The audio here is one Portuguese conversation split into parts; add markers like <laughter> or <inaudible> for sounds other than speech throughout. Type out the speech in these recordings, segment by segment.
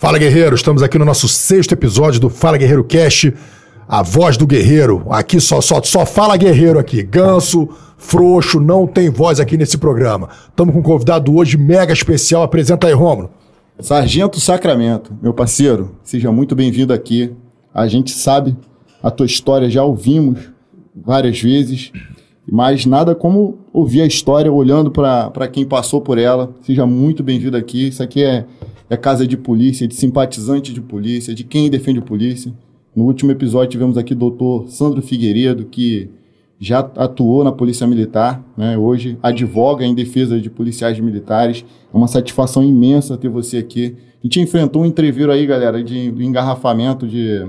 Fala Guerreiro, estamos aqui no nosso sexto episódio do Fala Guerreiro Cast, a voz do guerreiro. Aqui só, só, só fala guerreiro aqui. Ganso, frouxo, não tem voz aqui nesse programa. Estamos com um convidado hoje mega especial. Apresenta aí, Rômulo. Sargento Sacramento, meu parceiro, seja muito bem-vindo aqui. A gente sabe a tua história, já ouvimos várias vezes, mas nada como ouvir a história olhando para quem passou por ela. Seja muito bem-vindo aqui. Isso aqui é, é casa de polícia, de simpatizante de polícia, de quem defende polícia. No último episódio tivemos aqui o doutor Sandro Figueiredo, que já atuou na Polícia Militar, né? hoje advoga em defesa de policiais militares. É uma satisfação imensa ter você aqui. A gente enfrentou um entreviro aí, galera, de engarrafamento de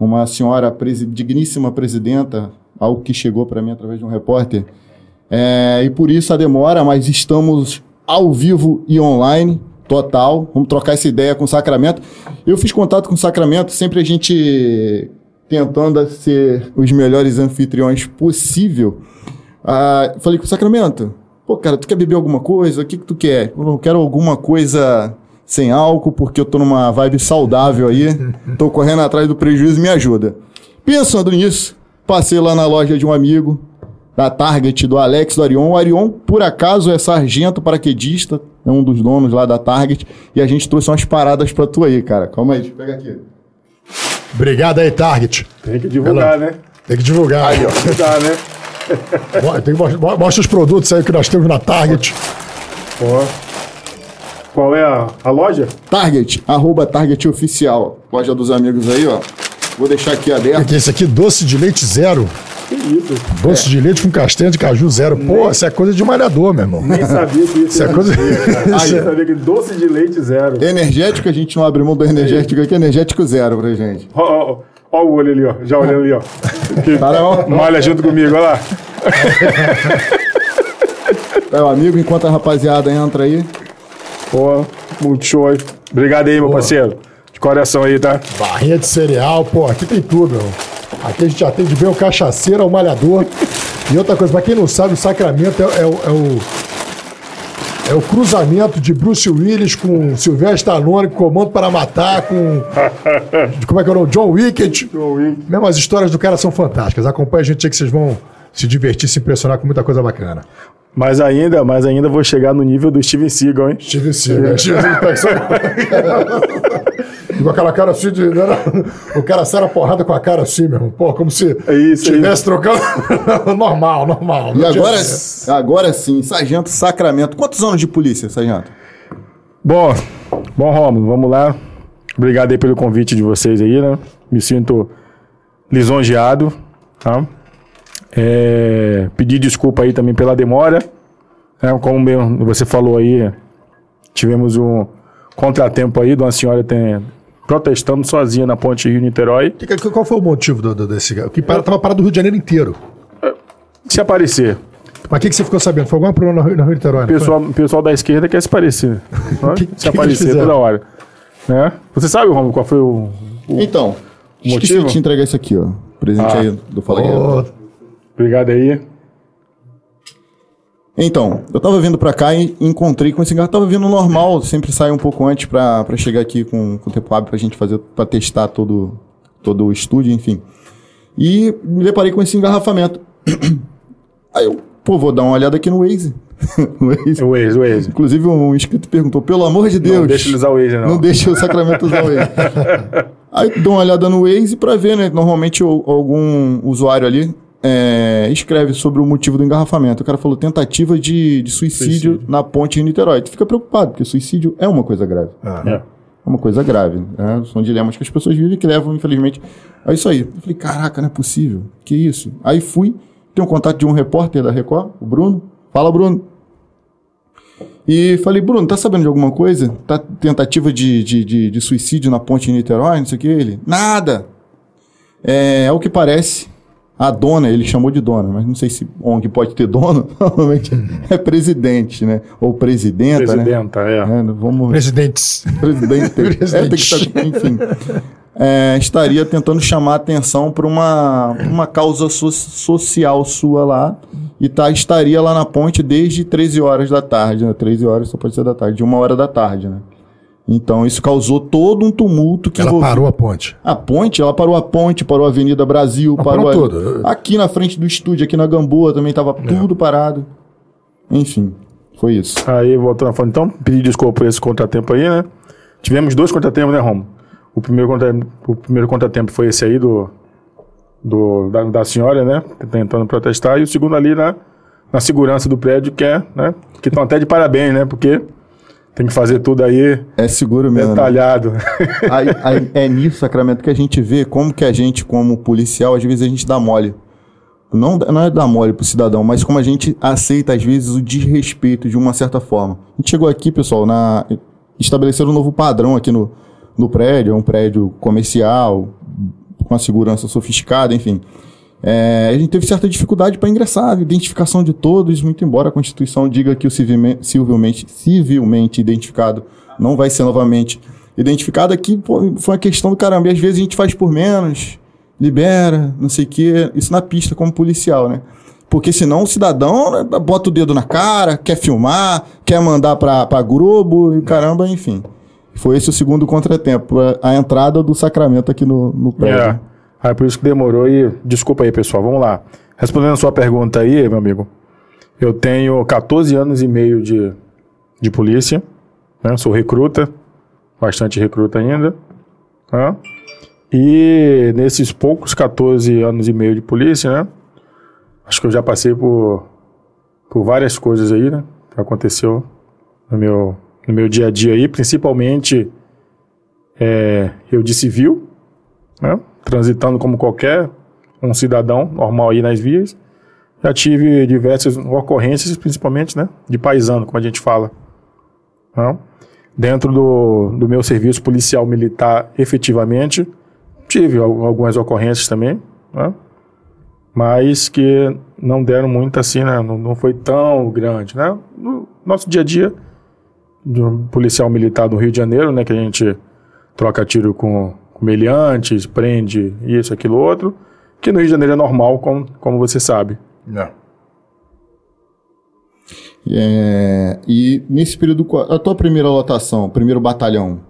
uma senhora presi digníssima presidenta, algo que chegou para mim através de um repórter. É, e por isso a demora, mas estamos ao vivo e online total. Vamos trocar essa ideia com o Sacramento. Eu fiz contato com o Sacramento, sempre a gente tentando ser os melhores anfitriões possível. Ah, falei com o Sacramento, pô, cara, tu quer beber alguma coisa? O que, que tu quer? Eu não quero alguma coisa sem álcool, porque eu tô numa vibe saudável aí, tô correndo atrás do prejuízo, me ajuda. Pensando nisso, passei lá na loja de um amigo, da Target, do Alex do Arion. O Arion, por acaso, é sargento paraquedista, é um dos donos lá da Target, e a gente trouxe umas paradas pra tu aí, cara. Calma aí, deixa eu pegar aqui. Obrigado aí, Target. Tem que divulgar, né? Tem que divulgar. Aí, ó. Dá, né? Tem que mostrar, mostra os produtos aí que nós temos na Target. Ó. Qual é a, a loja? Target, arroba Target Oficial. Loja dos amigos aí, ó. Vou deixar aqui O aberto. que é esse aqui? Doce de leite zero. Que isso? Doce de leite com castanha de caju zero. Pô, isso é coisa de malhador, meu irmão. Nem sabia que isso Isso é coisa- cara. <laughs> Isso Aí, é- sabia que doce de leite zero. Energético, a gente não abre mão do energético aqui, energético zero pra gente. Ó, ó, ó. Ó o olho ali, ó. Já olhando ali, ó. <laughs> Que ó. malha junto comigo, olha lá. <laughs> É o amigo, enquanto a rapaziada entra aí. Pô, muito show aí. Obrigado aí, meu parceiro. Coração aí, tá? Barrinha de cereal, pô, aqui tem tudo, meu. Aqui a gente atende bem o cachaceiro, ao malhador. E outra coisa, pra quem não sabe, o Sacramento é, é o- é o. É o cruzamento de Bruce Willis com Sylvester Stallone, com Comando para Matar, com. <laughs> Como é que é o nome? John Wicked. Show, hein? Mesmo as histórias do cara são fantásticas. Acompanha a gente aí que vocês vão se divertir, se impressionar com muita coisa bacana. Mas ainda, mas ainda vou chegar no nível do Steven Seagal, hein? Steven Seagal. Steven <laughs> Seagal. Com aquela cara assim de. né, O cara sai na porrada com a cara assim, meu irmão. Pô, como se É isso aí. estivesse trocando. <laughs> normal, normal. E tinha- agora, agora sim, Sargento Sacramento. Quantos anos de polícia, Sargento? Bom, bom, Romulo, vamos lá. Obrigado aí pelo convite de vocês aí, né? Me sinto lisonjeado, tá? É, pedir desculpa aí também pela demora. né? Como mesmo você falou aí, tivemos um contratempo aí de uma senhora tem, protestando sozinha na ponte Rio-Niterói. Qual foi o motivo do, do- desse. Que para, tava parado do Rio de Janeiro inteiro. Se aparecer, Mas o que, que você ficou sabendo? Foi algum problema no Rio, no Rio de Niterói? o pessoal, o pessoal da esquerda quer se parecer. <laughs> né? Que- se aparecer toda hora. Né? Você sabe, Romulo, qual foi o, Então, esqueci motivo? de te entregar isso aqui, ó. Presente Ah. aí do Fala. Ô, Obrigado aí. Então, eu tava vindo pra cá e encontrei com esse carro. Tava vindo normal, sempre saio um pouco antes pra, pra chegar aqui com, com o tempo hábil pra gente fazer, pra testar todo, todo o estúdio, enfim. E me deparei com esse engarrafamento. <clears throat> Aí eu, pô, vou dar uma olhada aqui no Waze. <laughs> No Waze. O Waze, o Waze. Inclusive, um inscrito perguntou, pelo amor de Deus. Não deixa ele usar o Waze, não. Não deixa o Sacramento usar o Waze. <laughs> Aí dou uma olhada no Waze pra ver, né? Normalmente o- algum usuário ali é, escreve sobre o motivo do engarrafamento. O cara falou tentativa de, de suicídio, na ponte em Niterói. Tu fica preocupado, porque suicídio é uma coisa grave. ah, É. É uma coisa grave. Né? São dilemas que as pessoas vivem que levam, infelizmente, a isso aí. Eu falei, caraca, não é possível. Que isso? Aí fui, tenho um contato de um repórter da Record, o Bruno. Fala, Bruno. E falei, Bruno, tá sabendo de alguma coisa? Tá tentativa de, de, de, de suicídio na ponte em Niterói, não sei o que. Ele, nada. É, é o que parece. A dona, ele chamou de dona, mas não sei se ONG pode ter dono. <laughs> Normalmente é presidente, né? Ou presidenta, né? Presidenta, é. É, vamos Presidentes. presidente, <laughs> é, tem que estar, enfim, é, estaria tentando chamar a atenção para uma, uma causa so- social sua lá e tá, estaria lá na ponte desde 13 horas da tarde, né? 13 horas só pode ser da tarde, de uma hora da tarde, né? Então isso causou todo um tumulto que Ela parou a ponte. a ponte, ela parou a ponte, parou a Avenida Brasil, parou parou a- tudo. aqui na frente do estúdio, aqui na Gamboa também tava tudo parado. Enfim, foi isso. Aí, voltando a falar, então, pedir desculpa por esse contratempo aí, né? Tivemos dois contratempos, né, Romo? O primeiro, contra... o primeiro contratempo foi esse aí do, do, da, da senhora, né? Tentando protestar. E o segundo ali na, na segurança do prédio, que é, né? Que estão até de parabéns, né? Porque tem que fazer tudo aí É seguro mesmo. né? detalhado. <laughs> Aí- aí é nisso, Sacramento, que a gente vê como que a gente, como policial, às vezes a gente dá mole. Não, não é dar mole pro cidadão, mas como a gente aceita, às vezes, o desrespeito de uma certa forma. A gente chegou aqui, pessoal, na estabelecer um novo padrão aqui no, no prédio, é um prédio comercial, com a segurança sofisticada, enfim. É, a gente teve certa dificuldade para ingressar, identificação de todos, muito embora a Constituição diga que o civilmente, civilmente, identificado não vai ser novamente identificado. Aqui foi uma questão do caramba. E às vezes a gente faz por menos, libera, não sei o quê. Isso na pista como policial, né? Porque senão o cidadão né, bota o dedo na cara, quer filmar, quer mandar pra, pra Globo e caramba, enfim. Foi esse o segundo contratempo, a, entrada do Sacramento aqui no, no prédio. É. Aí por isso que demorou e desculpa aí, pessoal. Vamos lá. Respondendo a sua pergunta aí, meu amigo. Eu tenho 14 anos e meio de, de polícia. Né? Sou recruta, bastante recruta ainda. Tá? E nesses poucos 14 anos e meio de polícia, né? Acho que eu já passei por, por várias coisas aí, né? Que aconteceu no meu, no meu dia a dia aí, principalmente é, eu de civil, né? transitando como qualquer um cidadão normal aí nas vias. Já tive diversas ocorrências, principalmente, né, de paisano, como a gente fala. né? Dentro do, do meu serviço policial militar, efetivamente, tive al- algumas ocorrências também, né? mas que não deram muito assim, né? não, não foi tão grande. Né? No nosso dia a dia, de um policial militar do Rio de Janeiro, né, que a gente troca tiro com meliantes, prende isso, aquilo, outro, que no Rio de Janeiro é normal, como, como você sabe. É, e nesse período, a tua primeira lotação, primeiro batalhão,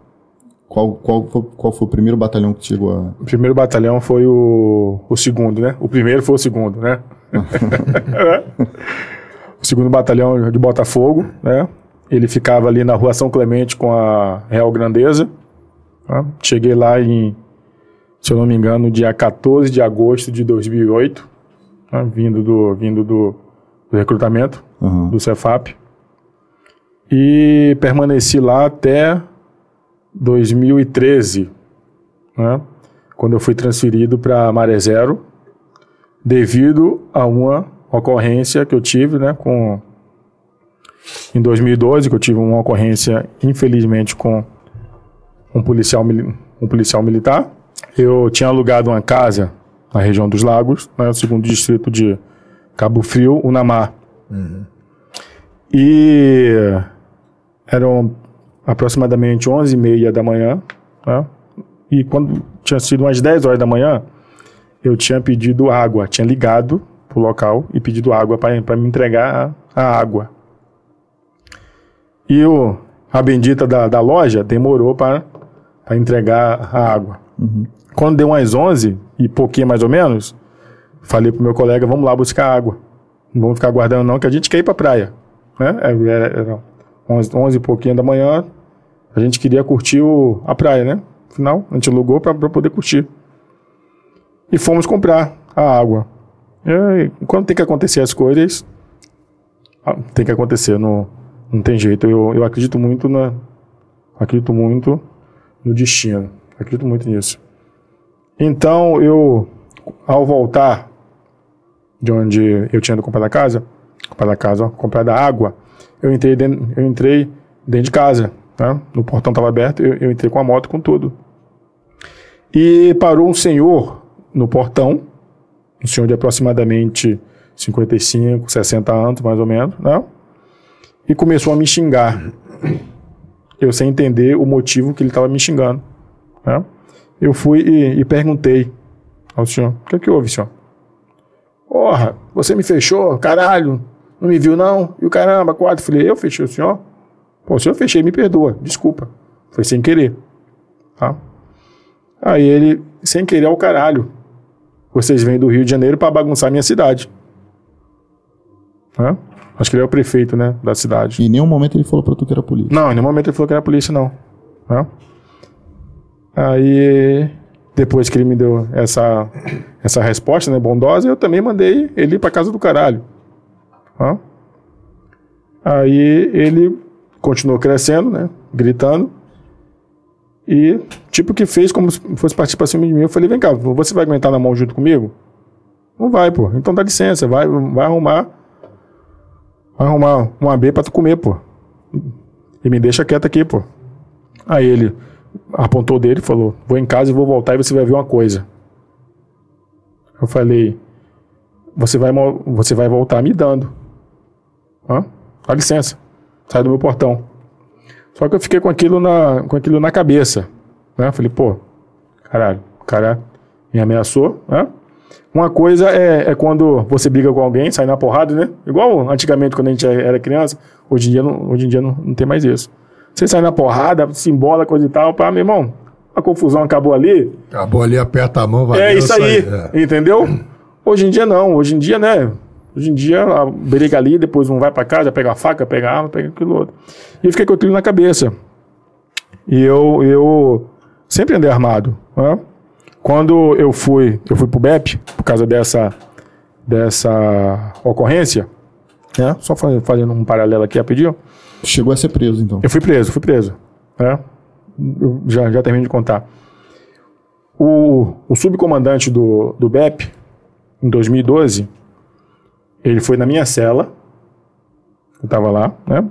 qual, qual, foi, qual foi o primeiro batalhão que chegou a... O primeiro batalhão foi o, o segundo, né? O primeiro foi o segundo, né? <laughs> o segundo batalhão de Botafogo, né? Ele ficava ali na rua São Clemente com a Real Grandeza. Né? Cheguei lá em, se eu não me engano, dia 14 de agosto de 2008, né? vindo, do, vindo do, do recrutamento Aham. do Cefap. E permaneci lá até 2013, né? quando eu fui transferido para Maré Zero, devido a uma ocorrência que eu tive né, com, em 2012, que eu tive uma ocorrência, infelizmente, com um policial, um policial militar. Eu tinha alugado uma casa na região dos Lagos, né, no segundo distrito de Cabo Frio, Unamar. E eram aproximadamente 11 e meia da manhã, né? E quando tinha sido umas 10 horas da manhã, eu tinha pedido água, tinha ligado pro local e pedido água para me entregar a, a água. E o, a bendita da, da loja demorou para entregar a água. Quando deu umas 11 e pouquinho mais ou menos, falei pro meu colega, vamos lá buscar água. Não vamos ficar aguardando não, que a gente quer ir pra praia. Né? Era, era 11, 11 e pouquinho da manhã, a gente queria curtir o, a praia, né? Afinal, a gente alugou para poder curtir. E fomos comprar a água. E quando tem que acontecer as coisas, ah, tem que acontecer, não, não tem jeito. Eu, eu acredito muito na, acredito muito no destino. Acredito muito nisso. Então, eu, ao voltar de onde eu tinha ido comprar da casa, comprar da casa, ó, comprar da água, eu entrei dentro, eu entrei dentro de casa, né? No portão estava aberto, eu, eu entrei com a moto com tudo. E parou um senhor no portão, um senhor de aproximadamente 55, 60 anos, mais ou menos, né? E começou a me xingar. Eu sem entender o motivo que ele estava me xingando. Né? Eu fui e, e perguntei ao senhor: o que, é que houve, senhor? Porra, você me fechou, caralho, não me viu não? E o caramba, quatro. Falei: eu fechei o senhor? Pô, o senhor fechei, me perdoa, desculpa. Foi sem querer. Tá? Aí ele, sem querer ao caralho. Vocês vêm do Rio de Janeiro para bagunçar minha cidade. Hã? Acho que ele é o prefeito, né, da cidade. E em nenhum momento ele falou pra tu que era polícia. Não, em nenhum momento ele falou que era polícia, não. Hã? Aí, depois que ele me deu essa, essa resposta, né, bondosa, eu também mandei ele ir pra casa do caralho. Hã? Aí ele continuou crescendo, né, gritando. E, tipo, que fez como se fosse partir pra cima de mim. Eu falei, vem cá, você vai aguentar na mão junto comigo? Não vai, pô. Então dá licença, vai, vai arrumar. Vai arrumar um AB pra tu comer, pô. E me deixa quieto aqui, pô. Aí ele apontou dele e falou: Vou em casa e vou voltar e você vai ver uma coisa. Eu falei: Você vai, você vai voltar me dando. Hã? Dá licença. Sai do meu portão. Só que eu fiquei com aquilo na, com aquilo na cabeça. Né? Falei: Pô, caralho, o cara me ameaçou. Né? Uma coisa é, é quando você briga com alguém, sai na porrada, né? Igual antigamente quando a gente era criança. Hoje em dia não, hoje em dia não, não tem mais isso. Você sai na porrada, se embola, coisa e tal. Pá, meu irmão, a confusão acabou ali. Acabou ali, aperta a mão, vai é isso aí, é. entendeu? Hoje em dia não. Hoje em dia, né? Hoje em dia a briga ali, depois um vai pra casa, pega a faca, pega a arma, pega aquilo outro. E eu fiquei com aquilo na cabeça. E eu, eu sempre andei armado. Né? Quando eu fui, eu fui pro BEP, por causa dessa, dessa ocorrência, né? Só fa- fazendo um paralelo aqui rapidinho. Chegou a ser preso, então. Eu fui preso, fui preso. Né? Eu já, já termino de contar. O, o subcomandante do, do BEP, em 2012, ele foi na minha cela. Eu tava lá, né?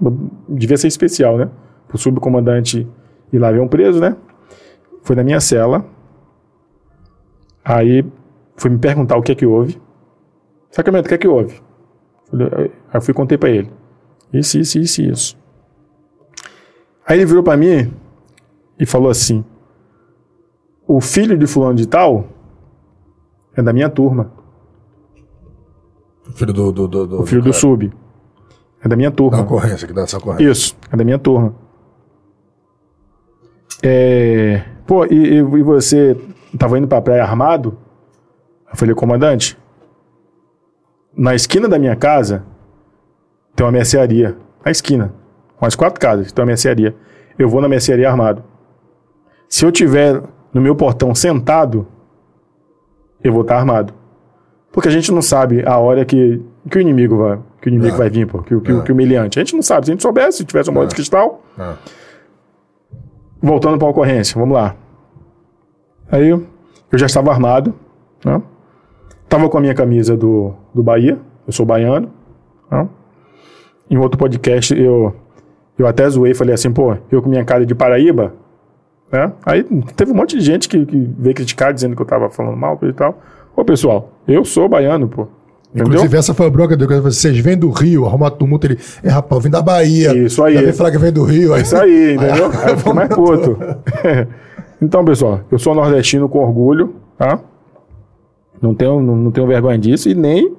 Devia ser especial, né? O subcomandante ir lá ver um preso, né? Foi na minha cela. Aí foi me perguntar o que é que houve. Sacramento, o que é que houve? Aí eu fui e contei pra ele. Isso, isso, isso, isso. Aí ele virou pra mim e falou assim: O filho de fulano de tal é da minha turma. O filho do, do, do, do O filho do cara, sub. É da minha Da turma. ocorrência, que dá essa ocorrência. Isso, é da minha turma. É, pô, e, e- você tava indo pra praia armado? Eu falei, comandante, na esquina da minha casa tem uma mercearia. Na esquina. Com as quatro casas, tem uma mercearia. Eu vou na mercearia armado. Se eu tiver no meu portão sentado, eu vou estar armado. Porque a gente não sabe a hora que, que o inimigo vai, que o inimigo É. vai vir, pô, que, o- que, que o humilhante. A gente não sabe. Se a gente soubesse, se tivesse uma bola de cristal, Ah. Voltando para a ocorrência, vamos lá. Aí eu já estava armado, né? Tava com a minha camisa do, do Bahia, eu sou baiano. Né? Em outro podcast eu, eu até zoei, falei assim, pô, eu com minha cara de Paraíba, né? Aí teve um monte de gente que, que veio criticar, dizendo que eu tava falando mal e tal. Ô pessoal, eu sou baiano, pô. Entendeu? Inclusive, essa foi a bronca dele. Vocês vêm do Rio, arruma tumulto. Ele, é rapaz, eu vim da Bahia. Isso aí. Vem falar que vem do Rio. Aí, Isso aí, <laughs> entendeu? Aí eu fico mais puto. então, pessoal, eu sou nordestino com orgulho, tá? Não tenho, não, não tenho vergonha disso e nem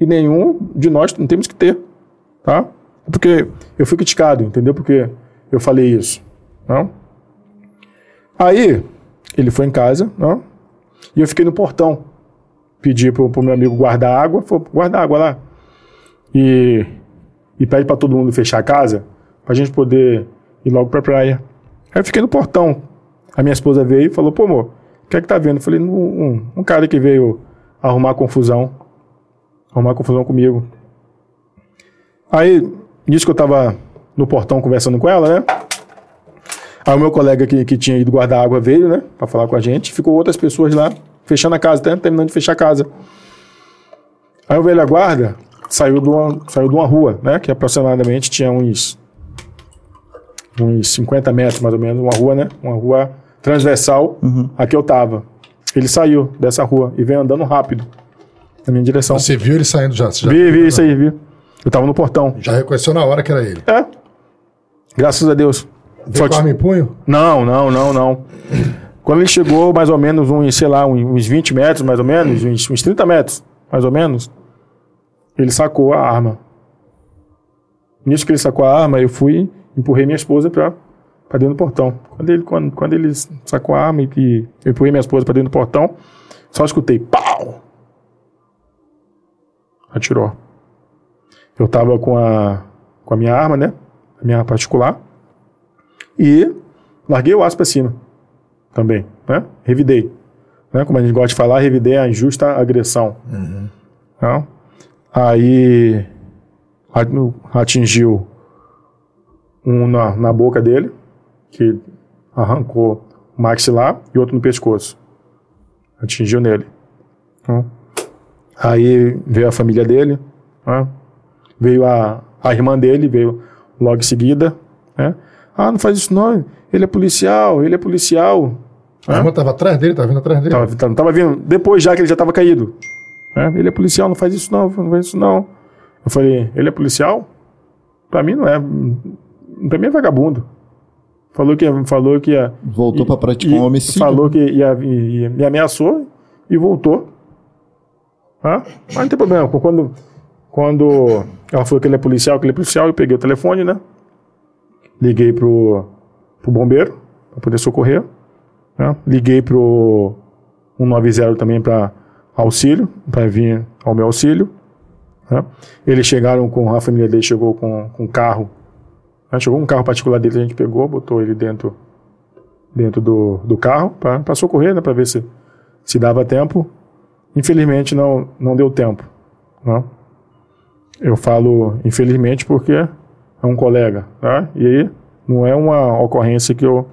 e nenhum de nós não temos que ter, tá? Porque eu fui criticado, entendeu? Porque eu falei isso, não? Aí, ele foi em casa, não? E eu fiquei no portão. Pedi pro, pro meu amigo guardar água, falou, guarda água lá. E e pede pra todo mundo fechar a casa pra gente poder ir logo pra praia. Aí eu fiquei no portão. A minha esposa veio e falou, pô, amor, o que é que tá vendo? Eu falei, um, um, um cara que veio arrumar confusão. Arrumar confusão comigo. Aí, nisso que eu tava no portão conversando com ela, né? Aí o meu colega que, que tinha ido guardar água veio, né? Pra falar com a gente. Ficou outras pessoas lá, fechando a casa, até terminando de fechar a casa. Aí o velho guarda saiu de uma, saiu de uma rua, né? Que aproximadamente tinha uns uns 50 metros mais ou menos, uma rua, né? Uma rua transversal a que eu tava. Ele saiu dessa rua e veio andando rápido na minha direção. Você viu ele saindo já? Você já, Vi, vi isso aí, vi. Eu tava no portão. já reconheceu na hora que era ele. É. Graças a Deus. Veio Só com arma em punho? Não, não, não, não. Quando ele chegou, mais ou menos, uns, sei lá, uns uns 20 metros, mais ou menos, uns, uns 30 metros, mais ou menos, ele sacou a arma. Nisso que ele sacou a arma, eu fui, empurrei minha esposa pra, pra dentro do portão. Quando ele, quando, quando ele sacou a arma e, e eu empurrei minha esposa pra dentro do portão, só escutei pau! Atirou. Eu tava com a, com a minha arma, né? A minha particular. E larguei o aço pra cima. Também, né? Revidei. Né? Como a gente gosta de falar, revidei a injusta agressão. Tá? Aí a- atingiu um na, na boca dele, que arrancou o maxilar, e outro no pescoço. Atingiu nele. Tá? Aí veio a família dele, né? veio a, a irmã dele, veio logo em seguida. Né? Ah, não faz isso não, ele é policial, ele é policial. A irmã tava atrás dele, tava vindo atrás dele. Tava, tava, tava vindo depois já que ele já tava caído. né? Ele é policial, não faz isso não, não faz isso não. Eu falei, ele é policial? Pra mim não é. Pra mim é vagabundo. Falou que ia, falou que ia, Voltou E- pra praticar um homicídio. Falou que ia, ia- me ameaçou e voltou. Hã? Mas não tem problema. Quando, quando ela falou que ele é policial, que ele é policial, eu peguei o telefone, né? Liguei pro, pro bombeiro para poder socorrer. Né? Liguei pro 190 também para auxílio, para vir ao meu auxílio. né? Eles chegaram com a família dele chegou com com carro. né? Chegou um carro particular dele, a gente pegou, botou ele dentro dentro do, do carro para socorrer, né, para ver se, se dava tempo. Infelizmente não, não deu tempo. Né? Eu falo infelizmente porque é um colega. Tá? E aí não é uma ocorrência que eu,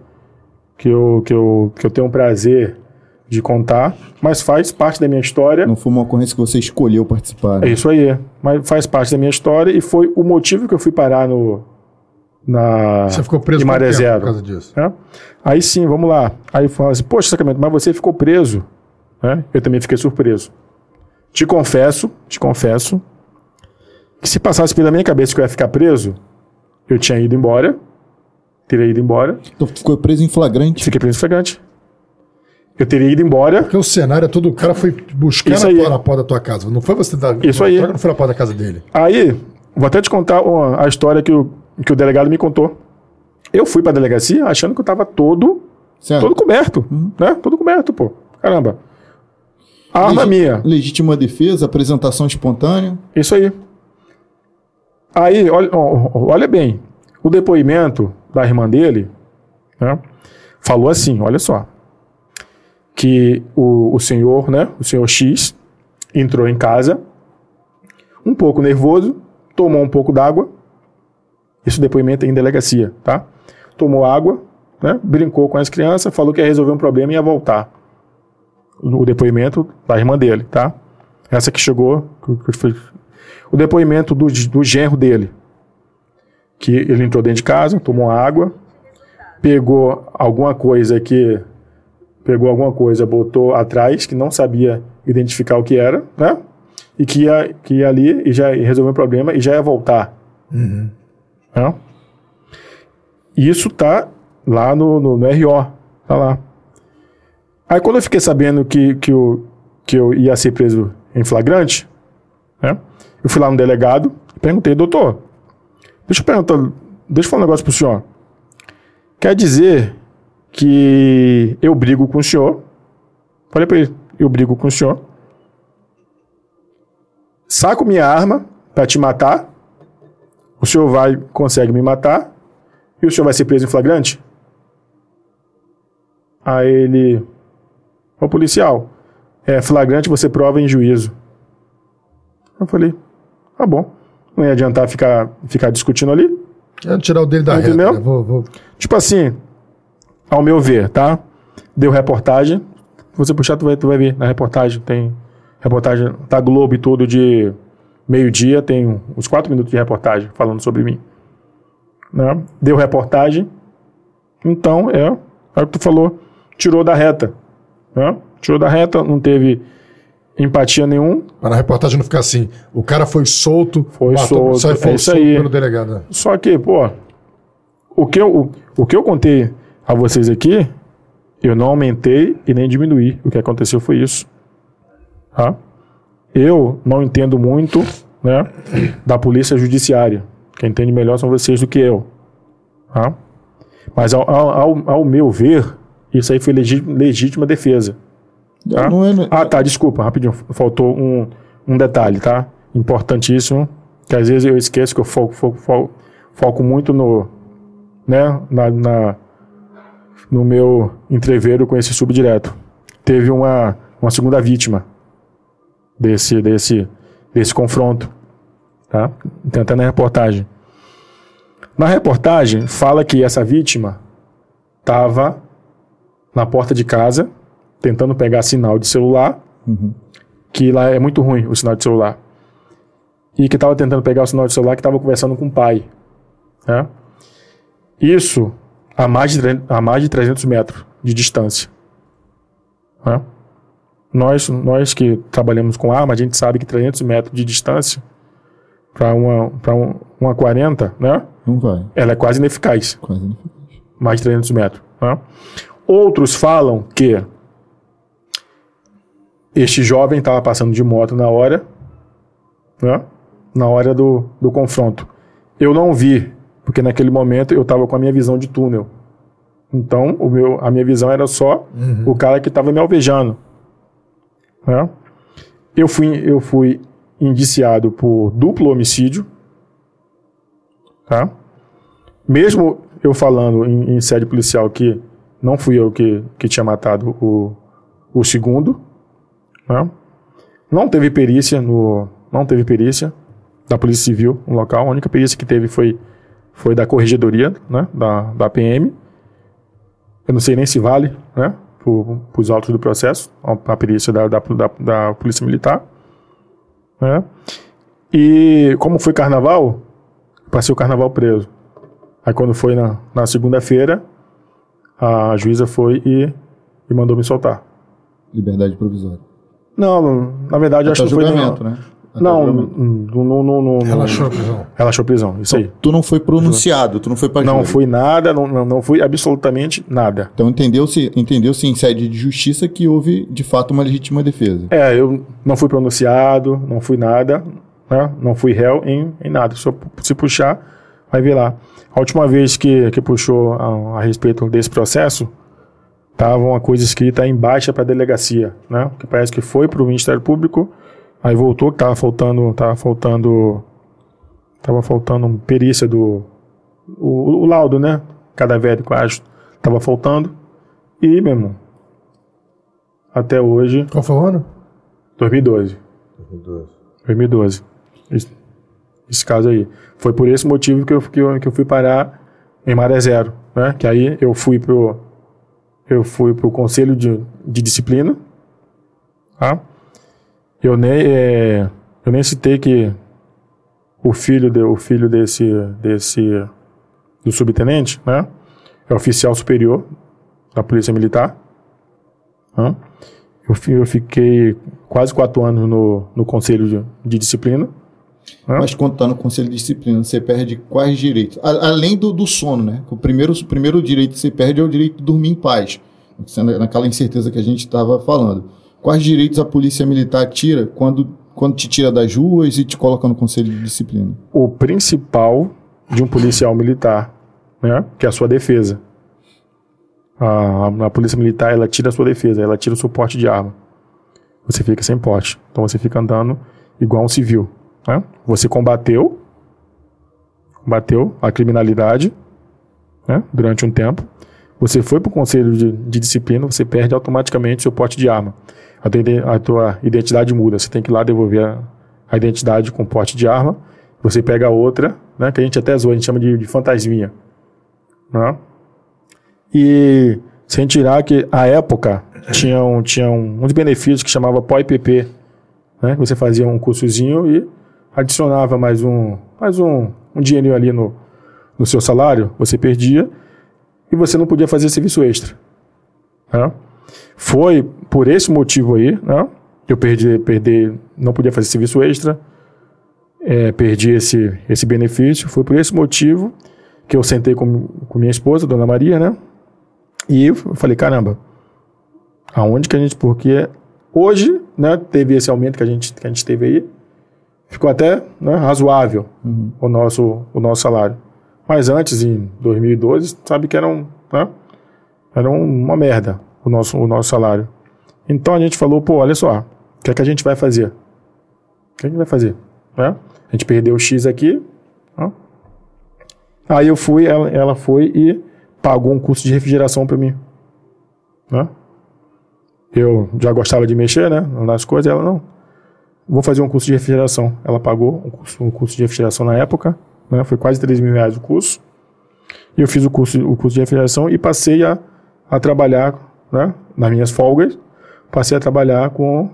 que, eu, que, eu, que eu tenho um prazer de contar, mas faz parte da minha história. Não foi uma ocorrência que você escolheu participar. É né? isso aí. Mas faz parte da minha história e foi o motivo que eu fui parar no. Na, Você ficou preso Maré Zero. por causa disso? né? Aí sim, vamos lá. Aí fala assim, poxa, Sacramento, mas você ficou preso. né? Eu também fiquei surpreso. Te confesso, te confesso, que se passasse pela minha cabeça que eu ia ficar preso, eu tinha ido embora, teria ido embora, Então ficou preso em flagrante. fiquei preso em flagrante. Eu teria ido embora, Porque o cenário é todo. O cara foi buscar Isso na, aí. tua- na porta da tua casa. Não foi você dar. Isso aí. Não foi na porta da casa dele. Aí, vou até te contar uma- a história que o, que o delegado me contou. Eu fui pra delegacia achando que eu tava todo, Certo? todo coberto, né? Todo coberto, pô. Caramba. A arma minha. Legítima defesa, apresentação espontânea. Isso aí. Aí, olha, olha bem. O depoimento da irmã dele né, falou assim: olha só. Que o, o senhor, né? O senhor X entrou em casa, um pouco nervoso, tomou um pouco d'água. Isso depoimento é em delegacia, tá? Tomou água, né? Brincou com as crianças, falou que ia resolver um problema e ia voltar. O depoimento da irmã dele, tá? Essa que chegou, o depoimento do, do genro dele, que ele entrou dentro de casa, tomou água, pegou alguma coisa que pegou alguma coisa, botou atrás que não sabia identificar o que era, né? E que ia, que ia ali e já ia resolver o problema e já ia voltar. Né? E Isso tá lá no, no, no RO, tá lá. Aí quando eu fiquei sabendo que, que, eu, que eu ia ser preso em flagrante, né? Eu fui lá no delegado e perguntei, doutor, deixa eu perguntar, deixa eu falar um negócio pro senhor. Quer dizer que eu brigo com o senhor? Falei pra ele, eu brigo com o senhor. Saco minha arma pra te matar. O senhor vai, consegue me matar. E o senhor vai ser preso em flagrante? Aí ele, ô policial, é flagrante você prova em juízo. Eu falei, tá bom. Não ia adiantar ficar, ficar discutindo ali. Quero tirar o dele da reta. Entendeu? né? Vou, vou- Tipo assim, ao meu ver, tá? Deu reportagem. Se você puxar, tu vai, tu vai ver na reportagem. Tem reportagem da Globo e tudo de meio-dia. Tem uns quatro minutos de reportagem falando sobre mim. Né? Deu reportagem. Então, é, é o que tu falou. Tirou da reta. Né? Tirou da reta, não teve empatia nenhum. Para na reportagem não ficar assim. O cara foi solto, Foi solto, sai é foi isso solto aí. pelo delegado. Só que, pô, o que, eu, o, o que eu contei a vocês aqui, eu não aumentei e nem diminuí. O que aconteceu foi isso. Tá? Eu não entendo muito né, da polícia judiciária. Quem entende melhor são vocês do que eu. Tá? Mas ao, ao, ao meu ver, isso aí foi legítima defesa. Tá? Não é, não Ah, tá, desculpa, rapidinho. Faltou um, um detalhe, tá? Importantíssimo, que às vezes eu esqueço que eu foco, foco, foco, foco muito no, né, na, na- no meu entreveiro com esse subdireto. Teve uma, uma segunda vítima desse, desse, desse confronto, tá? Tem até na reportagem. Na reportagem, fala que essa vítima estava na porta de casa, tentando pegar sinal de celular, que lá é muito ruim o sinal de celular. E que estava tentando pegar o sinal de celular que estava conversando com o pai. né? Isso a mais, de, a mais de 300 metros de distância. né? Nós, nós que trabalhamos com arma, a gente sabe que 300 metros de distância para uma, pra um, uma 40, né? Não vai. ela é quase ineficaz Quase não. mais de 300 metros. né? Outros falam que este jovem estava passando de moto na hora, né? na hora do, do confronto. Eu não vi, porque naquele momento eu estava com a minha visão de túnel. Então, o meu, a minha visão era só o cara que estava me alvejando. né? Eu, fui, eu fui indiciado por duplo homicídio. Tá? mesmo eu falando em, em sede policial que não fui eu que, que tinha matado o, o segundo, né? não teve perícia no, não teve perícia da Polícia Civil no local. A única perícia que teve foi, foi da corregedoria, né? da, da PM. Eu não sei nem se vale, né? Para os autos do processo, a, perícia da, da, da, da Polícia Militar. Né? E como foi carnaval, passei o carnaval preso. Aí quando foi na, na segunda-feira, a juíza foi e, e mandou me soltar. Liberdade provisória. Não, na verdade, eu acho que foi julgamento, não. né? Até Não, não, não, não, não, Relaxou a prisão. Relaxou a prisão, isso aí. Tu não foi pronunciado, tu não foi pra Não fui nada, não, não, não fui absolutamente nada. Então entendeu-se entendeu em sede de justiça que houve, de fato, uma legítima defesa. É, eu não fui pronunciado, não fui nada, né? não fui réu em, em nada. Se, eu- se puxar, vai ver lá. A última vez que, que puxou a, a respeito desse processo, estava uma coisa escrita em baixa para a delegacia, né? Que parece que foi para o Ministério Público, aí voltou que estava faltando, tava faltando, tava faltando perícia do o, o laudo, né? Cadavérico, acho, estava faltando. E, meu irmão, até hoje Qual foi o ano? 2012. 2012. Esse, esse caso aí. Foi por esse motivo que eu, que eu, que eu fui parar em Maré Zero. Né? Que aí eu fui pro, eu fui pro conselho de, de disciplina. Tá? Eu, nem, é, eu nem citei que o filho, de, o filho desse, desse do subtenente né? é oficial superior da Polícia Militar. Né? Eu, eu fiquei quase quatro anos no, no conselho de, de disciplina. Hã? Mas quando tá no conselho de disciplina, você perde quais direitos? A- além do, do sono, né? O primeiro, o primeiro direito que você perde é o direito de dormir em paz. Naquela incerteza que a gente estava falando. Quais direitos a polícia militar tira quando, quando te tira das ruas e te coloca no conselho de disciplina? O principal de um policial militar, né? que é a sua defesa. A, a polícia militar ela tira a sua defesa, ela tira o seu porte de arma. Você fica sem porte. Então você fica andando igual um civil. Né? Você combateu, combateu a criminalidade né? durante um tempo. Você foi para o conselho de, de disciplina, você perde automaticamente seu porte de arma. A tua, a tua identidade muda. Você tem que ir lá devolver a, a identidade com porte de arma. Você pega outra, né? que a gente até zoa, a gente chama de, de fantasminha. Né? E sem tirar que a época tinha, um, tinha um, uns benefícios que chamava POIPP, né? Você fazia um cursozinho e adicionava mais um, mais um, um ali no, no seu salário, você perdia e você não podia fazer serviço extra. né? Foi por esse motivo aí, né? Eu perdi, perdi, não podia fazer serviço extra, é, perdi esse, esse benefício. Foi por esse motivo que eu sentei com, com minha esposa, Dona Maria, né? E eu falei, caramba, aonde que a gente, porque hoje, né, teve esse aumento que a gente, que a gente teve aí, ficou até né, razoável o, nosso, o nosso salário. Mas antes, em 2012, sabe que era, um, né? era uma merda o nosso, o nosso salário. Então a gente falou, pô, olha só, o que é que a gente vai fazer? O que a gente vai fazer? Né? A gente perdeu o X aqui. Né? Aí eu fui, ela, ela foi e pagou um curso de refrigeração para mim. Né? Eu já gostava de mexer, né? Nas coisas, ela não. Vou fazer um curso de refrigeração. Ela pagou um curso, um curso de refrigeração na época, né? Foi quase 3 mil reais o curso. E eu fiz o curso, o curso de refrigeração e passei a, a trabalhar, né? Nas minhas folgas, passei a trabalhar com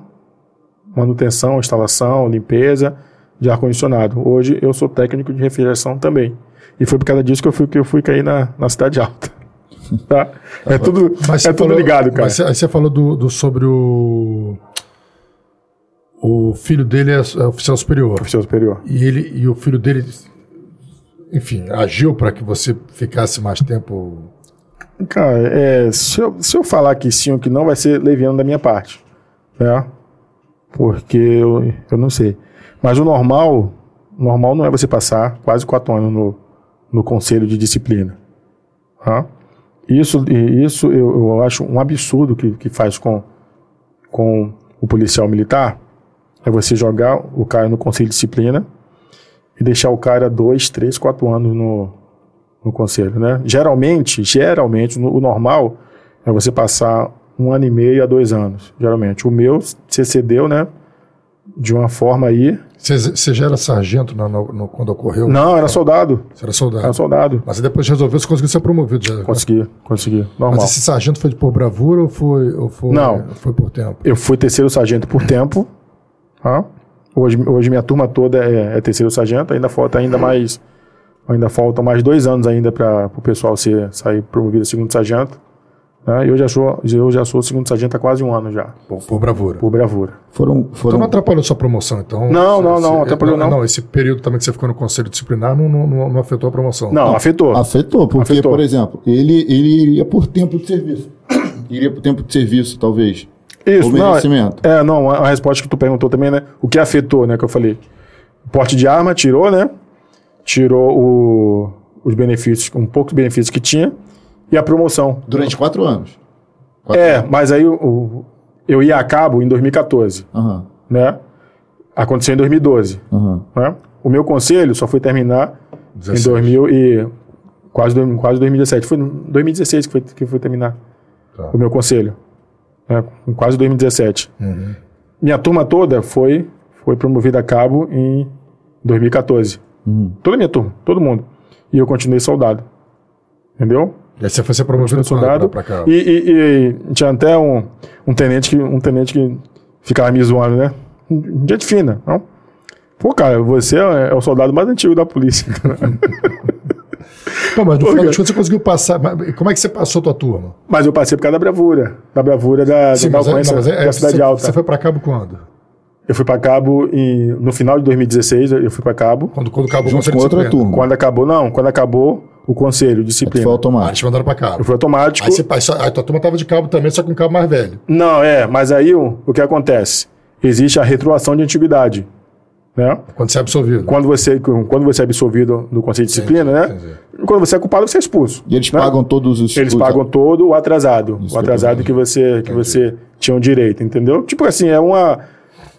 manutenção, instalação, limpeza de ar-condicionado. Hoje eu sou técnico de refrigeração também. E foi por causa disso que eu fui, que eu fui cair na, na cidade alta. <laughs> Tá? É tudo, é tudo ligado, cara. Mas você falou do, do- sobre o. O filho dele é, é oficial superior. Oficial superior. E, ele, e o filho dele, enfim, agiu para que você ficasse mais tempo. Cara, é, se, eu, se eu falar que sim ou que não, vai ser leviano da minha parte. Né? Porque eu, eu não sei. Mas o normal, normal não é você passar quase quatro anos no, no conselho de disciplina. Tá? Isso, isso eu, eu acho um absurdo que, que faz com, com o policial militar. É você jogar o cara no conselho de disciplina e deixar o cara dois, três, quatro anos no, no conselho, né? Geralmente, geralmente, no- o normal é você passar um ano e meio a dois anos, geralmente. O meu, você cedeu, né? De uma forma aí. Você, já era sargento no- no- no- quando ocorreu? Não, era soldado. Você era soldado. Era soldado. Mas depois resolveu, você conseguiu ser promovido já. Consegui, consegui. Normal. Mas esse sargento foi por bravura ou foi, ou foi, Não. foi por tempo? Eu fui terceiro sargento por tempo. Tá? Hoje, hoje minha turma toda é, é terceiro sargento. Ainda falta ainda mais. Ainda faltam mais dois anos ainda para o pessoal ser, sair promovido a segundo sargento. Né? E eu já sou, eu já sou segundo sargento há quase um ano já, Por, por bravura. por bravura. Foram, Então foram não atrapalhou sua promoção, então? Não, Você- não, não, você- atrapalhou não. Não, esse período também que você ficou no conselho disciplinar não, não, não- não afetou a promoção. Não, afetou. Afetou, porque, Afetou. por exemplo, ele, ele iria por tempo de serviço. iria por tempo de serviço, talvez. Isso, Ou não, merecimento. é, não, a resposta que tu perguntou também, né? O que afetou, né? Que eu falei. O porte de arma tirou, né? Tirou o- os benefícios, um pouco de benefícios que tinha, e a promoção. Durante quatro anos. Quatro É, anos. mas aí o- o- eu ia a cabo em 2014, Aham, né? Aconteceu em 2012, aham. né? O meu conselho só foi terminar 16. em 2000 e quase, quase 2017. Foi em 2016 que foi, que foi terminar Tá. o meu conselho, né? Em quase 2017. Uhum. Minha turma toda foi, foi promovida a cabo em 2014. Uhum. Toda a minha turma, todo mundo. E eu continuei soldado. Entendeu? E aí você foi ser promovido soldado. pra, pra cá. E, e- e tinha até um, um tenente que um tenente que ficava me zoando, né? Gente fina, não? Pô, cara, você é, é o soldado mais antigo da polícia. <laughs> Pô, mas no final das contas você conseguiu passar. Como é que você passou tua turma? mas eu passei por causa da bravura. Da bravura da, Sim, da mas, é- não, mas é- da Cidade você, Alta. você foi pra cabo quando? Eu fui pra cabo em, no final de 2016, eu fui pra cabo. Quando, quando acabou o Junto conselho com outra turma. Quando acabou, não, quando acabou o conselho, disciplina. Foi Ah, eles automático. te mandaram pra cabo. Eu fui automático. Aí, você, aí, só- aí tua turma tava de cabo também, só com cabo mais velho. Não, é, mas aí o, o que acontece? Existe a retroação de antiguidade. Né? Quando você é absolvido. Quando, você, quando você é absolvido do Conselho de Disciplina, né? entendi. Quando você é culpado, você é expulso. E eles né? pagam todos os. Eles pagam todo o atrasado. Isso o atrasado que você, que você tinha um direito, entendeu? Tipo assim, é uma,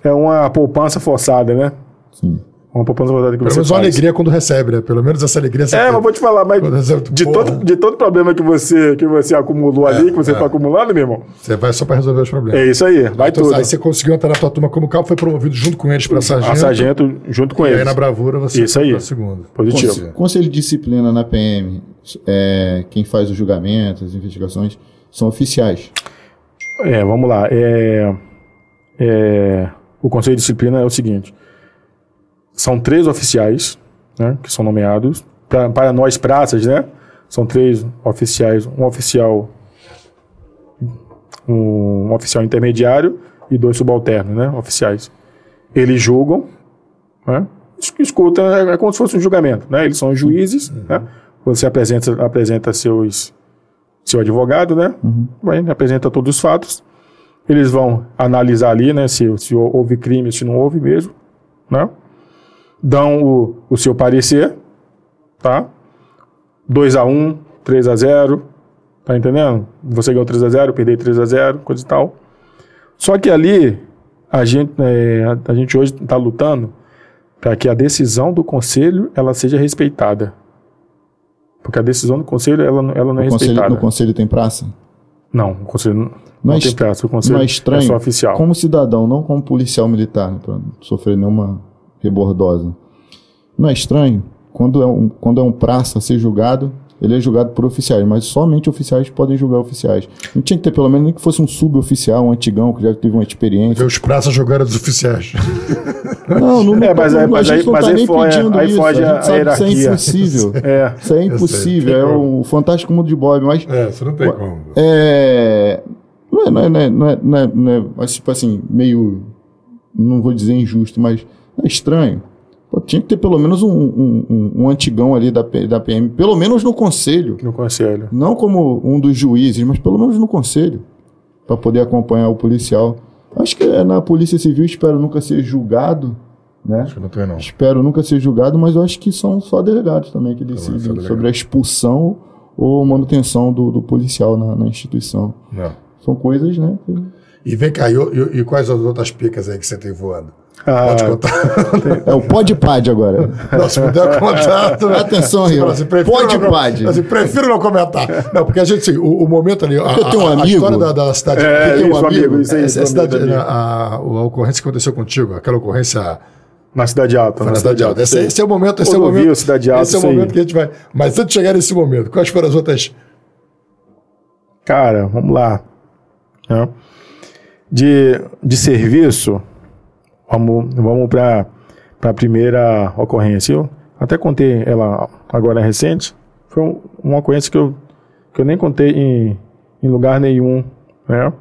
é uma poupança forçada, né? Sim. Uma poupança forçada que Pelo você menos uma faz. alegria quando recebe, né? Pelo menos essa alegria você É, tem. mas vou te falar, mas de porra. todo, de todo problema que você, que você acumulou ali, que você é. foi acumulando, meu irmão, Você vai só pra resolver os problemas. é isso aí, vai Então, tudo. aí você conseguiu entrar na tua turma como cabo, foi promovido junto com eles pra sargento. A sargento junto com E aí eles. na bravura você Isso aí. segunda. Positivo. Conselho, conselho de disciplina na PM, é, quem faz os julgamentos, as investigações, são oficiais. É, vamos lá. É, é, o Conselho de Disciplina é o seguinte: são três oficiais né, que são nomeados. Pra, para nós, praças, né? São três oficiais: um oficial, um oficial intermediário e dois subalternos, né? Oficiais. Eles julgam, né? es- Escuta, é, é como se fosse um julgamento, né? Eles são juízes, né? Você apresenta, apresenta seus, seu advogado, né? Vai, apresenta todos os fatos. Eles vão analisar ali, né? Se, se houve crime, se não houve mesmo, né? Dão o, o seu parecer, tá? 2x1, 3x0, tá entendendo? Você ganhou 3x0, eu perdi 3x0, coisa e tal. Só que ali, a gente, é, a, a gente hoje está lutando para que a decisão do conselho ela seja respeitada. Porque a decisão do conselho ela, não- ela não é conselho, respeitada. no conselho tem praça? Não, o conselho não, Não é tem praça. O conselho Não é estranho? é só oficial. Como cidadão, não como policial militar, para não sofrer nenhuma rebordosa. Não é estranho? Quando é, um, quando é um praça a ser julgado, ele é julgado por oficiais, mas somente oficiais podem julgar oficiais. Não tinha que ter pelo menos nem que fosse um suboficial, um antigão que já teve uma experiência. Ver os praças jogando dos oficiais. Não, não, não É, mas tá- aí- a mas gente aí- não mas tá aí nem foge- pedindo aí isso. foge a a gente sabe que isso é hierarquia. impossível. É. Isso é impossível, é o fantástico mundo de Bob, mas É, você não tem como. é. Não é, não é, não é, não é, não é, não é, mas, tipo assim, meio. Não vou dizer injusto, mas é estranho. Pô, tinha que ter pelo menos um, um, um- antigão ali da, da PM, pelo menos no conselho. No conselho. Não como um dos juízes, mas pelo menos no conselho. Para poder acompanhar o policial. Acho que é na Polícia Civil, espero nunca ser julgado, né? Acho que não tem, não. Espero nunca ser julgado, mas eu acho que são só delegados também que decidem sobre a expulsão ou manutenção do, do policial na, na instituição. não. São coisas, né? que- E vem cá, e, e- e quais as outras picas aí que você tem voando? Ah, Pode contar. É o pode pad agora. <laughs> Não, se puder contar. tu- Atenção, Rio. Pode pad. assim, prefiro não comentar. Não, porque a gente, assim, o, o momento ali. A, Eu tenho um a- a amigo. história da, da cidade. É, isso, amigo, isso aí, essa isso, cidade, amigo. a, a, a ocorrência que aconteceu contigo, aquela ocorrência na Cidade Alta. na Cidade Alta. Esse, sei. esse é o momento. Esse é o momento. Cidade Alta, esse é o momento que a gente vai. Mas antes de chegar nesse momento, quais foram as outras. Cara, vamos lá. né? De, de serviço, vamos, vamos para a primeira ocorrência. Eu até contei ela agora recente. Foi um- uma ocorrência que eu, que eu nem contei em, em lugar nenhum. Né?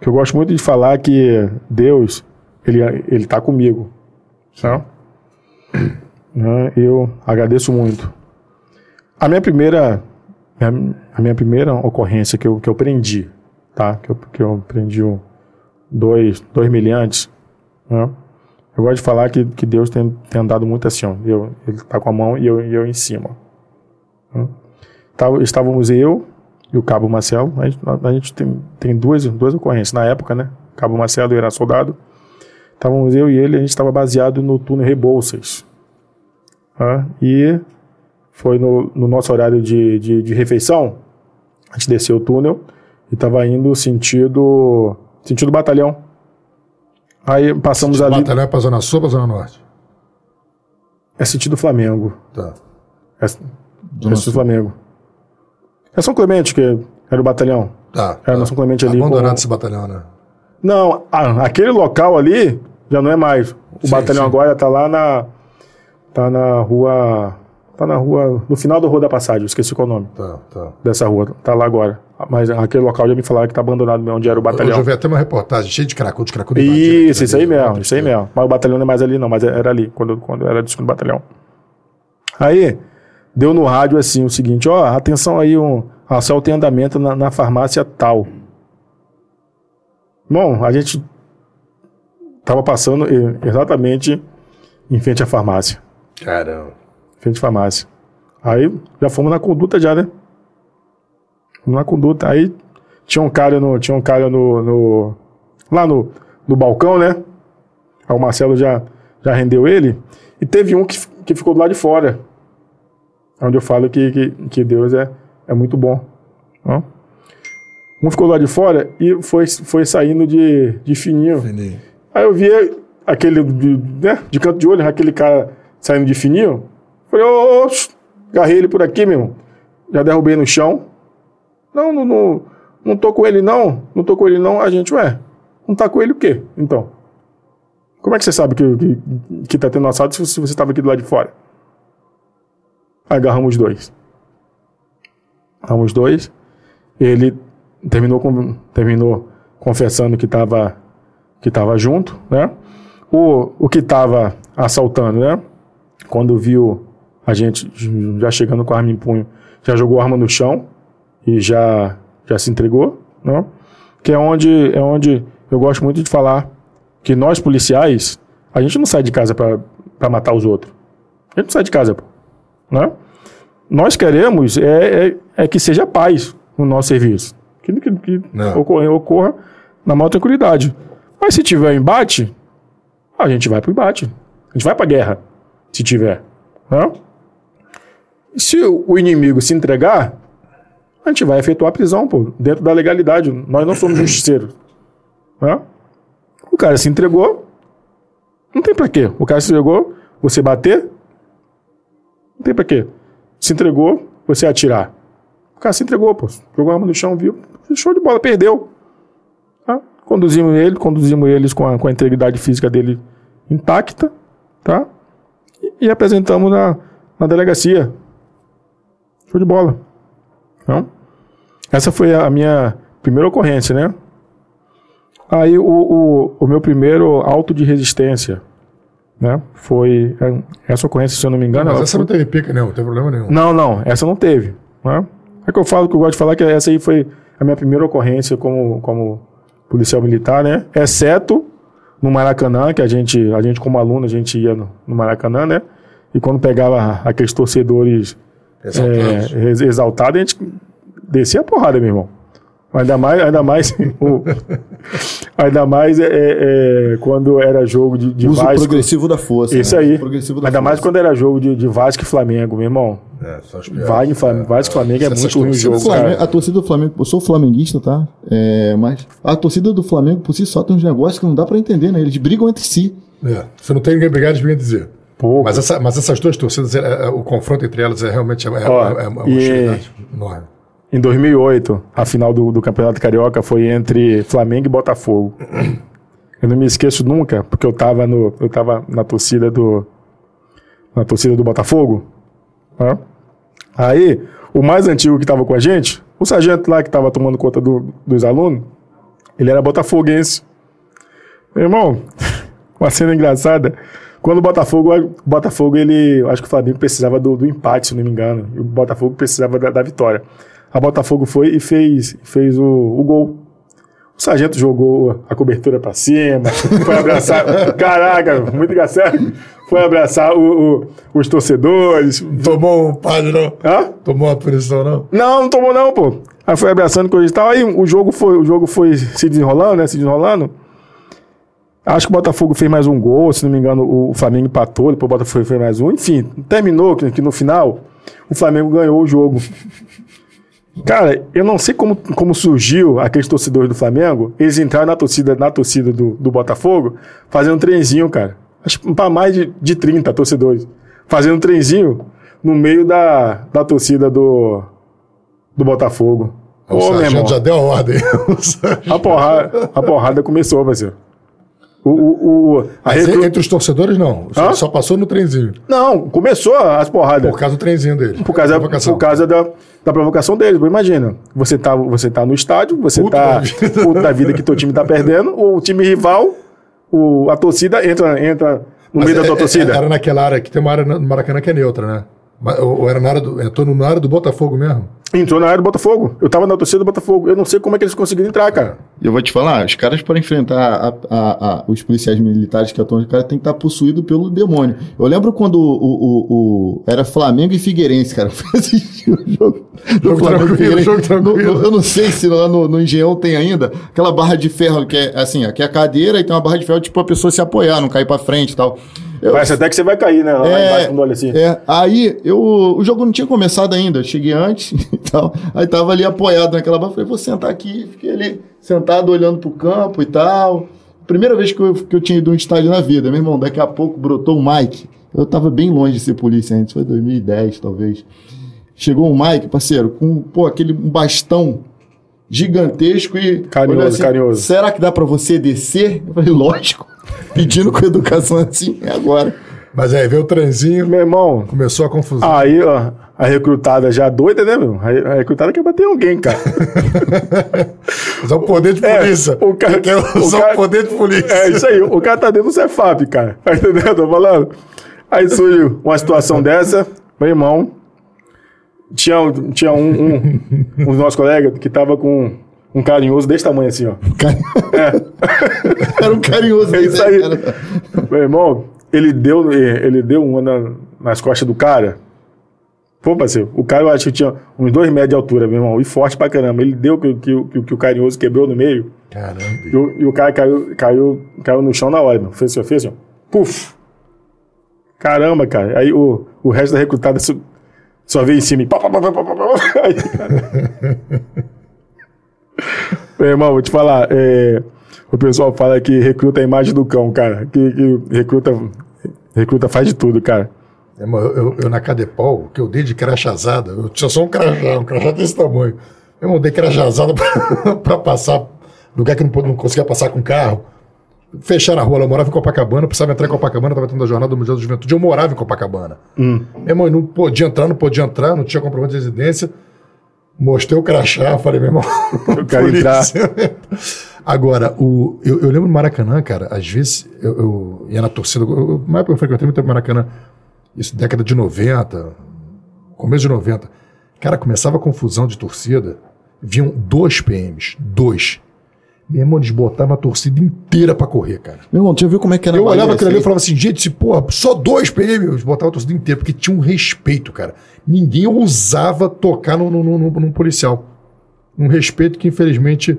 Que eu gosto muito de falar que Deus, ele ele está comigo. Né? Eu agradeço muito. A minha primeira a minha primeira ocorrência que eu, que eu prendi, tá? Que eu, que eu prendi um- dois, dois miliantes, né? Eu gosto de falar que, que Deus tem, tem andado muito assim, ó. Eu, ele tá com a mão e eu, eu em cima. né? Tava- estávamos eu e o Cabo Marcelo. A gente, a gente tem, tem duas, duas ocorrências na época, né? Cabo Marcelo era soldado. Estávamos eu e ele, a gente estava baseado no túnel Rebouças. né? E foi no, no nosso horário de, de, de refeição. A gente desceu o túnel e estava indo sentido sentido batalhão. Aí passamos ali. Batalhão é pra Zona Sul ou pra Zona Norte? É sentido Flamengo. Tá. É, é sentido Flamengo. É São Clemente que era o batalhão. Tá. É, tá. São Clemente ali. Abandonado com- esse batalhão, né? Não, a- aquele local ali já não é mais. O Sim, batalhão sim. agora tá lá na. Tá na rua. Tá na rua. No final da Rua da Passagem, esqueci qual é o nome Tá, tá. dessa rua. Tá lá agora. Mas aquele local já me falaram que tá abandonado mesmo, onde era o batalhão. eu vi até uma reportagem cheia de cracudo, cracudo Isso, isso aí mesmo, isso aí mesmo. Mas o batalhão não é mais ali, não, mas era ali, quando, quando era do segundo batalhão. Aí, deu no rádio assim o seguinte: ó, atenção aí, um assalto em andamento na, na farmácia tal. Bom, a gente tava passando exatamente em frente à farmácia. Caramba. Em frente à farmácia. Aí já fomos na conduta já, né? Na conduta. Aí tinha um cara no. Tinha um cara no. no- lá no, no balcão, né? Aí o Marcelo já, já rendeu ele. E teve um que, que ficou do lado de fora. Onde eu falo que, que, que Deus é, é muito bom. Ó. Um ficou do lado de fora e foi, foi saindo de, de fininho. Fininho. Aí eu vi aquele de, né, de canto de olho, aquele cara saindo de fininho. Falei, ô, sh- agarrei ele por aqui, meu irmão. Já derrubei no chão. Não, não, não, não tô com ele, não. Não tô com ele, não. A gente, ué, não tá com ele o quê, então? Como é que você sabe que, que, que tá tendo assalto se você estava aqui do lado de fora? Agarramos os dois. Agarramos os dois. Ele terminou, com, terminou confessando que estava que tava junto, né? O, o que estava assaltando, né? Quando viu a gente já chegando com a arma em punho, já jogou a arma no chão e já, já se entregou, né? Que é onde, é onde eu gosto muito de falar que nós policiais, a gente não sai de casa para matar os outros. A gente não sai de casa, pô, né? nós queremos é, é, é que seja paz no nosso serviço. Que, que, que Não. ocorra, ocorra na maior tranquilidade. Mas se tiver embate, a gente vai pro embate. A gente vai pra guerra, se tiver. Né? Se o o inimigo se entregar, a gente vai efetuar a prisão, pô, dentro da legalidade. Nós não somos justiceiros. Né? O cara se entregou, não tem pra quê. O cara se entregou, você bater, não tem pra quê. Se entregou, você atirar. O cara se entregou, pô. Jogou a arma no chão, viu? Show de bola, perdeu. Tá? Conduzimos ele, conduzimos eles com a, com a integridade física dele intacta, tá? E, e apresentamos na, na delegacia. Show de bola. Então, essa foi a minha primeira ocorrência, né? Aí o, o, o meu primeiro auto de resistência, né? Foi é, essa ocorrência, se eu não me engano. Mas ela essa foi- não teve pica, não, não tem problema nenhum. não, não, essa não teve. Né? É que eu falo que eu gosto de falar que essa aí foi a minha primeira ocorrência como, como policial militar, né? Exceto no Maracanã, que a gente, a gente como aluno, a gente ia no, no Maracanã, né? E quando pegava aqueles torcedores Exaltados. é, ex- exaltados, a gente descia a porrada, meu irmão. Ainda mais, ainda mais, <laughs> o- ainda mais é, é, é, quando era jogo de, de Uso Vasco. progressivo da força. Isso né? aí. Ainda mais força. quando era jogo de, de Vasco e Flamengo, meu irmão. É, são. Vai em Flam- Vasco e Flamengo é muito ruim o jogo, Flamengo- cara. a torcida do Flamengo, eu sou flamenguista, tá? É, mas a torcida do Flamengo por si só tem uns negócios que não dá pra entender, né? Eles brigam entre si. É, se não tem ninguém brigado, eles vêm dizer. Pô, Mas, essa- mas essas duas torcidas, é, é, o confronto entre elas é realmente é, é, Ó, é, é uma hostilidade enorme. em 2008, a final do, do Campeonato Carioca foi entre Flamengo e Botafogo. Eu não me esqueço nunca, porque eu tava, no, eu tava na torcida do na torcida do Botafogo. né? Aí, o mais antigo que tava com a gente, o sargento lá que tava tomando conta do- dos alunos, ele era botafoguense. Meu irmão, <laughs> uma cena engraçada. Quando o Botafogo, o Botafogo, ele. Acho que o Flamengo precisava do, do empate, se não me engano. E o Botafogo precisava da, da vitória. A Botafogo foi e fez, fez o, o gol. O sargento jogou a cobertura pra cima, foi abraçar. <laughs> Caraca, muito engraçado. Foi abraçar o- o- os torcedores. Tomou um padre, não? Hã? Tomou uma punição, não? Não, não tomou não, pô. Aí foi abraçando coisa e tal. Aí o jogo foi, o jogo foi se desenrolando, né? Se desenrolando. Acho que o Botafogo fez mais um gol, se não me engano, o Flamengo empatou, depois o Botafogo fez mais um. Enfim, terminou que, no final o Flamengo ganhou o jogo. Cara, eu não sei como, como surgiu aqueles torcedores do Flamengo. Eles entraram na torcida, na torcida do, do Botafogo, fazendo um trenzinho, cara. Acho que para mais de, de 30 torcedores. Fazendo um trenzinho no meio da, da torcida do, do Botafogo. O Ô, já deu a ordem. <laughs> A porrada, a porrada começou, parceiro. O, o, o, a Mas entre os torcedores, não. Só, Hã? só passou no trenzinho. Não, começou as porradas. Por causa do trenzinho dele. Por causa, por causa da, da provocação deles. Pô, Imagina, você tá, você tá no estádio, você Puto tá da vida. <laughs> puto da vida que teu time tá perdendo, o time rival, o, a torcida entra, entra no Mas meio da é- tua é- torcida. Era naquela área que tem uma área no Maracanã que é neutra, né? Ou era na área do. Entrou na área do Botafogo mesmo. Entrou na área do Botafogo. Eu tava na torcida do Botafogo. Eu não sei como é que eles conseguiram entrar, cara. E eu vou te falar, os caras para enfrentar a- a- a- os policiais militares que atuam, os caras tem que estar possuído pelo demônio. Eu lembro quando o, o- o- era Flamengo e Figueirense, cara. <laughs> Eu assistir o jogo Jogo Flamengo tranquilo, Figueirense. jogo tranquilo. No- no- eu não sei se lá no, no Engenhão tem ainda aquela barra de ferro que é assim, aqui é a cadeira e tem uma barra de ferro tipo a pessoa se apoiar, não cair para frente e tal. Eu- Parece até que você vai cair, né? Lá é, embaixo quando olha assim. é, aí eu, o jogo não tinha começado ainda, eu cheguei antes <laughs> e tal. Aí tava ali apoiado naquela barra, falei, vou sentar aqui, fiquei ali sentado olhando pro campo e tal. Primeira vez que eu, que eu tinha ido a um estádio na vida, meu irmão, daqui a pouco brotou o Mike. Eu tava bem longe de ser polícia antes, foi 2010 talvez. Chegou o Mike, parceiro, com pô, aquele bastão gigantesco e. Carinhoso, assim, carinhoso. Será que dá pra você descer? Eu falei, lógico. <laughs> Pedindo com educação assim, é agora. Mas aí veio o trenzinho, Meu irmão, começou a confusão. aí, ó, a recrutada já doida, né, meu? A a recrutada quer bater em alguém, cara. <laughs> Usar o poder de É, polícia. o cara- Quer o usar cara- o poder de polícia. É isso aí, o cara tá dentro do Cefap, cara. Tá entendendo? Tô falando. Aí surge uma situação dessa, meu irmão. Tinha, um- tinha um, um, <laughs> um dos nossos colegas que tava com um carinhoso desse tamanho assim, ó. <laughs> Era um carinhoso. É né, isso aí. cara? Meu irmão, ele deu, ele deu uma na- nas costas do cara. Pô, parceiro, o cara eu acho que tinha uns dois metros de altura, meu irmão, e forte pra caramba. Ele deu que, que, que, que o carinhoso quebrou no meio. Caramba. E o, e o cara caiu, caiu, caiu no chão na hora, meu. Fez assim, fez assim, ó. Puf! Caramba, cara. Aí o, o resto da recrutada só, veio em cima e. Pá, pá, pá, pá, pá, pá. <laughs> Aí. Meu irmão, vou te falar. é, o pessoal fala que recruta a imagem do cão, cara. Que, que recruta, recruta faz de tudo, cara. É, Eu, eu, eu na Cadepol, que eu dei de crachazada, eu tinha só um crachá, um crachá desse tamanho. Eu não dei crachazada <laughs> pra, pra passar, lugar que não, não conseguia passar com carro. Fecharam a rua, eu morava em Copacabana, precisava entrar em Copacabana, estava tendo a jornada do Museu da Juventude, eu morava em Copacabana. Meu irmão, eu não podia entrar, não podia entrar, não tinha comprovante de residência. Mostrei o crachá, falei, meu irmão. <laughs> Eu quero entrar. <laughs> Agora, o, eu, eu lembro no Maracanã, cara, às vezes eu, eu ia na torcida, eu, uma época eu frequentei muito tempo o Maracanã, isso década de 90, começo de 90. Cara, começava a confusão de torcida, vinham dois PMs, dois. Meu irmão, eles botavam a torcida inteira pra correr, cara. Meu irmão, tu já viu como é que na Eu Bahia olhava aquilo ali aí? e falava assim, gente, se, porra, só dois PM, eles botavam a torcida inteira, porque tinha um respeito, cara. Ninguém ousava tocar num, num, num- num policial. Um respeito que, infelizmente,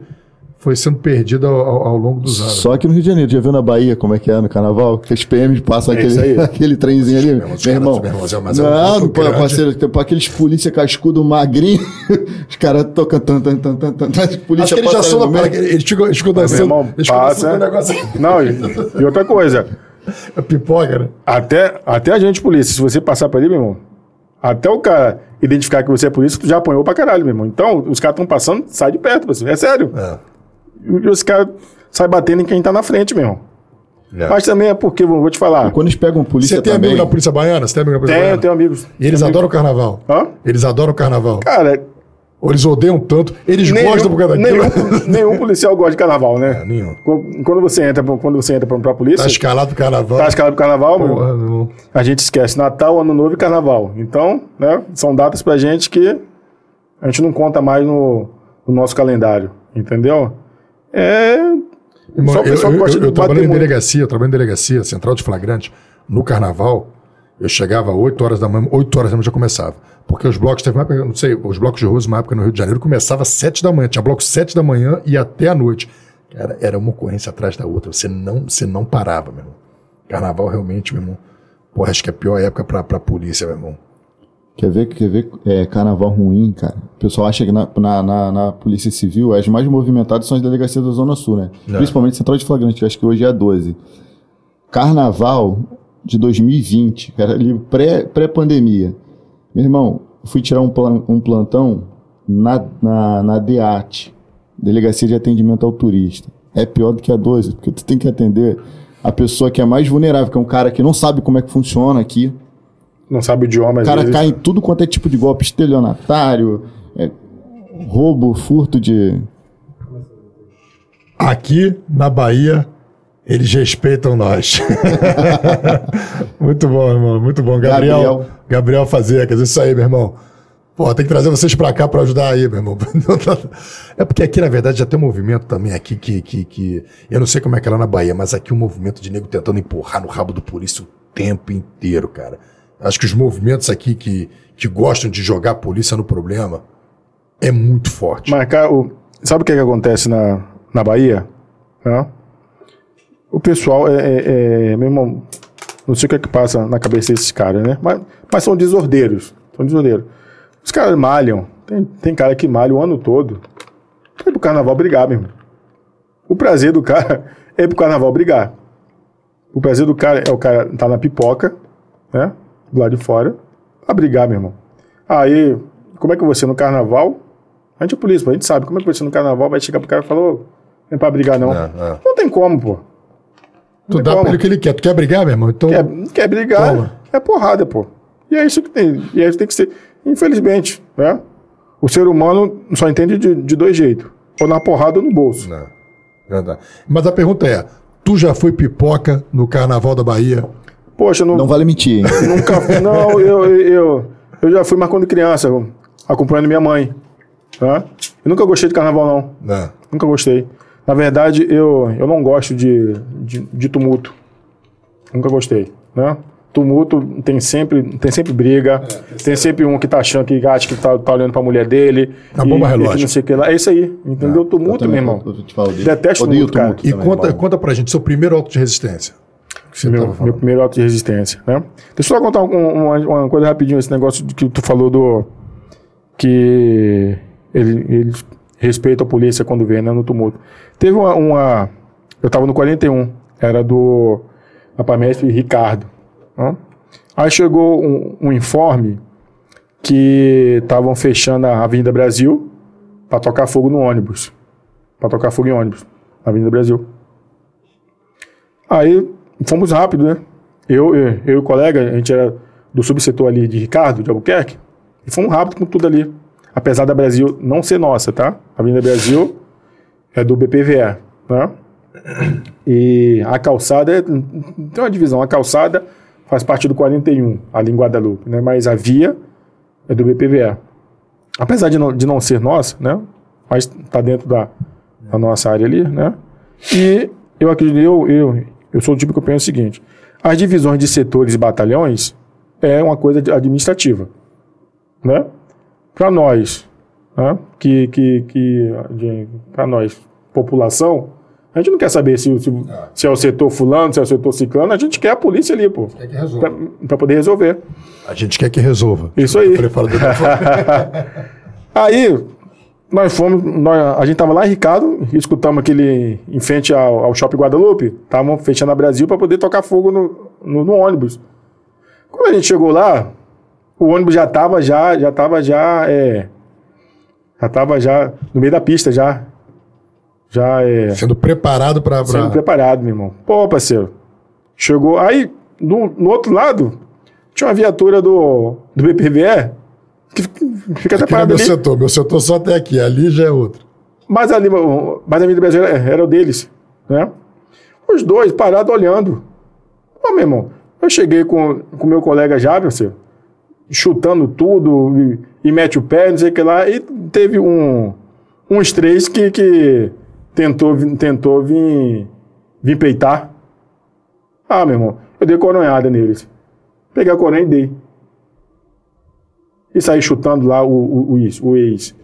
foi sendo perdido ao, ao- longo dos anos. Só que no Rio de Janeiro, já viu na Bahia como é que é no carnaval? Que os PMs passam É aquele, <laughs> aquele trenzinho ali. Meu irmão, os Meu caras- irmão. meu irmão, mas é um Não, grupo pô, parceiro, tem aqueles polícia cascudo magrinho, <laughs> os caras tocam tan, tan, tan, tan, tan, as polícia Acho que eles já são meio. Eles ficam, eles ficam Meu dançando. irmão, Eles ficam passa. negócio. Não, e, e outra coisa. <laughs> É pipoca, né? Até, até a gente polícia, se você passar por ali, meu irmão, até o cara identificar que você é polícia, tu já apanhou pra caralho, meu irmão. Então, os caras estão passando, sai de perto, você. É sério. É. E os caras saem batendo em quem tá na frente, meu irmão. É. Mas também é porque, vou te falar. Quando eles pegam polícia Você tem também... amigo na Polícia Baiana? Você tem amigo na Polícia Tenho, Baiana? tenho amigos. E eles adoram o carnaval. Hã? Eles adoram o carnaval. Cara, Ou eles odeiam tanto. Eles gostam por causa daquilo. nenhum, <laughs> nenhum policial gosta de carnaval, né? É, nenhum. Quando você entra, pra- quando você entra pra, pra polícia, Tá escalado pro carnaval. tá escalado pro carnaval, meu, Porra, não. a gente esquece Natal, Ano Novo e Carnaval. Então, né, são datas pra gente que a gente não conta mais no, no nosso calendário, entendeu? É... Irmão, Só o eu, pessoal eu, gosta eu, de eu trabalhei em delegacia, eu trabalhei em delegacia, central de flagrante, no carnaval, eu chegava às 8 horas da manhã, 8 horas da manhã já começava. Porque os blocos, teve uma época, eu não sei, os blocos de ruas, uma época no Rio de Janeiro, começava às 7 da manhã, tinha bloco 7 da manhã e até a noite. Cara, era uma ocorrência atrás da outra, você não, você não parava, meu irmão. Carnaval realmente, meu irmão, porra, acho que é a pior época pra, pra polícia, meu irmão. Quer ver, quer ver é, carnaval ruim, cara? O pessoal acha que na, na, na- na Polícia Civil as mais movimentadas são as delegacias da Zona Sul, né? Principalmente Central de Flagrante, que acho que hoje é a 12. Carnaval de 2020, cara, ali pré- pré-pandemia. Meu irmão, fui tirar um, plan- um plantão na, na, na DEAT, Delegacia de Atendimento ao Turista. É pior do que a 12, porque tu tem que atender a pessoa que é mais vulnerável, que é um cara que não sabe como é que funciona aqui. Não sabe o idioma, O cara vezes. cai em tudo quanto é tipo de golpe, estelionatário, é, roubo, furto de. Aqui na Bahia, eles respeitam nós. <laughs> muito bom, irmão. Muito bom. Gabriel, Gabriel. Gabriel. Fazer, quer dizer, isso aí, meu irmão. Pô, tem que trazer vocês pra cá pra ajudar aí, meu irmão. <laughs> É porque aqui, na verdade, já tem um movimento também aqui que, que, que. Eu não sei como é que é lá na Bahia, mas aqui um movimento de nego tentando empurrar no rabo do polícia o tempo inteiro, cara. Acho que os movimentos aqui que, que gostam de jogar a polícia no problema é muito forte. Mas, cara, o- sabe o que, que acontece na, na Bahia? Hã? O pessoal é, é, é, não sei o que é que passa na cabeça desses caras, né? Mas, mas são desordeiros. São desordeiros. Os caras malham. Tem, tem cara que malha o ano todo. É pro carnaval brigar, meu irmão. O prazer do cara <laughs> é pro carnaval brigar. O prazer do cara é o cara tá na pipoca, né? Do lado de fora, a brigar, meu irmão. Aí, como é que você no carnaval a gente é polícia, a gente sabe como é que você no carnaval vai chegar pro cara e falar, ô, não é pra brigar não. É, é. Não tem como, pô. Tu dá como. pra ele o que ele quer. Tu quer brigar, meu irmão? Então. Quer, quer brigar, Toma. é porrada, pô. E é isso que tem. E é isso que tem que ser. Infelizmente, né? O ser humano só entende de, de dois jeitos. Ou na porrada ou no bolso. Não. Verdade. Mas a pergunta é: tu já foi pipoca no Carnaval da Bahia? Poxa, não, Não vale mentir, hein? <laughs> nunca. Não, eu, eu, eu, já fui mais quando criança, acompanhando minha mãe. Tá? Eu nunca gostei de carnaval, não. Não. Nunca gostei. Na verdade, eu, eu não gosto de, de, de tumulto. Nunca gostei. Né? tumulto tem sempre, tem sempre briga, tem sempre um que tá achando que acha que tá, tá olhando pra mulher dele. A e- bomba e que relógio. não sei o que lá. É isso aí, entendeu? tumulto, meu irmão. Eu te falo dele. Detesto Odeio tumulto, cara. tumulto E também, conta, Paulo. conta pra gente seu primeiro auto de resistência. Que meu, meu primeiro auto de resistência, né? Deixa eu só contar um- uma, uma coisa rapidinho, esse negócio que tu falou do... Que ele, ele respeita a polícia quando vem, né, no tumulto. Teve uma... uma- eu tava no 41, era do Apamestre Ricardo. né? Aí chegou um, um informe que estavam fechando a Avenida Brasil para tocar fogo no ônibus. Para tocar fogo em ônibus, na Avenida Brasil. Aí fomos rápido, né? Eu, eu, eu e o colega, a gente era do subsetor ali de Ricardo, de Albuquerque, e fomos rápido com tudo ali. Apesar da Brasil não ser nossa, tá? A Avenida Brasil é do BPVE, né? E a calçada, é- tem uma divisão, a calçada faz parte do 41, ali em Guadalupe, né? Mas a via é do BPVE. Apesar de não, de não ser nossa, né? Mas tá dentro da, da nossa área ali, né? E eu acredito, eu, eu, eu sou o tipo que eu penso o seguinte: as divisões de setores e batalhões é uma coisa administrativa, né? Para nós, né? Que, que, que para nós, população, a gente não quer saber se, se, se é o setor fulano, se é o setor ciclano, a gente quer a polícia ali, pô, Quer que resolva. para poder resolver. A gente quer que resolva. Isso aí. Do- <laughs> <laughs> Aí, nós fomos, nós- a gente tava lá em Ricardo, escutamos aquele em frente ao, ao Shopping Guadalupe, estavam fechando a Brasil para poder tocar fogo no, no, no ônibus. Quando a gente chegou lá, o ônibus já tava já, já tava já, é, já tava já no meio da pista já, já é, Sendo preparado pra. pra- sendo preparado, meu irmão. Pô, parceiro, chegou, aí no, no outro lado tinha uma viatura do, do BPVE fica até não é meu ali. setor. Meu setor só até aqui. Ali já é outro. Mas ali, mas a Avenida Brasil era, era o deles, né? Os dois parados olhando. Ô, meu irmão, eu cheguei com o meu colega Javerson, chutando tudo, e, e mete o pé, não sei o que lá, e teve um, uns três que, que tentou, tentou vir, vir peitar. Ah, meu irmão, eu dei coronhada neles. Peguei a coronha e dei. E saí chutando lá o, o, o, ex- o ex.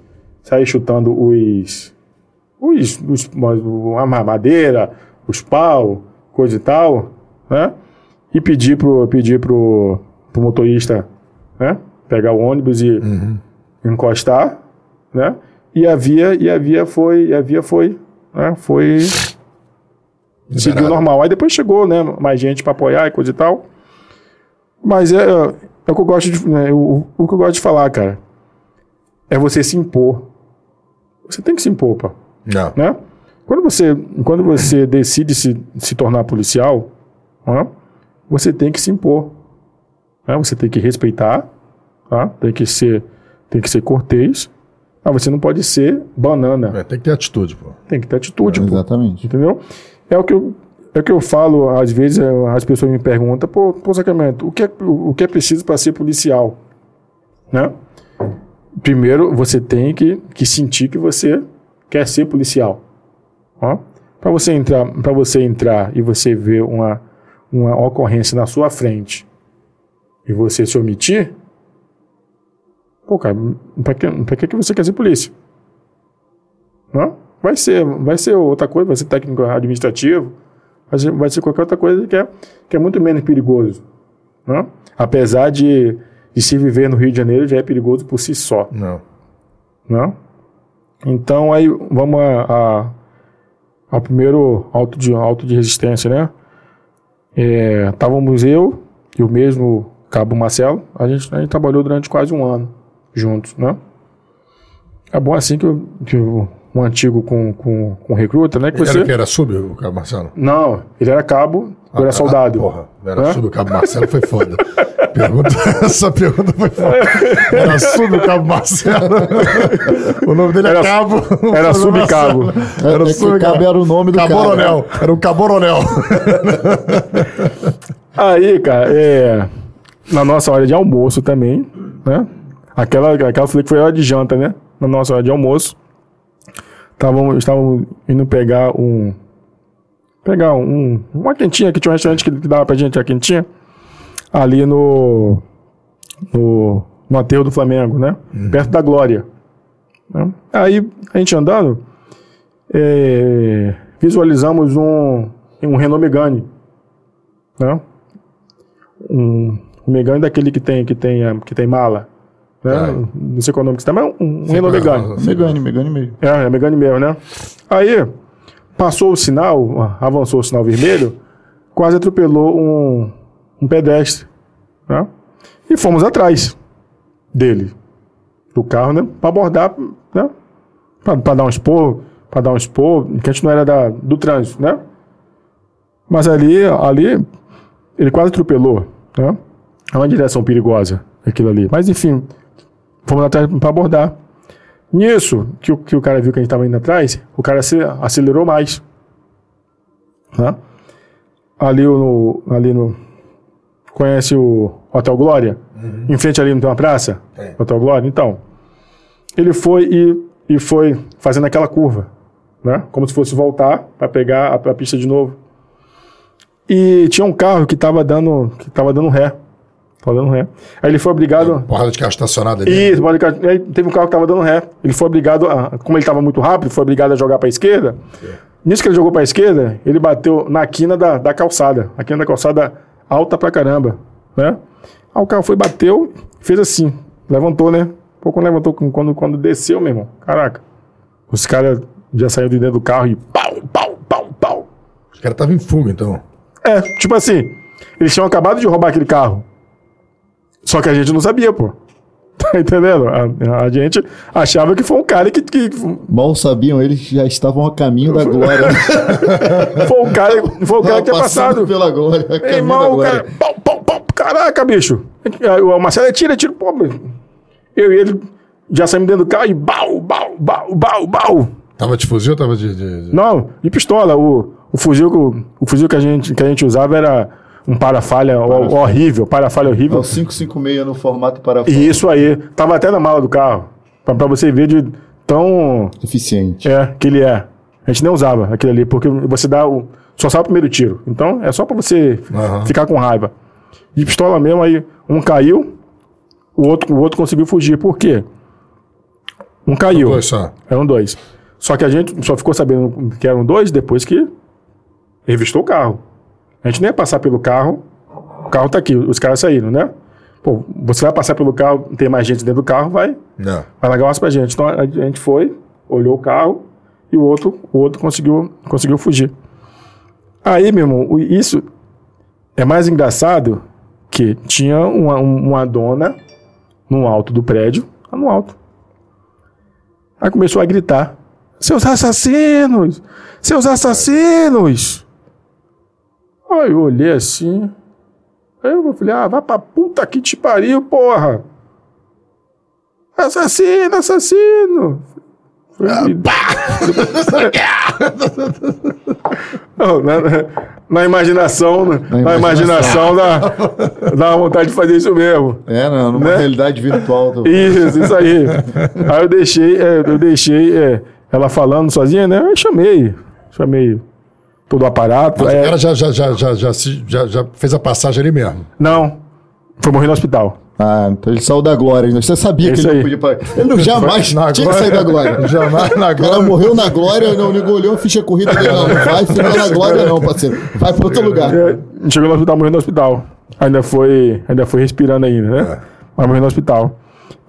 Saí chutando os. Os. os a madeira, os pau, coisa e tal, né? E pedi pro, pedi pro, pro motorista, né? Pegar o ônibus e encostar, né? E a via, e a via foi, e a via foi, né? Foi seguiu normal. Aí depois chegou, né? Mais gente para apoiar e coisa e tal. Mas é, é o que eu gosto de, né, o, o que eu gosto de falar, cara. É você se impor. Você tem que se impor, pá, Não. né? Quando você, quando você <laughs> decide se, se tornar policial, né, você tem que se impor. né? Você tem que respeitar, tá? tem que ser, tem que ser cortês. Mas você não pode ser banana. É, tem que ter atitude, pô. Tem que ter atitude, pô. Exatamente. Entendeu? É o que eu, é o que eu falo, às vezes é, as pessoas me perguntam, pô, pô Sacramento, o que é, o, que é preciso para ser policial? Né? Primeiro, você tem que, que sentir que você quer ser policial. Para você entrar, para você entrar e você ver uma, uma ocorrência na sua frente e você se omitir, pô, cara, para que que você quer ser polícia? Não? Vai ser, vai ser outra coisa, vai ser técnico administrativo, vai ser, vai ser qualquer outra coisa que é, que é muito menos perigoso. Não? Apesar de, de se viver no Rio de Janeiro já é perigoso por si só. Não. Não? Então aí vamos a, a- ao primeiro auto de, auto de resistência, né? É, Estávamos eu e o mesmo Cabo Marcelo, a gente, a gente trabalhou durante quase um ano juntos, né? É bom assim que, que o, um antigo com, com, com recruta, né? Que Ele você... era que era sub, o Cabo Marcelo? Não, ele era cabo, eu era soldado. Ah, porra, era Hã? sub, o Cabo Marcelo foi foda. <laughs> Pergunta, essa pergunta foi foda. Era sub, o Cabo Marcelo. o nome dele é Era- Cabo. era <laughs> subcabo. Era É sub, Cabo era o nome do cara. Caboronel. Era o Caboronel. <laughs> Aí, cara, é, na nossa hora de almoço também, né? Aquela, aquela falei que foi hora de janta, né? Na nossa hora de almoço, estávamos estávamos indo pegar um. Pegar um, uma quentinha, que tinha um restaurante que, que dava pra gente a quentinha. ali no, no, no aterro do Flamengo, né? Perto da Glória. né? Aí, a gente andando, é, visualizamos um, um Renault Megane, né? Um, um Megane daquele que tem, que tem, que tem mala, né? Ah. Não sei qual é o nome que você mas um, um Renault Megane. Megane, Megane mesmo. É, é Megane mesmo, né? Aí, passou o sinal, avançou o sinal vermelho, quase atropelou um, um pedestre, né? E fomos atrás dele, do carro, né? Pra abordar, né? Pra, pra dar um esporro, pra dar um esporro, que a gente não era da, do trânsito, né? Mas ali, ali, ele quase atropelou, né? É uma direção perigosa, aquilo ali. Mas enfim, fomos atrás pra abordar. Nisso, que o, que o cara viu que a gente estava indo atrás, o cara ace- acelerou mais. Né? Ali no, ali no. Conhece o Hotel Glória? Em frente ali não tem uma praça? Tem. Hotel Glória? Então. Ele foi e, e foi fazendo aquela curva. Né? Como se fosse voltar para pegar a, a pista de novo. E tinha um carro que estava dando, que tava dando ré. Dando ré. Aí ele foi obrigado. Porrada de carro estacionado ali. Isso, pode ficar- aí teve um carro que tava dando ré. Ele foi obrigado, a, como ele tava muito rápido, foi obrigado a jogar para a esquerda. Nisso que ele jogou para a esquerda, ele bateu na quina da, da calçada. A quina da calçada alta pra caramba, né? Aí o carro foi, bateu, fez assim, levantou, né? Pouco levantou, quando, quando desceu, meu irmão, caraca. Os caras já saíram de dentro do carro e pau, pau, pau, pau. Os caras estavam em fuga, então. É, tipo assim, eles tinham acabado de roubar aquele carro. Só que a gente não sabia, pô. Tá entendendo? A, a gente achava que foi um cara que, que Mal sabiam, eles já estavam a caminho da glória. <laughs> foi um cara, foi um cara que tinha passado. pela glória, a Ei, irmão, o glória. cara, pau, pau, pau, caraca, bicho. O Marcelo tira, tira, pô, eu e ele já saímos dentro do carro e bau, bau, bau, bau, bau. Tava de fuzil ou tava de. de- de- Não, de pistola. O, o fuzil, que o, o fuzil que a, gente, que a gente usava era um para-falha ho- horrível, para-falha É horrível. o 556 no formato para E isso aí, tava até na mala do carro. Pra, pra você ver de tão eficiente. é que ele é. A gente nem usava aquilo ali, porque você dá o. Só sai o primeiro tiro. Então é só pra você ficar com raiva. De pistola mesmo, aí um caiu, o outro, o outro conseguiu fugir. Por quê? Um caiu. Dois só. Eram dois. Só que a gente só ficou sabendo que eram dois depois que revistou o carro. A gente nem ia passar pelo carro. O carro tá aqui, os caras saíram, né? Pô, você vai passar pelo carro, tem mais gente dentro do carro, vai, Não. vai largar umas pra gente. Então a, gente foi, olhou o carro e o outro, o outro conseguiu, conseguiu fugir. Aí, meu irmão, isso é mais engraçado que tinha uma, uma dona no alto do prédio, lá no alto. Aí começou a gritar: Seus assassinos! Seus assassinos! Aí eu olhei assim. Aí eu falei: Ah, vai pra puta que te pariu, porra! Assassino, assassino! Falei, <laughs> Não, na, na imaginação, na, na imaginação dá, dá vontade de fazer isso mesmo. É, não, numa Né? realidade virtual. do- Isso, isso aí. Aí eu deixei, é, eu deixei é, ela falando sozinha, né? Eu chamei, chamei todo o aparato. Mas é, o cara já, já, já, já, já, se- já, já fez a passagem ali mesmo. Não, foi morrer no hospital. Ah, então ele saiu da glória. Você sabia que Isso ele aí. não podia. Ele não jamais Na tinha que sair da glória. <laughs> Jamais na O cara glória. morreu na glória, não, nego olhou a ficha corrida dele. Não, não vai ficar na glória, não, parceiro. Vai pra outro lugar. É, chegou no hospital, morreu no hospital. Ainda foi, ainda foi respirando ainda, né? É. Mas morreu no hospital.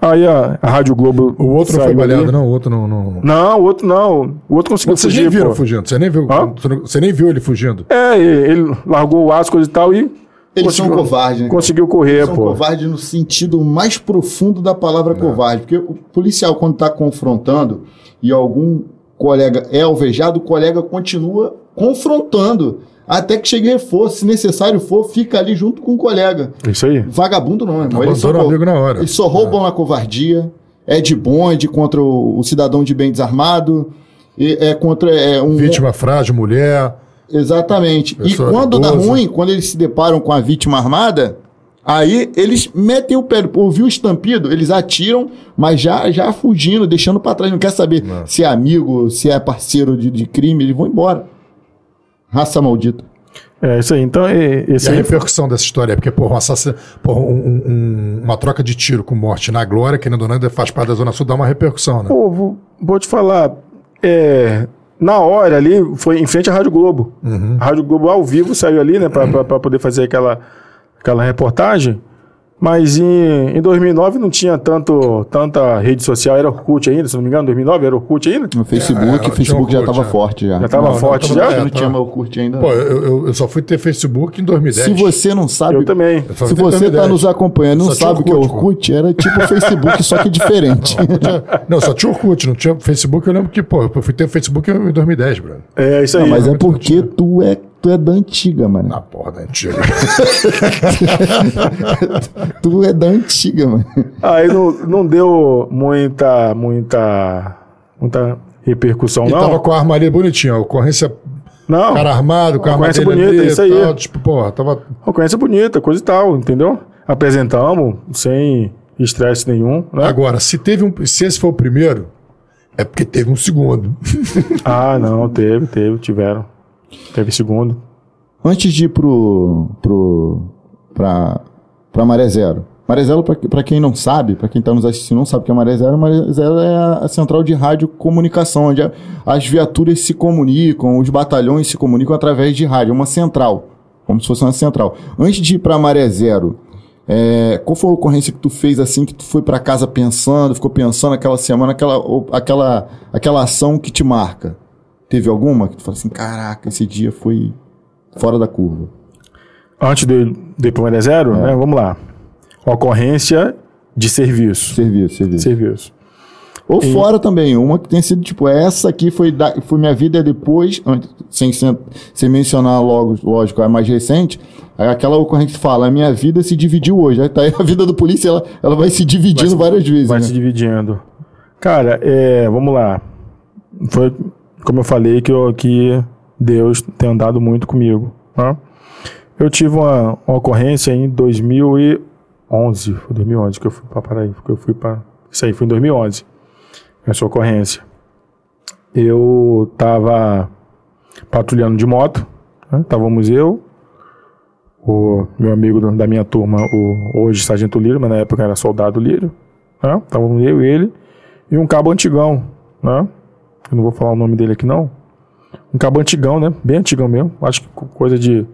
Aí a, a Rádio Globo. O outro não foi saiu ali. baleado, não. O outro não. não... Não, o outro não. O outro conseguiu Vocês fugir, nem viram pô. fugindo. Você nem viu. Hã? Você, não- nem viu ele fugindo. É, ele largou o coisa e tal, e. Eles são covardes, né? Conseguiu correr, São pô. covardes no sentido mais profundo da palavra covarde. Porque o policial, quando está confrontando e algum colega é alvejado, o colega continua confrontando. Até que chegue reforço. Se necessário for, fica ali junto com o colega. Isso aí. Vagabundo não, irmão. Eles, Abandona só, amigo na hora. eles só roubam na covardia. É de bonde contra o, o cidadão de bem desarmado. e É contra é, um. Vítima frágil, mulher. Exatamente. Pessoa e quando dá ruim, quando eles se deparam com a vítima armada, aí eles metem o pé. Ouviu o estampido, eles atiram, mas já, já fugindo, deixando pra trás. Não quer saber se é amigo, se é parceiro de, de crime, eles vão embora. Raça maldita. É isso aí. Então, é, esse E a repercussão dessa história é porque, porra, um assassino, porra, um- um- uma troca de tiro com morte na glória, querendo ou não, faz parte da Zona Sul, dá uma repercussão, né? Pô, vou, vou te falar. é, na hora ali, foi em frente à Rádio Globo. A Rádio Globo ao vivo saiu ali, né, pra, pra, pra poder fazer aquela, aquela reportagem. Mas em, em 2009 não tinha tanto, tanta rede social, era Orkut ainda, se não me engano, 2009 era Orkut ainda? No Facebook, É, o Facebook já estava é. forte já. Já tava Não, não, forte já? Não tinha mais Orkut ainda. Pô, eu, eu- só fui ter Facebook em 2010. Se você não sabe, Eu também. Eu se você está 2010. nos acompanhando e não sabe o que é Orkut, era tipo o Facebook, só que diferente. Não, só tinha Orkut, não tinha Facebook. Eu lembro que, pô, eu fui ter Facebook em 2010, Bruno. É isso aí. Não, mas é porque tu é, tu é da antiga, mano. Na porra da antiga. <laughs> Tu é da antiga, mano. Aí não, não deu muita, muita, muita repercussão, E não. tava com a armaria bonitinha, a ocorrência, Não, cara armado, com a armadilha bonita, isso aí. tal, Tipo, porra, tava... ocorrência bonita, coisa e tal, entendeu? Apresentamos sem estresse nenhum, né? Agora, se teve um... Se esse foi o primeiro, é porque teve um segundo. Ah, não, teve, teve, tiveram. Teve segundo. Antes de ir pro, pro, pra, pra Maré Zero. Maré Zero, pra quem não sabe, pra quem tá nos assistindo não sabe o que é Maré Zero, Maré Zero é a, central de rádio comunicação, onde as viaturas se comunicam, os batalhões se comunicam através de rádio, é uma central, como se fosse uma central. Antes de ir pra Maré Zero, é, qual foi a ocorrência que tu fez assim, que tu foi pra casa pensando, ficou pensando aquela semana, aquela, aquela, aquela ação que te marca? Teve alguma que tu falou assim, caraca, esse dia foi fora da curva? Antes de, de ir pro Maré Zero, né? Vamos lá. Ocorrência de serviço. Serviço, serviço. Serviço. Ou fora também, uma que tenha sido, tipo, essa aqui foi, da, foi minha vida depois, antes- sem, sem, sem mencionar logo, lógico, a mais recente, aí aquela ocorrência que fala, a minha vida se dividiu hoje. Aí tá aí a vida do polícia, ela, ela vai se dividindo várias vezes. Vai né? se dividindo. Cara, é, vamos lá. Foi como eu falei que, eu, que Deus tem andado muito comigo. Tá? Eu tive uma, uma ocorrência em 2011. Foi 2011 que eu fui para Paraíba. Que eu fui para isso aí foi em 2011. Essa ocorrência. Eu tava patrulhando de moto. Né? Estávamos eu, o meu amigo da minha turma, o hoje Sargento Lírio, mas na época era soldado Lírio. Né? Estávamos eu e ele e um cabo antigão, né? Eu não vou falar o nome dele aqui não. Um cabo antigão, né? Bem antigão mesmo. Acho que co- coisa de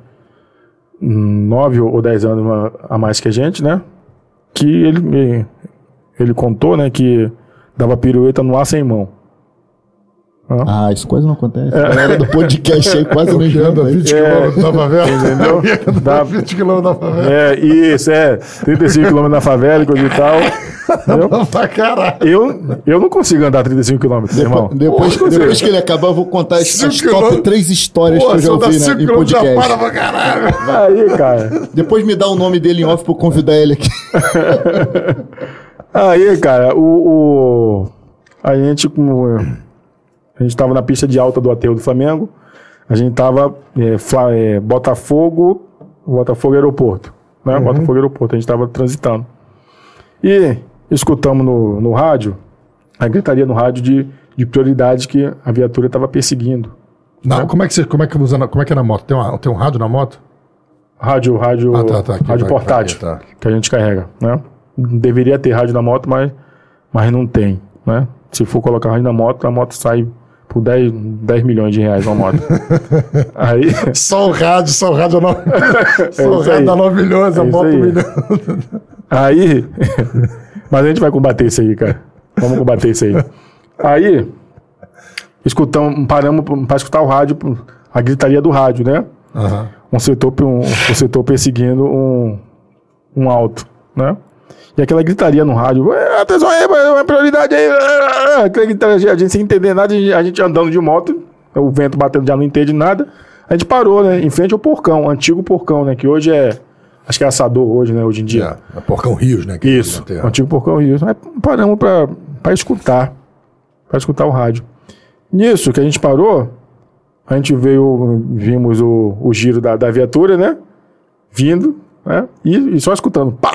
hum, nove ou dez anos a- mais que a gente, né? Que ele ele contou, né, que dava pirueta no ar sem mão. Ah, isso quase não acontece. É. A galera do podcast aí quase <laughs> não anda inventa. 20 isso. quilômetros da favela. Entendeu? <laughs> Dá Dá- 20 quilômetros da favela. É, isso, é. 35 km na favela e coisa e tal. <laughs> Pra caralho. Eu, eu não consigo andar 35 km, irmão. Depois, Porra, depois que ele acabar, eu vou contar as, as top quilômetros. 3 histórias Pô, que eu já ouvi né, 5 em já para podcast. pra caralho. Aí, cara. Depois me dá o nome dele em off pra eu convidar ele aqui. Aí, cara, o, o- a gente como a gente tava na pista de alta do aterro do Flamengo. A gente tava é, é, Botafogo, Botafogo aeroporto, né? Botafogo aeroporto. A gente tava transitando e escutamos no, no rádio a gritaria no rádio de, de prioridade que a viatura estava perseguindo. Não, como é que você, como é que usa, na- como é que é na moto? Tem, uma, tem um rádio na moto? Rádio, rádio, Ah, tá, tá, aqui, rádio vai, portátil tá. que a gente carrega, né? Deveria ter rádio na moto, mas, mas não tem, né? Se for colocar rádio na moto, a moto sai por 10, 10 milhões de reais uma moto. <laughs> aí, Só o rádio, só o rádio, não. <laughs> só o rádio dá 9 milhões, a É isso moto aí. 1 milhão. aí, <laughs> mas a gente vai combater isso aí, cara. Vamos combater isso aí. Aí, escutamos, paramos para escutar o rádio, a gritaria do rádio, né? Aham. um setor, um, um setor perseguindo um, um alto, né? E aquela gritaria no rádio, "É, atenção aí, é uma prioridade aí. <laughs> Aquela gritaria, a gente sem entender nada, a gente, andando de moto, o vento batendo já não entende nada. A gente parou, né? Em frente ao porcão, antigo porcão, né? Que hoje é, acho que é assador hoje, né? Hoje em dia. É, é Porcão Rios, né? Isso, o antigo Porcão Rio. Aí paramos pra, pra escutar, pra escutar o rádio. Nisso que a gente parou, a gente veio, vimos o, o giro da, da viatura, né? Vindo, né? E, e só escutando, pá.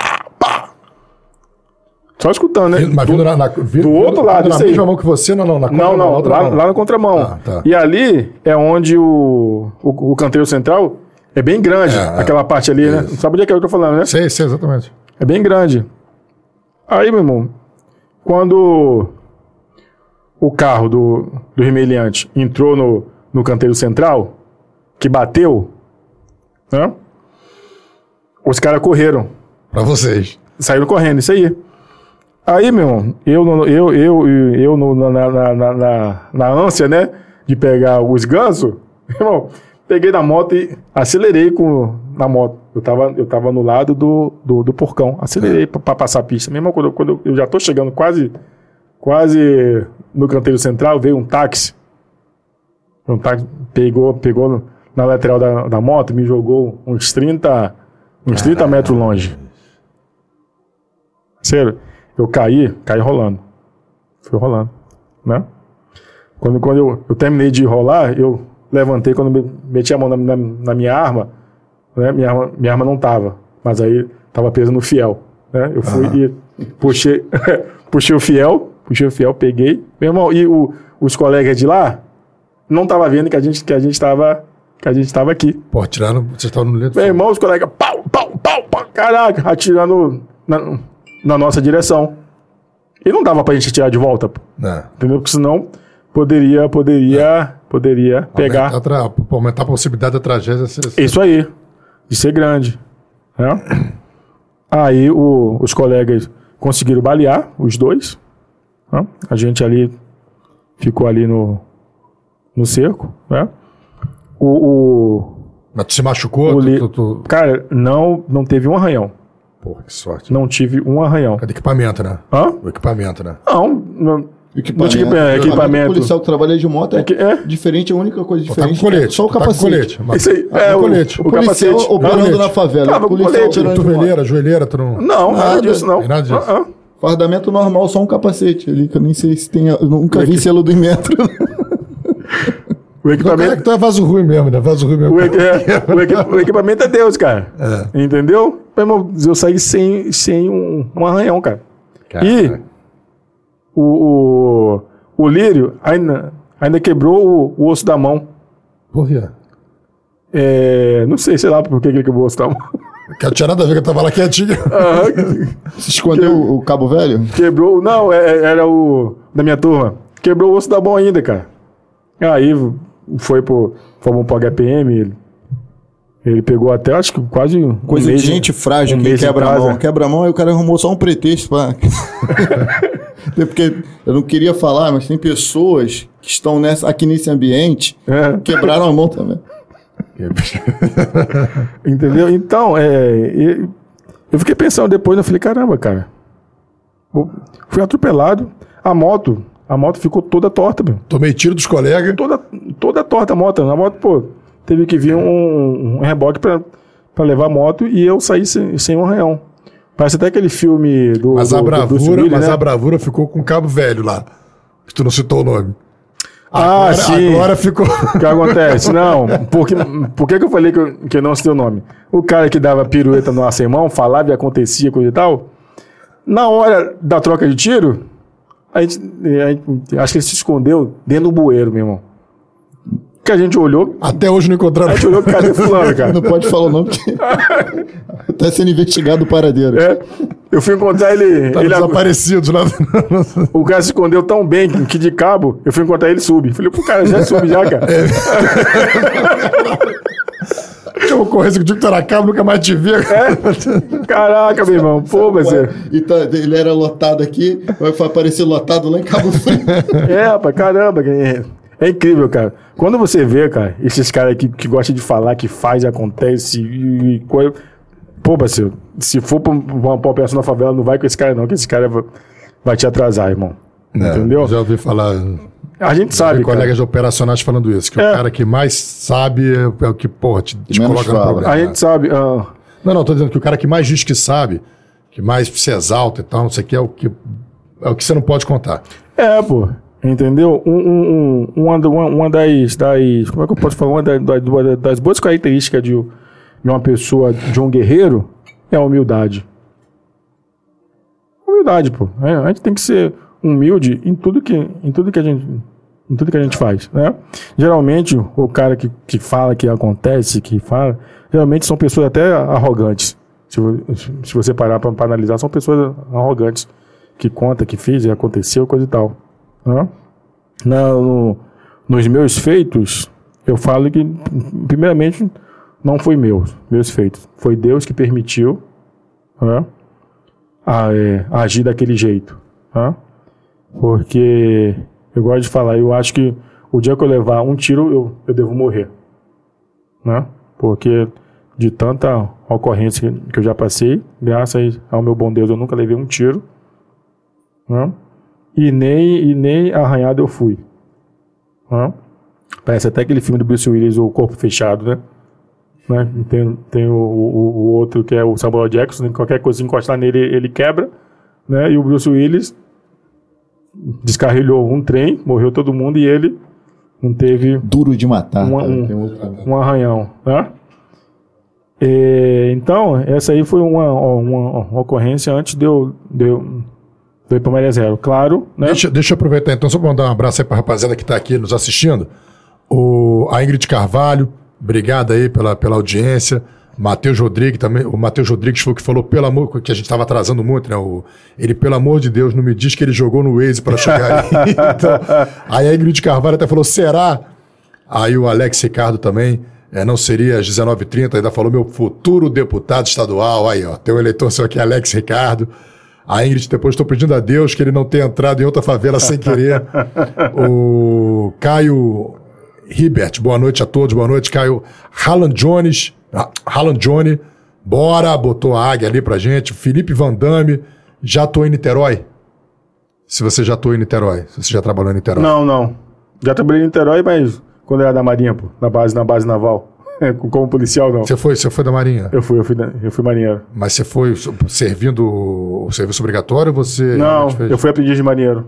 Só escutando, né? Mas Do- vindo na, na, vi- do outro lado, na isso aí. mesma mão que você, não, não, na não, contra- não, outra lá, lá na contramão. Ah, tá. E ali é onde o, o, o canteiro central É bem grande, É, é. aquela parte ali, né? Sabe onde é que é que eu tô falando, né? Sei, sei, exatamente. É bem grande. Aí, meu irmão, quando o carro do, do remeliante entrou no, no canteiro central, que bateu, né? Os caras correram. Pra vocês. Saíram correndo, isso aí. Aí, meu irmão, eu, eu, eu, eu, na, na, na, na, ânsia, né, de pegar os gansos, <laughs> irmão, peguei na moto e acelerei com, na moto. Eu tava, eu tava no lado do, do, do porcão. Acelerei pra, pra passar a pista. Mesmo quando, eu- quando eu- eu já tô chegando quase, quase no canteiro central, veio um táxi. Um táxi pegou, pegou na lateral da, da moto e me jogou uns 30, uns 30 metros longe. Sério, eu caí, caí rolando. Fui rolando, né? Quando, quando eu, eu terminei de rolar, eu levantei, quando me- meti a mão na, na- na minha arma, né? Minha arma, minha arma não tava, mas aí tava presa no fiel, né? Eu fui e puxei, <laughs> puxei o fiel, puxei o fiel, peguei. Meu irmão, e o- os colegas de lá não tava vendo que a gente, que a gente tava, que a gente tava aqui. Pô, tiraram. Vocês estavam no leito. Meu irmão, os colegas, pau, pau, pau, pau, caraca, atirando na, na nossa direção. E não dava pra gente atirar de volta, pô, Né. entendeu? Porque senão poderia, poderia, poderia pegar. Aumentar, aumentar a possibilidade da tragédia. ser- ser- Isso aí, de ser grande. Né? Aí o- os colegas conseguiram balear, os dois. né? A gente ali ficou ali no, no cerco. Né? O, o- Mas tu se machucou? o Tu, tu, tu- Cara, não, não teve um arranhão. Porra, que sorte. Não tive um arranhão. Cadê equipamento, né? Hã? O equipamento, né? Não, não, Equipamento. Não tinha equipamento. O policial que trabalha de moto é, É que- é. diferente, a única coisa tá com diferente colete. é só o tá com capacete. colete. Mas- Isso aí, tá é, com o- colete. o O policial capacete. operando Colete. na favela. Tava o com policial colete. operando moto. Cotoveleira, joelheira, tu não. não, nada Nada, disso, não. nada disso. Ah, ah. Fardamento normal, só um capacete ali, que eu nem sei se tem. Eu nunca vi selo do metro. O Então, equipamento. é que tu é vaso ruim mesmo, né? Vaso ruim mesmo. O, equi- é, o equi- o equipamento é Deus, cara. É. Entendeu? Meu eu saí sem, sem um, um arranhão, cara. Cara, E o, o, o Lírio ainda, ainda quebrou o, o osso da mão. Por quê? É, não sei, sei lá por que ele quebrou o osso da mão. Que não tinha nada a ver que eu tava lá quietinho. Se <laughs> escondeu o, o cabo velho? quebrou. Não, é- é- era o da minha turma. Quebrou o osso da mão ainda, cara. Aí foi pro. Fomos pro HPM. Ele, pegou até, acho que quase. um Coisa mês, de gente frágil um que quebra a mão. Quebra a mão e o cara arrumou só um pretexto pra. Até <laughs> porque eu não queria falar, mas tem pessoas que estão nessa, aqui nesse ambiente É. quebraram a mão também. <laughs> Entendeu? Então, é, eu fiquei pensando depois, eu falei, caramba, cara. Fui atropelado, a moto, a moto ficou toda torta, meu. Tomei tiro dos colegas. Toda, toda torta a moto. A moto, pô, teve que vir um, um reboque pra, pra levar a moto e eu saí sem, sem um arranhão. Parece até aquele filme do. Mas do, a do bravura, Willis, mas né? a bravura ficou com o cabo velho lá. Que tu não citou o nome. Ah, agora, sim. Agora ficou. O que acontece? Não, porque, por que, que eu falei que eu, que eu não citei o nome? O cara que dava pirueta no irmão, falava e acontecia, coisa e tal. Na hora da troca de tiro, a gente, a gente- acho que ele se escondeu dentro do bueiro, meu irmão. Que a gente olhou, Até hoje não encontraram. a gente olhou, cadê <laughs> fulano, cara? Não pode falar o nome, porque <laughs> tá sendo investigado o paradeiro. É, eu fui encontrar ele. Tá ele desaparecidos lá. <laughs> o cara se escondeu tão bem que, que de cabo, eu fui encontrar ele sub. Falei, pô, cara, já sube já, cara. Tinha uma ocorrência que o na cabo, nunca mais te vi. É. Caraca, meu irmão, pô, mas é. E tá- ele era lotado aqui, vai aparecer lotado lá em Cabo Frio. É, rapaz, caramba. É, é incrível, cara. Quando você vê, cara, esses caras que, que gostam de falar, que faz, acontece e, e coisa. Pô, parceiro, se for pra uma, pra uma na favela, não vai com esse cara, não, que esse cara vai, te atrasar, irmão. Entendeu? Já ouvi falar. A gente sabe, Tem cara. colegas operacionais falando isso. Que É. o cara que mais sabe é o que, porra, te, te coloca no fala. problema. A gente sabe. ah, Não, não, tô dizendo que o cara que mais diz que sabe, que mais se exalta e tal, não sei o que, é o que, é o que você não pode contar. É, pô. Entendeu? Um, um, um, uma, uma, das, das. Como é que eu posso falar? Uma das, das, das boas características de, de uma pessoa, de um guerreiro, é a humildade. Humildade, pô. É, a gente tem que ser humilde em tudo que, em tudo que a gente. Em tudo que a gente faz, né? Geralmente, o cara que, que fala que acontece, que fala, geralmente são pessoas até arrogantes. Se, se você parar para analisar, são pessoas arrogantes que conta que fiz e aconteceu, coisa e tal. Né? Na- no- nos meus feitos, eu falo que, primeiramente, não foi meu, meus feitos. Foi Deus que permitiu né, a- é, agir daquele jeito. né? Porque eu gosto de falar, eu acho que o dia que eu levar um tiro, eu, eu devo morrer. Né? Porque de tanta ocorrência que eu já passei, graças ao meu bom Deus, eu nunca levei um tiro. Né? E, nem, e nem arranhado eu fui. Né? Parece até aquele filme do Bruce Willis, O Corpo Fechado, né? né? Tem, tem o, o, o outro que é o Samuel Jackson, né? qualquer coisa que encostar nele, ele quebra. Né? E o Bruce Willis descarrilhou um trem, morreu todo mundo e ele não teve Duro de matar. Um- um- um arranhão, né? E, então, essa aí foi uma, uma, uma ocorrência antes de eu, de eu, para Maria Zero. Claro, né? Deixa, deixa eu aproveitar então, só para mandar um abraço aí para a rapaziada que está aqui nos assistindo. O, a Ingrid Carvalho, obrigado aí pela, pela audiência. Matheus Rodrigues também, o Matheus Rodrigues foi o que falou, pelo amor, que a gente estava atrasando muito, né? O, ele, pelo amor de Deus, não me diz que ele jogou no Waze para chegar aí. <laughs> Então, aí a Ingrid Carvalho até falou, será? Aí o Alex Ricardo também, é, não seria às 19h30, ainda falou meu futuro deputado estadual. Aí, ó, tem um eleitor seu aqui, Alex Ricardo. A Ingrid, depois estou pedindo a Deus que ele não tenha entrado em outra favela sem querer. <laughs> o Caio Ribert, boa noite a todos, boa noite, Caio. Halland Jones, ah, Halland Johnny, bora, botou a águia ali pra gente. Felipe Van Damme, já tô em Niterói. Se você já tô em Niterói, se você já trabalhou em Niterói. Não, não. Já trabalhei em Niterói, mas quando era da Marinha, pô, na base, na base naval. Como policial, não. Você foi, você foi da Marinha, Eu fui, eu fui, eu fui marinheiro. mas você foi servindo o serviço obrigatório ou você Não, fez? eu fui aprendiz de marinheiro.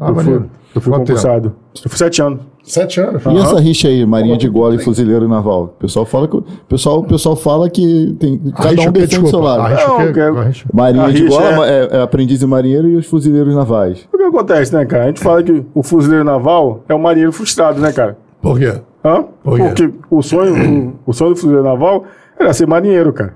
Ah, eu fui, eu fui Quanto tempo? concursado. Eu fui sete anos. Sete anos. E essa rixa aí, Marinha de Gola e Fuzileiro Naval? O pessoal fala que, o pessoal, o pessoal fala que tem, cada Arricha um o quê? defende o seu lado. O Não, quê? quero- Arricha. Marinha A de rixa Gola é- é... é aprendiz de marinheiro e os fuzileiros navais. O que acontece, né, cara? A gente fala que o fuzileiro naval é um marinheiro frustrado, né, cara? Por quê? Hã? Por quê? Porque o sonho, o, o sonho do fuzileiro naval era ser marinheiro, cara.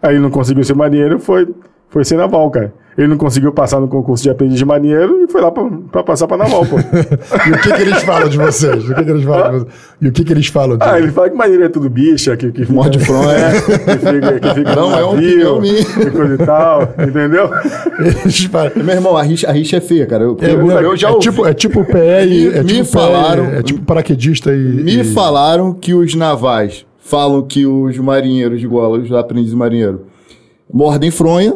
Aí ele não conseguiu ser marinheiro, foi, foi ser naval, cara. Ele não conseguiu passar no concurso de aprendiz de marinheiro e foi lá pra, pra passar pra naval, pô. <laughs> E o que, que eles falam de vocês? O que, que eles falam de vocês? E o que, que eles falam de ah, ele fala que marinheiro é tudo bicha, que, que fica, Morde <laughs> fronha. é, que fica, que fica Não, é um minha. que coisa e tal, entendeu? Eles falam- Meu irmão, a rixa, a rixa é feia, cara. Eu, É, eu, eu já é ouvi. tipo, é tipo o PE e. Me- É tipo me PE, falaram- É tipo paraquedista e. Me e- falaram que os navais falam que os marinheiros de Gola, os aprendizes marinheiros, mordem fronha.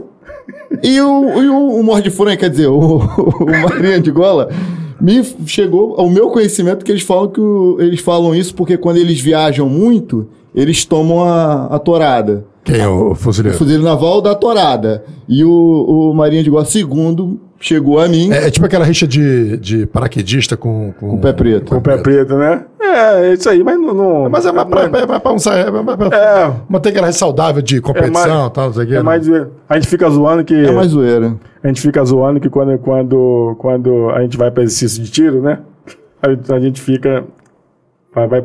E o, e o, o quer dizer, o, o marinheiro de Gola, me chegou ao meu conhecimento que eles falam que o- eles falam isso porque quando eles viajam muito, eles tomam a, a torada. Quem é o O fuzileiro? fuzileiro naval da torada. E o, o marinha de Gola segundo chegou a mim É, é tipo aquela rixa de, de paraquedista com, com, com o pé preto. Com o pé preto, né? É, é isso aí, mas não. não Mas é mais pra, é, mais pra um é, pra- É. manter aquela saudável de competição e tal, não sei o quê. É né? mais zoeira. A gente fica zoando que. É mais zoeira. A gente fica zoando que quando, quando, quando a gente vai para exercício de tiro, né? A, a gente fica. Vai, vai,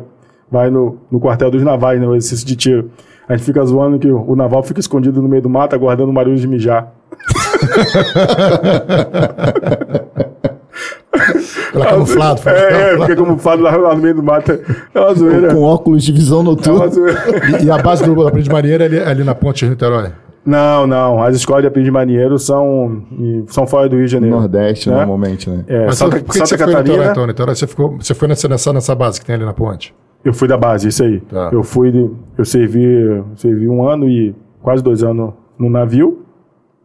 vai no, no quartel dos navais, né? O exercício de tiro. A gente fica zoando que o, o naval fica escondido no meio do mato, aguardando o barulho de mijar. Pela camuflado. É, é, fica camuflado lá, lá no meio do mato. É uma zoeira. Com óculos de visão É noturna. zoeira. E, e a base do Aprendiz Marinheiro é ali, ali na ponte de Niterói. Não, não. As escolas de aprendiz marinheiro são, são fora do Rio de Janeiro. Nordeste, né? normalmente, né? É, Mas Santa, por que que Santa você foi em Niterói, Catarina. então? Niterói, você, ficou, você foi nessa, nessa, nessa base que tem ali na ponte? Eu fui da base, isso aí. Tá. Eu fui, de- eu servi, servi um ano e quase dois anos no navio,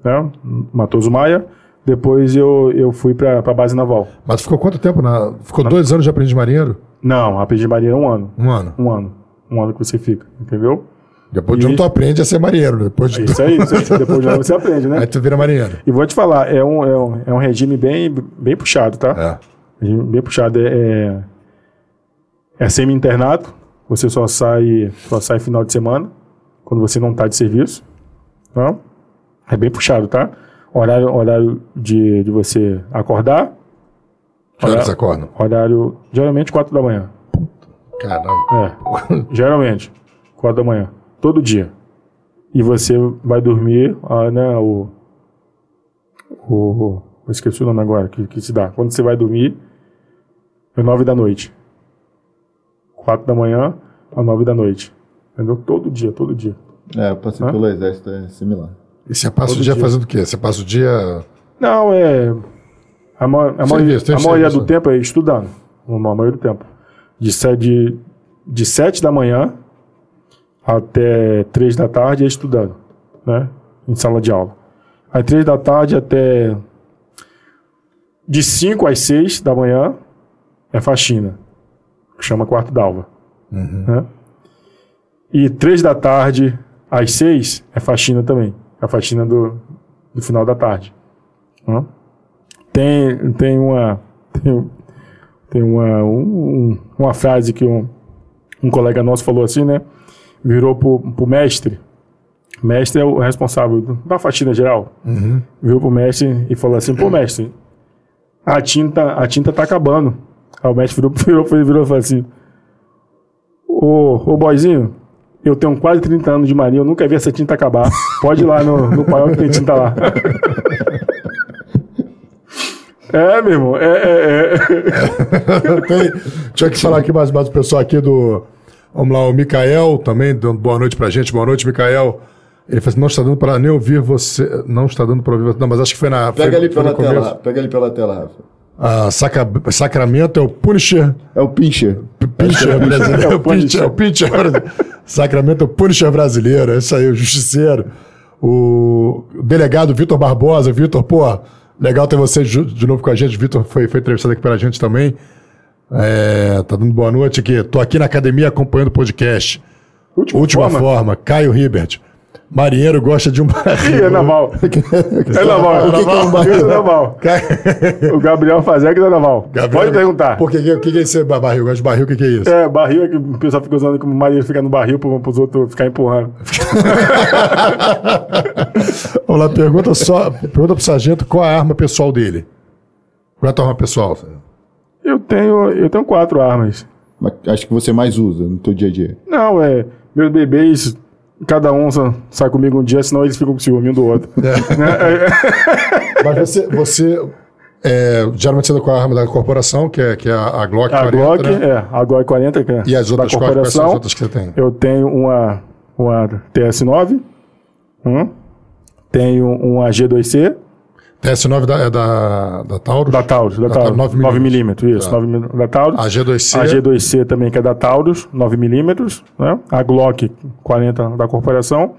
né? Matoso Maia. Depois eu, eu fui pra, pra base naval. Mas ficou quanto tempo? Na, ficou dois anos de Aprendiz Marinheiro? Não, aprendiz de marinha é um ano. Um ano. Um ano. Um ano que você fica, entendeu? Depois de um tu aprende a ser marinheiro. Depois de Isso aí, isso. Depois de um ano você aprende, né? Aí tu vira marinheiro. E vou te falar, é um, é um, é um regime bem, bem puxado, tá? É. Regime Bem puxado. É, é, é semi-internato. Você só sai, só sai final de semana, quando você não está de serviço. Tá? É bem puxado, tá? Horário, horário de, de você acordar. Que Horário- acordam? Horário, geralmente 4 da manhã. Caramba. É, <laughs> geralmente, 4 da manhã. Todo dia. E você vai dormir, ah, né, o, o... Eu esqueci o nome agora, que, que se dá. Quando você vai dormir, é nove da noite. Quatro da manhã a nove da noite. Entendeu? Todo dia, todo dia. É, eu passei Hã? pelo exército, é similar. E você passa Todo o dia, dia. fazendo o quê? Você passa o dia. Não, é. A, ma- a maioria, a maioria do tempo é estudando. A maioria do tempo. De, de, de 7 da manhã até 3 da tarde é estudando, né? Em sala de aula. Aí 3 da tarde até. De 5 às 6 da manhã é faxina. Chama quarto d'alva. Né? E 3 da tarde às 6 é faxina também. A faxina do, do final da tarde. Hã? Tem, tem uma tem, tem uma, um- um- uma frase que um, um colega nosso falou assim, né? Virou pro, pro mestre. Mestre é o responsável da faxina geral. Virou pro mestre e falou assim: pô, mestre, a tinta, a tinta tá acabando. Aí o mestre virou, <laughs> virou, virou, e falou assim: Ô, ô boyzinho, eu tenho quase 30 anos de marinha, eu nunca vi essa tinta acabar. Pode ir lá no, no paiol que tem tinta lá. É, meu irmão, é, é, é. <laughs> Tem, tinha que falar aqui mais, mais o pessoal aqui do. Vamos lá, o Mikael também, dando boa noite pra gente. Boa noite, Mikael. Ele falou assim: não está dando para nem ouvir você. Não está dando para ouvir você. Não, mas acho que foi na. Pega foi, ali pela tela, começo. Pega ali pela tela, Rafa. Ah, Saca, Sacramento é o Punisher. É o Pincher. Pincher brasileiro. É <laughs> É o Pincher, é o Pincher brasileiro. Sacramento é o Punisher brasileiro. É isso aí, o Justiceiro. O delegado Vitor Barbosa. Vitor, pô, legal ter você de novo com a gente. Vitor foi, foi entrevistado aqui pela gente também. É, tá dando boa noite aqui. Tô aqui na academia acompanhando o podcast. Última, Última forma. forma, Caio Ribert. Marinheiro gosta de um <laughs> barril. <laughs> é naval. É naval, O que que é um barril? É naval. O Gabriel Fazeg é naval. Pode perguntar. Por que, que, que, que é esse barril? Gosta de barril, o que, que é isso? É, barril é que o pessoal fica usando como marinheiro fica no barril para os outros ficar empurrando. <laughs> Vamos lá, pergunta só. Pergunta pro sargento qual a arma pessoal dele. Qual é a tua arma pessoal? Eu tenho, eu tenho quatro armas. Mas Acho que você mais usa no teu dia a dia. Não, é. Meus bebês, cada um sa- sai comigo um dia, senão eles ficam com ciúme um do outro. É, <laughs> Mas você, você é, geralmente você com a arma da corporação, que é, que é a, Glock A 40, Glock, né? é, a Glock 40, que é E as outras da quais, quais são as corporação. outras que você tem? Eu tenho uma, uma TS9, hum, tenho uma G2C, TS9 da, é da, da Taurus? da Taurus, da Da Taurus, Taurus, 9 9mm. milímetros, isso, Tá. 9 milímetros da Taurus. A G2C. A G2C também, que é da Taurus, 9mm, né? A Glock 40 da corporação.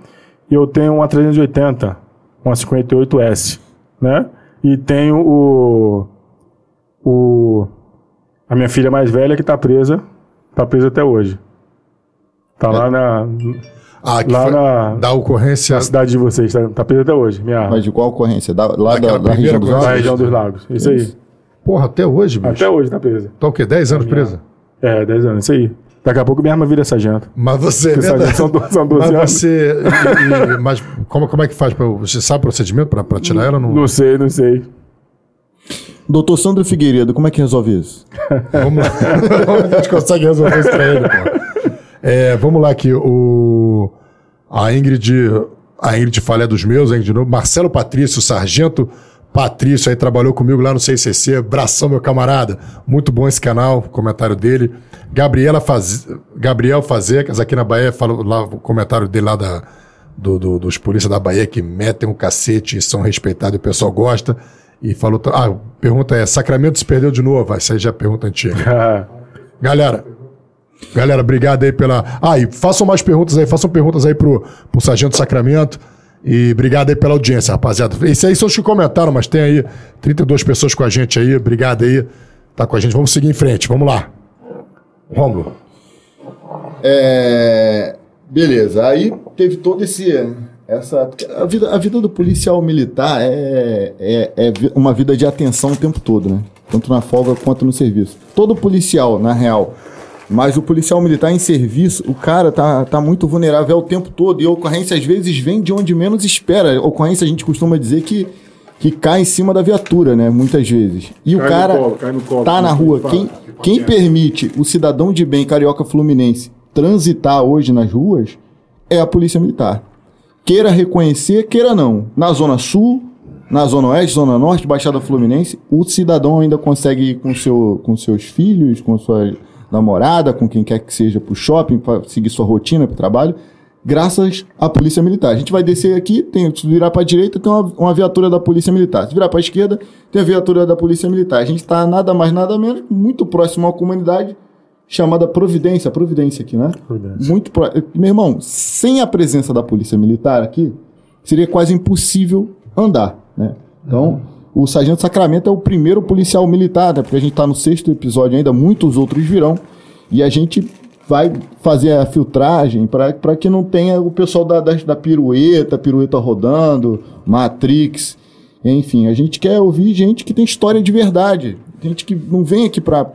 E eu tenho uma 380, uma 58S, né? E tenho o... o a minha filha mais velha que tá presa, tá presa até hoje. Tá lá na, Ah, que lá foi na- da ocorrência. na cidade de vocês, tá, tá presa até hoje, minha arma. Mas de qual ocorrência? Da, lá da, da região dos Na Alpes? região dos lagos, isso aí. Porra, até hoje, bicho. Até hoje tá presa. Tá o quê? 10 anos presa? É, 10 anos, isso aí. Daqui a pouco minha arma vira sargento. Mas você. Porque sargento são, do- são 12 Mas anos. você. e- e- mas como, como é que faz? Pra, você sabe o procedimento pra, pra tirar ela? Não, Não sei, não sei. Doutor Sandro Figueiredo, como é que resolve isso? Vamos lá. <laughs> a gente consegue resolver isso pra ele, pô. É, vamos lá aqui. O, a Ingrid. A Ingrid Falé dos meus, a Ingrid de novo. Marcelo Patrício, Sargento Patrício, aí trabalhou comigo lá no CCC. Bração, meu camarada. Muito bom esse canal, comentário dele. Gabriela Faz... Gabriel Fazecas, aqui na Bahia, falou lá o comentário dele lá da, do, do- dos polícias da Bahia que metem um cacete e são respeitados e o pessoal gosta. E falou. Ah, a pergunta é: Sacramento se perdeu de novo? Essa aí já é pergunta antiga. <laughs> Galera, galera, obrigado aí pela. Ah, e façam mais perguntas aí, façam perguntas aí pro, pro Sargento Sacramento. E obrigado aí pela audiência, rapaziada. Esses aí são os que comentaram, mas tem aí 32 pessoas com a gente aí. Obrigado aí. Tá com a gente. Vamos seguir em frente. Vamos lá. Rômulo. É, beleza, aí teve todo esse. Essa, a, vida, a vida do policial militar é, é, é uma vida de atenção o tempo todo, né? Tanto na folga quanto no serviço. Todo policial, na real. Mas o policial militar em serviço, o cara tá, tá muito vulnerável o tempo todo. E a ocorrência às vezes vem de onde menos espera. A ocorrência a gente costuma dizer que, que cai em cima da viatura, né? Muitas vezes. E o Cai no cara colo, colo, tá na rua. Quem, quem permite o cidadão de bem carioca fluminense transitar hoje nas ruas é a Polícia Militar. Queira reconhecer, queira não. Na Zona Sul, na Zona Oeste, Zona Norte, Baixada Fluminense, o cidadão ainda consegue ir com, seu, com seus filhos, com sua namorada, com quem quer que seja para o shopping, para seguir sua rotina para o trabalho, graças à Polícia Militar. A gente vai descer aqui, tem, se virar para a direita, tem uma, uma viatura da Polícia Militar. Se virar para a esquerda, tem a viatura da Polícia Militar. A gente está nada mais, nada menos, muito próximo à comunidade chamada Providência, Providência aqui, né? Providência. Muito pro... Meu irmão, sem a presença da Polícia Militar aqui, seria quase impossível andar, né? Então, o Sargento Sacramento é o primeiro policial militar, né? Porque a gente está no sexto episódio ainda, muitos outros virão, e a gente vai fazer a filtragem para que não tenha o pessoal da, da, da pirueta, pirueta rodando, Matrix, enfim, a gente quer ouvir gente que tem história de verdade, gente que não vem aqui para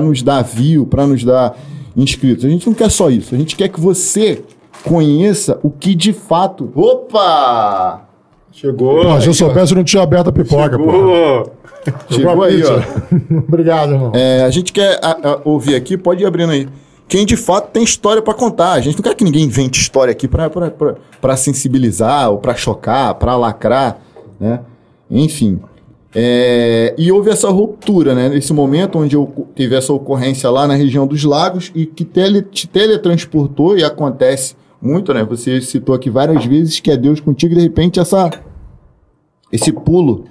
nos dar view, para nos dar inscritos. A gente não quer só isso. A gente quer que você conheça o que de fato. Opa! Chegou. Pô, se eu soubesse, eu não tinha aberto a pipoca, pô. Chegou. Chegou aí, ó. <laughs> Obrigado, irmão. É, a gente quer a- a- ouvir aqui, pode ir abrindo aí. Quem de fato tem história para contar. A gente não quer que ninguém invente história aqui para sensibilizar ou para chocar, para lacrar, né? Enfim. É, e houve essa ruptura, né? Nesse momento onde eu teve essa ocorrência lá na região dos lagos e que tele, te teletransportou e acontece muito, né? Você citou aqui várias vezes que é Deus contigo e de repente essa esse pulo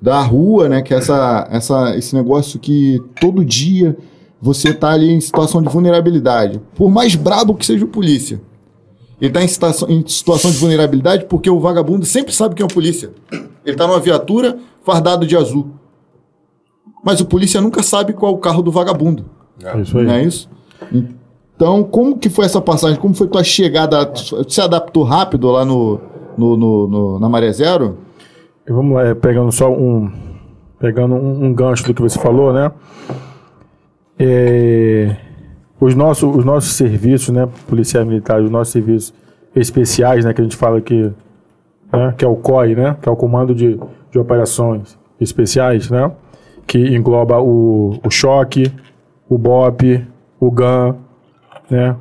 da rua, né? Que é essa, essa, esse negócio que todo dia você tá ali em situação de vulnerabilidade. Por mais brabo que seja o polícia. Ele tá em situação, em situação de vulnerabilidade porque o vagabundo sempre sabe quem é o polícia. Ele tá numa viatura fardado de azul. Mas o polícia nunca sabe qual é o carro do vagabundo. É isso aí. Não é isso? Então, como que foi essa passagem? Como foi tua chegada? Tu se adaptou rápido lá no, no, no- no- na Maré Zero? Vamos lá, é, pegando só um. Pegando um, um gancho do que você falou, né? É, os, nossos, os nossos serviços, né? Policiais militares, os nossos serviços especiais, né? Que a gente fala que, né, que é o COI, né? Que é o Comando de, de Operações Especiais, né? Que engloba o, o choque, o BOP, o GAN, né?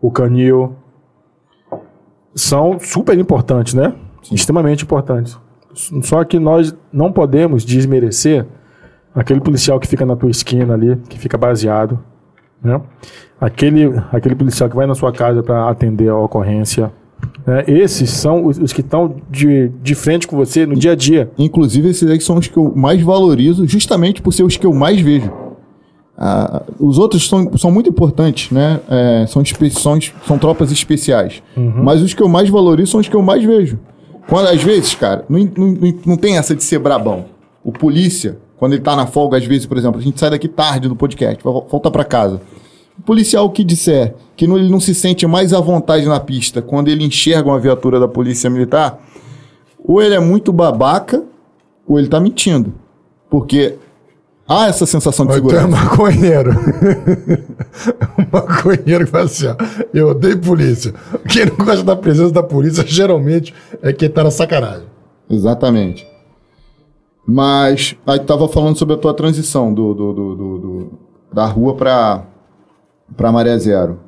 O canil. São super importantes, né? Extremamente importantes. Só que nós não podemos desmerecer aquele policial que fica na tua esquina ali, que fica baseado, né? Aquele, aquele policial que vai na sua casa para atender a ocorrência. né? Esses são os, os que estão de, de frente com você no dia a dia. Inclusive, esses aí são os que eu mais valorizo, justamente por ser os que eu mais vejo. Ah, os outros são, são muito importantes, né? É, são, são, são tropas especiais. Mas os que eu mais valorizo são os que eu mais vejo. Quando, às vezes, cara, não, não, não tem essa de ser brabão. O polícia, quando ele tá na folga, às vezes, por exemplo, a gente sai daqui tarde do podcast, vai voltar para casa. O policial que disser que não- ele não se sente mais à vontade na pista quando ele enxerga uma viatura da polícia militar, ou ele é muito babaca, ou ele tá mentindo. Porque há essa sensação de Ou então é segurança. maconheiro. <laughs> maconheiro que fala assim, ó, eu odeio polícia. Quem não gosta da presença da polícia, geralmente, é quem tá na sacanagem. Exatamente. Mas aí tu tava falando sobre a tua transição do, do- do- do- do- da rua pra, pra Maré Zero.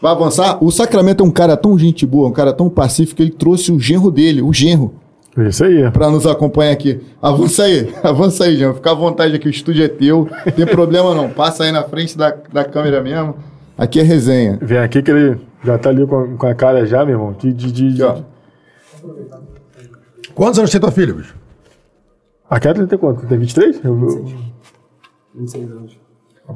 Vai avançar? O Sacramento é um cara tão gente boa, um cara tão pacífico, ele trouxe o genro dele, o genro, Isso aí. pra nos acompanhar aqui. Avança aí, <laughs> avança aí, genro. Fica à vontade aqui, o estúdio é teu. Não tem problema não. Passa aí na frente da, da câmera mesmo. Aqui é resenha. Vem aqui que ele já tá ali com, com a cara já, meu irmão. De, de, de, Aqui, ó. Quantos anos tem tua filha, bicho? A cara tem quanto? Tem 23? Eu, eu,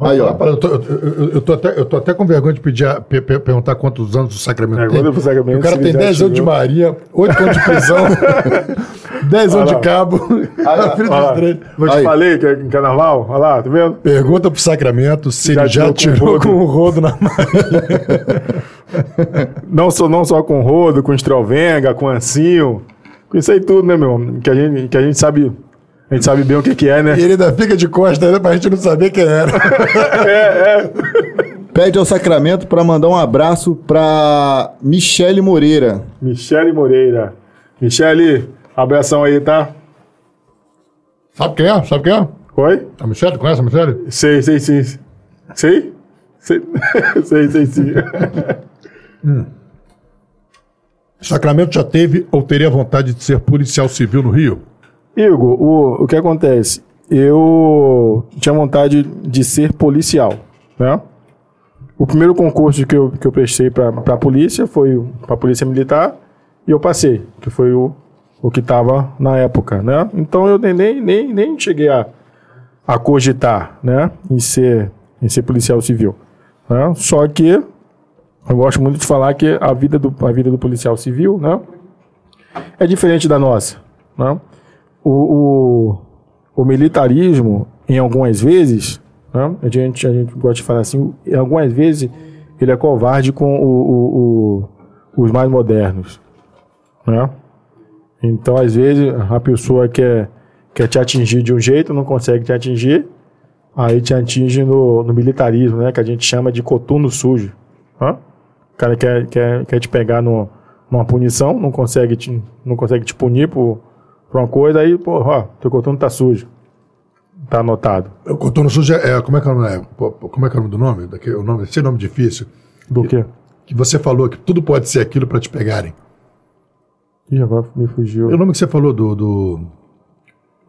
Aí, ó. Eu tô, eu, tô até, eu tô até com vergonha de pedir a- pe- pe- perguntar quantos anos o Sacramento É, tem. pro Sacramento, o cara tem já 10 anos de. Maria, 8 anos de prisão, <laughs> 10 anos de cabo. Olha <laughs> não te falei que é em carnaval? Olha lá, tá vendo? Pergunta pro Sacramento se Já ele já tirou com o com rodo. o rodo na mão. <laughs> Não só, não só com rodo, com estrovenga, com ancinho. Com isso aí tudo, né, meu? Que a gente, que a gente sabe. A gente sabe bem o que, que é, né? E ele ainda fica de costas ainda pra gente não saber quem era. <laughs> Pede ao Sacramento pra mandar um abraço pra Michele Moreira. Michele Moreira. Michele, abração aí, tá? Sabe quem é? Sabe quem é? Oi? A Michelle? Conhece a Michelle? Sei, sei, sim. Sei? Sei, sei, sei sim. <laughs> Sacramento já teve ou teria vontade de ser policial civil no Rio? Igor, o, o que acontece? Eu tinha vontade de ser policial, né? O primeiro concurso que eu, que eu prestei para a polícia foi para a polícia militar e eu passei, que foi o, o que estava na época, né? Então eu nem, nem, nem, cheguei a, a cogitar, né? Em ser, em ser policial civil. Né? Só que eu gosto muito de falar que a vida do, a vida do policial civil, né? É diferente da nossa, né? O, o, o militarismo, em algumas vezes, né? a, gente, a gente gosta de falar assim, em algumas vezes ele é covarde com o, o, os mais modernos, né? Então, às vezes, a pessoa quer, quer te atingir de um jeito, não consegue te atingir, aí te atinge no, no militarismo, né? Que a gente chama de coturno sujo. Né? O cara quer, quer, quer te pegar no, numa punição, não consegue te, não consegue te punir por, uma coisa, aí, pô, ó, teu coturno tá sujo. Tá anotado. O coturno sujo é, é- como é que é o nome? é? Como é que é o nome do nome? Daqui, o nome, esse nome difícil. Do quê? Que você falou que tudo pode ser aquilo para te pegarem. Ih, agora me fugiu. E o nome que você falou do. do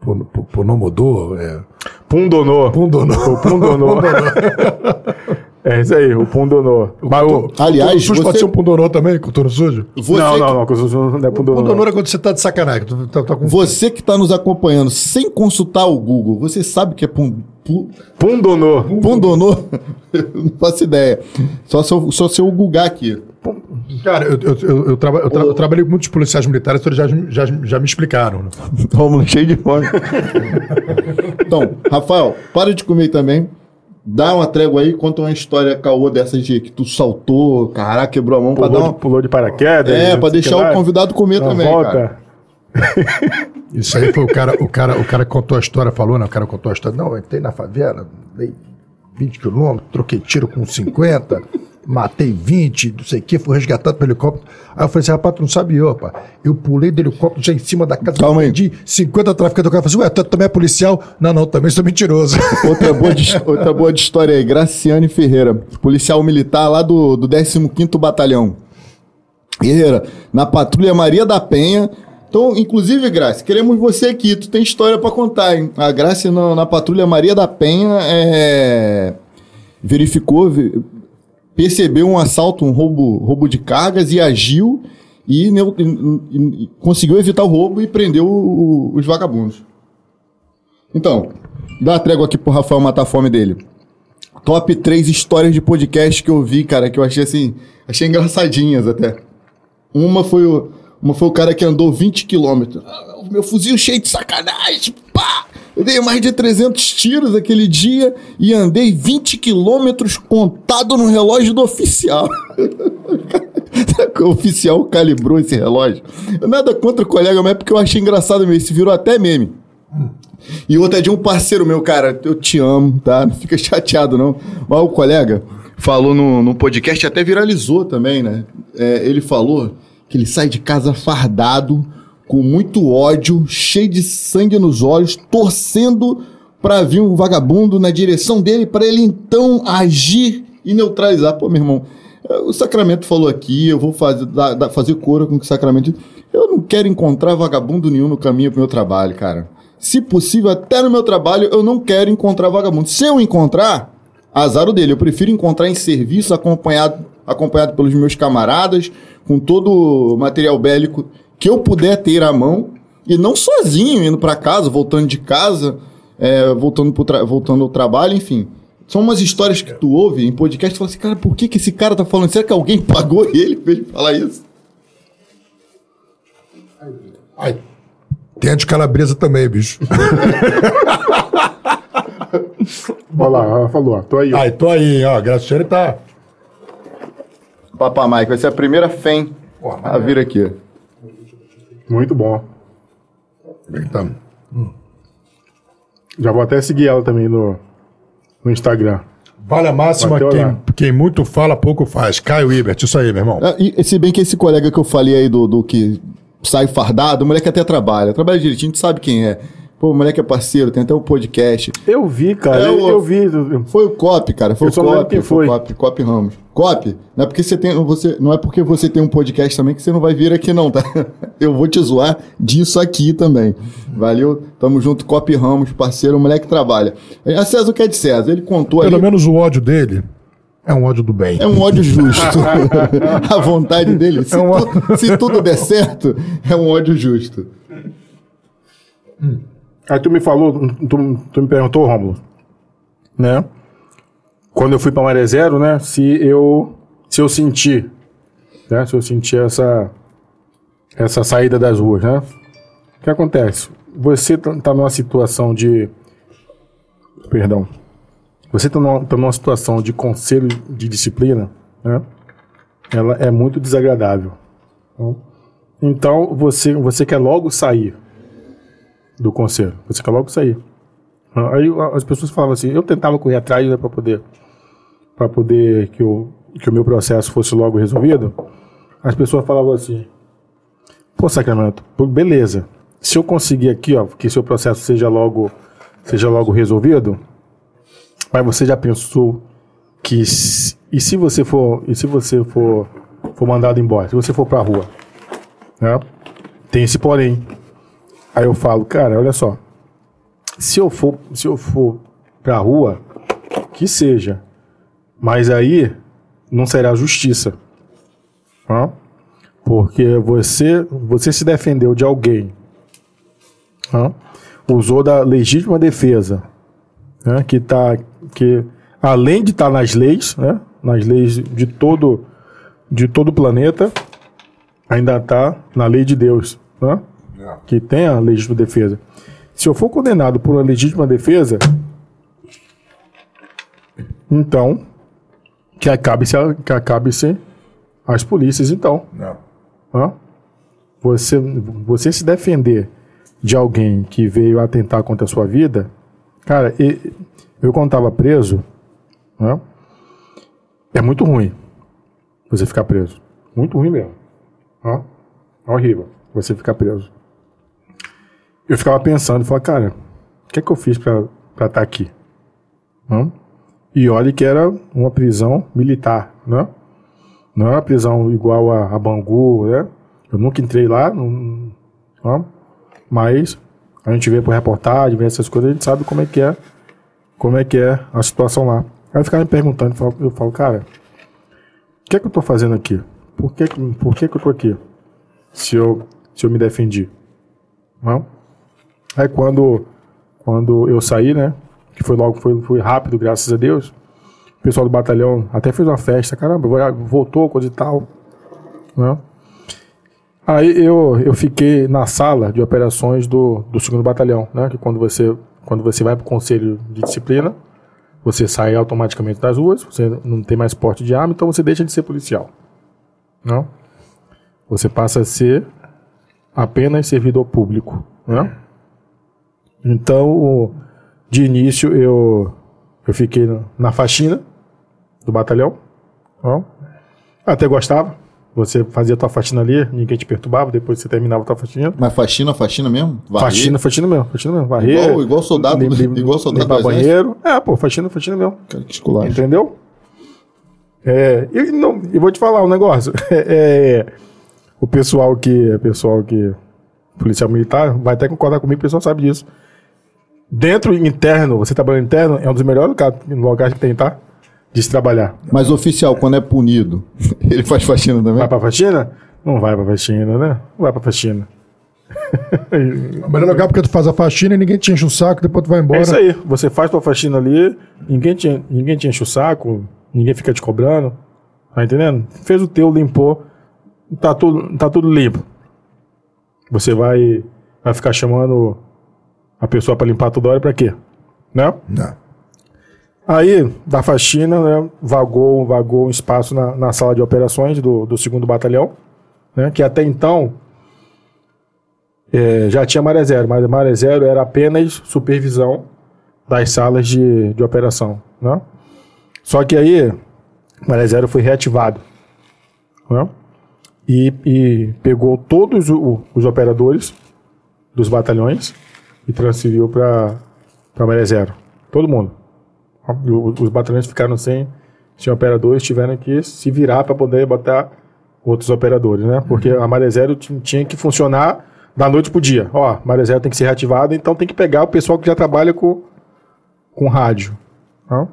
Pon- Pon- Ponomodô? É, Pundonô. Pundonô. O Pundonô. É isso aí, o Pundonô. Mas o- Aliás, Coturno sujo você- pode ser um pundonô também? Coturno sujo? Você, Não, não, não, sou- não é Pundonô. Pundonô é quando você tá de sacanagem. Tu tá, tá com... Você que está nos acompanhando sem consultar o Google, você sabe que é pum, pu- Pundonô. Não faço ideia. Só se eu, só se eu googar aqui. Cara, eu, eu, eu, eu traba- eu tra- eu trabalhei com muitos policiais militares, então eles já, já, já me explicaram. né? Vamos cheio de fome. <laughs> então, Rafael, para de comer também. Dá uma trégua aí, conta uma história caô dessas de que tu saltou, caraca, quebrou a mão pra dar Pulou, uma... de- pulou de paraquedas. É, pra deixar o convidado comer também, volta. cara. <laughs> Isso aí foi o cara, o cara, o cara que contou a história, falou, né? O cara contou a história. Não, eu entrei na favela, dei 20 quilômetros, troquei tiro com 50, matei 20, não sei o que, fui resgatado pelo helicóptero. Aí eu falei assim, rapaz, tu não sabe eu, rapaz. Eu pulei do helicóptero já em cima da casa, Calma aí. de 50 traficantes. O cara falou assim, ué, tu também é policial? Não, não, também sou mentiroso. <laughs> Outra boa, de, outra boa de história aí, Graciane Ferreira, policial militar lá do, do 15º Batalhão. Ferreira, na Patrulha Maria da Penha. Então, inclusive, Graça, queremos você aqui, tu tem história pra contar, hein? A Graça na, na Patrulha Maria da Penha é, verificou, ve- percebeu um assalto, um roubo, roubo de cargas e agiu e, e- e- conseguiu evitar o roubo e prendeu o- os vagabundos. Então, dá uma trégua aqui pro Rafael matar a fome dele. Top 3 histórias de podcast que eu vi, cara, que eu achei assim, achei engraçadinhas até. Uma foi o, uma foi o cara que andou 20 quilômetros. Ah, o meu fuzil cheio de sacanagem, pá! Eu dei mais de 300 tiros aquele dia e andei 20 quilômetros contado no relógio do oficial. <laughs> o oficial calibrou esse relógio. Nada contra o colega, mas é porque eu achei engraçado mesmo. Isso virou até meme. E outra é de um parceiro meu, cara. Eu te amo, tá? Não fica <laughs> chateado, não. Mas o colega falou no, no podcast, até viralizou também, né? É, ele falou que ele sai de casa fardado, com muito ódio, cheio de sangue nos olhos, torcendo pra vir um vagabundo na direção dele, pra ele então agir e neutralizar. Pô, meu irmão, é, o Sacramento falou aqui, eu vou fazer, dar- dar- fazer coro com o Sacramento. Eu não quero encontrar vagabundo nenhum no caminho pro meu trabalho, cara. Se possível, até no meu trabalho, eu não quero encontrar vagabundo. Se eu encontrar, azar o dele. Eu prefiro encontrar em serviço, acompanhado, acompanhado pelos meus camaradas, com todo o material bélico que eu puder ter à mão, e não sozinho, indo pra casa, voltando de casa, é, voltando, pro tra- voltando ao trabalho, enfim. São umas histórias que tu ouve em podcast e fala assim, cara, por que, que esse cara tá falando? Será que alguém <laughs> pagou ele pra ele falar isso? Ai, tem a de calabresa também, bicho. <laughs> Olha lá, ela falou, ó, tô aí. ó. Ai, tô aí, ó. A Graciane tá. Papá Mike, vai ser a primeira FEM a vir aqui. Muito bom. Então, Já vou até seguir ela também no, no Instagram. vale a máxima, quem, quem muito fala, pouco faz. Caio Ibert, isso aí, meu irmão. Ah, e, se bem que esse colega que eu falei aí do, do que sai fardado, o moleque até trabalha, trabalha direitinho, a gente sabe quem é. Pô, o moleque é parceiro, tem até um podcast. Eu vi, cara. É eu, o- eu vi. Foi o Cop, cara. Foi Eu o Cop. quem Foi o. Cop, Cop Ramos. Cop, não é porque você tem. Você, não é porque você tem um podcast também que você não vai vir aqui, não, tá? <laughs> Eu vou te zoar disso aqui também. Valeu? Tamo junto, Cop Ramos, parceiro, o moleque trabalha. A César o que é de César? Ele contou Pelo ali. menos o ódio dele é um ódio do bem. É um ódio justo. <laughs> a vontade dele, se, É um tu- se tudo der certo, é um ódio justo. Aí tu me falou, tu, tu me perguntou, Rômulo, né? Quando eu fui pra Maré Zero, né? Se eu, se eu senti, né? Se eu senti essa, essa saída das ruas, né? O que acontece? Você tá tá numa situação de, perdão, você tá numa, tá numa situação de conselho de disciplina, né? Ela é muito desagradável. Então você, você quer logo sair do conselho. Você quer logo sair. Aí a- as pessoas falavam assim, eu tentava correr atrás né, para poder para poder que o que o meu processo fosse logo resolvido. As pessoas falavam assim: "Pô, Sacramento, beleza. Se eu conseguir aqui, ó, que seu processo seja logo seja logo resolvido, mas você já pensou que e se você for e se você for for mandado embora, se você for para rua, né? Tem esse porém. Aí eu falo, cara, olha só. Se eu for, se eu for pra rua, que seja. Mas aí não será justiça. Hã? Porque você, você se defendeu de alguém. hã? Usou da legítima defesa. né? Que tá. Que, além de estar nas leis, né? Nas leis de todo, de todo o planeta, ainda está na lei de Deus. Né? Que tem a legítima defesa. Se eu for condenado por uma legítima defesa, então que acabe-se que acabe-se as polícias, então. Não. Hã? Você, você se defender de alguém que veio atentar contra a sua vida, cara, e- eu quando estava preso, hã? é muito ruim você ficar preso. Muito ruim mesmo. Hã? É horrível você ficar preso. Eu ficava pensando, falava, cara, o que é que eu fiz pra estar aqui? Hã? E olha que era uma prisão militar, né? Não é uma prisão igual a, a Bangu, né? Eu nunca entrei lá, não, ó. mas a gente vê por reportagem, vê essas coisas, a gente sabe como é que é, como é que é a situação lá. Aí eu ficava me perguntando, eu falo, eu falo, cara, o que é que eu tô fazendo aqui? Por que, por que, que eu tô aqui? Se eu, se eu me defendi. Não? Aí quando, quando eu saí, né? Que foi logo, foi, foi rápido, graças a Deus. O pessoal do batalhão até fez uma festa, caramba, voltou, coisa e tal. Né? Aí eu, eu fiquei na sala de operações do, do segundo batalhão, né? Que quando você, quando você vai para o conselho de disciplina, você sai automaticamente das ruas, você não tem mais porte de arma, então você deixa de ser policial. Não? Você passa a ser apenas servidor público. Né? Então, de início, eu, eu fiquei na- na faxina do batalhão. ó. Até gostava. Você fazia tua faxina ali, ninguém te perturbava, depois você terminava tua faxina. Mas faxina, faxina mesmo? Varrer? Faxina, faxina mesmo, faxina mesmo. Varrer. Igual- igual soldado- lim- lim- igual soldado limpar banheiro. É, pô, faxina, faxina mesmo. Cara, que esculacho. Entendeu? É, e, não, e vou te falar um negócio. <laughs> É, o pessoal que. O pessoal que. Policial militar vai até concordar comigo, o pessoal sabe disso. Dentro interno, você trabalhando interno, é um dos melhores lugares, lugares que tem, tá? De se trabalhar. Mas oficial, quando é punido, <laughs> ele faz faxina também? Vai pra faxina? Não vai pra faxina, né? Não vai pra faxina. O <laughs> melhor lugar porque tu faz a faxina e ninguém te enche o saco, depois tu vai embora. É isso aí. Você faz tua faxina ali, ninguém te, ninguém te enche o saco, ninguém fica te cobrando. Tá entendendo? Fez o teu, limpou, tá tudo, tá tudo limpo. Você vai, vai ficar chamando a pessoa pra limpar toda hora pra quê? Né? Não. Aí, da faxina, né, vagou, vagou um espaço na, na sala de operações do, do segundo batalhão, né, que até então é, já tinha Maré Zero, mas Maré Zero era apenas supervisão das salas de, de operação. Né? Só que aí, Maré Zero foi reativado. Né? E, e pegou todos o- os operadores dos batalhões, e transferiu para Maré Zero. Todo mundo. O- Os batalhões ficaram sem, sem operadores, tiveram que se virar para poder botar outros operadores, né? Porque a Maré Zero ti- tinha que funcionar da noite pro dia. Ó, Maré Zero tem que ser reativada, então tem que pegar o pessoal que já trabalha com, com rádio. né?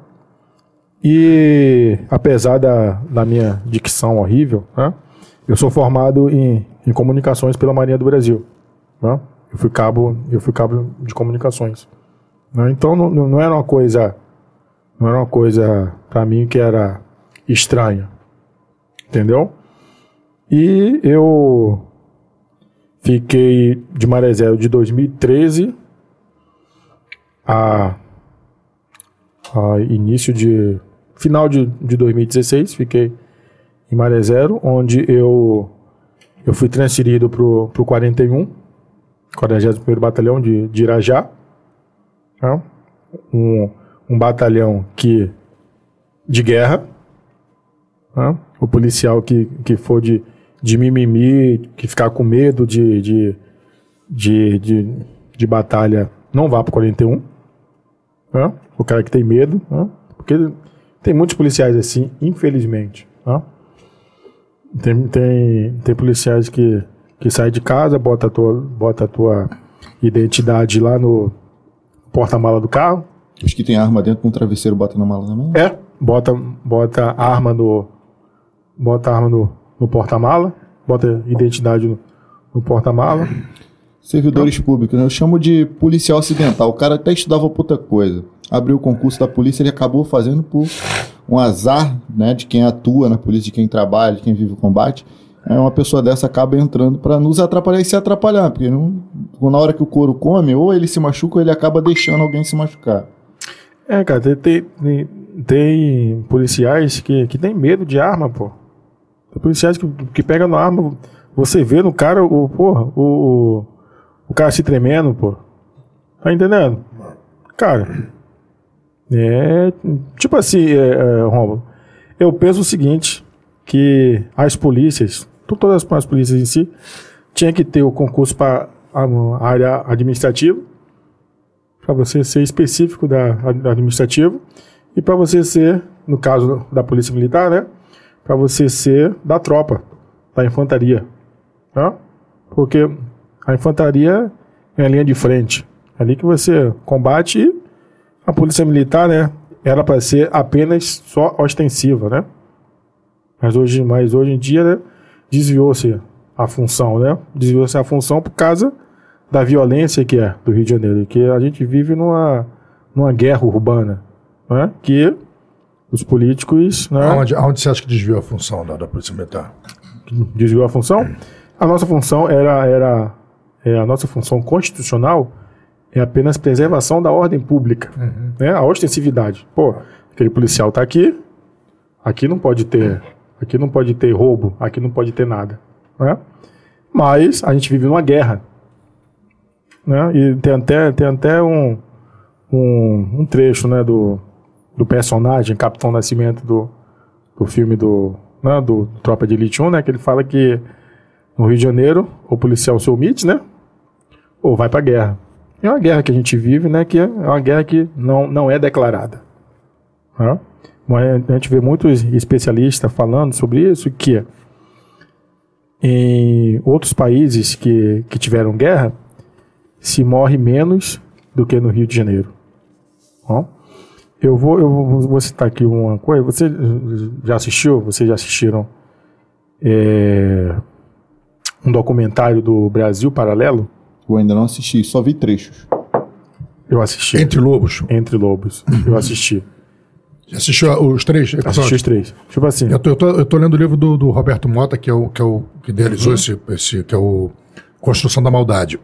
E apesar da, da minha dicção horrível, né? eu sou formado em, em comunicações pela Marinha do Brasil. né? Eu fui cabo, eu fui cabo de comunicações. né? Então não, não era uma coisa, não era uma coisa para mim que era estranha, entendeu? E eu fiquei de Maré de 2013 a, a início de final de, de 2016 fiquei em Maré Zero, onde eu eu fui transferido pro, pro 41 41º Batalhão de, de Irajá né? um, um batalhão que de guerra né? o policial que, que for de, de mimimi que ficar com medo de, de, de, de, de batalha não vá pro 41 né? o cara que tem medo né? porque tem muitos policiais assim infelizmente né? tem, tem, tem policiais que, que saem de casa bota a tua, bota a tua identidade lá no porta-mala do carro Os que tem arma dentro com um travesseiro bota na mala também? é, bota, bota a arma no. Bota arma no, no porta-mala, bota identidade no, no porta-mala. Servidores públicos, né? Eu chamo de policial acidental. O cara até estudava pra outra coisa. Abriu o concurso da polícia, ele acabou fazendo por um azar, né? De quem atua na polícia, de quem trabalha, de quem vive o combate. É, uma pessoa dessa acaba entrando pra nos atrapalhar e se atrapalhar. Porque não, na hora que o couro come, ou ele se machuca ou ele acaba deixando alguém se machucar. É, cara, tem, tem, tem, policiais que, que tem medo de arma, pô. Tem policiais que, que pegam na arma, você vê no cara o, porra, o, o, cara se tremendo, pô. Tá entendendo? Cara, é. Tipo assim, é, é, Romulo, eu penso o seguinte: que as polícias, todas as- as polícias em si, tinha que ter o concurso para a área administrativa para você ser específico da, administrativo e para você ser, no caso da polícia militar, né, para você ser da tropa, da infantaria, né? Porque a infantaria é a linha de frente, é ali que você combate e a polícia militar, né, era para ser apenas só ostensiva, né? Mas hoje, mas hoje em dia, né, desviou-se a função, né? Desviou-se a função por causa da violência que é do Rio de Janeiro, que a gente vive numa, numa guerra urbana, né? que os políticos né, Aonde, aonde você acha que desviou a função da, da Polícia Militar? desviou a função. A nossa função era, era é, a nossa função constitucional é apenas preservação da ordem pública, né? A ostensividade. Pô, aquele policial tá aqui, aqui não pode ter, aqui não pode ter roubo, aqui não pode ter nada, né? Mas a gente vive numa guerra, né? E tem até tem até um um, um trecho, né, do do personagem Capitão Nascimento do do filme do, né, do Tropa de Elite 1, né, que ele fala que no Rio de Janeiro o policial se omite, né, ou vai pra guerra. É uma guerra que a gente vive, né, que é uma guerra que não, não é declarada. né? A gente vê muitos especialistas falando sobre isso, que em outros países que, que tiveram guerra, se morre menos do que no Rio de Janeiro. Ó. Eu vou, eu vou vou citar aqui uma coisa. Você já assistiu? Vocês já assistiram é, um documentário do Brasil Paralelo? Eu ainda não assisti, só vi trechos. Eu assisti. Entre Lobos. Entre Lobos. Eu assisti. Já assistiu os três episódios? Assisti os três. Tipo assim. Eu tô, eu, tô, eu tô lendo o livro do, do Roberto Mota, que é o que, é o, que idealizou esse, esse, que é o Construção da Maldade.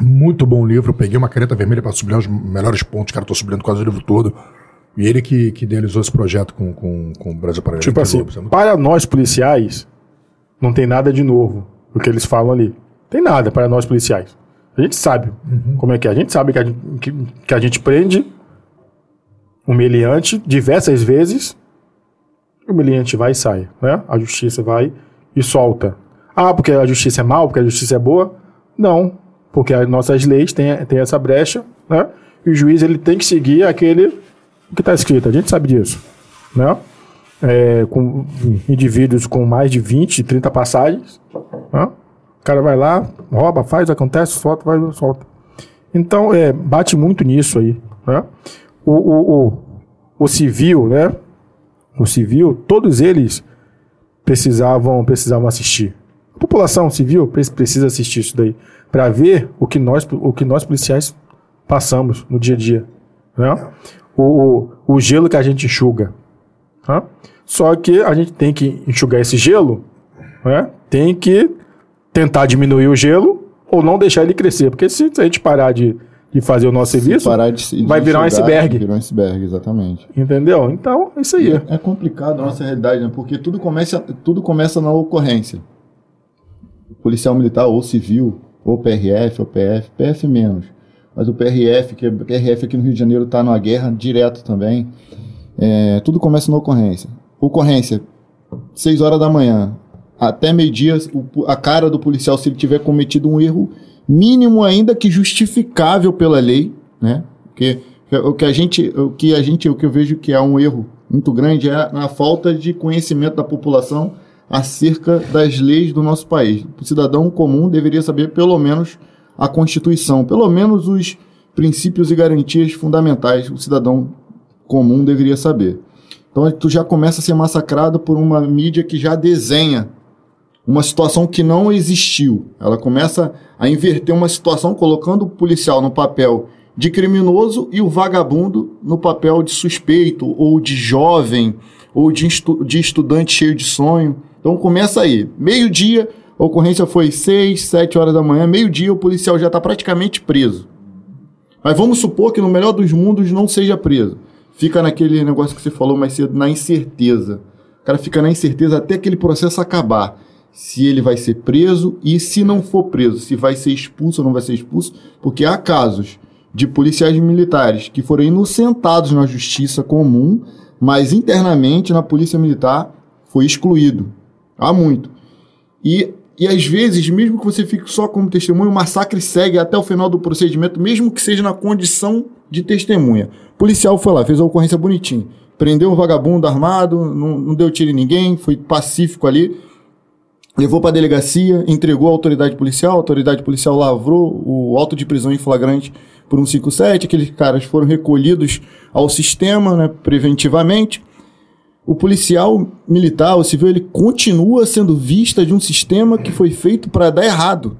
Muito bom livro. Eu peguei uma caneta vermelha para sublinhar os melhores pontos. Cara, tô sublinhando quase o livro todo. E ele que, que idealizou esse projeto com, com, com o Brasil Paralelo. Tipo assim. É muito- para nós policiais, não tem nada de novo o que eles falam ali. Tem nada para nós policiais. A gente sabe como é que é. A gente sabe que a gente, que, que a gente prende o meliante diversas vezes. O meliante vai e sai, né? A justiça vai e solta. Ah, porque a justiça é mal, porque a justiça é boa? Não. Porque as nossas leis têm, têm essa brecha, né? E o juiz ele tem que seguir aquele que está escrito. A gente sabe disso, né? É, com indivíduos com mais de 20, 30 passagens, né? O cara vai lá, rouba, faz, acontece, solta, vai, solta. Então, é, bate muito nisso aí, né? O, o, o, o civil, né? O civil, todos eles precisavam, precisavam assistir. A população civil precisa assistir isso daí para ver o que nós, o que nós policiais passamos no dia a dia, né? O, o, o gelo que a gente enxuga, né? Só que a gente tem que enxugar esse gelo, né? Tem que tentar diminuir o gelo ou não deixar ele crescer, porque se a gente parar de de fazer o nosso serviço, de, vai virar um iceberg. Virar um iceberg, exatamente. Entendeu? Então, é isso aí. É, é complicado a nossa realidade, né? Porque tudo começa, tudo começa na ocorrência. Policial militar ou civil, ou PRF, ou PF, PF menos. Mas o PRF, que o PRF aqui no Rio de Janeiro está numa guerra direto também. É, tudo começa na ocorrência. Ocorrência, 6 horas da manhã, até meio-dia, a cara do policial, se ele tiver cometido um erro mínimo ainda que justificável pela lei, né? Porque o que a gente, o que a gente, o que eu vejo que é um erro muito grande é a falta de conhecimento da população acerca das leis do nosso país. O cidadão comum deveria saber pelo menos a Constituição, pelo menos os princípios e garantias fundamentais o cidadão comum deveria saber. Então tu já começa a ser massacrado por uma mídia que já desenha uma situação que não existiu. Ela começa a inverter uma situação colocando o policial no papel de criminoso e o vagabundo no papel de suspeito ou de jovem ou de, estu de estudante cheio de sonho. Então começa aí. Meio-dia, a ocorrência foi 6, 7 horas da manhã. Meio-dia, o policial já está praticamente preso. Mas vamos supor que no melhor dos mundos não seja preso. Fica naquele negócio que você falou mais cedo, na incerteza. O cara fica na incerteza até aquele processo acabar se ele vai ser preso e se não for preso, se vai ser expulso ou não vai ser expulso, porque há casos de policiais militares que foram inocentados na justiça comum, mas internamente na polícia militar foi excluído. Há muito. E, e às vezes, mesmo que você fique só como testemunha, o massacre segue até o final do procedimento, mesmo que seja na condição de testemunha. O policial foi lá, fez a ocorrência bonitinho. Prendeu um vagabundo armado, não, não deu tiro em ninguém, foi pacífico ali levou para a delegacia, entregou à autoridade policial, a autoridade policial lavrou o auto de prisão em flagrante por 157, aqueles caras foram recolhidos ao sistema né, preventivamente. O policial militar, o civil, ele continua sendo vista de um sistema que foi feito para dar errado.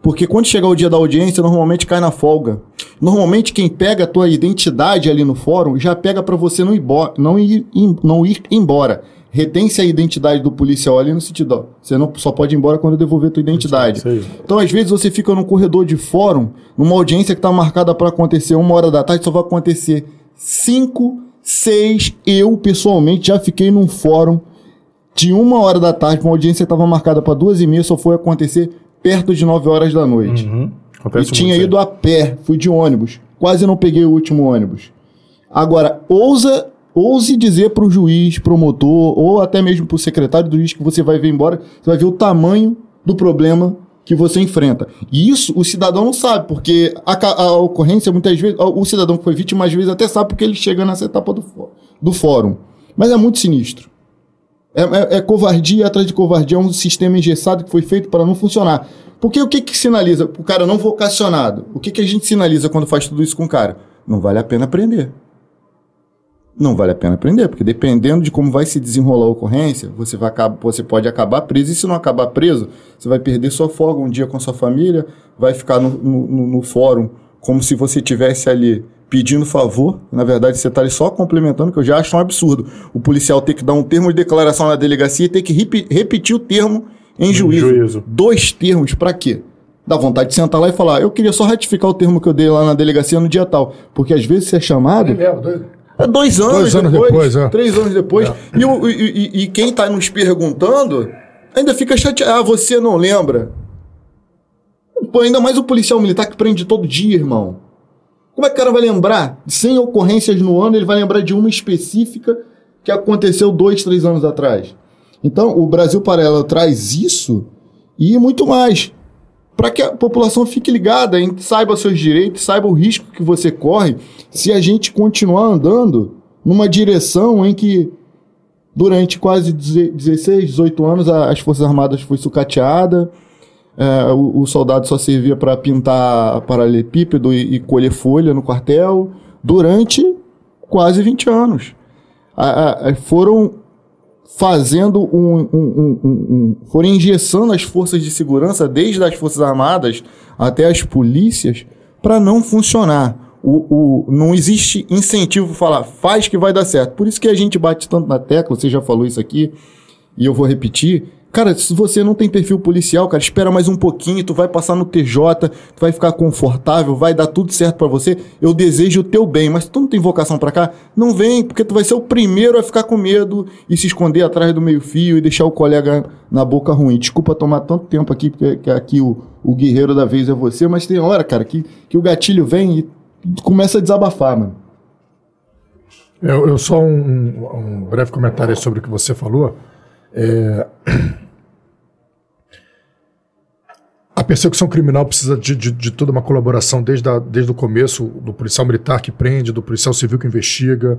Porque quando chegar o dia da audiência, normalmente cai na folga. Normalmente quem pega a tua identidade ali no fórum já pega para você não ir, não ir, não ir embora retém-se a identidade do policial ali no sentido, ó, você não só pode ir embora quando devolver tua identidade. Então, às vezes, você fica num corredor de fórum, numa audiência que está marcada para acontecer uma hora da tarde, só vai acontecer cinco, seis. Eu, pessoalmente, já fiquei num fórum de uma hora da tarde, uma audiência que estava marcada para duas e meia, só foi acontecer perto de nove horas da noite. Uhum. E tinha ido a pé, fui de ônibus. Quase não peguei o último ônibus. Agora, ousa ouse dizer para o juiz, promotor, ou até mesmo para o secretário do juiz que você vai ver embora, você vai ver o tamanho do problema que você enfrenta. E isso o cidadão não sabe, porque a, a ocorrência, muitas vezes, o cidadão que foi vítima, às vezes até sabe porque ele chega nessa etapa do, do fórum. Mas é muito sinistro. É, é, é, covardia atrás de covardia, é um sistema engessado que foi feito para não funcionar. Porque o que, que sinaliza o cara não vocacionado? O que, que a gente sinaliza quando faz tudo isso com o cara? Não vale a pena aprender não vale a pena aprender, porque dependendo de como vai se desenrolar a ocorrência, você, vai, você pode acabar preso, e se não acabar preso, você vai perder sua folga um dia com sua família, vai ficar no, no, no fórum como se você tivesse ali pedindo favor, na verdade você está ali só complementando, que eu já acho um absurdo. O policial ter que dar um termo de declaração na delegacia e ter que rep repetir o termo em juízo. juízo. Dois termos, para quê? Dá vontade de sentar lá e falar, eu queria só ratificar o termo que eu dei lá na delegacia no dia tal. Porque às vezes você é chamado... É dois anos, dois anos depois, depois é. três anos depois. É. E, e, e, e, quem está nos perguntando ainda fica chateado. Ah, você não lembra? Pô, ainda mais o policial militar que prende todo dia, irmão. Como é que o cara vai lembrar? 100 ocorrências no ano, ele vai lembrar de uma específica que aconteceu dois, três anos atrás. Então, o Brasil Paralelo traz isso e muito mais para que a população fique ligada, saiba seus direitos, saiba o risco que você corre se a gente continuar andando numa direção em que durante quase 16, 18 anos as Forças Armadas foi sucateada, é, o, o, soldado só servia para pintar paralelepípedo e, e colher folha no quartel durante quase 20 anos. A, a, foram fazendo um, um, um, um, foram engessando as forças de segurança, desde as forças armadas até as polícias, para não funcionar. O, o, não existe incentivo para falar, faz que vai dar certo. Por isso que a gente bate tanto na tecla, você já falou isso aqui, e eu vou repetir, Cara, se você não tem perfil policial, cara, espera mais um pouquinho, tu vai passar no TJ, tu vai ficar confortável, vai dar tudo certo para você. Eu desejo o teu bem, mas tu não tem vocação para cá, não vem, porque tu vai ser o primeiro a ficar com medo e se esconder atrás do meio-fio e deixar o colega na boca ruim. Desculpa tomar tanto tempo aqui, porque aqui o, o guerreiro da vez é você, mas tem hora, cara, que, que o gatilho vem e começa a desabafar, mano. Eu, eu só um, um breve comentário sobre o que você falou. É... A persecução criminal precisa de, de, de, toda uma colaboração desde, a, desde o começo, do policial militar que prende, do policial civil que investiga,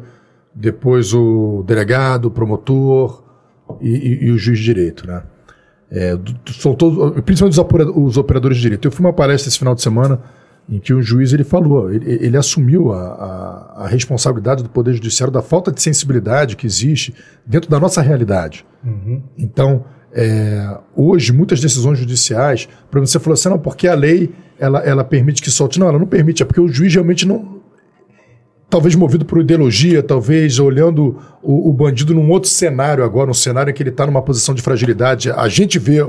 depois o delegado, o promotor e, e, e o juiz de direito, né? É, são todos, principalmente os operadores de direito. Eu fui uma palestra esse final de semana em que o juiz ele falou, ele, ele assumiu a, a, a, responsabilidade do Poder Judiciário da falta de sensibilidade que existe dentro da nossa realidade. Uhum. Então, é, hoje, muitas decisões judiciais, para você falou assim, não, porque a lei ela, ela permite que solte. Não, ela não permite, é porque o juiz realmente não. Talvez movido por ideologia, talvez olhando o, o bandido num outro cenário agora, um cenário em que ele está numa posição de fragilidade. A gente vê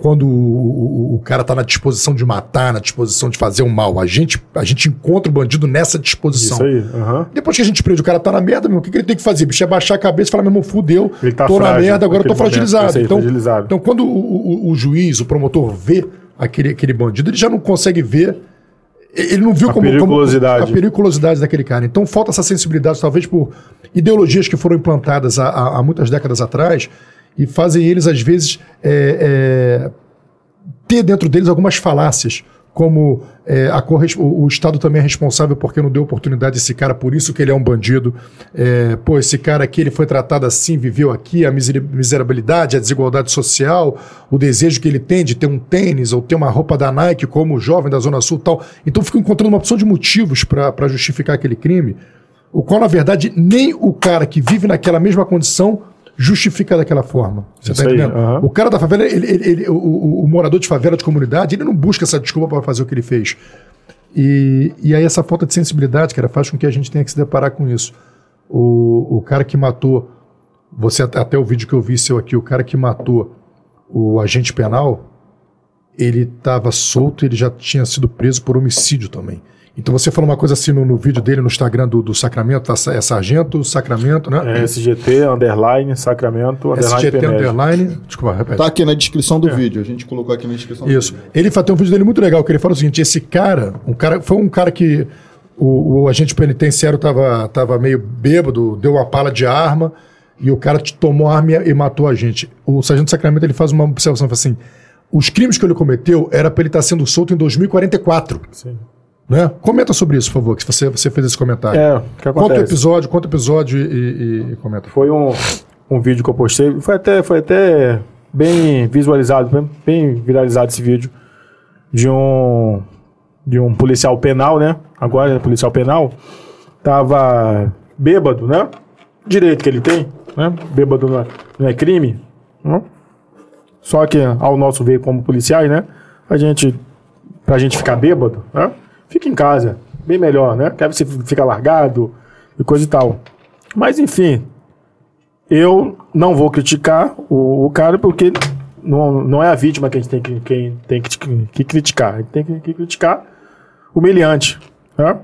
quando o, o, o cara está na disposição de matar, na disposição de fazer o mal. A gente, a gente encontra o bandido nessa disposição. Isso aí. Uhum. Depois que a gente prende o cara tá na merda, meu, o que, que ele tem que fazer? Bicho, é baixar a cabeça e falar, meu irmão, fudeu, ele tá tô frágil, na merda, agora eu tô fragilizado. Aí, então, fragilizado. então, quando o, o, juiz, o promotor vê aquele, aquele bandido, ele já não consegue ver ele não viu a como, periculosidade. como a periculosidade daquele cara. Então falta essa sensibilidade, talvez por ideologias que foram implantadas há, há, há muitas décadas atrás e fazem eles, às vezes, é, é, ter dentro deles algumas falácias, como é, a, o, o, Estado também é responsável porque não deu oportunidade a esse cara, por isso que ele é um bandido. É, pô, esse cara aqui ele foi tratado assim, viveu aqui, a miserabilidade, a desigualdade social, o desejo que ele tem de ter um tênis ou ter uma roupa da Nike como jovem da Zona Sul tal. Então fica encontrando uma opção de motivos para justificar aquele crime, o qual, na verdade, nem o cara que vive naquela mesma condição justifica daquela forma. Você está entendendo? Aí, O cara da favela, ele, ele, ele, o, o, o, morador de favela, de comunidade, ele não busca essa desculpa para fazer o que ele fez. E, e aí essa falta de sensibilidade, cara, faz com que a gente tenha que se deparar com isso. O, o cara que matou, você até o vídeo que eu vi seu aqui, o cara que matou o agente penal, ele estava solto, ele já tinha sido preso por homicídio também. Então você falou uma coisa assim no, no vídeo dele no Instagram do, do Sacramento, tá, é Sargento, Sacramento, né? É SGT, underline, Sacramento, underline. SGT, underline. Desculpa, repete. Tá aqui na descrição do é. vídeo, a gente colocou aqui na descrição Isso. Ele tem um vídeo dele muito legal, que ele fala o seguinte: esse cara, um cara, foi um cara que o, o agente penitenciário tava, tava meio bêbado, deu uma pala de arma e o cara tomou a arma e, e matou a gente. O Sargento Sacramento ele faz uma observação assim: os crimes que ele cometeu era para ele estar tá sendo solto em 2044. Sim. Né? Comenta sobre isso, por favor, que você, você fez esse comentário. É, que Conta o episódio, conta o episódio e, e, e, comenta. Foi um, um vídeo que eu postei, foi até, foi até bem visualizado, bem, bem viralizado esse vídeo, de um, de um policial penal, né? Agora é policial penal, tava bêbado, né? Direito que ele tem, né? Bêbado não é, não é crime, né? Só que ao nosso ver como policiais, né? A gente, pra gente ficar bêbado, né? Fica em casa. Bem melhor, né? Quer você fica largado e coisa e tal. Mas enfim, eu não vou criticar o, o cara porque não, não é a vítima que a gente tem que, quem tem que, que criticar. A gente tem que, que criticar humilhante. Né?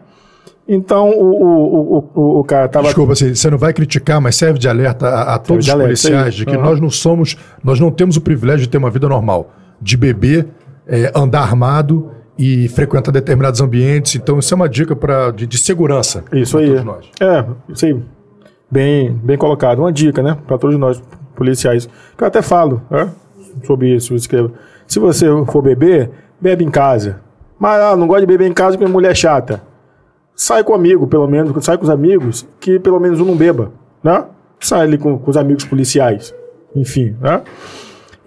Então o, o, o, o cara estava. Desculpa, você não vai criticar, mas serve de alerta a, a todos os alerta, policiais de que uhum. nós não somos, nós não temos o privilégio de ter uma vida normal, de beber, é, andar armado e frequenta determinados ambientes. Então, isso é uma dica pra, de, de segurança. Isso aí. Todos nós. É, isso aí. Bem, bem colocado. Uma dica, né? Para todos nós, policiais. Que eu até falo né? sobre isso, escrevo. Se você for beber, bebe em casa. Mas ah, não gosta de beber em casa porque mulher é chata. Sai com amigo, pelo menos, sai com os amigos, que pelo menos um não beba, né? Sai ali com, com os amigos policiais. Enfim, né?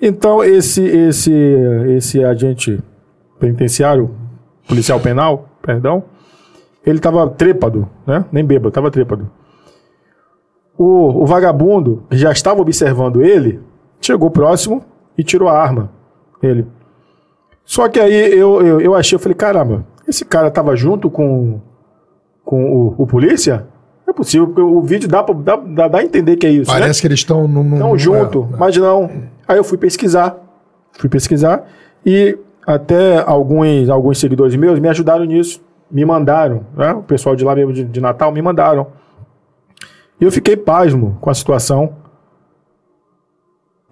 Então, esse, esse, esse agente penitenciário, policial penal, perdão, ele estava trêpado, né? Nem bêbado, estava trêpado. O, o vagabundo, que já estava observando ele, chegou próximo e tirou a arma. Ele. Só que aí eu, eu, eu achei, eu falei, caramba, esse cara estava junto com, com o, o polícia? Não é possível, porque o vídeo dá, pra, dá, dá, a entender que é isso. Parece né? que eles estão num. Estão junto, é, mas não. Aí eu fui pesquisar. Fui pesquisar e até alguns, alguns seguidores meus me ajudaram nisso. Me mandaram, né? O pessoal de lá mesmo de, de Natal me mandaram. E eu fiquei pasmo com a situação.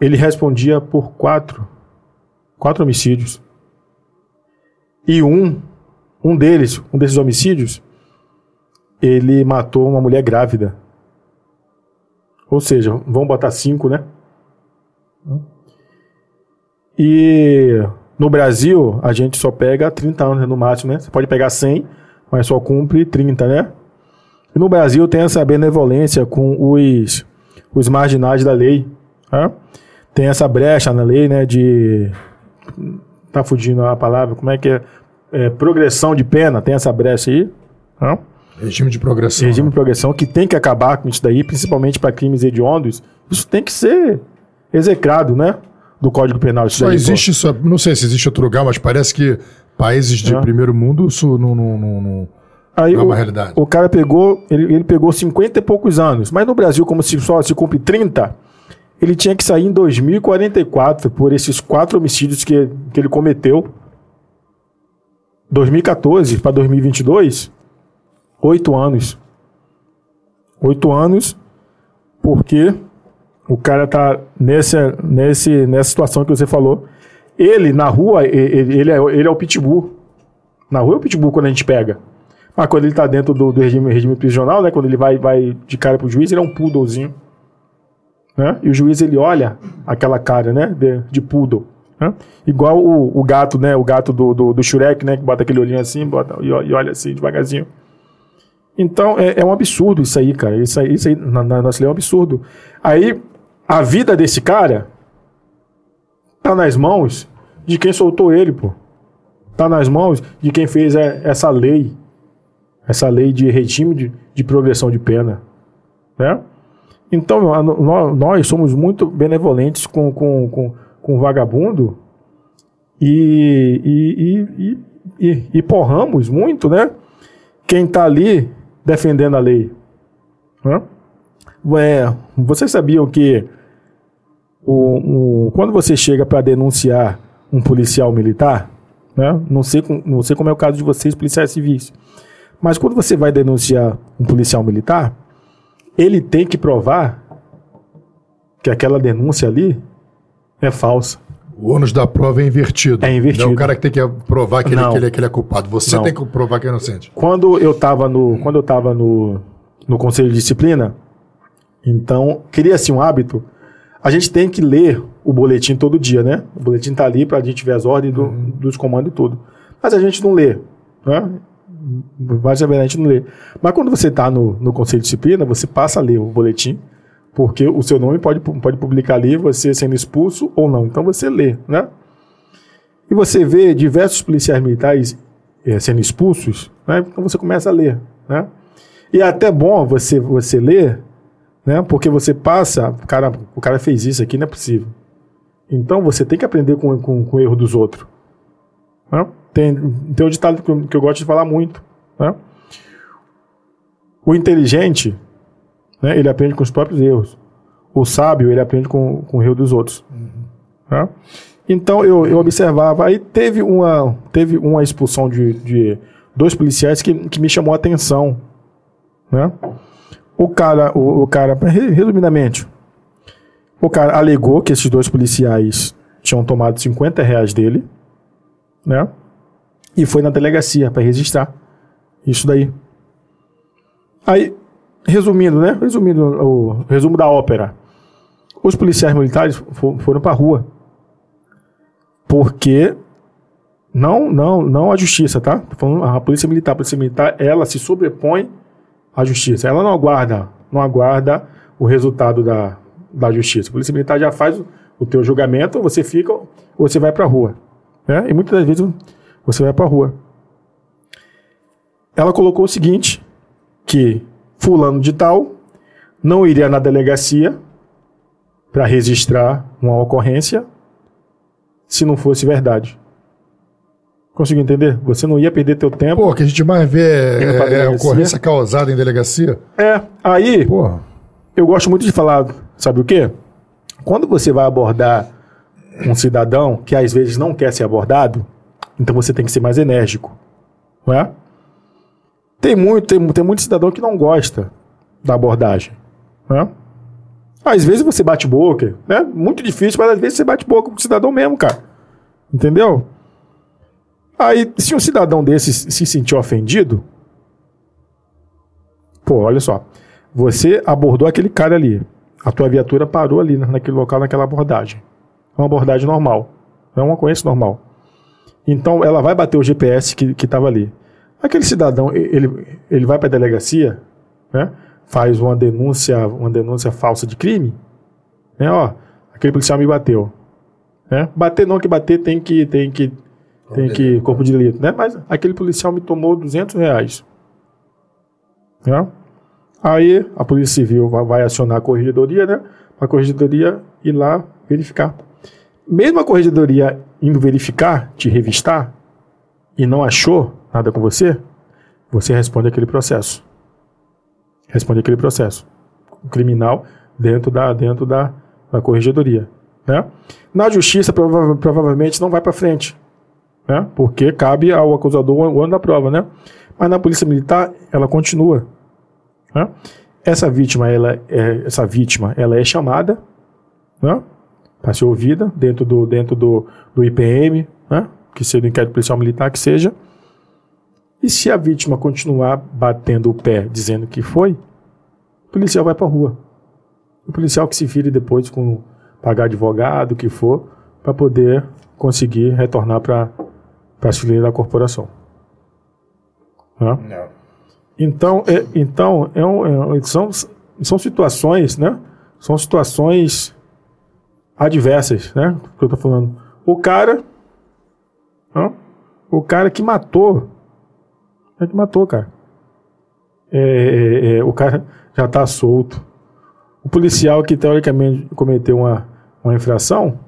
Ele respondia por quatro, quatro homicídios. E um, um deles, um desses homicídios, ele matou uma mulher grávida. Ou seja, vamos botar cinco, né? E no Brasil, a gente só pega 30 anos no máximo, né? Você pode pegar 100, mas só cumpre 30, né? E no Brasil tem essa benevolência com os, os marginais da lei. Né? Tem essa brecha na lei, né? De. Tá fugindo a palavra, como é que é? é progressão de pena, tem essa brecha aí. Né? Regime de progressão. Regime né? de progressão que tem que acabar com isso daí, principalmente para crimes hediondos. Isso tem que ser execrado, né? Do Código Penal. Isso Só daí, existe isso, não sei se existe outro lugar, mas parece que países de É. primeiro mundo isso não, não, não, não- Aí Não é o, uma realidade. o cara pegou, ele, ele pegou 50 e poucos anos. Mas no Brasil, como se só se cumpre 30, ele tinha que sair em 2044 por esses quatro homicídios que, que ele cometeu. 2014 para 2022, oito anos. Oito anos, porque o cara tá nessa, nesse, nessa situação que você falou. Ele, na rua, ele, ele, é, ele é o pitbull. Na rua é o pitbull quando a gente pega. Mas quando ele tá dentro do, do regime, regime prisional, né? Quando ele vai, vai de cara pro juiz, ele é um poodlezinho. Né? E o juiz, ele olha aquela cara, né? De, de poodle. Né? Igual o, o gato, né? O gato do, do, do Shurek, né? Que bota aquele olhinho assim bota, e, e olha assim, devagarzinho. Então, é, é um absurdo isso aí, cara. Isso aí, isso aí na, na nossa lei é um absurdo. Aí, a vida desse cara tá nas mãos de quem soltou ele, pô. Tá nas mãos de quem fez é, essa lei. Essa lei de regime de, de progressão de pena. Né? Então, nós somos muito benevolentes com, com, com, com vagabundo e, e, e, e, e porramos muito, né? Quem tá ali defendendo a lei. Né? É, vocês sabiam que o, o- quando você chega para denunciar um policial militar, né? não, sei, não sei como é o caso de vocês, policiais civis, mas quando você vai denunciar um policial militar, ele tem que provar que aquela denúncia ali é falsa. O ônus da prova é invertido. É invertido. Não é o cara que tem que provar que ele, que ele, que ele é culpado. Você Não. tem que provar que é inocente. Quando eu estava no, quando eu tava no, no conselho de disciplina, então cria-se um hábito. A gente tem que ler o boletim todo dia, né? O boletim tá ali para a gente ver as ordens do- dos comandos e tudo. Mas a gente não lê, né? Mas a gente não lê. Mas quando você está no, no conselho de disciplina, você passa a ler o boletim, porque o seu nome pode, pode publicar ali, você sendo expulso ou não. Então você lê, né? E você vê diversos policiais militares eh, sendo expulsos, né? Então você começa a ler, né? E é até bom você você ler, né? Porque você passa, cara, o cara fez isso aqui, não é possível. Então você tem que aprender com, com, com o erro dos outros. né? Tem, tem um ditado que eu, que eu gosto de falar muito, né? O inteligente, né? Ele aprende com os próprios erros. O sábio, ele aprende com, com o erro dos outros. né? Então eu, eu observava, aí teve uma, teve uma expulsão de, de dois policiais que, que me chamou a atenção. Né? O cara, o, o cara, re- resumidamente, o cara alegou que esses dois policiais tinham tomado 50 reais dele, né? E foi na delegacia para registrar isso daí. Aí, resumindo, né? Resumindo o resumo da ópera. Os policiais militares fo- foram para rua porque Não, não, não a justiça, tá? A polícia militar, a polícia militar, ela se sobrepõe à justiça. Ela não aguarda, não aguarda o resultado da, da justiça. A polícia militar já faz o, o teu julgamento, você fica, você vai para a rua. Né? E muitas das vezes você vai para a rua. Ela colocou o seguinte, que fulano de tal não iria na delegacia para registrar uma ocorrência se não fosse verdade. Conseguiu entender? Você não ia perder teu tempo. Pô, que a gente mais vê é, é, ocorrência causada em delegacia. É, aí Porra. eu gosto muito de falar, sabe o quê? Quando você vai abordar um cidadão que às vezes não quer ser abordado, então você tem que ser mais enérgico, não é? Tem muito, tem, tem muito cidadão que não gosta da abordagem, né? Às vezes você bate boca, né? Muito difícil, mas às vezes você bate boca com o cidadão mesmo, cara. Entendeu? Aí, se um cidadão desse se sentir ofendido, pô, olha só, você abordou aquele cara ali, a tua viatura parou ali na- naquele local, naquela abordagem. É uma abordagem normal, é uma ocorrência normal. Então, ela vai bater o GPS que estava ali. Aquele cidadão, ele, ele vai para a delegacia, né, faz uma denúncia, uma denúncia falsa de crime, né, ó, aquele policial me bateu. Né? Bater não que bater tem que tem que tem que corpo de delito, né? Mas aquele policial me tomou 200 reais. Né? Aí a Polícia Civil vai, vai acionar a corregedoria, né? A corregedoria ir lá verificar. Mesmo a corregedoria indo verificar, te revistar, e não achou nada com você, você responde aquele processo. Responde aquele processo. O criminal dentro da, dentro da, da corregedoria. Né? Na justiça, prova- provavelmente não vai para frente né? Porque cabe ao acusador o ano da prova, né? Mas na polícia militar ela continua. né? Essa vítima, ela é, essa vítima, ela é chamada, né? Para ser ouvida dentro do dentro do, do IPM, né? Que seja do inquérito policial militar que seja. E se a vítima continuar batendo o pé dizendo que foi, o policial vai para rua. O policial que se vire depois com pagar advogado, o que for, para poder conseguir retornar para fileiras da corporação. Né? Não. Então, é, então é um- é- são, são situações, né? São situações adversas, né? Que eu tô falando. O cara, né? o cara que matou, é que matou, cara. É, é, é, o cara já está solto. O policial que teoricamente cometeu uma, uma infração,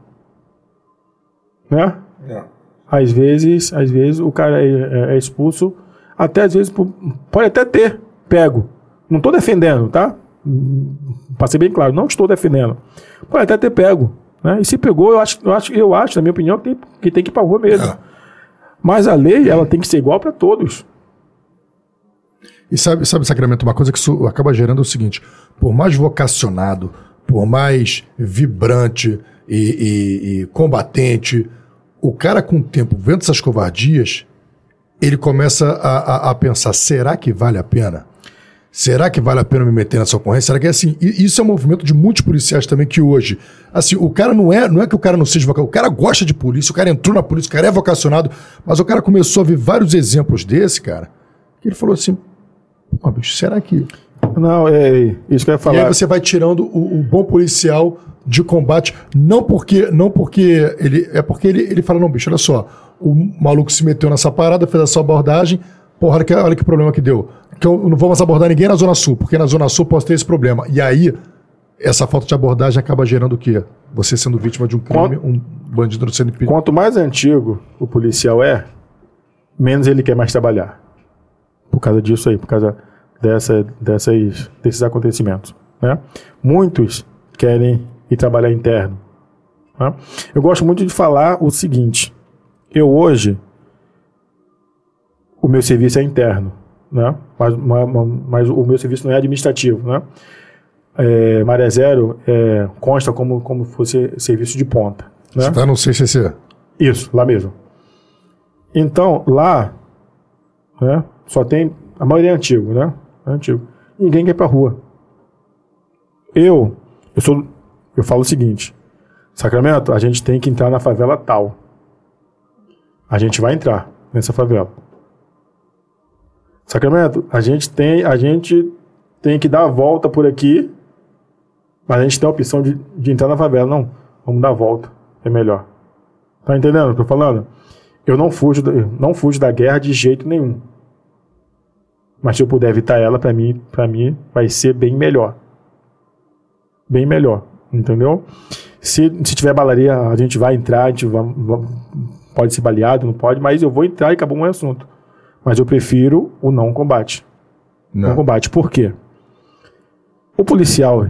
né? Não. Às vezes, às vezes o cara é, é- é expulso, até às vezes pode até ter pego. Não estou defendendo, tá? Para ser bem claro, não estou defendendo. Pode até ter pego. Né? E se pegou, eu acho, eu acho, eu acho na minha opinião, que tem que, tem que ir para rua mesmo. É. Mas a lei, ela tem que ser igual para todos. E sabe, sabe, Sacramento, uma coisa que isso acaba gerando é o seguinte: por mais vocacionado, por mais vibrante e, e- e combatente, o cara com o tempo, vendo essas covardias, ele começa a, a- a pensar: será que vale a pena? Será que vale a pena me meter nessa ocorrência? Será que é assim? E isso é um movimento de muitos policiais também que hoje, assim, o cara não é, não é que o cara não seja vocacionado, o cara gosta de polícia, o cara entrou na polícia, o cara é vocacionado, mas o cara começou a ver vários exemplos desse, cara, que ele falou assim, Pô, bicho, será que. Não, é isso que eu ia E aí falar. você vai tirando o, o bom policial de combate, não porque. Não porque ele. É porque ele, ele fala, não, bicho, olha só. O maluco se meteu nessa parada, fez essa abordagem. Porra, olha que, olha que problema que deu. Que eu não vou mais abordar ninguém na Zona Sul, porque na Zona Sul posso ter esse problema. E aí, essa falta de abordagem acaba gerando o quê? Você sendo vítima de um crime, um bandido sendo impedido. Quanto mais antigo o policial é, menos ele quer mais trabalhar. Por causa disso aí, por causa dessa, dessas, desses acontecimentos. Né? Muitos querem ir trabalhar interno. né? Eu gosto muito de falar o seguinte: eu hoje, o meu serviço é interno, né? mas, ma- ma- mas o meu serviço não é administrativo. Né? É, Maré Zero é, consta como, como fosse serviço de ponta. Né? Você tá no CCC. Isso, lá mesmo. Então, lá, né, só tem. A maioria é antigo, né? É antigo. Ninguém quer ir pra rua. Eu, eu sou. Eu falo o seguinte: Sacramento, a gente tem que entrar na favela tal. A gente vai entrar nessa favela. Sacramento, a gente tem, a gente tem que dar a volta por aqui, mas a gente tem a opção de, de entrar na favela. Não, vamos dar a volta, é melhor. Tá entendendo o que eu tô falando? Eu não fujo, não fujo da guerra de jeito nenhum. Mas se eu puder evitar ela, para mim, para mim vai ser bem melhor. Bem melhor, entendeu? Se, se tiver balaria, a gente vai entrar, a gente vai, pode ser baleado, não pode, mas eu vou entrar e acabou o meu assunto. Mas eu prefiro o não combate. Não, não combate. Por quê? O policial,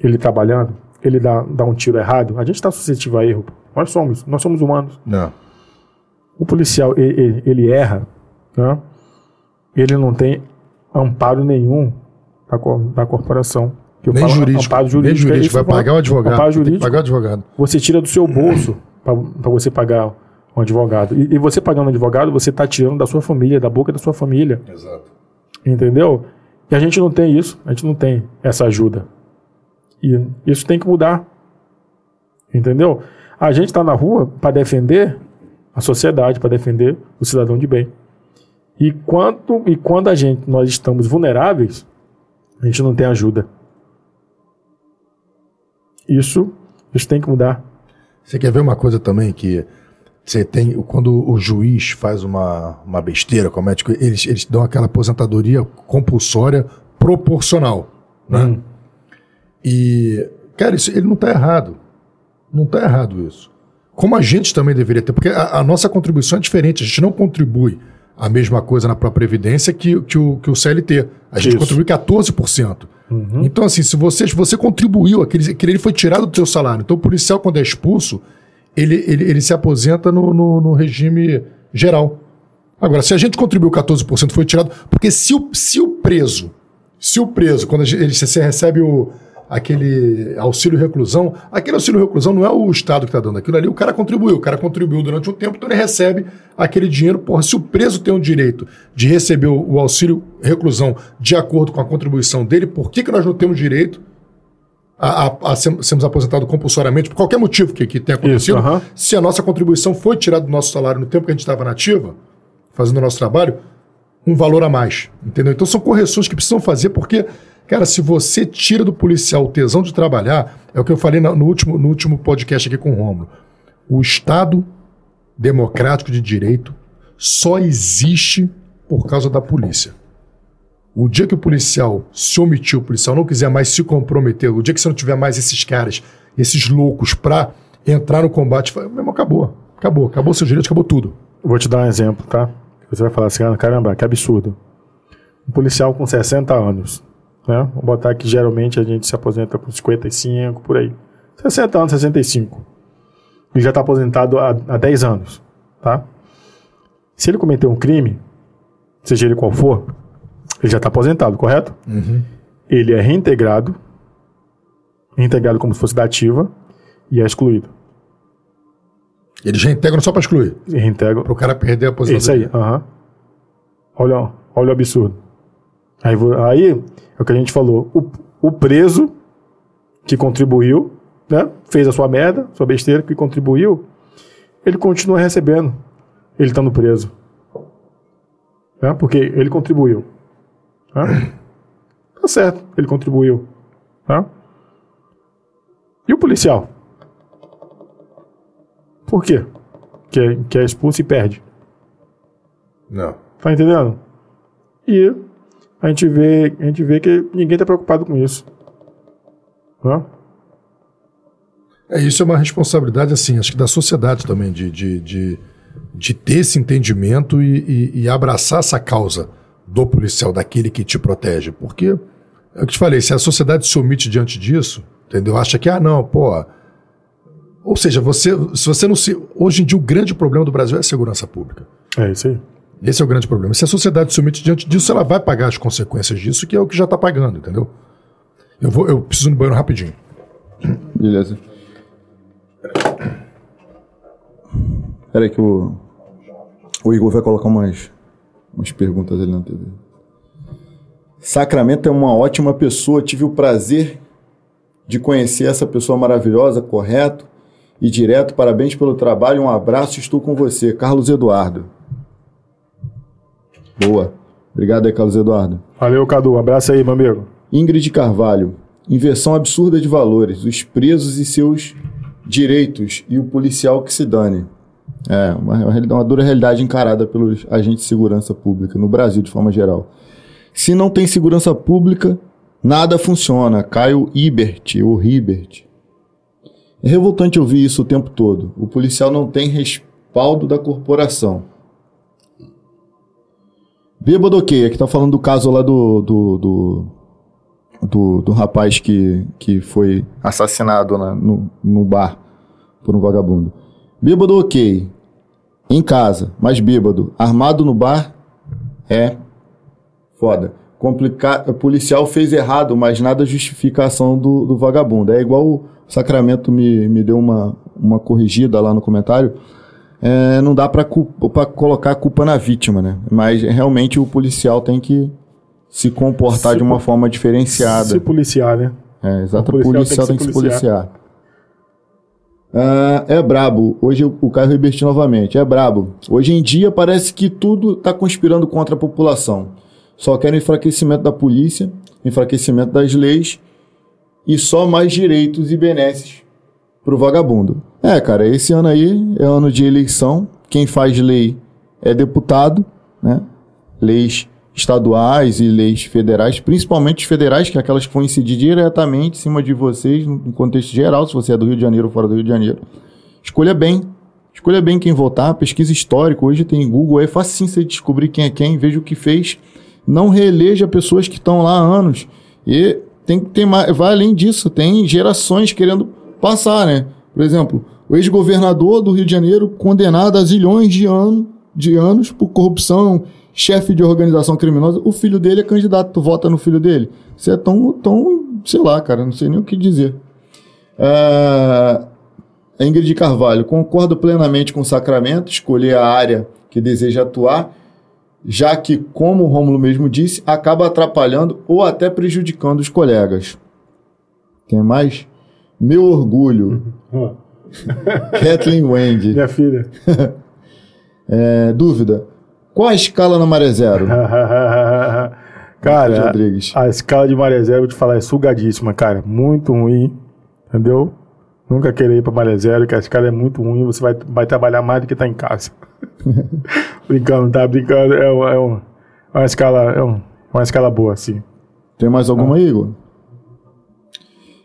ele trabalhando, ele dá, dá um tiro errado, a gente está suscetível a erro. Nós somos, nós somos humanos. Não. O policial, ele, ele erra, né? Ele não tem amparo nenhum da, da corporação. nem, falo, jurídico, amparo jurídico. Nem jurídico. Vai pagar o advogado. Amparo jurídico, pagar o advogado. Você tira do seu bolso para você pagar um advogado. E, e você pagando um advogado, você está tirando da sua família, da boca da sua família. Exato. Entendeu? E a gente não tem isso, a gente não tem essa ajuda. E isso tem que mudar. Entendeu? A gente está na rua para defender a sociedade, para defender o cidadão de bem. E quando, e quando a gente, nós estamos vulneráveis, a gente não tem ajuda. Isso, isso tem que mudar. Você quer ver uma coisa também que você tem quando o juiz faz uma, uma besteira, comete, eles, eles dão aquela aposentadoria compulsória proporcional, né? Hum. E cara, isso ele não está errado, não está errado isso. Como a gente também deveria ter, porque a, a, nossa contribuição é diferente, a gente não contribui a mesma coisa na própria previdência que, que, o, que o CLT. A gente isso. contribui 14%. Uhum. Então, assim, se você, se você contribuiu, aquele, aquele foi tirado do seu salário. Então, o policial, quando é expulso, ele, ele, ele se aposenta no, no, no regime geral. Agora, se a gente contribuiu 14%, foi tirado. Porque se o, se o preso, se o preso, quando gente, ele, você recebe o, aquele auxílio reclusão, aquele auxílio reclusão não é o Estado que está dando aquilo ali, o cara contribuiu, o cara contribuiu durante um tempo, então ele recebe aquele dinheiro. Porra, se o preso tem o direito de receber o, auxílio reclusão de acordo com a contribuição dele, por que, que nós não temos direito a, a, a sermos aposentados compulsoriamente, por qualquer motivo que, que tenha acontecido, Isso, uh -huh. se a nossa contribuição foi tirada do nosso salário no tempo que a gente estava nativa, fazendo o nosso trabalho, um valor a mais. Entendeu? Então são correções que precisam fazer, porque, cara, se você tira do policial o tesão de trabalhar, é o que eu falei no, último, no último podcast aqui com o Romulo. O Estado democrático de direito só existe por causa da polícia. O dia que o policial se omitiu, o policial não quiser mais se comprometer, o dia que você não tiver mais esses caras, esses loucos para entrar no combate, mesmo acabou. Acabou, acabou seu direito, acabou tudo. Vou te dar um exemplo, tá? Você vai falar assim, ah, caramba, que absurdo. Um policial com 60 anos, né? Vamos botar que geralmente a gente se aposenta com 55, por aí. 60 anos, 65. Ele já está aposentado há, há 10 anos, tá? Se ele cometer um crime, seja ele qual for, ele já está aposentado, correto? Uhum. Ele é reintegrado, reintegrado como se fosse da ativa, e é excluído. Eles reintegram só para excluir? Reintegram. Para o cara perder a aposentadoria. Isso aí, aham. Uhum. Olha, olha o absurdo. Aí, aí é o que a gente falou. O, o preso que contribuiu, né? Fez a sua merda, sua besteira, que contribuiu, ele continua recebendo. Ele estando preso. Né? Porque ele contribuiu. Tá? tá certo, ele contribuiu. Tá? E o policial? Por quê? Que é, que é expulso e perde. Não. Tá entendendo? E a gente vê, a gente vê que ninguém tá preocupado com isso. Tá? É, isso é uma responsabilidade, assim, acho que da sociedade também, de, de, de, de ter esse entendimento e, e, e abraçar essa causa do policial, daquele que te protege. Porque, é o que te falei, se a sociedade se omite diante disso, entendeu? Acha que, ah, não, pô. Ou seja, você, se você não se. Hoje em dia, o grande problema do Brasil é a segurança pública. É isso aí. Esse é o grande problema. Se a sociedade se omite diante disso, ela vai pagar as consequências disso, que é o que já está pagando, entendeu? Eu, vou, eu preciso ir no banheiro rapidinho. Beleza. Espera aí que o, o Igor vai colocar umas umas perguntas ali na TV. Sacramento é uma ótima pessoa, tive o prazer de conhecer essa pessoa maravilhosa, correto, e direto. Parabéns pelo trabalho, um abraço, estou com você. Carlos Eduardo. Boa. Obrigado aí, Carlos Eduardo. Valeu, Cadu. Abraço aí, meu amigo. Ingrid Carvalho. Inversão absurda de valores. Os presos e seus direitos e o policial que se dane. É, uma, uma dura realidade encarada pelos agentes de segurança pública no Brasil, de forma geral. Se não tem segurança pública, nada funciona. Caio Ibert, ou Ribert. É revoltante ouvir isso o tempo todo. O policial não tem respaldo da corporação. Bêbado ok, aqui tá falando do caso lá do, do, do, do, do rapaz que, que foi assassinado na, no, no bar por um vagabundo. Bêbado ok, em casa, mas bêbado, armado no bar, é foda. Complicar, o policial fez errado, mas nada justifica a ação do, do vagabundo. É igual o Sacramento me, me deu uma, uma corrigida lá no comentário é, não dá para colocar a culpa na vítima, né? Mas realmente o policial tem que se comportar se de uma forma diferenciada. Se policiar, né? É, exato. O policial, policial tem que, se, policiar. policiar. Ah, é brabo. Hoje o Caio Riberti novamente. É brabo. Hoje em dia parece que tudo está conspirando contra a população. Só querem enfraquecimento da polícia, enfraquecimento das leis e só mais direitos e benesses pro vagabundo. É, cara, esse ano aí é ano de eleição. Quem faz lei é deputado, né? Leis estaduais e leis federais, principalmente federais, que é aquelas que vão incidir diretamente em cima de vocês, no contexto geral, se você é do Rio de Janeiro ou fora do Rio de Janeiro. Escolha bem. Escolha bem quem votar. Pesquisa histórica. Hoje tem Google, é fácil você descobrir quem é quem, veja o que fez. Não reeleja pessoas que estão lá há anos. E tem que ter mais. Vai além disso, tem gerações querendo passar, né? Por exemplo, o ex-governador do Rio de Janeiro, condenado a zilhões de, ano, de anos por corrupção, chefe de organização criminosa, o filho dele é candidato, tu vota no filho dele. Você é tão, tão, sei lá, cara, não sei nem o que dizer. É... Ingrid Carvalho, concordo plenamente com o Sacramento, escolher a área que deseja atuar, já que, como o Rômulo mesmo disse, acaba atrapalhando ou até prejudicando os colegas. Tem mais? Meu orgulho. Uhum. <laughs> Kathleen Wendy. Minha filha. <laughs> é, dúvida. Qual a escala na Maré Zero? <laughs> cara, Rodrigues. a escala de Maré Zero, vou te falar, é sugadíssima, cara. Muito ruim, entendeu? Nunca querer ir pra Maré Zero, que a escala é muito ruim, você vai, vai trabalhar mais do que tá em casa. <laughs> brincando, tá brincando. É, uma, é uma, uma escala, é uma, uma escala boa, sim. Tem mais alguma ah. aí, Igor?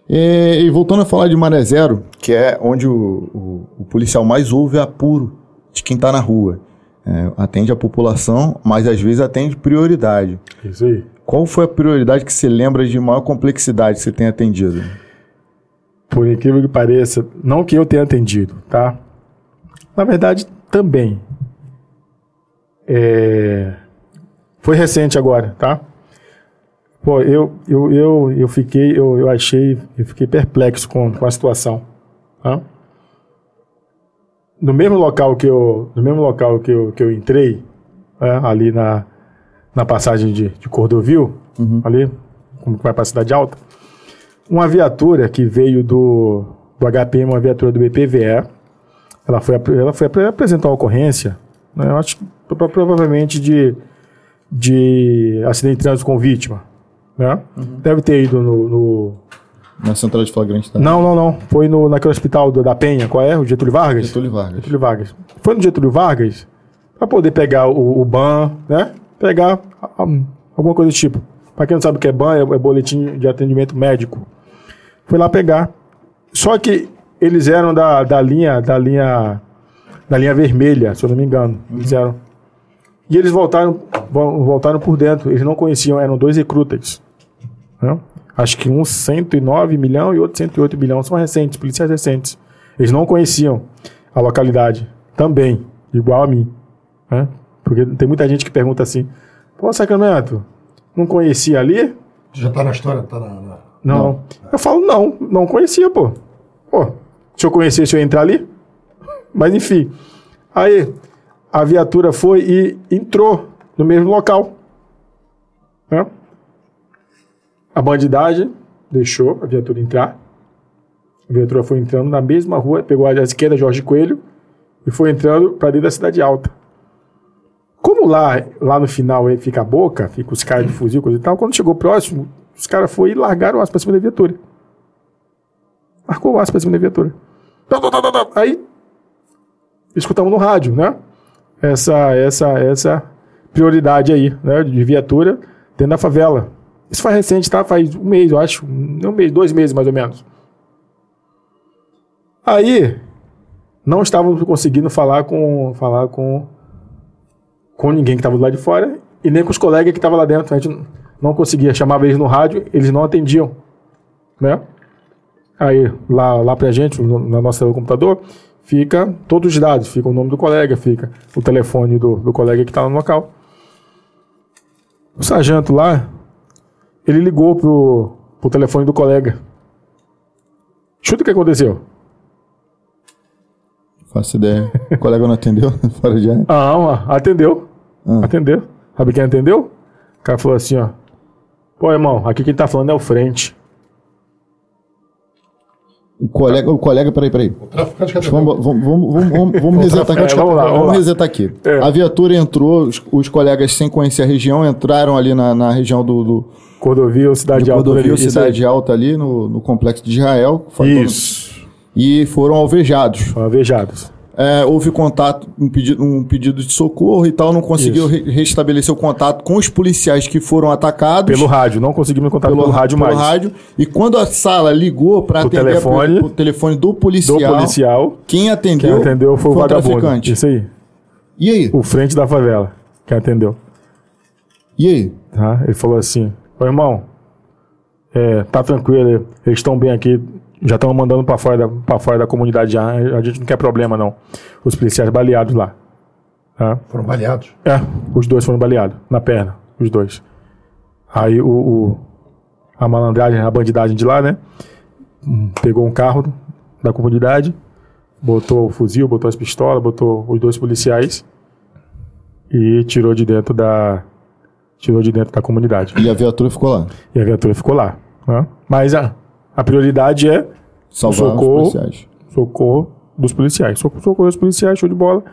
E, e, voltando a falar de Maré Zero, que é onde o, o, o policial mais ouve apuro de quem está na rua. É, atende a população, mas às vezes atende prioridade. Isso aí. Qual foi a prioridade que você lembra de maior complexidade que você tem atendido? Por incrível que pareça, não que eu tenha atendido, tá? Na verdade, também. É... Foi recente agora, tá? Pô, eu, eu, eu, eu fiquei, eu, eu achei, eu fiquei perplexo com, com a situação. Tá? No mesmo local que eu, no mesmo local que eu, que eu entrei, né, ali na, na passagem de, de Cordovil, uhum. ali, como vai para a Cidade Alta, uma viatura que veio do, do HPM, uma viatura do BPVE, ela foi, ela foi apresentar uma ocorrência, né, eu acho que provavelmente de, de acidente de trânsito com vítima né? Uhum. Deve ter ido no, no... Na central de flagrante também. Não, não, não. Foi no, naquele hospital do, da Penha. Qual é? O Getúlio Vargas? Getúlio Vargas. Getúlio Vargas. Foi no Getúlio Vargas para poder pegar o, o BAN, né? Pegar alguma coisa do tipo. Para quem não sabe o que é BAN, é, é boletim de atendimento médico. Foi lá pegar. Só que eles eram da, da linha da linha da linha vermelha, se eu não me engano. Uhum. Eles eram. E eles voltaram voltaram por dentro. Eles não conheciam, eram dois recrutas. Né? Acho que um 109 milhão e outro 108 milhão são recentes, policiais recentes. Eles não conheciam a localidade também, igual a mim. Né? Porque tem muita gente que pergunta assim: pô, Sacramento, não conhecia ali? Já tá na história? Tá na, na... Não. não. Eu falo: não, não conhecia, pô. Pô, se eu conhecesse, eu ia entrar ali? Mas enfim. Aí, a viatura foi e entrou no mesmo local. Né? A bandidagem deixou a viatura entrar. A viatura foi entrando na mesma rua, pegou a esquerda Jorge Coelho e foi entrando para dentro da cidade alta. Como lá, lá no final aí fica a boca, fica os caras de fuzil, coisa e tal, quando chegou próximo, os caras foram e largaram o aço pra cima da viatura. Marcou o aço pra cima da viatura. Aí, escutamos no rádio, né? Essa, essa, essa prioridade aí, né? De viatura dentro da favela. Isso foi recente, tá? Faz um mês, eu acho. Um mês, dois meses mais ou menos. Aí, não estávamos conseguindo falar com, falar com, com ninguém que estava lado de fora e nem com os colegas que estavam lá dentro. A gente não conseguia. Chamava eles no rádio, eles não atendiam. Né? Aí, lá, lá pra gente, no, no nosso computador, fica todos os dados. Fica o nome do colega, fica o telefone do, do colega que está no local. O sargento lá, ele ligou pro, pro telefone do colega. Chuta o que aconteceu. Faço ideia. O colega não atendeu <laughs> fora de ar? Ah, atendeu. Ah. Atendeu. Sabe quem atendeu? O cara falou assim, ó. Pô, irmão, aqui quem tá falando é o frente. O colega, o colega, peraí, peraí. Que Vamos, vamos, vamos, vamos, vamos, <laughs> vamos resetar aqui. É, vamos lá, vamos resetar aqui. É. A viatura entrou, os, os colegas sem conhecer a região entraram ali na, na região do, do Cordovia ou Cidade de Alta. Cordovil, ali, Cidade Alta ali, no, no complexo de Israel. Isso. E foram alvejados. Foram Avejados. É, houve contato, um pedido, um pedido de socorro e tal, não conseguiu re- restabelecer o contato com os policiais que foram atacados. Pelo rádio. Não conseguimos contato pelo, rádio pelo mais. rádio. E quando a sala ligou para atender telefone. o telefone do Do policial, policial. quem atendeu, Quem atendeu foi o vagabundo. traficante. Isso aí. E aí? O frente da favela. Quem atendeu. E aí? Tá? Ele falou assim: Ô irmão, é, tá tranquilo, eles estão bem aqui, já estão mandando pra fora, da, fora da comunidade já, a gente não quer problema não. Os policiais baleados lá. Tá? Foram baleados. É, os dois foram baleados, na perna, os dois. Aí o, o- a malandragem, a bandidagem de lá, né? Pegou um carro da comunidade, botou o fuzil, botou as pistolas, botou os dois policiais e tirou de dentro da. Tirou de dentro da comunidade. E a viatura ficou lá. E a viatura ficou lá. né? Mas a, a prioridade é Salvar Socorro. os policiais. socorro dos policiais. Socorro, socorro dos policiais, show de bola.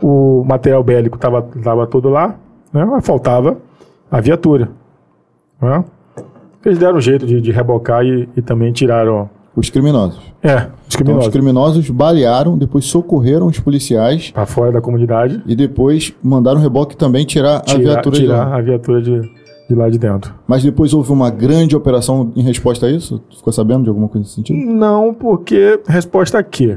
O material bélico estava tava todo lá, né? mas faltava a viatura. né? Eles deram um jeito de, de rebocar e, e também tiraram. Os criminosos. É, os Então, criminosos. os criminosos balearam, depois socorreram os policiais Para fora da comunidade. e depois mandaram o reboque também tirar, a Tirar, viatura de tirar lá. a viatura de, de lá de dentro. Mas depois houve uma grande operação em resposta a isso? Tu ficou sabendo de alguma coisa nesse sentido? Não, porque resposta aqui.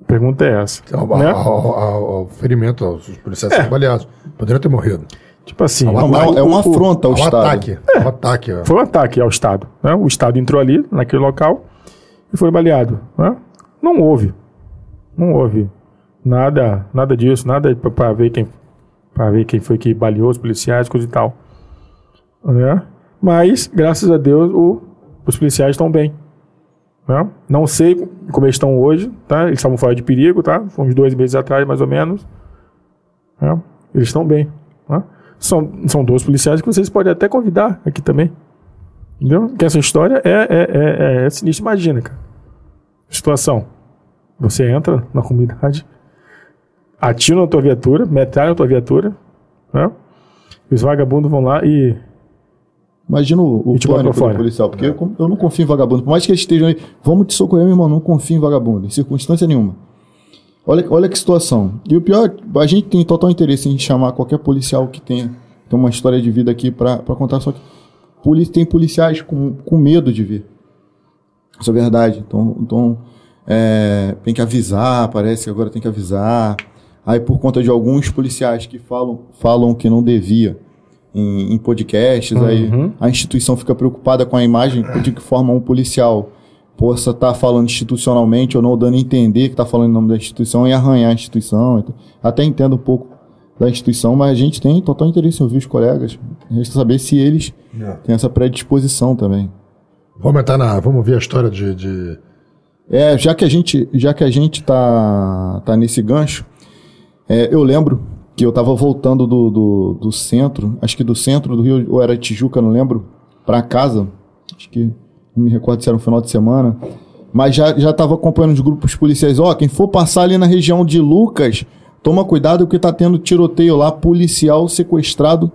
A pergunta é essa. Ao, né? ao- ao- ao- ao ferimento, aos policiais foram baleados. Poderiam ter morrido. Tipo assim. Não, é uma afronta ao um Estado. ataque. Um ataque. ó. Foi um ataque ao Estado. né? O Estado entrou ali, naquele local, e foi baleado. né? Não houve. Não houve nada, nada disso, nada para ver quem para ver quem foi que baleou os policiais, coisa e tal. Né? Mas, graças a Deus, o- os policiais estão bem. né? Não sei como eles estão hoje, tá? Eles estavam fora de perigo, tá? Foi uns dois meses atrás, mais ou menos. né? Eles estão bem. né? São, são dois policiais que vocês podem até convidar aqui também. Entendeu? Que essa história é, é, é, é sinistra. Imagina, cara. Situação. Você entra na comunidade, atira na tua viatura, metralha a tua viatura, né? Os vagabundos vão lá e. Imagina o, o pânico do policial, porque eu, eu não confio em vagabundo. Por mais que eles estejam aí, vamos te socorrer, meu irmão, não confio em vagabundo, em circunstância nenhuma. Olha, olha que situação. E o pior, a gente tem total interesse em chamar qualquer policial que tenha, tem uma história de vida aqui pra pra contar, só que tem policiais com, com medo de vir. Isso é verdade. Então, então é, tem que avisar, parece que agora tem que avisar. Aí por conta de alguns policiais que falam, falam que não devia em, em podcasts, aí a instituição fica preocupada com a imagem de que forma um policial possa estar falando institucionalmente ou não, dando a entender que está falando em nome da instituição e arranhar a instituição. Até entendo um pouco da instituição, mas a gente tem total interesse em ouvir os colegas. Resta saber se eles É. têm essa predisposição também. Vamos entrar na. Vamos ver a história de. de- É, já que a gente, já que a gente tá, tá nesse gancho, é, eu lembro que eu tava voltando do, do, do centro, acho que do centro do Rio, ou era Tijuca, não lembro, pra casa, acho que não me recordo se era um final de semana, mas já já estava acompanhando os grupos policiais. Ó, quem for passar ali na região de Lucas, toma cuidado porque tá tendo tiroteio lá, policial sequestrado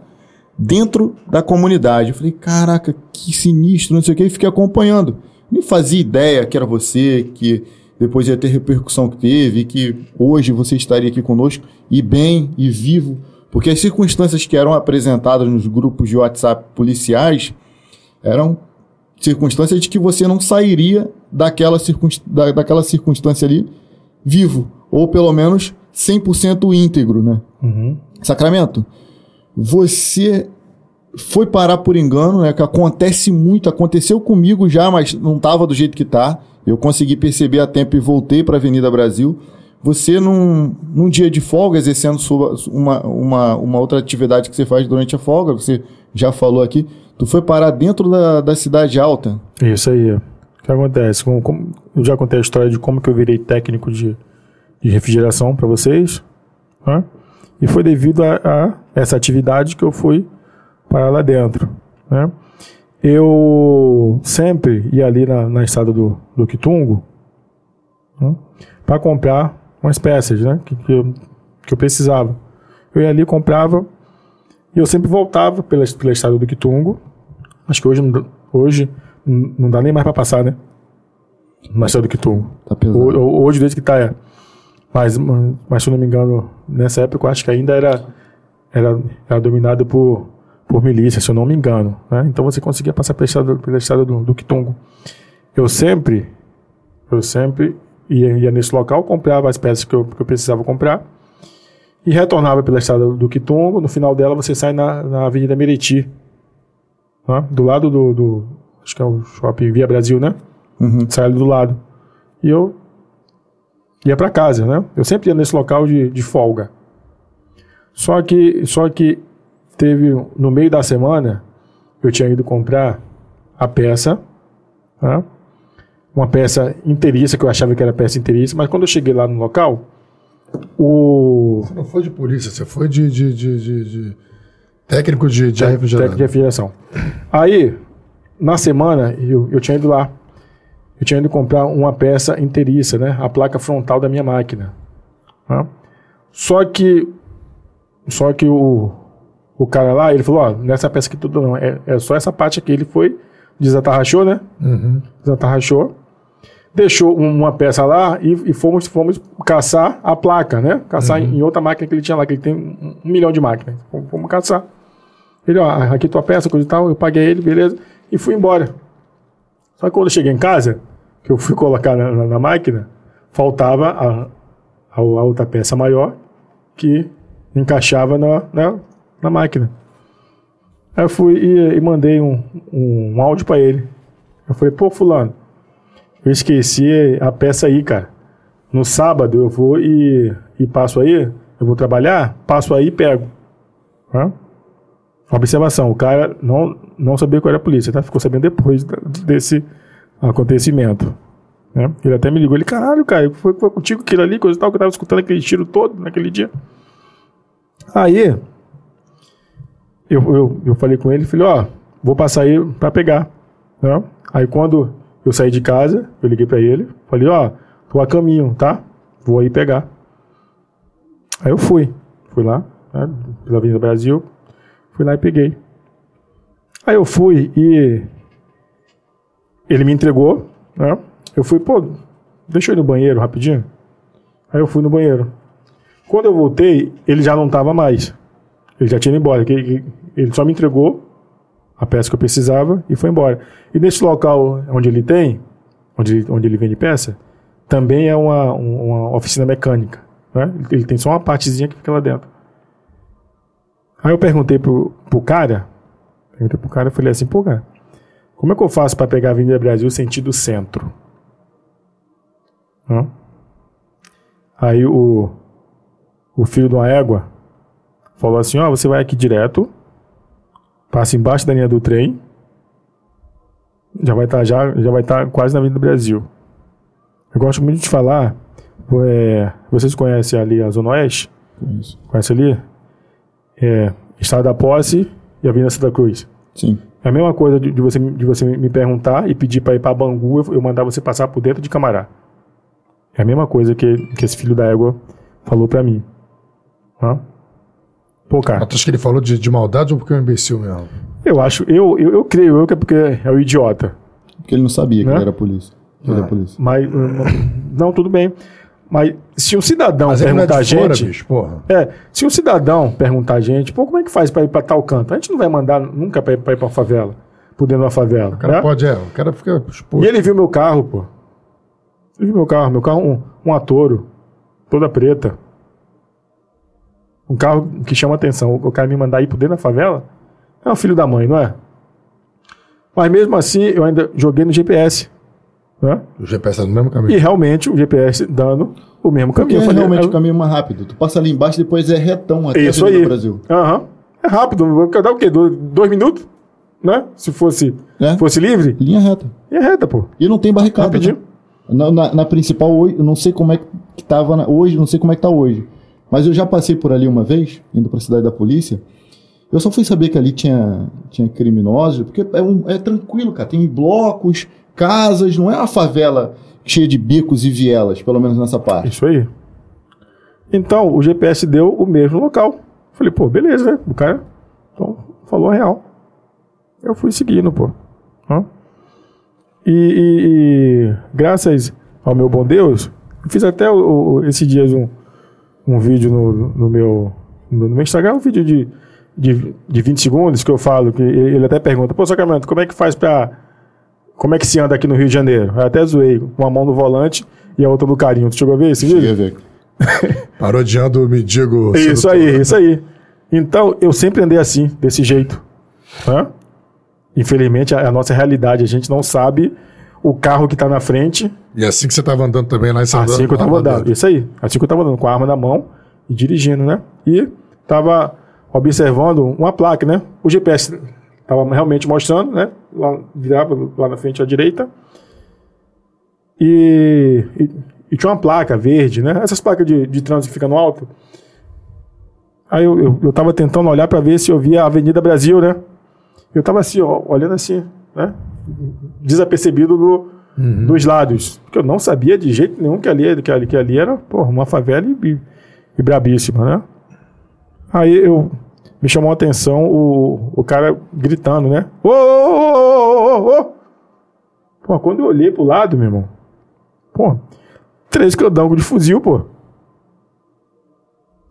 dentro da comunidade. Eu falei, caraca, que sinistro, não sei o que, e fiquei acompanhando. Nem fazia ideia que era você, que depois ia ter repercussão que teve, que hoje você estaria aqui conosco, e bem, e vivo, porque as circunstâncias que eram apresentadas nos grupos de WhatsApp policiais eram circunstâncias de que você não sairia daquela, circunst... da, daquela circunstância ali vivo, ou pelo menos 100% íntegro, né? Uhum. Sacramento, você foi parar por engano, né? Que acontece muito, aconteceu comigo já, mas não estava do jeito que tá. Eu consegui perceber a tempo e voltei para a Avenida Brasil. Você, num, num dia de folga, exercendo sua, uma, uma, uma outra atividade que você faz durante a folga, você já falou aqui, tu foi parar dentro da, da cidade alta. Isso aí. O que acontece? Como, como- eu já contei a história de como que eu virei técnico de, de refrigeração para vocês. né? E foi devido a, a essa atividade que eu fui parar lá dentro. Né? Eu sempre ia ali na, na estrada do, do Quitungo para comprar umas peças né? que, que, eu, que eu precisava. Eu ia ali, comprava e eu sempre voltava pela, pela estrada do Quitungo. Acho que hoje, hoje não dá nem mais para passar, né? Na estrada do Quitungo. Tá Hoje, desde que tá, é. Mas, mas se eu não me engano, nessa época eu acho que ainda era, era, era dominado por, por milícia, se eu não me engano. Né? Então você conseguia passar pela estrada, pela estrada do, do Quitungo. Eu sempre, eu sempre ia, ia nesse local, comprava as peças que eu, que eu precisava comprar e retornava pela estrada do Quitungo. No final dela você sai na, na Avenida Meriti, né? do lado do, do, acho que é o Shopping Via Brasil, né? Uhum. sai do lado. E eu ia para casa, né? Eu sempre ia nesse local de, de folga. Só que, só que teve no meio da semana eu tinha ido comprar a peça, né? uma peça inteiriça que eu achava que era peça inteiriça, mas quando eu cheguei lá no local, o Você não foi de polícia, você foi de, de, de, de- de técnico de, de ar refrigerado. técnico de refrigeração. Aí, na semana, eu, eu tinha ido lá. Eu tinha ido comprar uma peça inteiriça, né? A placa frontal da minha máquina. né? Só que. Só que o, o cara lá, ele falou: Ó, nessa peça aqui tudo não. É, é só essa parte aqui. Ele foi, desatarrachou, né? Uhum. Desatarrachou. Deixou um- uma peça lá e, e fomos, fomos caçar a placa, né? Caçar em, em outra máquina que ele tinha lá, que ele tem um, um milhão de máquinas. Fomos, fomos caçar. Ele, ó, aqui tua peça, coisa e tal, eu paguei ele, beleza, e fui embora. Só que quando eu cheguei em casa, que eu fui <laughs> colocar na, na- na máquina, faltava a, a, a outra peça maior que encaixava na, na, na máquina. Aí eu fui e, e mandei um, um áudio pra ele. Eu falei, pô, fulano, eu esqueci a peça aí, cara. No sábado eu vou e, e passo aí, eu vou trabalhar, passo aí e pego. Hã? Observação, o cara não, não sabia qual era a polícia, tá? Ficou sabendo depois desse acontecimento. Né? Ele até me ligou, ele, caralho, cara, foi, foi contigo aquilo ali, coisa e tal, que eu tava escutando aquele tiro todo naquele dia. Aí, eu, eu, eu falei com ele, falei, ó, vou passar aí pra pegar. Né? Aí quando eu saí de casa, eu liguei pra ele, falei, ó, tô a caminho, tá? Vou aí pegar. Aí eu fui, fui lá, né, pela Avenida Brasil, fui lá e peguei. Aí eu fui e ele me entregou, né? Eu fui, pô, deixa eu ir no banheiro rapidinho. Aí eu fui no banheiro. Quando eu voltei, ele já não estava mais. Ele já tinha ido embora. Ele só me entregou a peça que eu precisava e foi embora. E nesse local onde ele tem, onde, onde ele vende peça, também é uma, um- uma oficina mecânica. Né? Ele tem só uma partezinha que fica lá dentro. Aí eu perguntei pro, pro cara, perguntei pro cara, eu falei assim, pô, cara, como é que eu faço para pegar a Avenida Brasil sentido centro? Aí o, o filho de uma égua falou assim, ó, você vai aqui direto, passa embaixo da linha do trem, já vai estar já, já vai estar quase na Avenida Brasil. Eu gosto muito de falar, é, vocês conhecem ali a Zona Oeste? Isso. Conhece ali? É, Estado da Posse e Avenida Santa Cruz. Sim. É a mesma coisa de, de você, de você me perguntar e pedir para ir para Bangu, eu, eu mandar você passar por dentro de Camará. É a mesma coisa que, que esse filho da égua falou para mim. Hã? Pô, cara. Acha que ele falou de, de maldade ou porque é um imbecil mesmo? Eu acho, eu, eu, eu creio eu que é porque é o idiota. Porque ele não sabia que Né? ele era polícia. Que ele Ah. era polícia. Mas, hum, não, tudo bem. Mas se um cidadão Mas ele não é perguntar a de fora, gente. bicho, porra. É, se um cidadão perguntar a gente, pô, como é que faz pra ir pra tal canto? A gente não vai mandar nunca pra ir pra, ir pra favela, por dentro da favela. O cara né? pode, é, o cara fica exposto. E ele viu meu carro, pô. Ele viu meu carro, meu carro, um, um Atoro, toda preta. Um carro que chama atenção. O cara me mandar ir por dentro da favela é um filho da mãe, não é? Mas mesmo assim, eu ainda joguei no GPS. Né? O GPS é no mesmo E caminho. realmente o GPS dando o mesmo Porque caminho. é Eu falei, realmente o caminho mais rápido. Tu passa ali embaixo, depois é retão até Isso aí. Brasil. Aham. É rápido. Dá o quê? Do- Dois minutos? Né? Se fosse, É. fosse livre. Linha reta. E é reta, pô. E não tem barricada. Rapidinho. né? Na, na- na principal hoje, eu não sei como é que tava na- hoje, não sei como é que tá hoje. Mas eu já passei por ali uma vez, indo pra cidade da polícia. Eu só fui saber que ali tinha, tinha criminosos, porque é, um- é tranquilo, cara. Tem blocos, casas, não é uma favela cheia de becos e vielas, pelo menos nessa parte. Isso aí. Então, o GPS deu o mesmo local. Falei, pô, beleza, né? O cara então, falou a real. Eu fui seguindo, pô. E, e- e graças ao meu bom Deus, eu fiz até o, o- esses dias um, um vídeo no, no meu, no meu Instagram, um vídeo de, de, de 20 segundos que eu falo, que ele até pergunta, pô, Sacramento, como é que faz pra. Como é que se anda aqui no Rio de Janeiro? Eu até zoei, com uma mão no volante e a outra no carinho. Tu chegou a ver esse vídeo? Cheguei a ver. Parodiando o mendigo. <laughs> Isso aí, isso aí. Então, eu sempre andei assim, desse jeito. Hã? Infelizmente, é a nossa realidade. A gente não sabe o carro que está na frente, E assim que você tava andando também lá em São assim que eu tava andando. Isso aí. Assim que eu tava andando, com a arma na mão e dirigindo, né? E tava observando uma placa, né? O GPS tava realmente mostrando, né? Lá, virava lá na frente à direita. E, e, e tinha uma placa verde, né? Essas placas de, de trânsito que ficam no alto. Aí eu, eu, eu tava tentando olhar para ver se eu via a Avenida Brasil, né? Eu tava assim, ó, olhando assim, né? Desapercebido do, dos lados. Porque eu não sabia de jeito nenhum que ali, que ali, que ali era porra, uma favela e, e, brabíssima, né? Aí eu me chamou a atenção o, o cara gritando, né? Ô, ô, ô, ô, ô! Pô, quando eu olhei pro lado, meu irmão, pô, três candangos de fuzil, pô.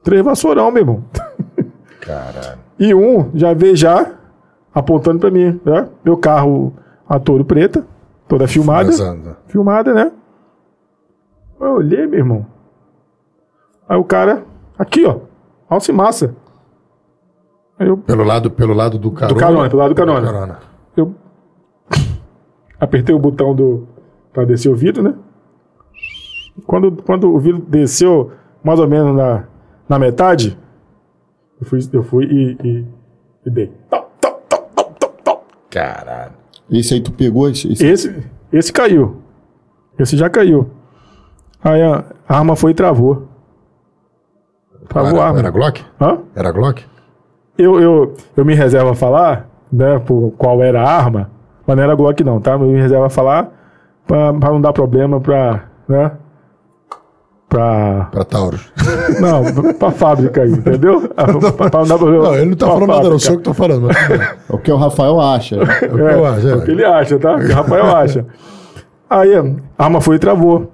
Três vassourão, meu irmão. <laughs> Caralho. E um já veio já apontando pra mim, né? Meu carro a touro preta, toda filmada. Filmada, né? Eu olhei, meu irmão. Aí o cara, aqui, ó, alça e massa. Aí eu, Pelo lado, pelo lado do carona. carona, pelo lado do carona. eu <laughs> apertei o botão do para descer o vidro, né? Quando, quando o vidro desceu mais ou menos na, na metade, eu fui, eu fui e, e, e dei. Caralho. Esse aí tu pegou? Esse, esse- Esse, esse caiu. Esse já caiu. Aí a, a arma foi e travou. Travou a Era, arma. era Glock? Hã? Era Glock? Eu, eu, eu me reservo a falar, né, por qual era a arma, mas não era Glock não, tá? Eu me reservo a falar pra, pra não dar problema pra, né, pra, Pra Taurus. não, pra fábrica aí, entendeu? pra, pra não Não, ele não tá falando nada, não. fábrica. Sou eu que tô falando. É o que o Rafael acha. É o que eu acho, É, é. o que ele acha, tá? O que o Rafael acha. Aí a arma foi e travou.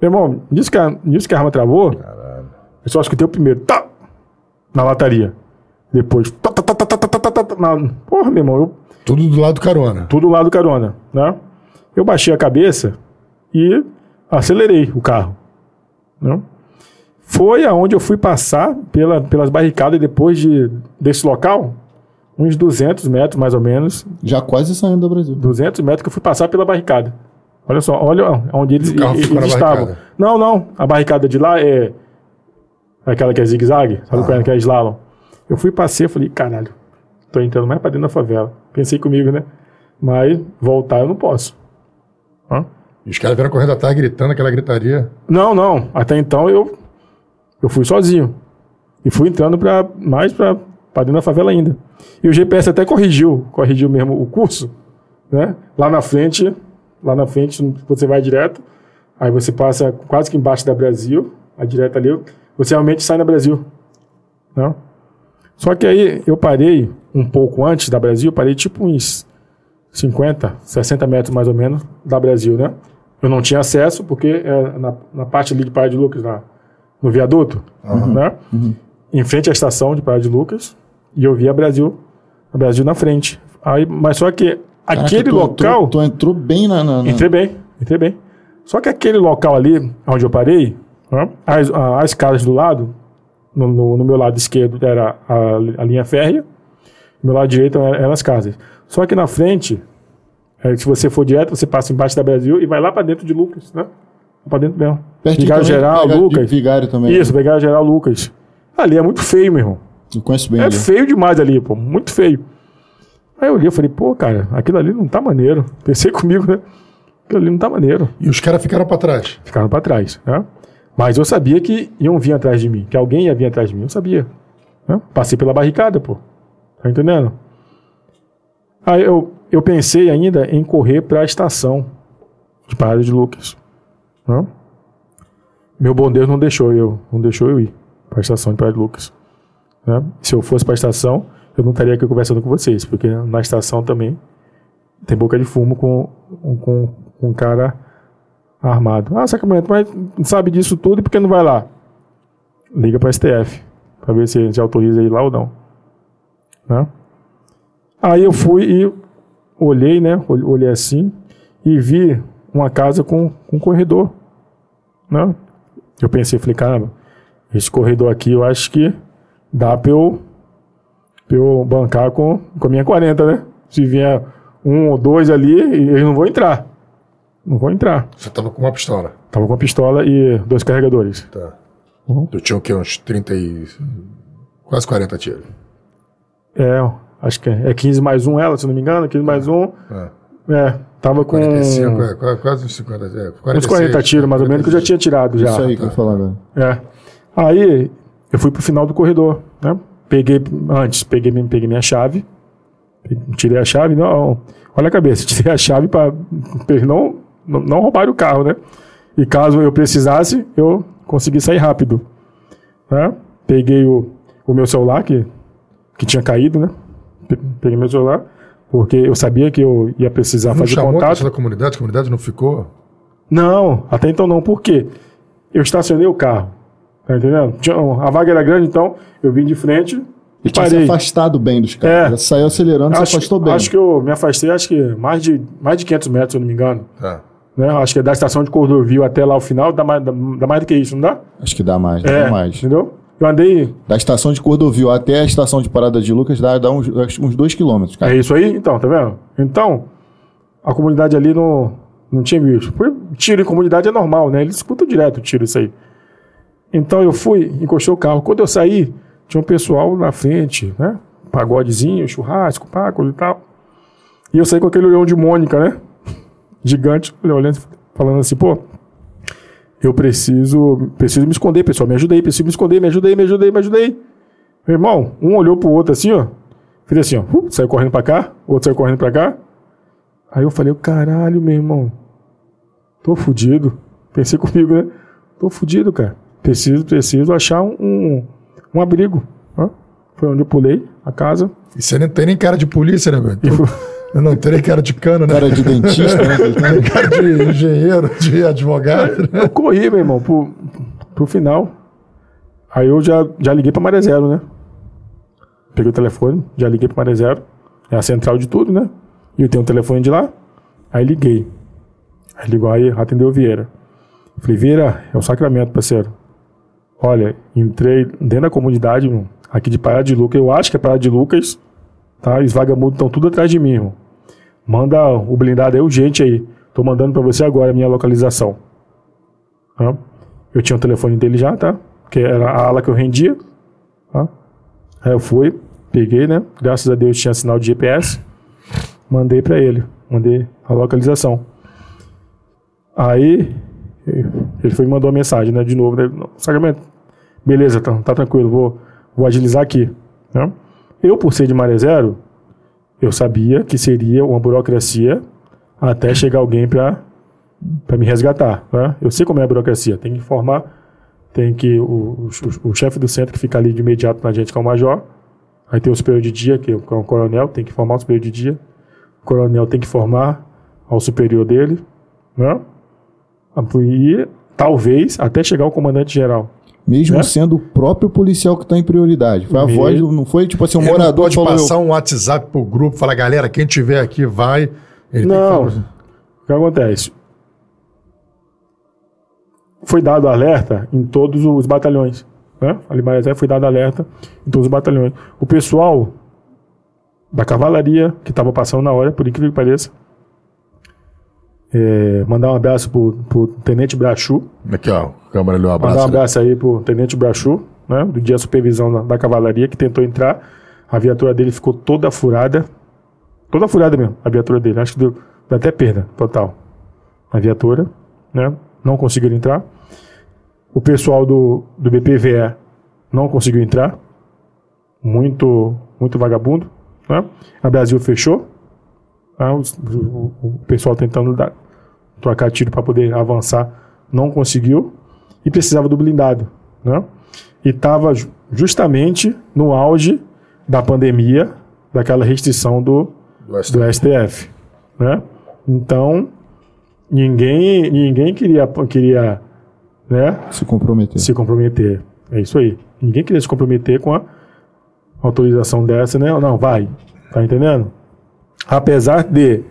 Meu irmão, nisso que a, nisso que a arma travou, eu só escutei o primeiro, tá! Na lataria. Depois, tá, tá, tá, tá, tá, tá, tá, tá, tá, na... Porra, meu irmão, eu Tudo do lado do carona. tudo do carona, né? Eu baixei a cabeça e acelerei o carro, né? Foi aonde eu fui passar pela, pelas barricadas depois de, desse local, uns 200 metros mais ou menos, Já quase saindo do Brasil. 200 metros que eu fui passar pela barricada. Olha só, olha onde eles, eles estavam. Não, não, a barricada de lá é aquela que é zigue-zague, sabe qual é que é slalom? Eu fui passei, eu falei, caralho, tô entrando mais pra dentro da favela. Pensei comigo, né? Mas voltar eu não posso. Hã? E os caras vieram correndo atrás, gritando aquela gritaria. Não, não. Até então eu, eu fui sozinho. E fui entrando pra, mais para dentro da favela ainda. E o GPS até corrigiu, corrigiu mesmo o curso, né? Lá na frente, lá na frente você vai direto, aí você passa quase que embaixo da Brasil, a direto ali, você realmente sai na Brasil, né? Só que aí eu parei um pouco antes da Brasil, parei tipo uns 50, 60 metros mais ou menos da Brasil, né? Eu não tinha acesso, porque é na, na parte ali de Praia de Lucas, na, no viaduto, né? Em frente à estação de Praia de Lucas, e eu via Brasil, a Brasil na frente. Aí, mas só que Caraca, aquele tu local. Entrou, tu entrou bem na. na, na- Entrei bem, entrei bem. Só que aquele local ali, onde eu parei, né, as, as casas do lado, no, no- no meu lado esquerdo era a, a linha férrea, no meu lado direito era- eram as casas. Só que na frente, eh, se você for direto, você passa embaixo da Brasil e vai lá pra dentro de Lucas, né? Pra dentro mesmo. Pertinho Vigário também, Geral, Vigário- de Lucas. Vigário também. Isso, Vigário Geral, Lucas. Ali é muito feio, meu irmão. Eu conheço bem É ali. feio demais ali, pô. Muito feio. Aí eu olhei e falei, pô, cara, aquilo ali não tá maneiro. Pensei <laughs> comigo, né? Aquilo ali não tá maneiro. E os caras ficaram pra trás. Ficaram pra trás, né? Mas eu sabia que iam vir atrás de mim, que alguém ia vir atrás de mim. Eu sabia. né? Passei pela barricada, pô. Tá entendendo? Aí eu, eu pensei ainda em correr pra estação de Parada de Lucas. né? Meu bom Deus não deixou eu, não deixou eu ir pra estação de Parada de Lucas. né? Se eu fosse pra estação, eu não estaria aqui conversando com vocês, porque na estação também tem boca de fumo com, com, com um cara armado. Ah, Sacramento, mas sabe disso tudo e por que não vai lá? Liga para STF para ver se, se autoriza ir lá ou não. Né? Aí eu fui e olhei, né? ol- Olhei assim e vi uma casa com, com um corredor. Né? Eu pensei, falei, caramba, esse corredor aqui eu acho que dá para eu, pra eu bancar com, com a minha 40, né? Se vier um ou dois ali, eles não vão entrar. Não vão entrar. Você tava com uma pistola. Tava com a pistola e dois carregadores. Tá. Uhum. Tu tinha o quê? Uns 30 e... Quase 40 tiros. É, acho que é, é 15 mais um ela, se não me engano, 15 mais um. É. É, tava com 45, é, qua- quase uns 50. É, 46, uns 40 tiros, mais ou menos, que eu já tinha tirado já. Isso aí que eu falar agora. É. Aí eu fui pro final do corredor, né? Peguei antes, peguei, minha- peguei minha chave, tirei a chave, não, olha a cabeça, <laughs> tirei a chave para não, não não roubar o carro, né? E caso eu precisasse, eu consegui sair rápido, né? Peguei o, o meu celular que que tinha caído, né? Pe- Peguei meu celular porque eu sabia que eu ia precisar Não fazer chamou contato. da comunidade? A comunidade não ficou? Não, até então não. Por quê? Eu estacionei o carro. Tá entendendo? A vaga era grande, então eu vim de frente e E tinha se parei. afastado bem dos caras. É. Saiu acelerando, se afastou bem. acho que eu me afastei, acho que mais de, mais de 500 metros, se eu não me engano. Tá. Né? Acho que é da estação de Cordovil até lá o final, dá mais, dá, dá mais do que isso, não dá? Acho que dá mais, É, dá mais. entendeu? Eu andei... Da estação de Cordovil até a estação de Parada de Lucas dá, dá uns, uns dois quilômetros, cara. É isso aí? Então, tá vendo? Então, a comunidade ali não, não tinha visto. Porque Tiro em comunidade é normal, né? Eles escutam direto tiro isso aí. Então eu fui, encostei o carro. Quando eu saí, tinha um pessoal na frente, né? Pagodezinho, churrasco, pá, coisa e tal. E eu saí com aquele olhão de Mônica, né? <laughs> Gigante, olhando, falando assim, pô, eu preciso, preciso me esconder, pessoal. Me ajudei, preciso me esconder, me ajudei, me ajudei, me ajudei. Meu irmão, um olhou pro outro assim, ó. Fez assim, ó. uh, saiu correndo pra cá, outro saiu correndo pra cá. Aí eu falei, caralho, meu irmão. Tô fudido. Pensei <laughs> comigo, né? Tô fudido, cara. Preciso, preciso achar um, um, um abrigo. Hã? Foi onde eu pulei a casa. E você não tem nem cara de polícia, né, velho? Eu não tenho nem cara de cano, né? Cara de dentista, né? <laughs> cara de engenheiro, de advogado. né? Eu corri, meu irmão, pro, pro final. Aí eu já, já liguei pra Maré Zero, né? Peguei o telefone, já liguei pra Maré Zero. É a central de tudo, né? E eu tenho o telefone de lá. Aí liguei. Aí ligou aí, atendeu o Vieira. Falei, Vieira, é o Sacramento, parceiro. Olha, entrei dentro da comunidade, irmão, aqui de Parada de Lucas. Eu acho que é Parada de Lucas. Tá? Os vagabundos estão tudo atrás de mim, irmão. Manda o blindado aí urgente aí. Tô mandando pra você agora a minha localização. Tá? Eu tinha o telefone dele já, tá? Que era a ala que eu rendia. Tá? Aí eu fui, peguei, né? Graças a Deus tinha sinal de GPS. Mandei pra ele. Mandei a localização. Aí ele foi e mandou a mensagem, né? De novo, né? "Não, Sacramento, beleza, tá, tá tranquilo, vou, vou agilizar aqui. Né? Eu, por ser de Maré Zero, eu sabia que seria uma burocracia até chegar alguém para me resgatar. Né? Eu sei como é a burocracia. Tem que informar, tem que. O, o, o chefe do centro que fica ali de imediato na gente, que é o major. Aí tem o superior de dia, que é o coronel, tem que informar o superior de dia. O coronel tem que informar ao superior dele. Né? E talvez até chegar ao comandante geral. Mesmo né? sendo o próprio policial que está em prioridade. Foi a Mesmo. voz, não foi tipo assim, um ele morador pode falou, passar um WhatsApp pro grupo, falar, galera, quem tiver aqui vai. Ele não. Que o que acontece? Foi dado alerta em todos os batalhões. Né? Ali Marazé foi dado alerta em todos os batalhões. O pessoal da cavalaria que estava passando na hora, por incrível que pareça, é, mandar um abraço pro, pro Tenente Brachu. Aqui, ó, câmera ali, um abraço. Mandar um abraço aí pro Tenente Brachu, né, do dia supervisão da, da, cavalaria, que tentou entrar. A viatura dele ficou toda furada. Toda furada mesmo, a viatura dele. Acho que deu, deu até perda total. A viatura, né? Não conseguiram entrar. O pessoal do, do BPVE não conseguiu entrar. Muito, muito vagabundo. Né? A Brasil fechou. Ah, o, o, o, pessoal tentando dar, trocar tiro para poder avançar não conseguiu e precisava do blindado. Né? E estava justamente no auge da pandemia, daquela restrição do, do STF. Do STF né? Então, ninguém, ninguém queria, queria né, se comprometer. Se comprometer. É isso aí. Ninguém queria se comprometer com a autorização dessa, né? Não, vai. Tá entendendo? Apesar de,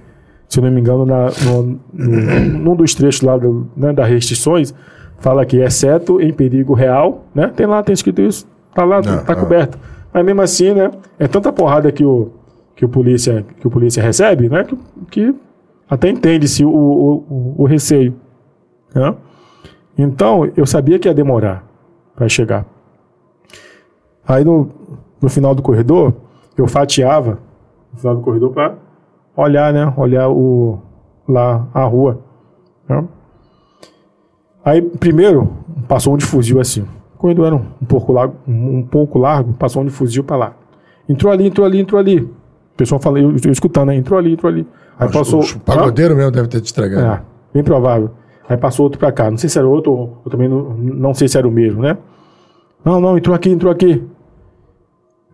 se não me engano, na, no, no, num dos trechos lá do, né, das restrições, fala que exceto em perigo real, né? Tem lá, tem escrito isso, tá lá, não, tá, coberto. Mas mesmo assim, né? É tanta porrada que o, que o polícia, que o polícia recebe, né? Que, que até entende-se o, o, o, receio. Né? Então, eu sabia que ia demorar para chegar. Aí no, no final do corredor, eu fatiava no final do corredor para olhar, né? Olhar o, lá a rua. Né? Aí, primeiro, passou um de fuzil assim. O corredor era um, um pouco largo, um, um, pouco largo, passou um de fuzil para lá. Entrou ali, entrou ali, entrou ali. O pessoal falou, eu, eu escutando, né? Entrou ali, entrou ali. Aí Acho passou. O pagodeiro mesmo deve ter te estragado. É, bem provável. Aí passou outro para cá. Não sei se era outro, ou, ou também não, não sei se era o mesmo, né? Não, não, entrou aqui, entrou aqui.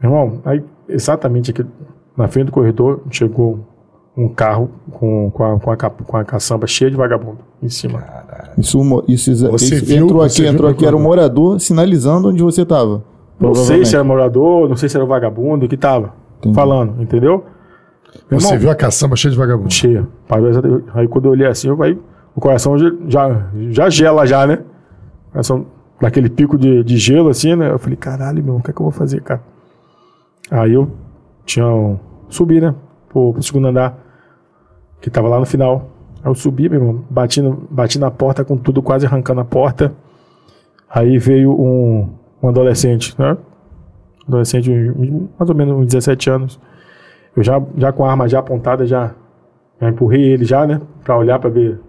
Meu irmão, aí exatamente aqui na frente do corredor chegou um carro com, com, a, com, a, com a caçamba cheia de vagabundo em cima. Caralho. Isso, isso, isso viu, entrou aqui, entrou aqui, era um morador sinalizando onde você estava. Não sei se era morador, não sei se era o vagabundo que estava falando, entendeu? Meu você irmão, viu a caçamba cheia de vagabundo? Cheia. Aí quando eu olhei assim, eu, aí, o coração já, já gela já, né? Coração daquele pico de, de gelo assim, né? Eu falei, caralho, meu, o que é que eu vou fazer, cara? Aí eu tinha um, subi, né? Pro, pro segundo andar que tava lá no final. Aí eu subi, meu irmão, bati, no, bati na porta com tudo quase arrancando a porta. Aí veio um, um adolescente, né? Adolescente, mais ou menos uns 17 anos. Eu já, já com a arma já apontada, já, já empurrei ele já, né? Pra olhar, pra ver.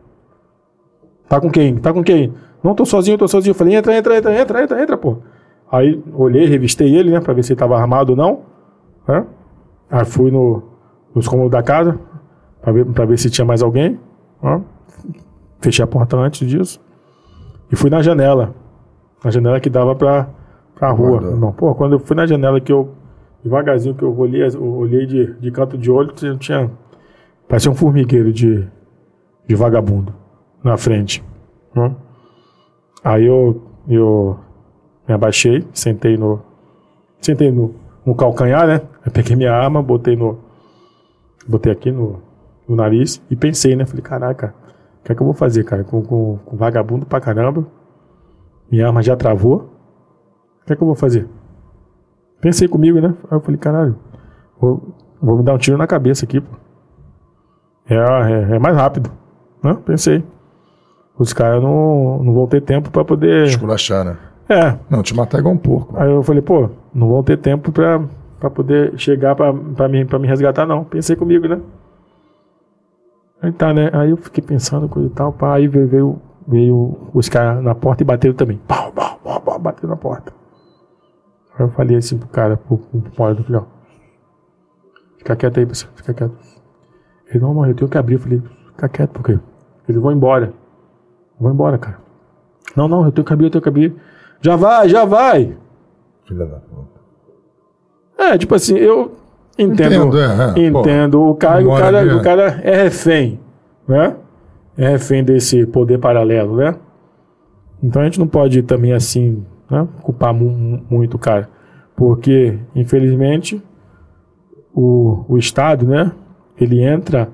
Tá com quem? Tá com quem? Não, tô sozinho, tô sozinho. Eu falei, entra, entra, entra, entra, entra, entra, pô. Aí olhei, revistei ele, né? Pra ver se ele tava armado ou não. Né? Aí fui no, nos cômodos da casa, para ver, pra ver se tinha mais alguém. Ó. Fechei a porta antes disso. E fui na janela. Na janela que dava pra, pra rua. Não, pô, quando eu fui na janela que eu. Devagarzinho que eu olhei, eu olhei de, de canto de olho, tinha. Parecia um formigueiro de, de vagabundo na frente. Né? Aí eu, eu me abaixei, sentei no. Sentei no, no calcanhar, né? Eu peguei minha arma, botei no. Botei aqui no, no nariz e pensei, né? Falei, caraca, o que é que eu vou fazer, cara? Com, com, com vagabundo pra caramba. Minha arma já travou. O que é que eu vou fazer? Pensei comigo, né? Aí eu falei, caralho, vou, vou me dar um tiro na cabeça aqui, pô. É, é, é mais rápido. Né? Pensei. Os caras não, não vão ter tempo pra poder. Esculachar, né? É. Não, te matar é igual um porco. Aí eu falei, pô, não vão ter tempo pra poder chegar pra, me, me resgatar, não. Pensei comigo, né? Aí tá, né? Aí eu fiquei pensando, coisa e tal, pá, aí veio, veio, veio os caras na porta e bateram também. Pau, pau, pau, pau, bateram na porta. Aí eu falei assim pro cara, pro, pro, pro falei, ó, fica quieto aí, pessoal, fica quieto. Ele, não, não, eu tenho que abrir. Eu falei, fica quieto, por quê? Ele, vou embora. Vou embora, cara. Não, não, eu tenho que abrir, eu tenho que abrir. Já vai, já vai. Filha da puta. É, tipo assim, eu entendo, Entendo, é, é, entendo pô, o cara, o cara, de- o cara é refém, né? É refém desse poder paralelo, né? Então a gente não pode também assim, né, culpar mu- muito o cara, porque infelizmente o, o Estado, né, ele entra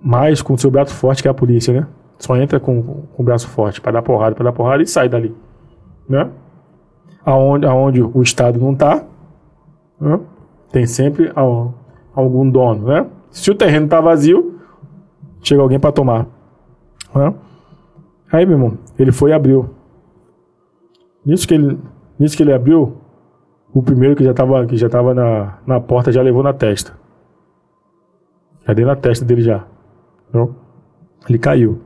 mais com o seu braço forte que a polícia, né? Só entra com, com o braço forte para dar porrada, para dar porrada e sai dali, né? Aonde, aonde o Estado não tá, né? tem sempre al- algum dono, né? Se o terreno tá vazio, chega alguém para tomar, né? Aí, meu irmão, ele foi e abriu. Nisso que ele, nisso que ele abriu, o primeiro que já tava, que já tava na, na porta já levou na testa. Já dei na testa dele já. Entendeu? Ele caiu.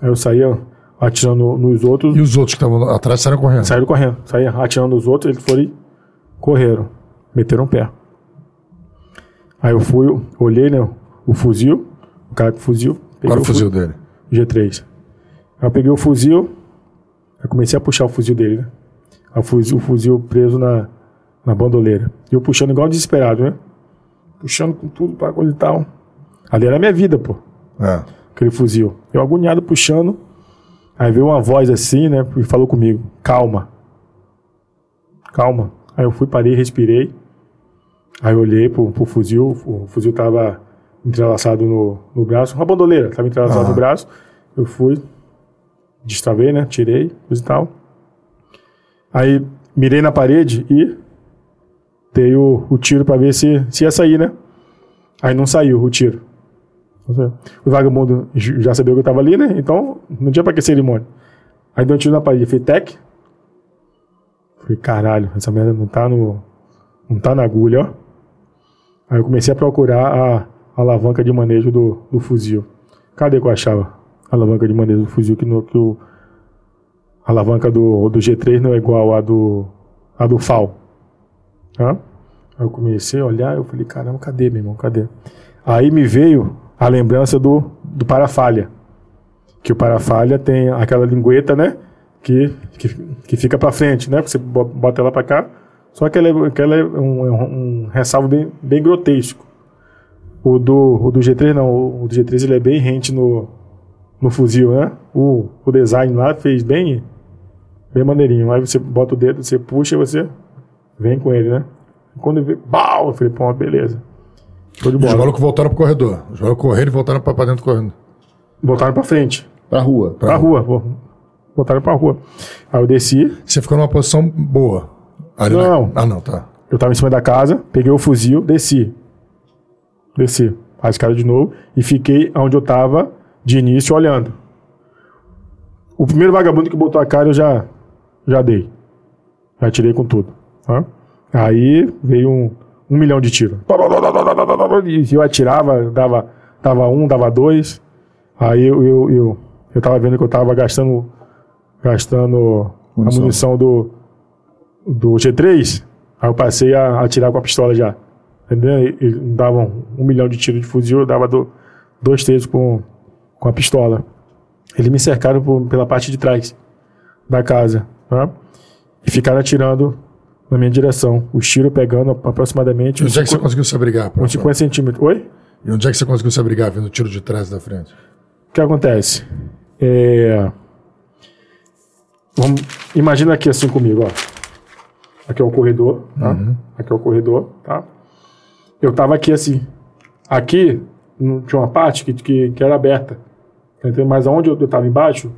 Aí eu saía atirando nos outros. E os outros que estavam atrás saíram correndo. Saíram correndo. Saía atirando nos outros, eles foram e correram. Meteram o pé. Aí eu fui, olhei, né? O fuzil. O cara com fuzil. Qual o fu- fuzil dele? G3. Aí eu peguei o fuzil. Aí comecei a puxar o fuzil dele, né? O fuzil, o fuzil preso na, na bandoleira. E eu puxando igual desesperado, né? Puxando com tudo pra coisa e tal. Ali era a minha vida, pô É. aquele fuzil. Eu agoniado puxando. Aí veio uma voz assim, né? E falou comigo: calma. Calma. Aí eu fui, parei, respirei. Aí eu olhei pro, pro fuzil. O fuzil tava entrelaçado no, no braço. Uma bandoleira tava entrelaçado Ah. no braço. Eu fui, destravei, né? Tirei, coisa e tal. Aí mirei na parede e dei o, o tiro pra ver se, se ia sair, né? Aí não saiu o tiro. O vagabundo já sabia que eu tava ali, né? Então não tinha pra que cerimônia. Aí deu um tiro na parede. Falei, tec. Falei, caralho, essa merda não tá no. Não tá na agulha, ó. Aí eu comecei a procurar a, a alavanca de manejo do, do fuzil. Cadê que eu achava? A alavanca de manejo do fuzil que, no, que o. A alavanca do, do G3 não é igual à do. a do FAL. Hã? Aí eu comecei a olhar, eu falei, caramba, cadê, meu irmão? Cadê? Aí me veio a lembrança do, do parafalha. Que o parafalha tem aquela lingueta, né? Que, que, que fica pra frente, né? Você bo- bota ela pra cá. Só que ela é, que ela é um, um, um ressalvo bem, bem grotesco. O do, o do G3 não. O, do G3 ele é bem rente no, no fuzil, né? O, o design lá fez bem, bem maneirinho. Aí você bota o dedo, você puxa e você vem com ele, né? Quando vi, bau! Eu falei, pô, beleza. Show de Os bola. malucos voltaram pro corredor. Os malucos correram e voltaram pra, pra dentro correndo. Voltaram pra frente. Pra rua. Pra rua. pô. Voltaram pra rua. Aí eu desci, Você ficou numa posição boa. Ali na- Não. Ah, não, tá. eu tava em cima da casa, peguei o fuzil, desci. Desci. A escada de novo e fiquei onde eu tava de início olhando. O primeiro vagabundo que botou a cara eu já, já dei. Já tirei com tudo. tá? Aí veio um, um milhão de tiros. E eu atirava, dava, dava um, dava dois. Aí eu, eu, eu, eu tava vendo que eu tava gastando, gastando a Munição. munição do, do G3. Aí eu passei a atirar com a pistola já. Entendeu? E- davam um milhão de tiros de fuzil, eu dava do, dois tiros com, com a pistola. Eles me cercaram por- pela parte de trás da casa. tá? E ficaram atirando na minha direção. Os tiros pegando aproximadamente E onde é que você 50, conseguiu se abrigar? uns professor? 50 centímetros. Oi? E onde é que você conseguiu se abrigar vendo o tiro de trás da frente? O que acontece? É... Vamos... Imagina aqui assim comigo, ó. Aqui é o corredor, tá? Aqui é o corredor, tá? Eu tava aqui assim. Aqui tinha uma parte que, que, que era aberta. Mas aonde eu, eu tava embaixo,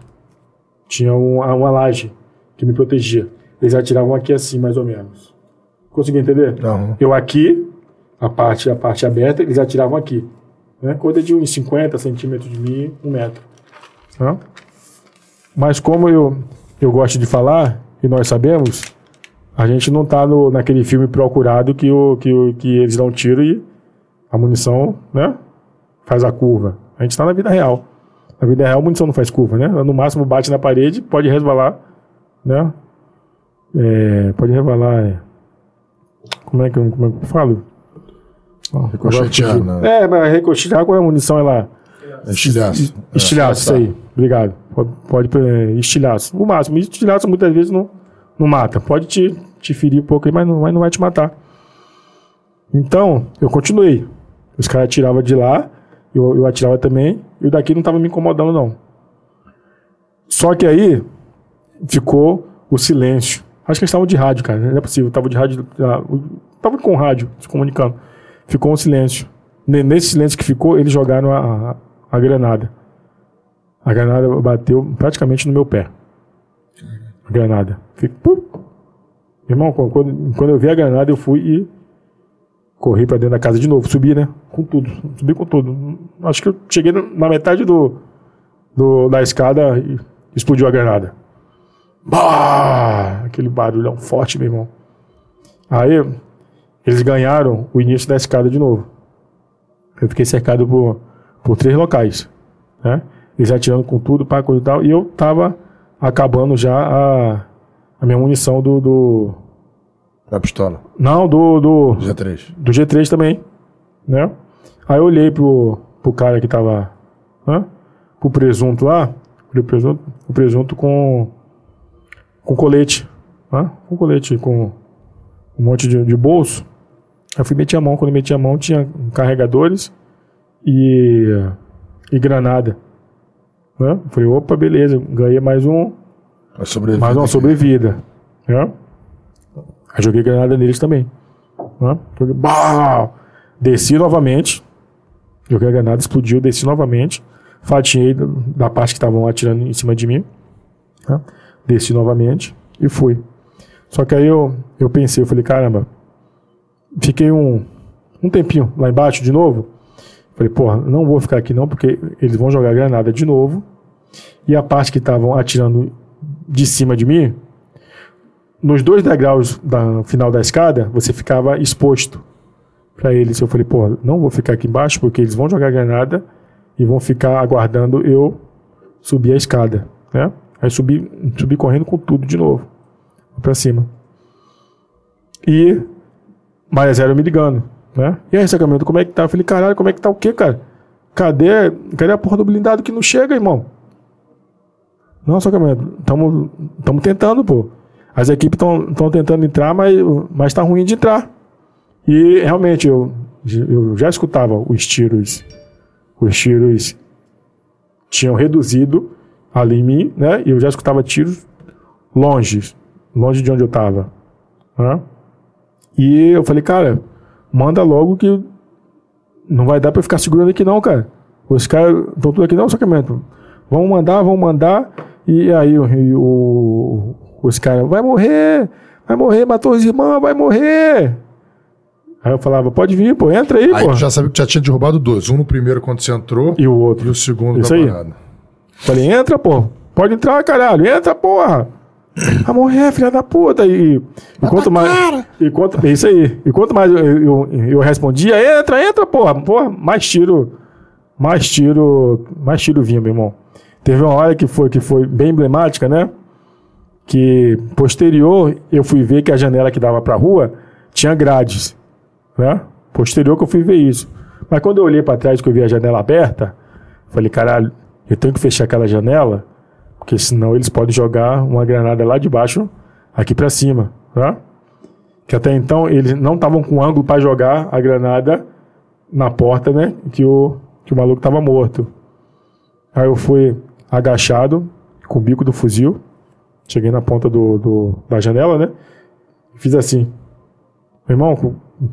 tinha uma, uma laje que me protegia. Eles atiravam aqui assim, mais ou menos. Conseguiu entender? Não. Eu aqui, a parte, a parte aberta, eles atiravam aqui. Né? Coisa de uns 50 centímetros de mim, um metro. Tá? Mas como eu, eu gosto de falar, e nós sabemos, a gente não tá no, naquele filme procurado que, o, que, o, que eles dão tiro e a munição né, faz a curva. A gente tá na vida real. Na vida real, a munição não faz curva, né? Ela, no máximo bate na parede, pode resvalar, né? É, pode resvalar. é, como é que eu, como é que eu falo? Ricochetear, né? É, mas ricochetear com a munição ela. Estilhaço. Estilhaço, isso aí. Obrigado. Pode, pode é, estilhaço. O máximo. Estilhaço muitas vezes não, não mata. Pode te, te ferir um pouco aí, mas não, mas não vai te matar. Então, eu continuei. Os caras atiravam de lá, eu, eu atirava também, e o daqui não tava me incomodando, não. Só que aí ficou o silêncio. Acho que eles estavam de rádio, cara. Não é possível. Tava de rádio. Tava com rádio, se comunicando. Ficou um silêncio. Nesse silêncio que ficou, eles jogaram a, a, a granada. A granada bateu praticamente no meu pé. A granada. Fico, Irmão, quando, quando eu vi a granada, eu fui e corri para dentro da casa de novo. Subi, né? Com tudo. Subi com tudo. Acho que eu cheguei na metade do, do da escada e explodiu a granada. Bah! Aquele barulhão forte, meu irmão. Aí, eles ganharam o início da escada de novo. Eu fiquei cercado por, por três locais. Né? Eles atirando com tudo, para coisa e tal. E eu tava acabando já a, a minha munição do, do. Da pistola? Não, do. Do G3. Do G3 também. Né? Aí eu olhei pro, pro cara que tava. Né? Pro presunto lá. O presunto, o presunto com. Com colete. Né? Com colete, com um monte de, de bolso. Eu fui meter a mão. Quando eu meti a mão, tinha carregadores e, e granada. Né? Falei, opa, beleza, ganhei mais um. Mais uma sobrevida. Né? Aí joguei granada neles também. Né? Joguei, bah! Desci novamente. Joguei a granada, explodiu, desci novamente. Fatiei da parte que estavam atirando em cima de mim. Né? Desci novamente e fui. Só que aí eu, eu pensei, eu falei, caramba, fiquei um, um tempinho lá embaixo de novo. Falei, porra, não vou ficar aqui não, porque eles vão jogar granada de novo. E a parte que estavam atirando de cima de mim, nos dois degraus da final da escada, você ficava exposto para eles. Eu falei, porra, não vou ficar aqui embaixo, porque eles vão jogar granada e vão ficar aguardando eu subir a escada, né? Aí subi, subi correndo com tudo de novo, para cima. E Maria Zero me ligando, né? E aí, Sacramento, como é que tá? Eu falei, caralho, como é que tá o quê, cara? Cadê, cadê a porra do blindado que não chega, irmão? Não, Sacramento, estamos tentando, pô. As equipes estão tentando entrar, mas, mas tá ruim de entrar. E realmente, eu, eu já escutava os tiros. Os tiros tinham reduzido ali em mim, né? E eu já escutava tiros longe, longe de onde eu estava. Né? E eu falei, cara, manda logo que não vai dar pra ficar segurando aqui não, cara. Os caras estão tudo aqui, não, sacramento. Vamos mandar, vamos mandar. E aí o, o, os caras, vai morrer, vai morrer, matou os irmãos, vai morrer. Aí eu falava, pode vir, pô, entra aí, aí pô. Aí já sabia que já tinha derrubado dois. Um no primeiro quando você entrou. E o outro. E o segundo Isso da aí. parada. Falei, entra, pô. Pode entrar, caralho. Entra, porra. <clears throat> Vai morrer, filha da puta. E, e quanto mais. E quanto, isso aí. E quanto mais eu, eu, eu respondia, entra, entra, porra. Porra, mais tiro. Mais tiro. Mais tiro vinha, meu irmão. Teve uma hora que foi, que foi bem emblemática, né? Que posterior eu fui ver que a janela que dava pra rua tinha grades. Né? Posterior que eu fui ver isso. Mas quando eu olhei para trás que eu vi a janela aberta, falei, caralho, eu tenho que fechar aquela janela porque senão eles podem jogar uma granada lá de baixo aqui para cima, tá? Que até então eles não estavam com ângulo para jogar a granada na porta, né? Que o, que o maluco estava morto. Aí eu fui agachado com o bico do fuzil, cheguei na ponta do, do da janela, né? Fiz assim. Meu irmão,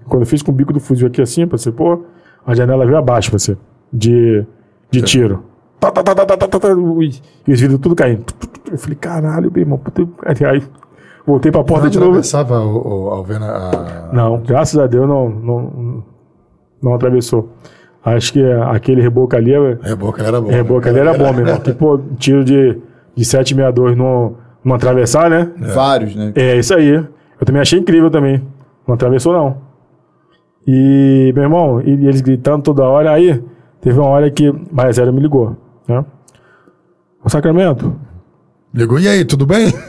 quando eu fiz com o bico do fuzil aqui assim, pra você, pô, a janela veio abaixo, você, de, de tiro. Tá, tá, tá, tá, tá, tá, tá, e os vidros tudo caindo. Eu falei, caralho, meu irmão. Puta... Aí voltei pra porta não de novo. atravessava o, o Alvena a... Não, graças a Deus não, não, não atravessou. Acho que aquele reboco ali. Reboco era bom. Reboco ali era bom, meu irmão. Que, pô, tiro de, de 762 não, não atravessar, né? É. Vários, né? É, isso aí. Eu também achei incrível também. Não atravessou, não. E, meu irmão, e, e eles gritando toda hora. Aí, teve uma hora que mais zero me ligou. Né? O Sacramento. Ligou, e aí, tudo bem? <laughs>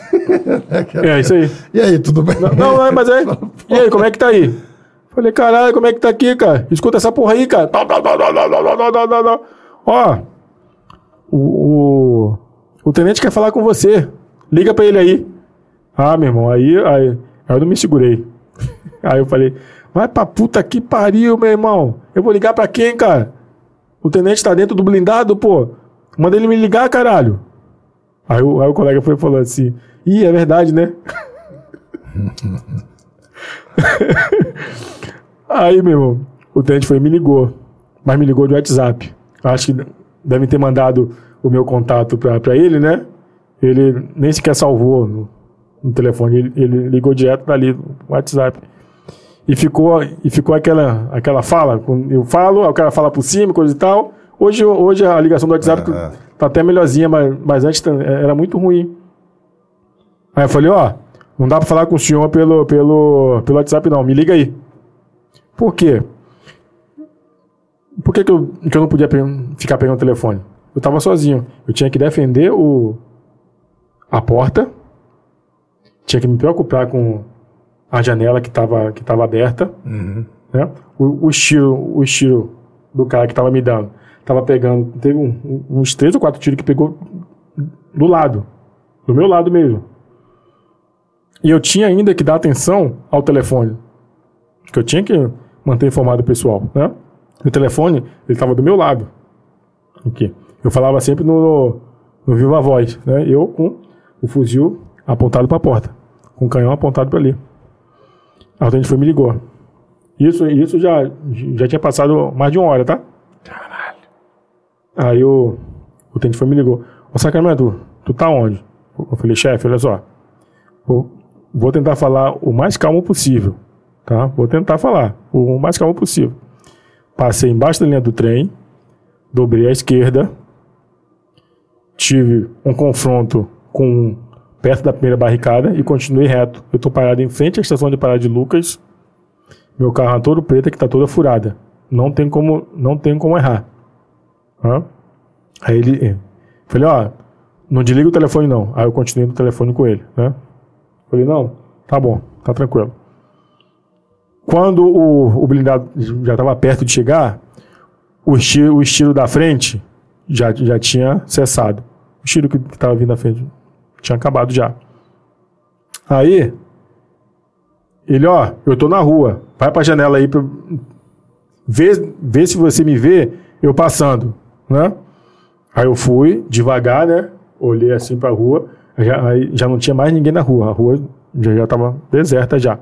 É, isso aí. E aí, tudo bem? Não, não, mas é. <laughs> E aí, como é que tá aí? Falei, caralho, como é que tá aqui, cara? Escuta essa porra aí, cara. Ó, o, o, o tenente quer falar com você. Liga pra ele aí. Ah, meu irmão, aí, aí, aí eu não me segurei. <laughs> Aí eu falei, vai pra puta que pariu, meu irmão. Eu vou ligar pra quem, cara? O tenente tá dentro do blindado, pô. Manda ele me ligar, caralho. Aí o, aí o colega foi falando assim, ih, é verdade, né? <laughs> aí, meu irmão, o tenente foi me ligou. Mas me ligou de WhatsApp. Acho que devem ter mandado o meu contato pra, pra ele, né? Ele nem sequer salvou no, no telefone. Ele, ele ligou direto dali, no WhatsApp. E ficou, e ficou aquela, aquela fala. Eu falo, o cara fala por cima, coisa e tal. Hoje, hoje a ligação do WhatsApp É, é. tá até melhorzinha, mas, mas antes tá- era muito ruim. Aí eu falei, ó, não dá pra falar com o senhor pelo, pelo, pelo WhatsApp não, me liga aí. Por quê? Por que, que, eu, que eu não podia ficar pegando o telefone? Eu tava sozinho. Eu tinha que defender o, a porta, tinha que me preocupar com a janela que estava que tava aberta, né? O, o estilo, o estilo do cara que estava me dando, tava pegando, teve um- uns três ou quatro tiros que pegou do lado, do meu lado mesmo. E eu tinha ainda que dar atenção ao telefone, que eu tinha que manter informado o pessoal, né? O telefone, ele estava do meu lado. Aqui. Eu falava sempre no, no viva voz, né? Eu com o fuzil apontado para a porta, com o canhão apontado para ali. A gente foi me ligou. Isso, isso já, já tinha passado mais de uma hora, tá? Aí o, o tenente foi me ligou. Ô Sacramento, tu tá onde? Eu falei, chefe, olha só. Vou, tentar falar o mais calmo possível. Tá? Vou tentar falar o mais calmo possível. Passei embaixo da linha do trem, dobrei à esquerda, tive um confronto com perto da primeira barricada e continuei reto. Eu tô parado em frente à estação de parada de Lucas. Meu carro é todo preto que tá toda furada. Não tem como, não tem como errar. Aí ele eh, falei, ó, não desliga o telefone não. Aí eu continuei no telefone com ele, né? Falei, não, tá bom, tá tranquilo. Quando o, o blindado já estava perto de chegar, o estilo, o estilo da frente já, já tinha cessado. O estilo que estava vindo da frente tinha acabado já. Aí, ele, ó, eu tô na rua, vai pra janela aí pra ver, ver se você me vê eu passando, né? Aí eu fui devagar, né? Olhei assim pra rua, já, aí já não tinha mais ninguém na rua, a rua já, já tava deserta já.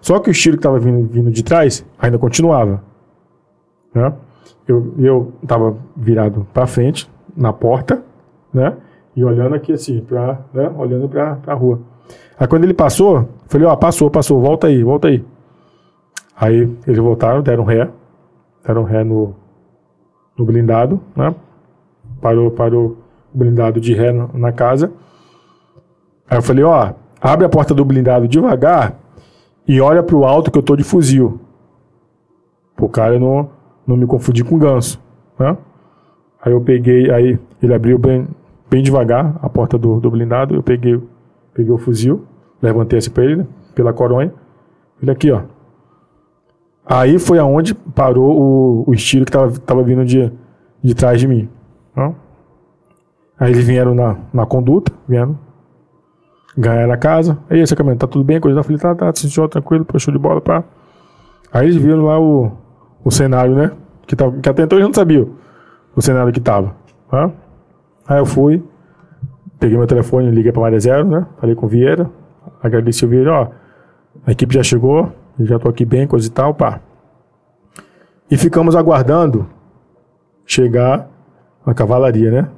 Só que o estilo que tava vindo, vindo de trás ainda continuava, né? Eu, eu tava virado pra frente, na porta, né? E olhando aqui assim, pra, né? olhando pra, pra rua. Aí quando ele passou, falei, ó, passou, passou, volta aí, volta aí. Aí eles voltaram, deram ré, deram ré no, no blindado, né? Parou, parou o blindado de ré na, casa. Aí eu falei, ó, abre a porta do blindado devagar e olha pro alto que eu tô de fuzil. Pro cara não, não me confundir com ganso, né? Aí eu peguei, aí ele abriu bem, bem devagar a porta do, do blindado, eu peguei, peguei o fuzil, levantei assim pra ele, né, pela coronha. Ele aqui, ó. Aí foi aonde parou o, o estilo que tava, tava vindo de, de trás de mim. né? Aí eles vieram na, na conduta, vieram, ganharam a casa. Aí esse caminho, tá tudo bem? Coisa da falei, tá, tá, senhor, tranquilo, pô, show de bola, pá. Aí eles viram lá o, o cenário, né? Que, tava, que até então eles não sabiam o cenário que tava. Tá? Aí eu fui, peguei meu telefone, liguei pra Maria Zero, né? Falei com o Vieira, agradeci o Vieira, ó, a equipe já chegou, já tô aqui bem, coisa e tal, pá. E ficamos aguardando chegar a cavalaria, né?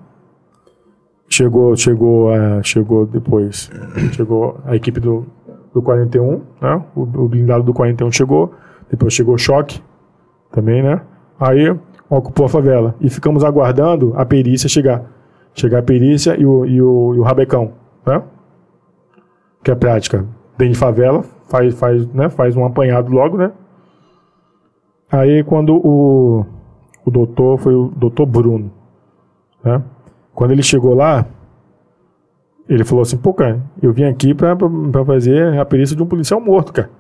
Chegou, chegou, eh, chegou depois, chegou a equipe do, do 41, né? O, o blindado do 41 chegou, depois chegou o choque também, né? Aí ocupou a favela e ficamos aguardando a perícia chegar, chegar a perícia e o, e o, e o rabecão, né? Que é prática dentro de favela, faz, faz, né? Faz um apanhado logo, né? Aí quando o, o doutor foi o doutor Bruno, né? Quando ele chegou lá, ele falou assim, pô, cara, eu vim aqui pra, fazer a perícia de um policial morto, cara.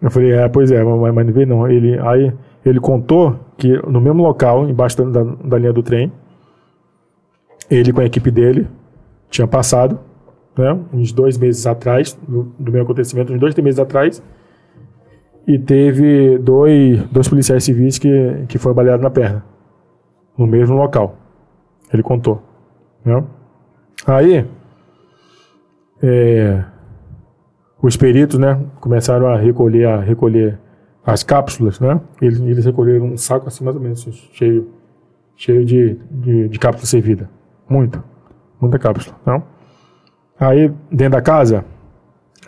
Eu falei, é, pois é, mas, mas não veio não. Ele, aí ele contou que no mesmo local, embaixo da, da linha do trem, ele com a equipe dele tinha passado, né, uns dois meses atrás, do, do meu acontecimento, uns dois, três meses atrás, e teve dois, dois policiais civis que, que foram baleados na perna, no mesmo local. Ele contou. Né? Aí, é, os peritos, né, começaram a recolher, a recolher as cápsulas, né? Eles, eles recolheram um saco assim, mais ou menos, cheio, cheio de, de, de cápsula servida. Muito. Muita cápsula, não? Aí, dentro da casa,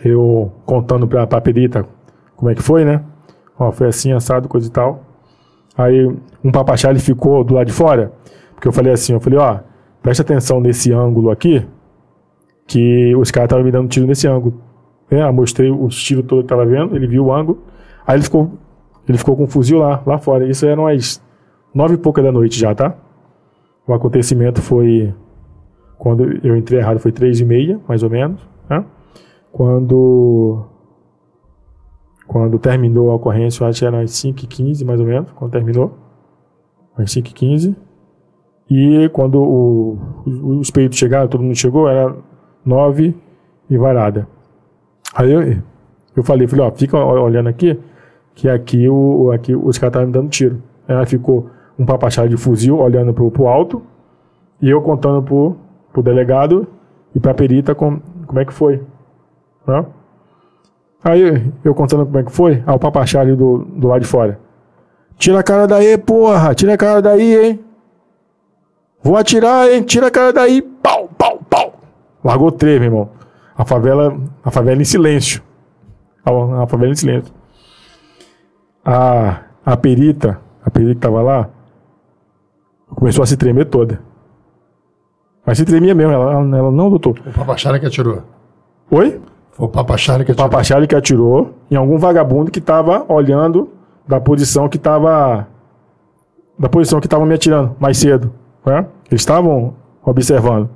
eu contando pra, pra perita como é que foi, né? Ó, foi assim, assado, coisa e tal. Aí, um papachá, ele ficou do lado de fora, porque eu falei assim, eu falei, ó, presta atenção nesse ângulo aqui, que os caras estavam me dando tiro nesse ângulo. É, mostrei o tiro todo que tava vendo, ele viu o ângulo, aí ele ficou, ele ficou com o fuzil lá, lá fora. Isso eram as nove e pouca da noite já, tá? O acontecimento foi quando eu entrei errado foi três e meia, mais ou menos, né? Quando quando terminou a ocorrência, eu acho que era às 5 e 15 mais ou menos, quando terminou. Às 5 e 15 quando o, os peritos chegaram, todo mundo chegou, era 9 e varada. Aí eu, eu falei, falei, ó, fica olhando aqui, que aqui, o, aqui os caras estavam me dando tiro. Ela ficou um papachá de fuzil olhando pro, pro alto, e eu contando pro, pro delegado e pra perita com, como é que foi. Né? Aí eu contando como é que foi, aí o papachá ali do, do lado de fora. Tira a cara daí, porra, tira a cara daí, hein. Vou atirar, hein, tira a cara daí, pau, pau, pau. Largou três, meu irmão. A favela, a favela em silêncio. A, a favela em silêncio. A, a perita, a perita que tava lá, começou a se tremer toda. Mas se tremia mesmo, ela, ela não, doutor. O Papachara que atirou. Oi? Foi o Papachara que O atirou. Papachari que atirou em algum vagabundo que tava olhando da posição que tava. Da posição que tava me atirando mais cedo. Né? Eles estavam observando.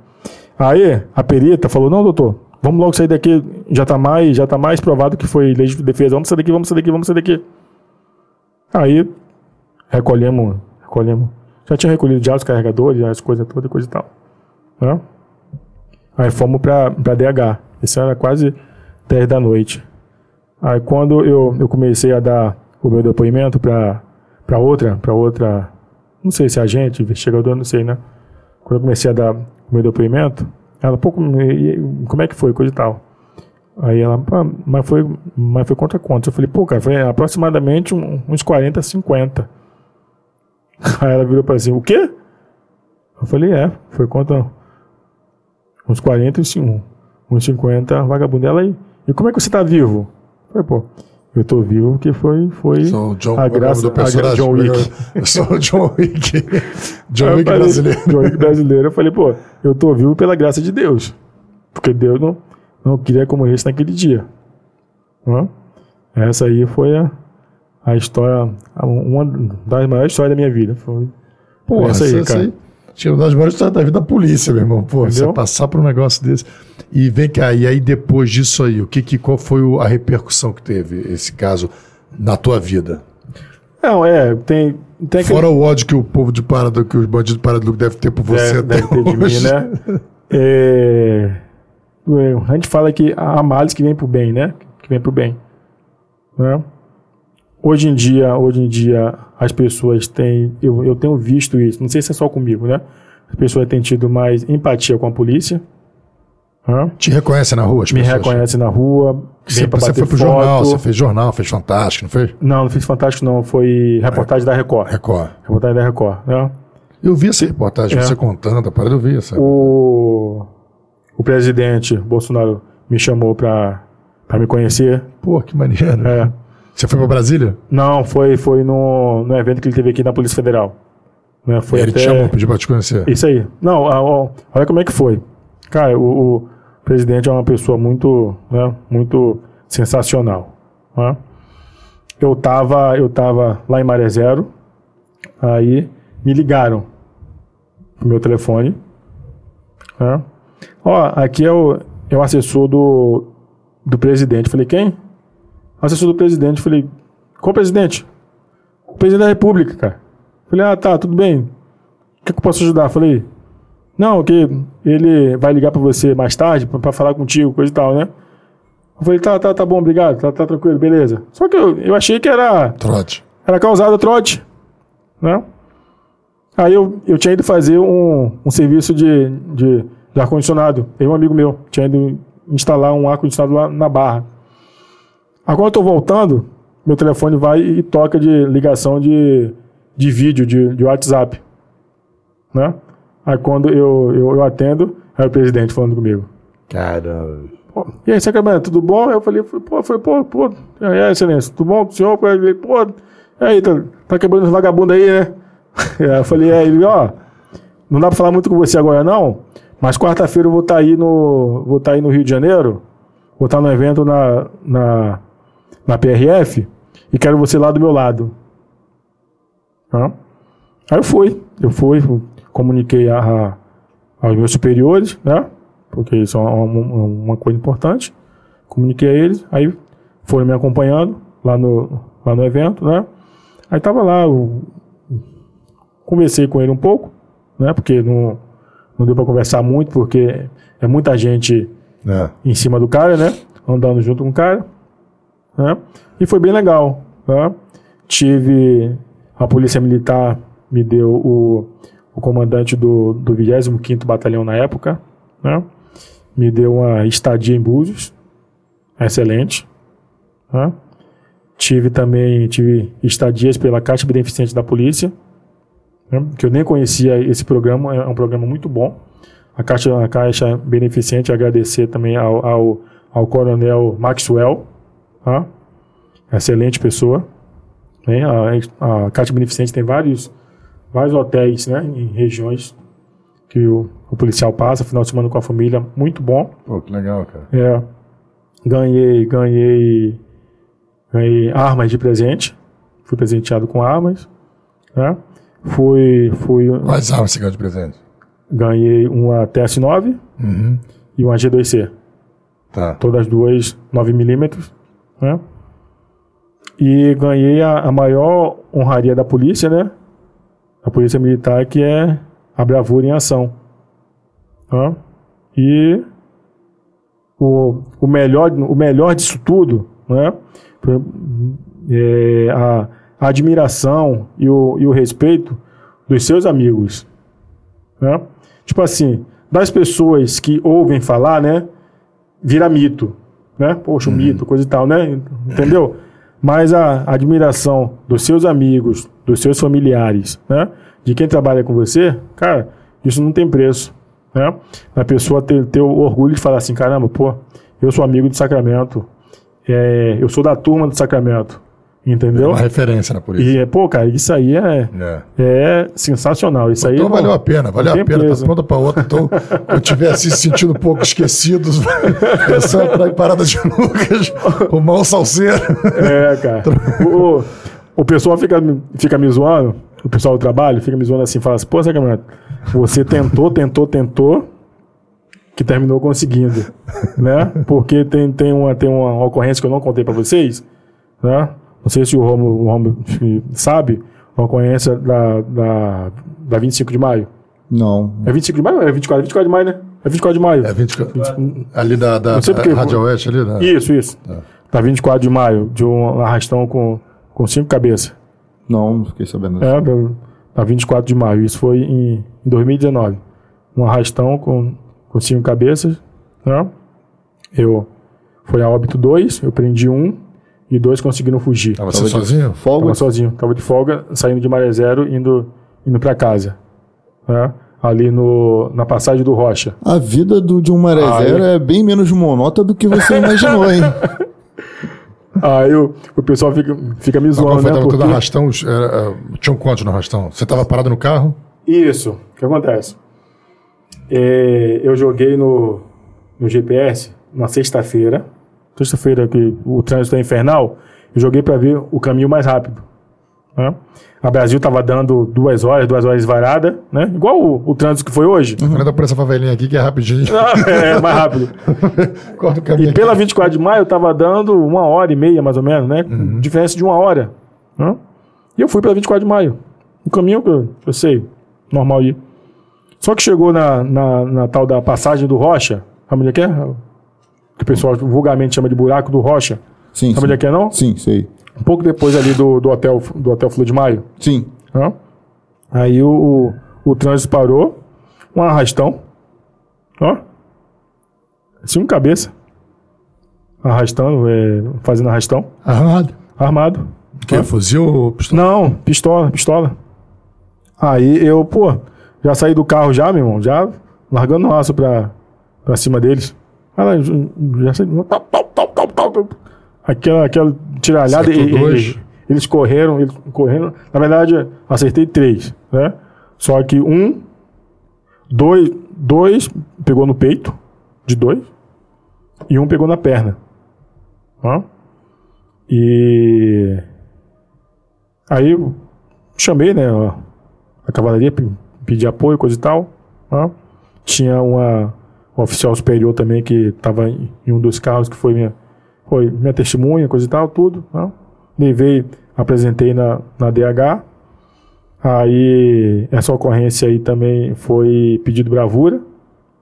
Aí a perita falou: não, doutor, vamos logo sair daqui. Já tá mais, já tá mais provado que foi legítimo de defesa. Vamos sair daqui, vamos sair daqui, vamos sair daqui. Aí recolhemos, recolhemos. Já tinha recolhido já os carregadores, as coisas todas, coisa e tal. Né? Aí fomos pra DH. Isso era quase 10 da noite. Aí quando eu, eu comecei a dar o meu depoimento para para outra, para outra, não sei se é agente, investigador, não sei, né? Quando eu comecei a dar o meu depoimento, ela, pô, como é que foi, coisa e tal. Aí ela, "Pá, mas foi, mas foi contra quantos? Eu falei, pô, cara, foi aproximadamente uns 40, 50. <laughs> Aí ela virou para assim, o quê? Eu falei, é, foi contra uns 40 e um- uns 50 vagabundo. Ela, e, e como é que você tá vivo? Eu falei, pô, eu tô vivo porque foi, foi Sou o John, a graça do personagem? John Wick. Eu sou o John Wick. <laughs> John Aí Wick falei, brasileiro. John Wick brasileiro. Eu falei, pô, eu tô vivo pela graça de Deus. Porque Deus não, não queria que eu morresse naquele dia. Hã? Essa aí foi a, a história, uma das maiores histórias da minha vida. Foi, Porra, essa aí, isso cara. aí. Tira das maiores histórias da vida da polícia, meu irmão. Pô, você passar por um negócio desse. E vem cá, e aí depois disso aí, o que, que qual foi o- a repercussão que teve esse caso na tua vida? Não, é, tem, tem aquele- Fora o ódio que o povo de Paraduco, que os bandidos de Paraduco devem ter por você deve, até deve ter de mim, né? <laughs> É, a gente fala que há males que vem pro bem, né? Que vem pro bem. Né? Hoje em dia, hoje em dia, as pessoas têm, eu, eu tenho visto isso, não sei se é só comigo, né? As pessoas têm tido mais empatia com a polícia. né? Te reconhece na rua, as Me pessoas? reconhecem na rua. Você, você foi pro foto. jornal, você fez jornal, fez fantástico, não fez? Não, não fiz fantástico, não. Foi reportagem da Record. Record. Reportagem da Record. Né? Eu vi essa reportagem, É. você contando, a parada eu vi essa. O, o presidente Bolsonaro me chamou pra me conhecer. Pô, que maneiro. É. Você foi pra Brasília? Não, foi, foi no, no evento que ele teve aqui na Polícia Federal. Né? Foi Ele até... te chamou, pediu pra te conhecer. Isso aí. Não, olha como é que foi. Cara, o, o presidente é uma pessoa muito, né, muito sensacional. né? Eu tava, eu tava lá em Maré Zero, aí me ligaram pro meu telefone. né? Ó, aqui é o, é o assessor do, do presidente. Falei, quem? Assessor do presidente. Falei, qual presidente? O presidente da República, cara. Falei, ah, tá, tudo bem. O que, que eu posso ajudar? Falei, não, que ele vai ligar pra você mais tarde pra, pra falar contigo, coisa e tal, né? Eu falei, tá, tá, tá bom, obrigado, tá, tá tranquilo, beleza. Só que eu, eu achei que era, Trote. era causado trote, né? Aí eu, eu tinha ido fazer um, um serviço de, de, de ar-condicionado. Tem um amigo meu, tinha ido instalar um ar-condicionado lá na Barra. Agora eu tô voltando, meu telefone vai e toca de ligação de, de vídeo, de, de WhatsApp. Né? Aí quando eu, eu, eu atendo, é o presidente falando comigo. Caramba. Pô, e aí, Sacramento, tudo bom? Eu falei, pô, falei, pô, pô, e aí, excelência, tudo bom com o senhor? Eu falei, pô, e aí, tá, tá quebrando os vagabundos aí, né? <laughs> Eu falei, é, ele, ó, não dá pra falar muito com você agora não, mas quarta-feira eu vou estar aí no, vou estar aí no Rio de Janeiro, vou estar no evento na, na, na PRF e quero você lá do meu lado. Hã? Aí eu fui, eu fui, comuniquei a, a- aos meus superiores, né? Porque isso é uma, uma coisa importante. Comuniquei a eles, aí foram me acompanhando lá no, lá no evento, né? Aí tava lá, eu conversei com ele um pouco, né? Porque não, não deu para conversar muito, porque é muita gente É. em cima do cara, né? Andando junto com o cara. Né? E foi bem legal. Né? Tive a polícia militar me deu o, o comandante do, do 25º Batalhão na época, né? Me deu uma estadia em Búzios, excelente. né? Tive também tive estadias pela Caixa Beneficente da Polícia, né? que eu nem conhecia esse programa, é um programa muito bom. A Caixa, a Caixa Beneficente, agradecer também ao, ao, ao Coronel Maxwell, tá? excelente pessoa. né? A, a Caixa Beneficente tem vários, vários hotéis né? em regiões que o, o policial passa, final de semana com a família, muito bom. Pô, que legal, cara. É, ganhei, ganhei, ganhei armas de presente. Fui presenteado com armas. Né? Fui, fui, Quais armas você ganhou de presente? ganhei uma TS9 Uhum. e uma G2C. Tá. Todas duas 9mm. Né? E ganhei a, a maior honraria da polícia, né? A polícia militar, que é a bravura em ação. Tá? E o, o, melhor, o melhor disso tudo, né? É a, a admiração e o, e o respeito dos seus amigos. Né? Tipo assim, das pessoas que ouvem falar, né? Vira mito, né? Poxa, um mito, coisa e tal, né? Entendeu? Mas a admiração dos seus amigos, dos seus familiares, né? De quem trabalha com você, cara, isso não tem preço, né? A pessoa ter, ter o orgulho de falar assim, caramba, pô, eu sou amigo do Sacramento, é, eu sou da turma do Sacramento, entendeu? Uma referência na polícia. E, pô, cara, isso aí é, É. é sensacional. Isso aí Então não- valeu a pena, valeu a pena, tá preço. pronta pra outra. Então, eu estiver se sentindo um pouco esquecido, <laughs> é só entrar em Parada de Lucas, o mal salseiro. É, cara. o, o, o pessoal fica, fica me zoando, o pessoal do trabalho fica me zoando assim, fala assim, pô, Sacramento, você tentou, tentou, tentou, que terminou conseguindo, né? Porque tem, tem, uma, tem uma ocorrência que eu não contei pra vocês, né? Não sei se o Romulo, o Romulo sabe, uma ocorrência da, da, da 25 de maio. Não. É 25 de maio? É 24, é 24 de maio, né? É 24 de maio. É 20, ali da, da, Não sei porque- Rádio Oeste, ali, né? Isso, isso. Da 24 de maio, de um arrastão com, com cinco cabeças. Não, não fiquei sabendo. É, da- da 24 de maio. Isso foi em, em 2019. Um arrastão com, com cinco cabeças. Né? Eu foi a óbito dois, eu prendi um e dois conseguiram fugir. Tava você sozinho? Folga? Tava sozinho, tava de folga, saindo de Maré Zero, indo, indo para casa. né? Ali no, na passagem do Rocha. A vida do, de um maré zero é bem menos monótona do que você imaginou, hein? <laughs> Aí o, o pessoal fica, fica me zoando, foi? né? Tava todo Porque... arrastão? Era, uh, tinha um quantos no arrastão? Você tava parado no carro? Isso, o que acontece? É, eu joguei no, no GPS na sexta-feira, sexta-feira que o trânsito é infernal, eu joguei para ver o caminho mais rápido. né? A Brasil tava dando duas horas, duas horas varada, né? Igual o, o trânsito que foi hoje. Anda por essa favelinha aqui que é rapidinho. Ah, é, mais rápido. <laughs> E pela 24 de maio tava dando uma hora e meia, mais ou menos, né? Uhum. Diferença de uma hora. né? E eu fui pela 24 de maio. O caminho que eu, eu sei, normal ir. Só que chegou na, na, na tal da passagem do Rocha, onde é que é? Que o pessoal vulgarmente chama de buraco do Rocha. Sim, Sabe onde é que é, não? Sim, sei. Um pouco depois ali do, do hotel do hotel Flor de Maio. Sim. né? Aí o, o, o trânsito parou, um arrastão, ó, assim um cabeça, arrastando, é, fazendo arrastão, Armado. armado. Que é fuzil ou pistola? Não, pistola, pistola. Aí eu, pô, já saí do carro já, meu irmão, já largando o aço pra, pra cima deles. Lá, já saí. Tal, tal, tal, tal, tal, tal. Aquela, aquela tiralhada. E- e- dois? e- eles correram, eles correram. Na verdade, acertei três, né? Só que um, dois, dois pegou no peito, de dois, e um pegou na perna. Ó. E Aí chamei, né, a, cavalaria, pe- pedi apoio, coisa e tal. né? Tinha uma, um oficial superior também que estava em, um dos carros que foi minha, foi minha testemunha, coisa e tal, tudo. né? Levei, apresentei na, na DH. Aí essa ocorrência aí também foi pedido bravura,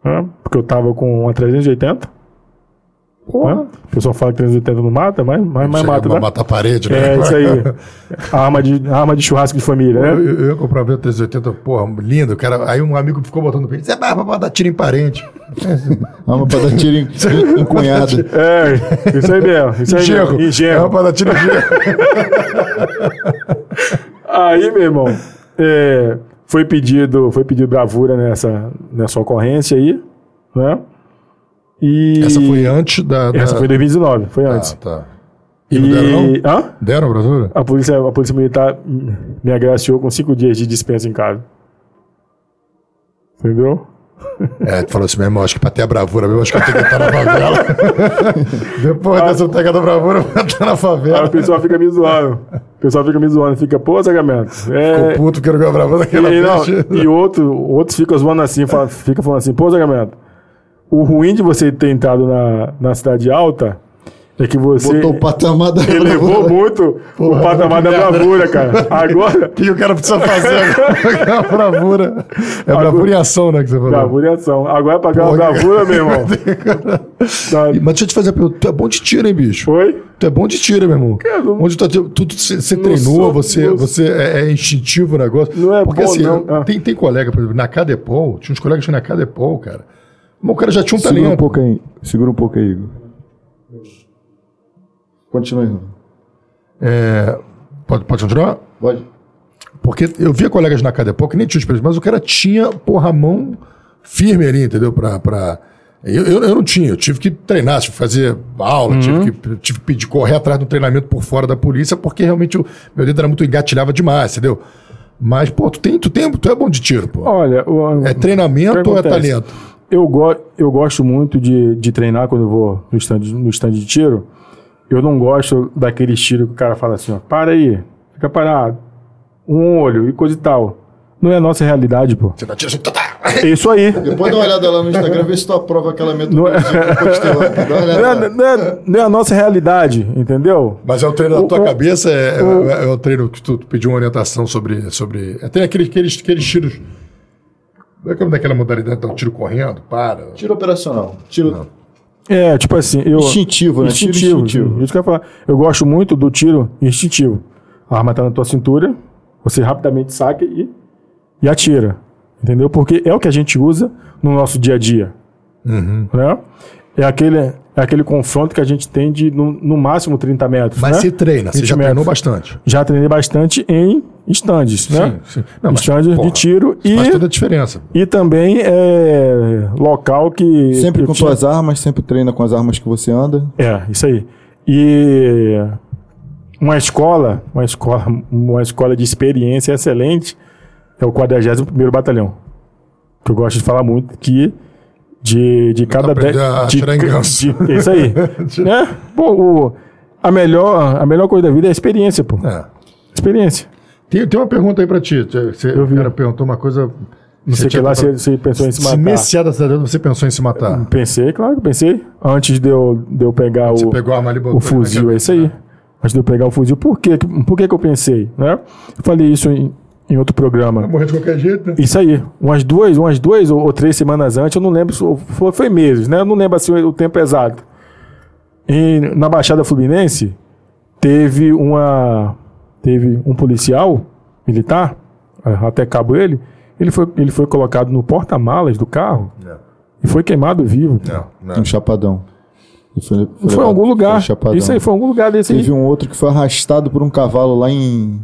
né? porque eu tava com uma 380. Né? O pessoal fala que 380 não mata, mas, mas, mas mata, né? matar a parede, né? É, <laughs> isso aí. A arma de, a arma de churrasco de família, Eu, né? eu, eu ia comprar uma 380, porra, lindo. Cara, aí um amigo ficou botando no peito. Isso é barba pra dar tiro em parente. <laughs> Arma pra dar tiro em, em, em cunhado. É, isso aí mesmo. Isso aí Engenho. mesmo. É Engenho. pra dar tiro em engenho. Aí, meu irmão, é, foi pedido, foi pedido bravura nessa, nessa ocorrência aí, né? E Essa foi antes da. da... essa foi em 2019, foi antes. Ah, tá. E não deram, não? Hã? Deram bravura? A polícia, a polícia militar me agraciou com cinco dias de dispensa em casa. Entendeu? É, tu falou assim mesmo, acho que pra ter a bravura mesmo, acho que eu tenho que estar na favela. <laughs> Depois dessa pega da bravura, vai estar na favela. o pessoal fica me zoando. O pessoal fica me zoando, fica, pô, Zagamento. É, Ficou puto, quero ver a bravura daquela E, não, e outro, outros ficam zoando assim, fala, fica falando assim, pô, Zagamento, o ruim de você ter entrado na, na cidade alta é que você Botou o patamar da elevou muito o patamar da bravura, cara. Agora, O que o cara precisa fazer agora? É a bravura. É a bravura em ação, né, que você falou. bravura e ação. Agora pra aquela Porra, bravura, meu irmão. <laughs> Tá- Mas deixa eu te fazer a pergunta. Tu é bom de tiro, hein, bicho? Foi? Tu é bom de tiro, meu irmão. não- Onde tu, tu, tu- você você Não treinou, sou- você, não- você é, é instintivo o negócio. Não é Porque bom, assim, não. Ah. tem, tem colega, por exemplo, na Cadepol, tinha uns colegas que tinham na Cadepol, cara. Mas o cara já tinha um Segura talento. um pouco aí. Segura um pouco aí, Igor. Continua aí. É, pode, pode continuar? Pode. Porque eu via colegas na Cadepol que nem tinha experiência, mas o cara tinha, porra, a mão firme ali, entendeu? Pra, pra... Eu, eu, eu não tinha, eu tive que treinar, tive que fazer aula, tive, que, tive que pedir, correr atrás do treinamento por fora da polícia, porque realmente o meu dedo era muito engatilhava demais, entendeu? Mas, pô, tu tem, tu tem, tu é bom de tiro, pô. Olha, o, É treinamento ou é talento? Eu, go eu gosto muito de, de treinar quando eu vou no stand, no stand de tiro. Eu não gosto daquele tiro que o cara fala assim, ó, para aí, fica parado, um olho e coisa e tal. Não é a nossa realidade, pô. Você dá tiro assim, tá, tá. É isso aí. Depois dá uma olhada lá no Instagram, vê se tu aprova aquela metodologia uma Não é, não é- não é a nossa realidade, entendeu? Mas é o treino da O- tua o- cabeça, é, é, é o treino que tu, tu pediu uma orientação sobre. sobre é, tem aqueles, aqueles, aqueles tiros. Como é que é daquela modalidade? Um tiro correndo, para. Tiro operacional. Tiro É, tipo assim, eu... instintivo, né? Tiro Instintivo. instintivo. Isso que eu ia falar. Eu gosto muito do tiro instintivo. A arma tá na tua cintura, você rapidamente saca e, e atira. Entendeu? Porque é o que a gente usa no nosso dia a dia. Uhum. Né? É, aquele, é aquele confronto que a gente tem de no, no máximo 30 metros. Mas né? se treina, você 20 já treinou metros. bastante. Já treinei bastante em estandes, né? sim. Não, mas, Estandes porra, de tiro e, Faz toda a diferença. e também é, local que. Sempre com tinha- tuas armas, sempre treina com as armas que você anda. É, isso aí. E uma escola, uma escola, uma escola de experiência excelente é o 41º Batalhão. Que eu gosto de falar muito que de, de cada aprender de- de, de- Isso aí. <laughs> né? Pô, o- a melhor a melhor coisa da vida é a experiência, pô. É. Experiência. Tem, tem uma pergunta aí pra ti. Você, Eu vi. cara perguntou uma coisa. Não sei que lá, se, se pensou em se Se matar. nesse ano da cidadania você pensou em se matar. Pensei, claro que pensei. Antes de eu, de eu pegar Você o, pegou a o fuzil, é isso aí. né? Antes de eu pegar o fuzil. Por, quê? Por que, que eu pensei? Né? Eu falei isso em, em outro programa. Vai morrer de qualquer jeito, né? Isso aí, umas duas, umas duas ou, ou três semanas antes, eu não lembro, se foi, foi meses, né? Eu não lembro assim, o tempo exato. E na Baixada Fluminense teve uma teve um policial militar, eh, até cabo ele, ele foi, ele foi colocado no porta-malas do carro Não, e foi queimado vivo. não, não. Um chapadão. E foi, Foi em algum lugar. foi. Isso aí foi em algum lugar desse aí. Teve um outro que foi arrastado por um cavalo lá em.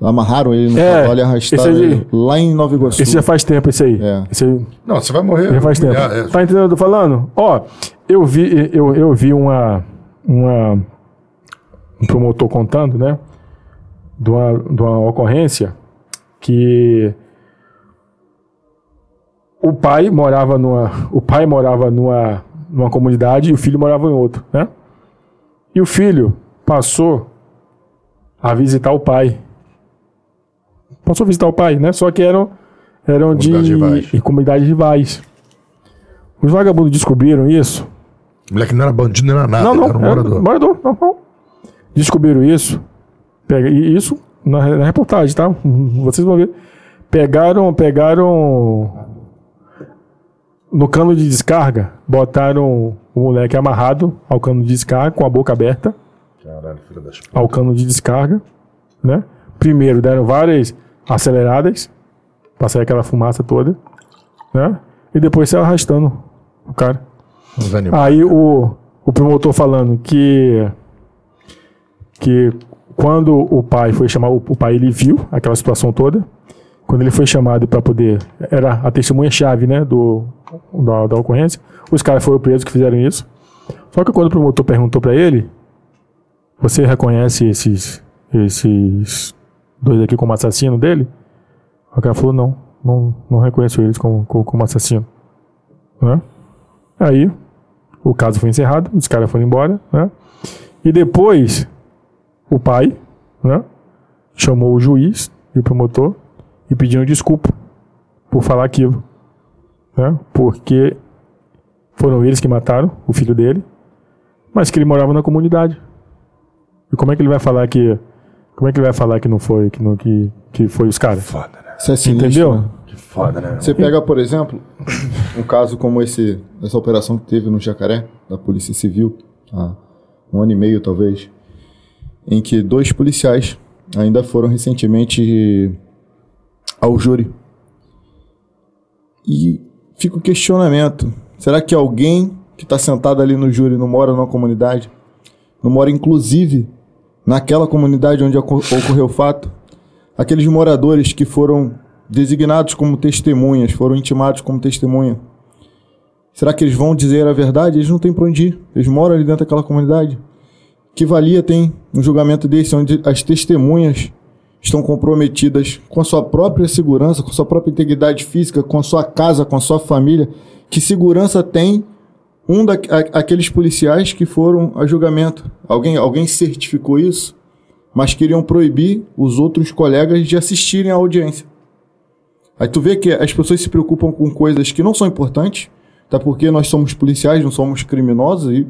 Amarraram ele no É, cavalo e arrastaram aí- ele lá em Nova Iguaçu. Esse já faz tempo, esse aí. É. Esse aí Não, você vai morrer. Já faz tempo. humilhar, é. Tá entendendo o que eu tô falando? Ó, eu vi, eu, eu vi uma, uma. Um promotor contando, né? De uma, de uma ocorrência que. O pai morava numa. O pai morava numa, numa comunidade e o filho morava em outra, né? E o filho passou a visitar o pai. Passou a visitar o pai, né? Só que eram, eram de, Comunidade rivais. em comunidades rivais. Os vagabundos descobriram isso. O moleque não era bandido, não era nada. Não, não, Era um morador. morador. Descobriram isso. Pega, e isso na, na reportagem, tá? Vocês vão ver. Pegaram, pegaram no cano de descarga, botaram o moleque amarrado ao cano de descarga com a boca aberta Caralho, das p. ao cano de descarga, né? Primeiro deram várias aceleradas para sair aquela fumaça toda, né? E depois saiu arrastando o cara. Aí o, o promotor falando que que quando o pai foi chamar o, pai ele viu aquela situação toda. Quando ele foi chamado para poder era a testemunha chave, né, do da, da ocorrência. Os caras foram presos que fizeram isso. Só que quando o promotor perguntou para ele, você reconhece esses esses dois aqui como assassino dele? O cara falou não, não, não reconheço eles como como, como assassino. Né? Aí o caso foi encerrado, os caras foram embora, né? E depois o pai, né, chamou o juiz e o promotor e pediram desculpa por falar aquilo, né? Porque foram eles que mataram o filho dele, mas que ele morava na comunidade. E como é que ele vai falar que como é que ele vai falar que não foi, que não que que foi os caras? Foda, né? Isso é sinistro, Entendeu? né? Que foda, né? Você pega, por exemplo, um caso como esse, essa operação que teve no Jacaré, da Polícia Civil, há um ano e meio talvez, em que dois policiais ainda foram recentemente ao júri. E fica o questionamento: será que alguém que está sentado ali no júri não mora numa comunidade? Não mora, inclusive, naquela comunidade onde oco- ocorreu o fato? Aqueles moradores que foram designados como testemunhas, foram intimados como testemunha. Será que eles vão dizer a verdade? Eles não têm para onde ir. Eles moram ali dentro daquela comunidade. Que valia tem um julgamento desse, onde as testemunhas estão comprometidas com a sua própria segurança, com a sua própria integridade física, com a sua casa, com a sua família? Que segurança tem um daqueles policiais que foram a julgamento? Alguém, alguém certificou isso? Mas queriam proibir os outros colegas de assistirem à audiência. Aí tu vê que as pessoas se preocupam com coisas que não são importantes, até porque nós somos policiais, não somos criminosos, e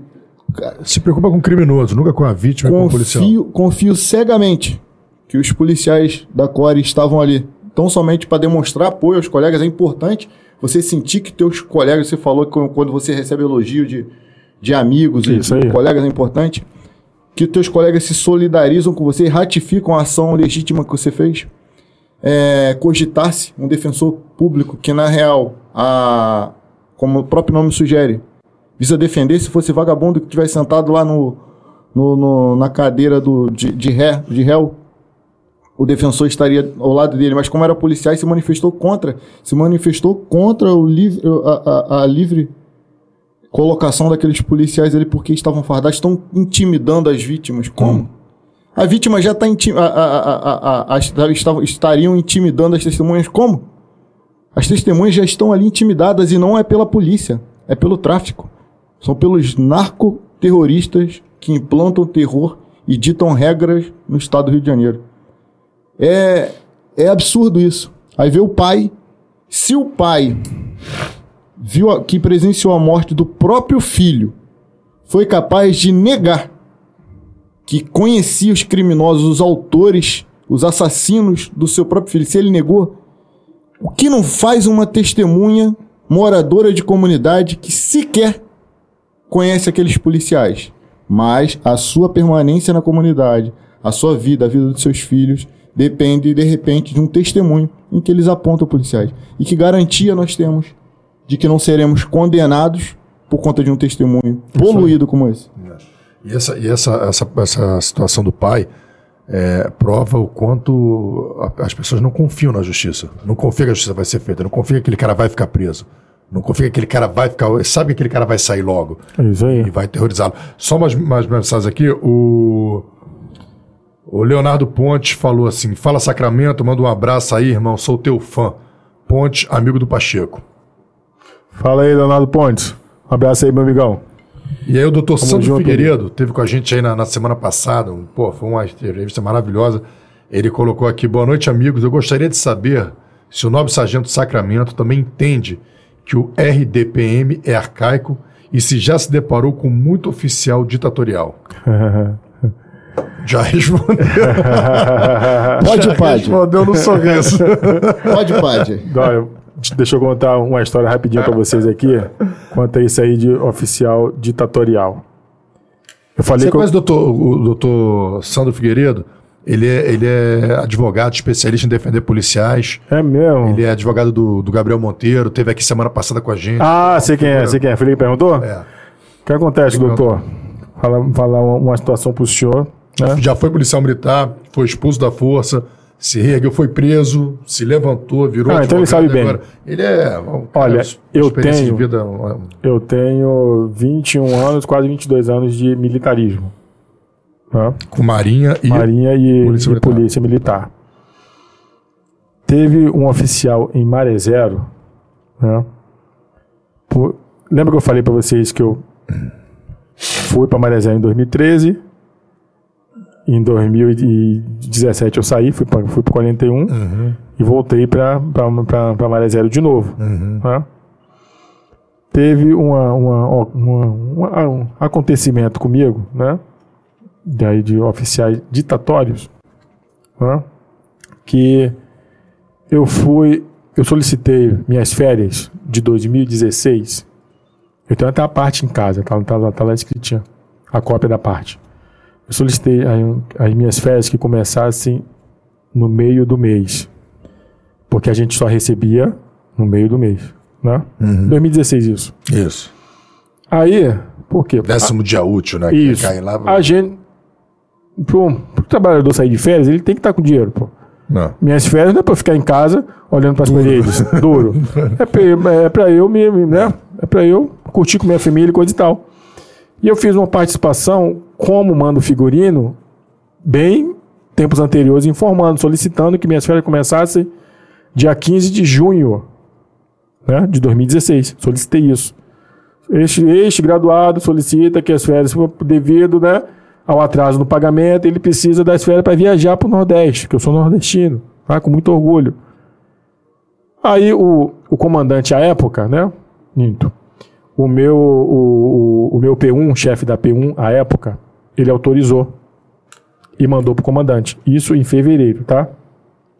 Se preocupa com o criminoso, nunca com a vítima e com o policial. confio, confio cegamente que os policiais da Core estavam ali. Tão somente para demonstrar apoio aos colegas, é importante você sentir que teus colegas, você falou que quando você recebe elogio de, de amigos e de colegas é importante, que teus colegas se solidarizam com você e ratificam a ação legítima que você fez. É, cogitar-se um defensor público que, na real, a, como o próprio nome sugere, visa defender se fosse vagabundo que tivesse sentado lá no, no- no- na cadeira do, de, de, ré, de réu, o defensor estaria ao lado dele, mas como era policial, se manifestou contra, se manifestou contra o livre, a, a- a livre colocação daqueles policiais ali porque estavam fardados, estão intimidando as vítimas. Como? A vítima já está inti- a- a- a- a- a- a- estavam- estariam intimidando as testemunhas. Como? As testemunhas já estão ali intimidadas e não é pela polícia, é pelo tráfico. São pelos narcoterroristas que implantam terror e ditam regras no estado do Rio de Janeiro. É, é absurdo isso. Aí vê o pai. Se o pai viu a- que presenciou a morte do próprio filho, foi capaz de negar que conhecia os criminosos, os autores, os assassinos do seu próprio filho. Se ele negou, o que não faz uma testemunha moradora de comunidade que sequer conhece aqueles policiais? Mas a sua permanência na comunidade, a sua vida, a vida dos seus filhos, depende, de repente, de um testemunho em que eles apontam policiais. E que garantia nós temos de que não seremos condenados por conta de um testemunho poluído como esse? E essa, e essa, essa, essa situação do pai é, prova o quanto a- as pessoas não confiam na justiça. Não confiam que a justiça vai ser feita. Não confiam que aquele cara vai ficar preso. Não confia que aquele cara vai ficar. Sabe que aquele cara vai sair logo. É isso aí. E vai terrorizá-lo. Só umas, umas mensagens aqui. O, o Leonardo Pontes falou assim: Fala Sacramento, manda um abraço aí, irmão. Sou teu fã. Pontes, amigo do Pacheco. Fala aí, Leonardo Pontes. Um abraço aí, meu amigão. E aí o doutor Sandro junto, Figueiredo teve com a gente aí na, na semana passada, um- pô, foi uma entrevista maravilhosa. Ele colocou aqui, boa noite amigos, eu gostaria de saber se o nobre sargento Sacramento também entende que o RDPM é arcaico e se já se deparou com muito oficial ditatorial. <laughs> Já respondeu. <laughs> Pode, já Padre. respondeu no sorriso. <laughs> Pode, Padre. Olha, deixa eu contar uma história rapidinho pra vocês aqui, quanto a isso aí de oficial ditatorial. Eu falei Você que eu- conhece o doutor, o doutor Sandro Figueiredo? Ele é, ele é advogado, especialista em defender policiais. É mesmo? Ele é advogado do, do Gabriel Monteiro, teve aqui semana passada com a gente. Ah, sei quem é, sei quem é. Felipe perguntou? É. O que acontece, doutor? Falar, falar uma, situação pro senhor. Né? Já foi policial militar, foi expulso da força, se reergueu, foi preso, se levantou, virou Ah, então ele sabe bem. agora. Ele é. um Olha, eu experiência tenho- De vida, um- Eu tenho 21 anos, quase 22 anos de militarismo. Tá? com Marinha e. Marinha e Polícia e Militar. Polícia Militar. Teve um oficial em Maré Zero. Né? Por- Lembra que eu falei para vocês que eu fui para Maré Zero em 2013? Em 2017 eu saí, fui para fui pro 41 e voltei para Maré Zero de novo. né? Teve um acontecimento comigo, né? Daí de oficiais ditatórios, né? que eu fui, eu solicitei minhas férias de 2016. Eu tenho até a parte em casa, tá, tá, lá- tá lá escritinha, a cópia da parte. Eu solicitei as minhas férias que começassem no meio do mês, porque a gente só recebia no meio do mês, né? 2016 isso. Isso. Aí, por quê? Décimo dia útil, né? Isso. Que cai lá. A gente. Pro, pro trabalhador sair de férias, ele tem que estar com dinheiro, pô. Não. Minhas férias não é pra eu ficar em casa olhando pras paredes, duro. <laughs> É pra, é pra eu me, né? É pra eu curtir com minha família e coisa e tal. E eu fiz uma participação como mando figurino, bem tempos anteriores, informando, solicitando que minhas férias começassem dia 15 de junho né, de 2016. Solicitei isso. Este, este graduado solicita que as férias, devido né, ao atraso no pagamento, ele precisa das férias para viajar para o Nordeste, que eu sou nordestino, tá? com muito orgulho. Aí o, o comandante à época, né? Minto. O meu, o, o, o meu P1, chefe da P1 à época, ele autorizou e mandou pro comandante. Isso em fevereiro, tá?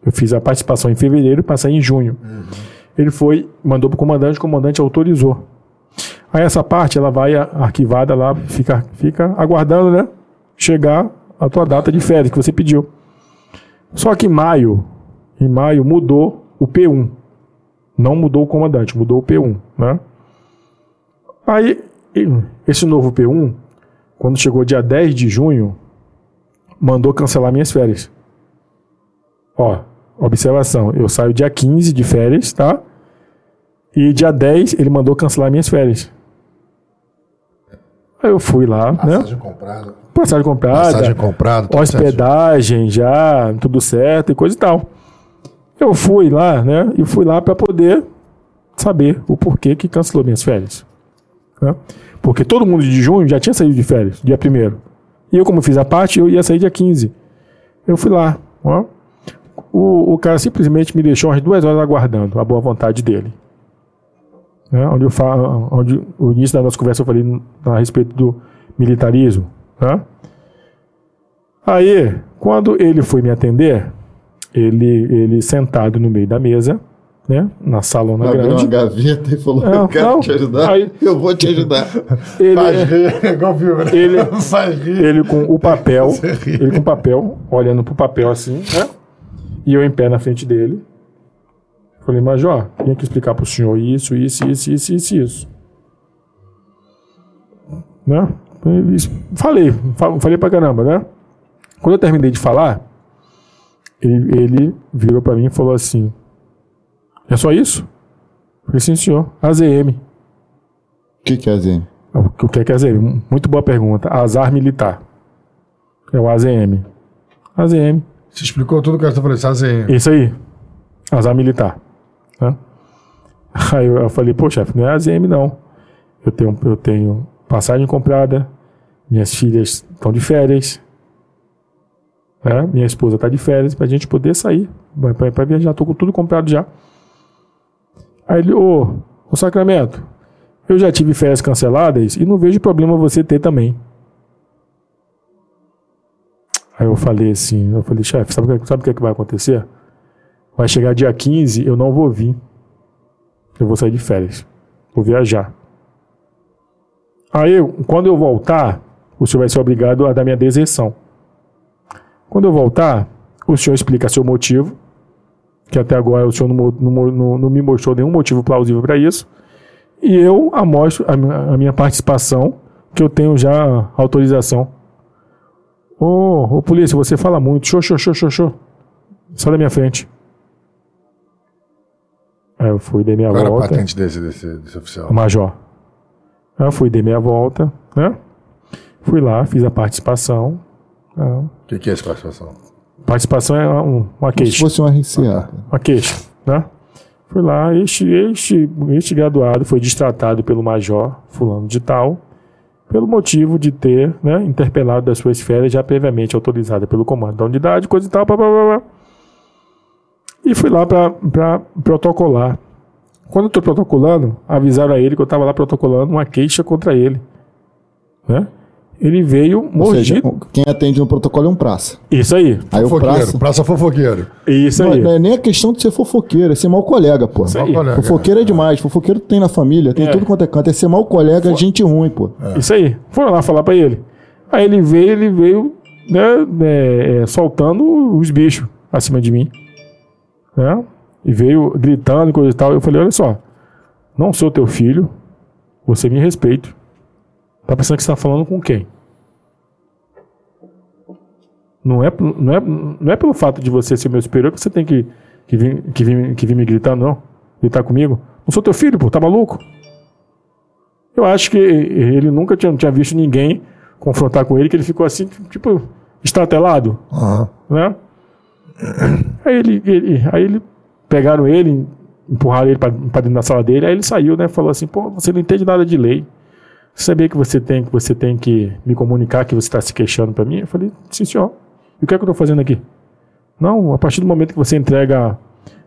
Eu fiz a participação em fevereiro para sair em junho. Ele foi, mandou pro comandante, o comandante autorizou. Aí essa parte ela vai arquivada lá, fica, fica aguardando, né? Chegar a tua data de férias que você pediu. Só que em maio, em maio mudou o P1. Não mudou o comandante, mudou o P1, né? Aí esse novo P1, quando chegou dia 10 de junho, mandou cancelar minhas férias. Ó, observação, eu saio dia 15 de férias, tá? E dia 10 ele mandou cancelar minhas férias. Aí eu fui lá, né? Passagem comprada. Passagem comprada, Passagem comprada. certinho. hospedagem já, tudo certo e coisa e tal. Eu fui lá, né? E fui lá para poder saber o porquê que cancelou minhas férias. né? Porque todo mundo de junho já tinha saído de férias, dia 1 E eu, como fiz a parte, eu ia sair dia 15. Eu fui lá, ó. o, o cara simplesmente me deixou umas duas horas aguardando a boa vontade dele. Né? Onde, eu falo, onde o início da nossa conversa eu falei a respeito do militarismo. Né? Aí, quando ele foi me atender, ele, ele sentado no meio da mesa, né? Na salona Abriu grande. uma gaveta e falou: Eu quero não. te ajudar. Aí- Eu vou te ajudar. Ele, Faz rir, igual viu, né? Ele- <laughs> Faz rir. ele com o papel, ele com o papel, olhando pro papel assim, né? E eu em pé na frente dele. Falei, Major, vim aqui explicar pro senhor isso, isso, isso, isso, isso, isso. Né? Falei, fa- falei pra caramba, né? Quando eu terminei de falar, ele, ele virou pra mim e falou assim: É só isso? Falei, sim, senhor. AZM. O que, que é, Zé? O que é que é AZM? Muito boa pergunta. Azar militar. É o AZM. AZM. Você explicou tudo que eu falei, assim, Isso aí. Azar militar. Né? Aí eu, eu falei, pô, chefe, não é AZM não. Eu tenho, eu tenho passagem comprada, minhas filhas estão de férias, né? minha esposa está de férias, pra gente poder sair, pra viajar, tô com tudo comprado já. Aí ele, ô, ô Sacramento, eu já tive férias canceladas e não vejo problema você ter também. Aí eu falei assim, eu falei, chefe, sabe o que, é que vai acontecer? Vai chegar dia 15, eu não vou vir. Eu vou sair de férias. Vou viajar. Aí, quando eu voltar, o senhor vai ser obrigado a dar minha deserção. Quando eu voltar, o senhor explica seu motivo, que até agora o senhor não, não não- não me mostrou nenhum motivo plausível para isso, e eu amostro a, minha- a participação, que eu tenho já autorização. Ô, ô polícia, você fala muito. Show, show, show, show, show. Sai da minha frente. Aí eu fui, dei minha Qual era a volta. patente desse, desse, desse oficial? Major. Aí eu fui, dei minha volta, né? Fui lá, fiz a participação. né? O que, que é essa participação? Participação é um- uma Se queixa. fosse um RCA. Uma queixa, né? Fui lá, este, este, este graduado foi destratado pelo major fulano de tal, pelo motivo de ter né, interpelado das suas férias já previamente autorizada pelo comando da unidade, coisa e tal, pá, pá, pá. E fui lá para protocolar. Quando eu estou protocolando, avisaram a ele que eu estava lá protocolando uma queixa contra ele. Né? Ele veio Ou seja, mordido. quem atende no protocolo é um praça. Isso aí, Aí o Fofoqueiro, praça. praça fofoqueiro. isso Não, aí. não é nem a questão de ser fofoqueiro, é ser mau colega, pô. Isso aí. colega. Fofoqueiro é demais. Fofoqueiro tem na família, tem É. tudo quanto é canto. É ser mau colega, gente ruim, pô. Isso aí. Foram lá falar pra ele. Aí ele veio, ele veio, né, é, é, soltando os bichos acima de mim. Né? E veio gritando e coisa e tal. Eu falei, olha só, não sou teu filho, você me respeita. Tá pensando que você tá falando com quem? Não é, não é, não é pelo fato de você ser meu superior que você tem que, que, vir, que, vir, que vir me gritando, não. Gritar comigo. Não sou teu filho, pô, tá maluco? Eu acho que ele nunca tinha, tinha visto ninguém confrontar com ele, que ele ficou assim, tipo, estatelado, Aham. né? Aí ele, ele- aí ele pegaram ele, empurraram ele pra dentro da sala dele, aí ele saiu, né? Falou assim, pô, você não entende nada de lei. Sabia que você tem que você tem que me comunicar que você está se queixando pra mim? Eu falei, sim, senhor. E o que é que eu tô fazendo aqui? Não, a partir do momento que você entrega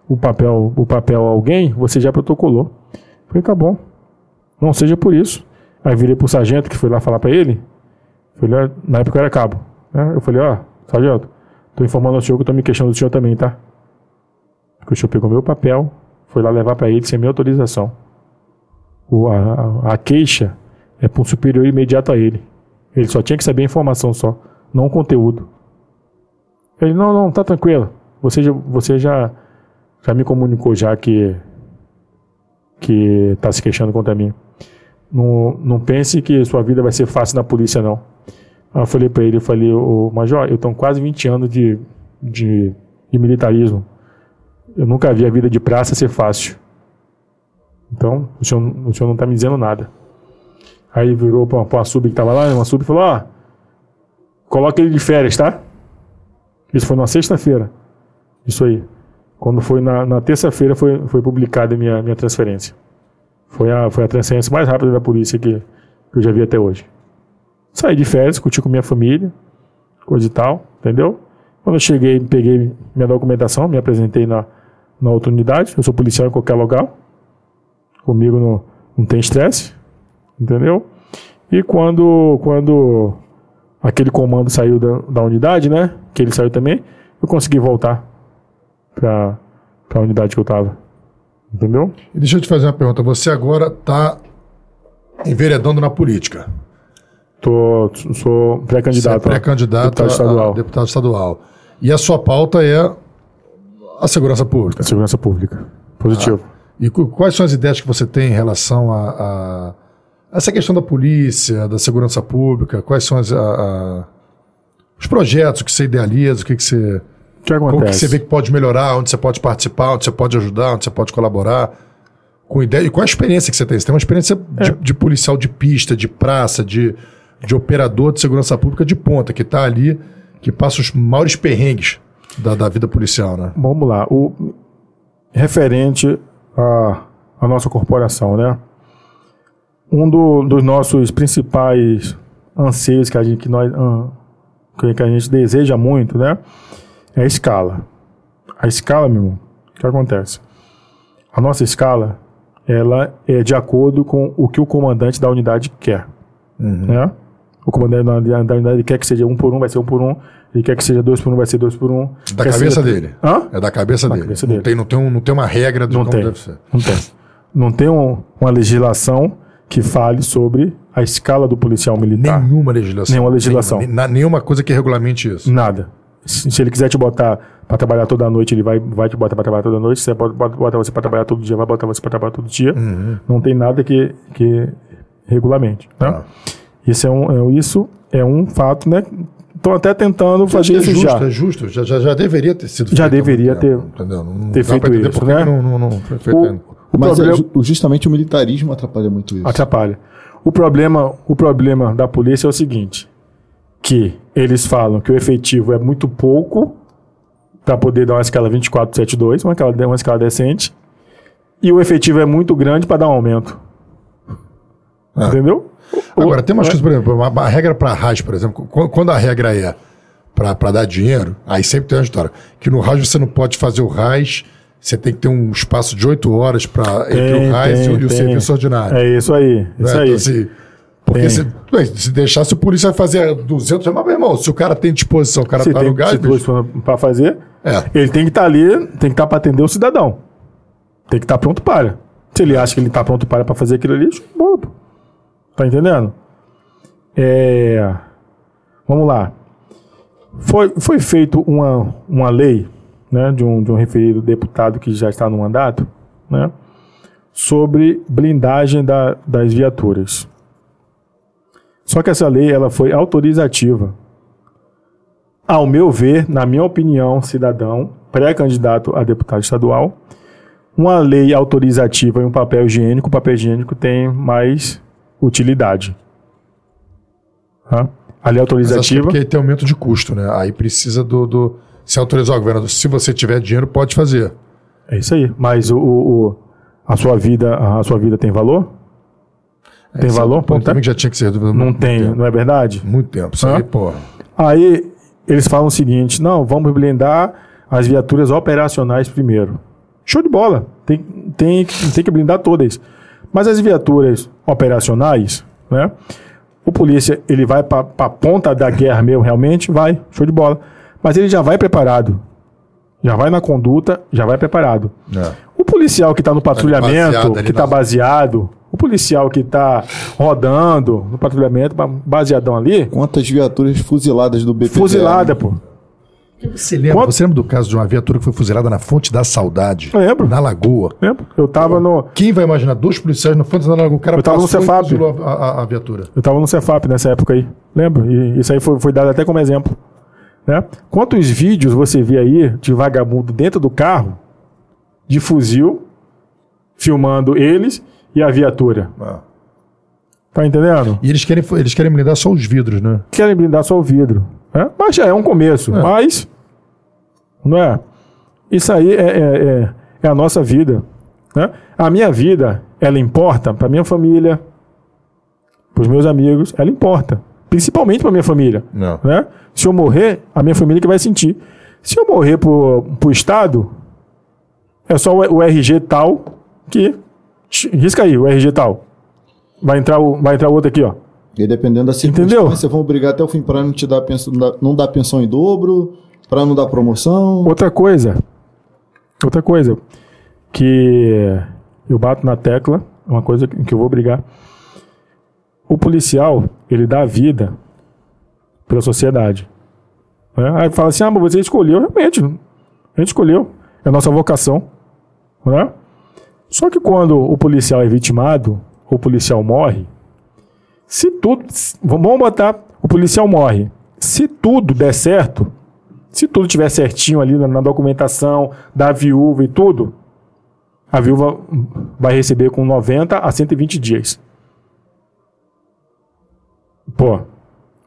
o papel, o papel a alguém, você já protocolou. Eu falei, tá bom. Não seja por isso. Aí virei pro sargento que foi lá falar pra ele. Falei, na época eu era cabo. né? Eu falei, ó, sargento, tô informando ao senhor que eu tô me queixando do senhor também, tá? Porque o senhor pegou meu papel, foi lá levar pra ele sem minha autorização. O, a, a- a queixa é para um superior imediato a ele. Ele só tinha que saber a informação só, não o conteúdo. Ele, não, não, tá tranquilo. Você já, você já, já me comunicou já que que tá se queixando contra mim. Não, não pense que sua vida vai ser fácil na polícia, não. Aí eu falei pra ele, eu falei, ô Major, eu tenho quase 20 anos de, de, de militarismo. Eu nunca vi a vida de praça ser fácil. Então, o senhor, o senhor não tá me dizendo nada. Aí virou pra, pra uma sub que tava lá, uma sub e falou, ó, coloca ele de férias, tá? Isso foi numa sexta-feira. Isso aí. Quando foi na, na terça-feira foi, foi publicada a minha, minha transferência. Foi a, foi a transferência mais rápida da polícia que, que eu já vi até hoje. Saí de férias, curti com minha família, coisa e tal, entendeu? Quando eu cheguei, peguei minha documentação, me apresentei na, na outra unidade. Eu sou policial em qualquer lugar. Comigo não, não tem estresse. Entendeu? E quando, quando aquele comando saiu da, da unidade, né? Que ele saiu também, eu consegui voltar pra, pra unidade que eu tava. Entendeu? E deixa eu te fazer uma pergunta. Você agora está enveredando na política. Tô, sou Você é pré-candidato. a pré-candidato deputado a- estadual. a deputado estadual. E a sua pauta é a segurança pública. Segurança pública. Positivo. E cu- quais são as ideias que você tem em relação a, a- a essa questão da polícia, da segurança pública? Quais são as, a- a- os projetos que você idealiza? O que, que você, O que como que você vê que pode melhorar? Onde você pode participar? Onde você pode ajudar? Onde você pode colaborar? Com ideia, e qual a experiência que você tem? Você tem uma experiência de, É. de policial de pista, de praça, de, de operador de segurança pública de ponta, que está ali, que passa os maiores perrengues da, da vida policial, né? Vamos lá. O referente à, à nossa corporação, né? Um do- dos nossos principais anseios que a gente, que nós, ah, que a gente deseja muito, né? É a escala. A escala, meu irmão, o que acontece? A nossa escala, ela é de acordo com o que o comandante da unidade quer, né? O comandante da unidade- da quer que seja um por um, vai ser um por um. Ele quer que seja dois por um, vai ser dois por um. Da Quer cabeça seja- dele. Hã? É da cabeça dele. cabeça não, dele. Tem, não, tem um, não tem uma regra de Não como tem. deve ser. Não tem. Não tem um- uma legislação que fale sobre a escala do policial militar. Nenhuma legislação. Nenhuma legislação. Nenhuma, nenhuma coisa que regulamente isso. Nada. Se, se ele quiser te botar pra trabalhar toda noite, ele vai, vai te botar pra trabalhar toda noite. Se ele bota, bota você pra trabalhar todo dia, vai botar você pra trabalhar todo dia. Uhum. Não tem nada que, que regulamente. Né? Tá. Isso, é um, é, isso é um fato, né? Estão até tentando Acho fazer é isso justo, já. é justo. Já, já, já deveria ter sido Já feito muito deveria ter- entendeu? Não, ter feito isso, né? não, não, não O. o Mas problema... é ju- justamente o militarismo atrapalha muito isso. atrapalha. O problema, o problema da polícia é o seguinte, que eles falam que o efetivo é muito pouco para poder dar uma escala 2472, uma escala, uma escala decente, e o efetivo é muito grande para dar um aumento. Ah. Entendeu? Agora, tem umas é- coisas, por exemplo, uma, uma regra para RAS, por exemplo, qu- quando a regra é para dar dinheiro, aí sempre tem uma história. Que no RAS você não pode fazer o RAS, você tem que ter um espaço de 8 horas para entre o tem, e o, serviço ordinário. É isso aí, né? isso aí. Então, assim, porque se, se deixasse o polícia fazer 200, mas, meu irmão, se o cara tem disposição, o cara Você tá tem no gás, para fazer, é. ele tem que estar ali, tem que estar para atender o cidadão. Tem que estar pronto para. Se ele acha que ele está pronto para para fazer aquilo ali, bola, pô. Tá entendendo? É, Vamos lá. Foi, foi feito uma, uma lei né, de, um, de um referido deputado que já está no mandato né, sobre blindagem da, das viaturas. Só que essa lei ela foi autorizativa ao meu ver, na minha opinião, cidadão, pré-candidato a deputado estadual, uma lei autorizativa e um papel higiênico, o papel higiênico tem mais utilidade. Tá? A lei Mas acho que é autorizativa. porque tem aumento de custo, né? Aí precisa do. do se autorizar o governador, se você tiver dinheiro, pode fazer. É isso aí. Mas o, o- a sua vida, a sua vida tem valor? Tem é valor? um ponto Não tem? também que já tinha que ser Não muito tem, tempo. não é verdade? Muito tempo. Isso aí, porra. Aí eles falam o seguinte: não, vamos blindar as viaturas operacionais primeiro. Show de bola. Tem, tem, tem que blindar todas. Mas as viaturas operacionais, né? O polícia, ele vai para a ponta da guerra mesmo, realmente? Vai, show de bola. Mas ele já vai preparado. Já vai na conduta, já vai preparado. É. O policial que está no patrulhamento, baseado ali que está baseado, o policial que está rodando no patrulhamento, ba- baseadão ali, Quantas viaturas fuziladas do BPD? fuzilada, pô. Você lembra, Quanto- você lembra do caso de uma viatura que foi fuzilada na Fonte da Saudade? Lembro. Na Lagoa. Lembra? Eu tava no. Quem vai imaginar dois policiais na Fonte da Lagoa? O cara Eu tava no Cefap. fuzilou a, a- a viatura. Eu tava no Cefap nessa época aí. Lembro? E isso aí foi, foi dado até como exemplo. Né? Quantos vídeos você vê aí de vagabundo dentro do carro, de fuzil, filmando eles e a viatura? Ah. Tá entendendo? E eles querem, eles querem blindar só os vidros, né? Querem blindar só o vidro. Né? Mas já é um começo. É. Mas. Não é? Isso aí é, é, é- é a nossa vida. Né? A minha vida, ela importa para minha família, para os meus amigos, ela importa. Principalmente para minha família. Não. Né? Se eu morrer, a minha família que vai sentir. Se eu morrer pro, pro Estado, é só o, o RG tal que. Risca aí, o RG tal. Vai entrar o, vai entrar o outro aqui, ó. E dependendo da Entendeu? circunstância, vão brigar até o fim para não te dar pensão, não dar- não dar pensão em dobro, para não dar promoção. Outra coisa. Outra coisa. Que eu bato na tecla, uma coisa que eu vou brigar. O policial, ele dá vida pela sociedade. né? Aí fala assim, ah, mas você escolheu. Realmente, a gente escolheu. É a nossa vocação. Né? Só que quando o policial é vitimado, o policial morre, se tudo... Vamos botar, o policial morre. Se tudo der certo, se tudo tiver certinho ali na, na documentação da viúva e tudo, a viúva vai receber com 90 a 120 dias. Pô,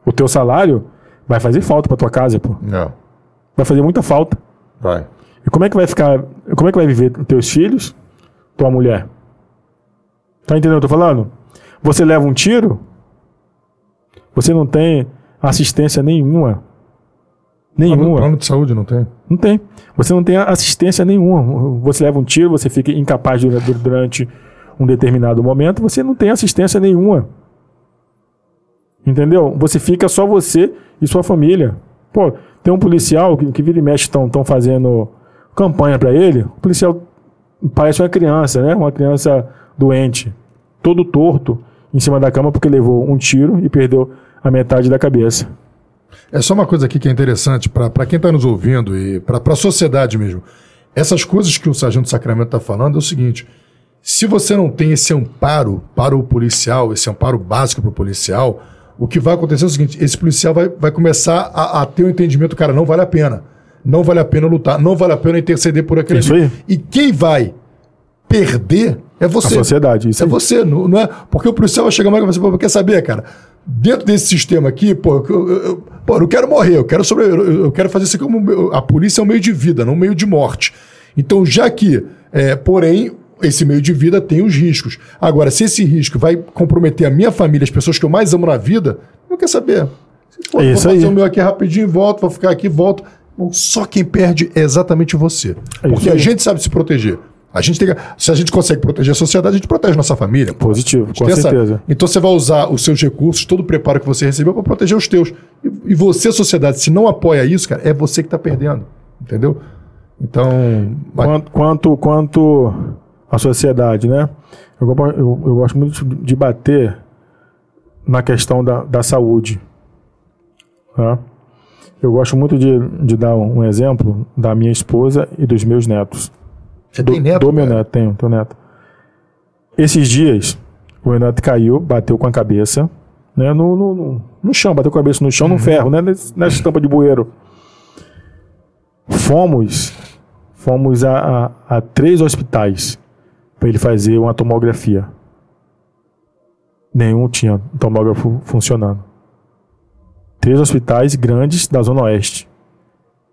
o teu salário vai fazer falta pra tua casa, pô. Não. Vai fazer muita falta. Vai. E como é que vai ficar, como é que vai viver teus filhos, tua mulher? Tá entendendo o que eu tô falando? Você leva um tiro, você não tem assistência nenhuma. Nenhuma. plano de saúde não tem? Não tem. Você não tem assistência nenhuma. Você leva um tiro, você fica incapaz de- durante um determinado momento, você não tem assistência nenhuma. Entendeu? Você fica só você e sua família. Pô, tem um policial que, que vira e mexe estão fazendo campanha pra ele. O policial parece uma criança, né? Uma criança doente, todo torto, em cima da cama porque levou um tiro e perdeu a metade da cabeça. É só uma coisa aqui que é interessante para quem está nos ouvindo e para a sociedade mesmo. Essas coisas que o Sargento Sacramento está falando é o seguinte: se você não tem esse amparo para o policial, esse amparo básico para o policial, o que vai acontecer é o seguinte: esse policial vai, vai começar a, a ter o entendimento, cara, não vale a pena. Não vale a pena lutar, não vale a pena interceder por aquele Isso ali. aí. E quem vai perder é A você. sociedade, isso É aí. você, não, não é? Porque o policial vai chegar mais e vai falar, quer saber, cara? Dentro desse sistema aqui, pô, eu, eu, eu- pô, eu não quero morrer, eu quero sobre, eu, quero fazer isso como a polícia é um meio de vida, não um meio de morte. Então, já que, é, porém, esse meio de vida tem os riscos. Agora, se esse risco vai comprometer a minha família, as pessoas que eu mais amo na vida, não quer saber. For, É isso vou fazer aí. o meu aqui rapidinho, volto, vou ficar aqui, volto. Bom, só quem perde é exatamente você. É Porque a gente sabe se proteger. A gente tem se a gente consegue proteger a sociedade, a gente protege nossa família. pô. Positivo, com tem essa- certeza. Então você vai usar os seus recursos, todo o preparo que você recebeu para proteger os teus. E, e você, sociedade, se não apoia isso, cara, é você que está perdendo. Entendeu? Então. Quanto, quanto, quanto a sociedade, né? Eu, eu, eu gosto muito de- bater na questão da, da saúde. tá? Eu gosto muito de, de dar um exemplo da minha esposa e dos meus netos. Você Do, tem neto? do meu cara? neto, tenho, tenho neto. Esses dias, o meu neto caiu, bateu com a cabeça, né, no, no, no, chão, bateu com a cabeça no chão, Uhum. no ferro, né, nessa estampa de bueiro. Fomos, fomos a, a, a três hospitais para ele fazer uma tomografia. Nenhum tinha tomógrafo funcionando. Três hospitais grandes da Zona Oeste.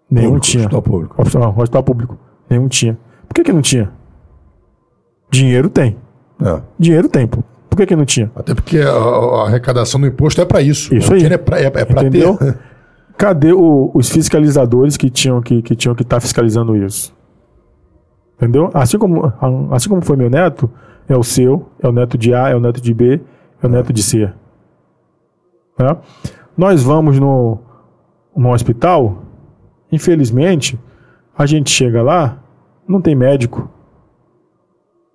Nenhum Público, tinha. hospital público. Hospital, hospital público. Nenhum tinha. Por que, que não tinha? Dinheiro tem. É. Dinheiro tem, pô. Por que, que não tinha? Até porque a, a arrecadação do imposto é para isso. Isso O aí. dinheiro É para é, Entendeu? ter. <laughs> Cadê o- os fiscalizadores que tinham que que tinham que estar fiscalizando isso? Entendeu? Assim como assim como foi meu neto, é o seu, é o neto de A, é o neto de B, é o neto de C. Né? Nós vamos no, no hospital, infelizmente, a gente chega lá, não tem médico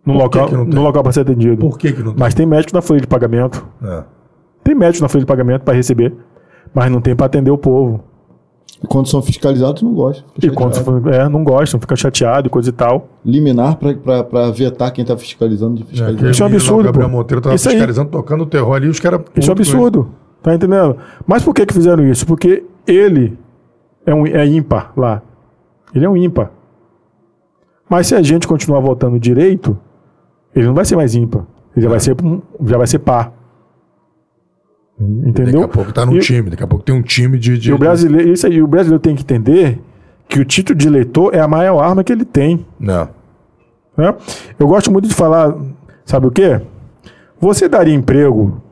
no Por local, no local para ser atendido. Por que, que não tem? Mas tem médico na folha de pagamento. É. Tem médico na folha de pagamento para receber, mas não tem para atender o povo. E quando são fiscalizados, não gostam. E quando é, não gostam, fica chateado e coisa e tal. Liminar para vetar quem tá fiscalizando de fiscalizar. Isso é um absurdo, O Gabriel. Monteiro tava Isso aí. fiscalizando, tocando o terror ali, os caras. Isso é um absurdo. Tá entendendo? Mas por que que fizeram isso? Porque ele é, um, é ímpar lá. Ele é um ímpar. Mas se a gente continuar votando direito, ele não vai ser mais ímpar. Ele já vai ser já vai ser par. Entendeu? Daqui a pouco tá E- time, daqui a pouco tem um time de. de E o brasileiro, isso aí, o brasileiro tem que entender que o título de eleitor é a maior arma que ele tem. Não. né? Eu gosto muito de falar, sabe o quê? Você daria emprego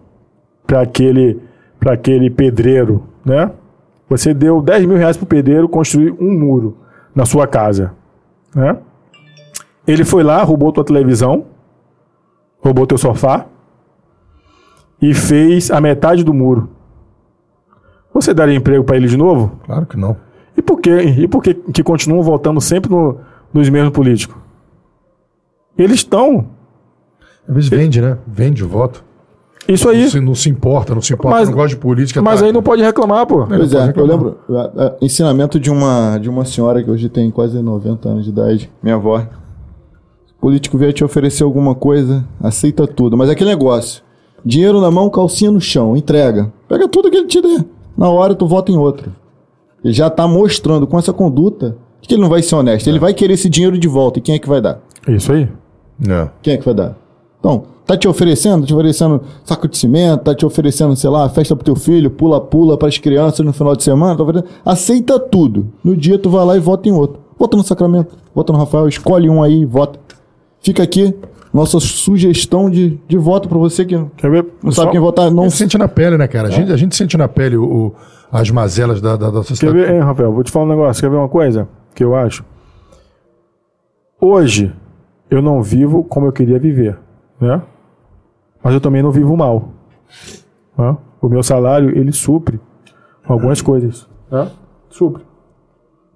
para aquele, para aquele pedreiro, né? Você deu 10 mil reais pro pedreiro construir um muro na sua casa. Né? Ele foi lá, roubou tua televisão, roubou teu sofá e fez a metade do muro. Você daria emprego para ele de novo? Claro que não. E por quê? E por que, que continuam voltando sempre no- nos mesmos políticos? Eles estão. Às vezes vende, né? Vende o voto. Isso aí. Não se, não se importa, não se importa, Mas- não gosta de política. Mas tá? aí não pode reclamar, pô. Pois é, eu reclamar. lembro. é, é, ensinamento de uma, de uma senhora que hoje tem quase 90 anos de idade, minha avó. O político vier te oferecer alguma coisa, aceita tudo. Mas é aquele negócio: dinheiro na mão, calcinha no chão, entrega. Pega tudo que ele te der. Na hora tu vota em outro. Ele já tá mostrando com essa conduta que ele não vai ser honesto. Ele vai querer esse dinheiro de volta. E quem é que vai dar? Isso aí. Não. Quem é que vai dar? Então, tá te oferecendo, te oferecendo saco de cimento, tá te oferecendo, sei lá, festa pro teu filho, pula-pula pras crianças no final de semana, tá oferecendo- aceita tudo. No dia tu vai lá e vota em outro. Vota no Sacramento, vota no Rafael, escolhe um aí, vota. Fica aqui, nossa sugestão de, de voto pra você que Quer ver? não Só- sabe quem votar, não A gente sente na pele, né, cara? A, gente, a gente sente na pele o, o- as mazelas da, da, da Quer sociedade. ver, hein, Rafael? Vou te falar um negócio. Quer ver uma coisa que eu acho? Hoje, eu não vivo como eu queria viver, né? Mas eu também não vivo mal. né? O meu salário, ele supre algumas coisas, né? Supre.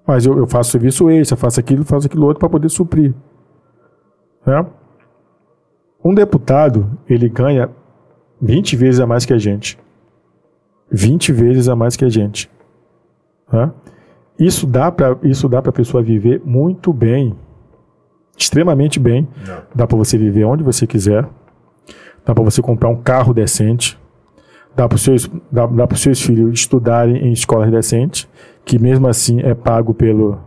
Mas eu, eu faço serviço extra, faço aquilo, faço aquilo outro para poder suprir. Né? Um deputado, ele ganha 20 vezes a mais que a gente. 20 vezes a mais que a gente. Né? Isso dá para isso dá para pessoa viver muito bem, extremamente bem. Dá para você viver onde você quiser. Dá para você comprar um carro decente. Dá para os seus dá, dá pros seus filhos estudarem em escolas decentes, que mesmo assim é pago pelo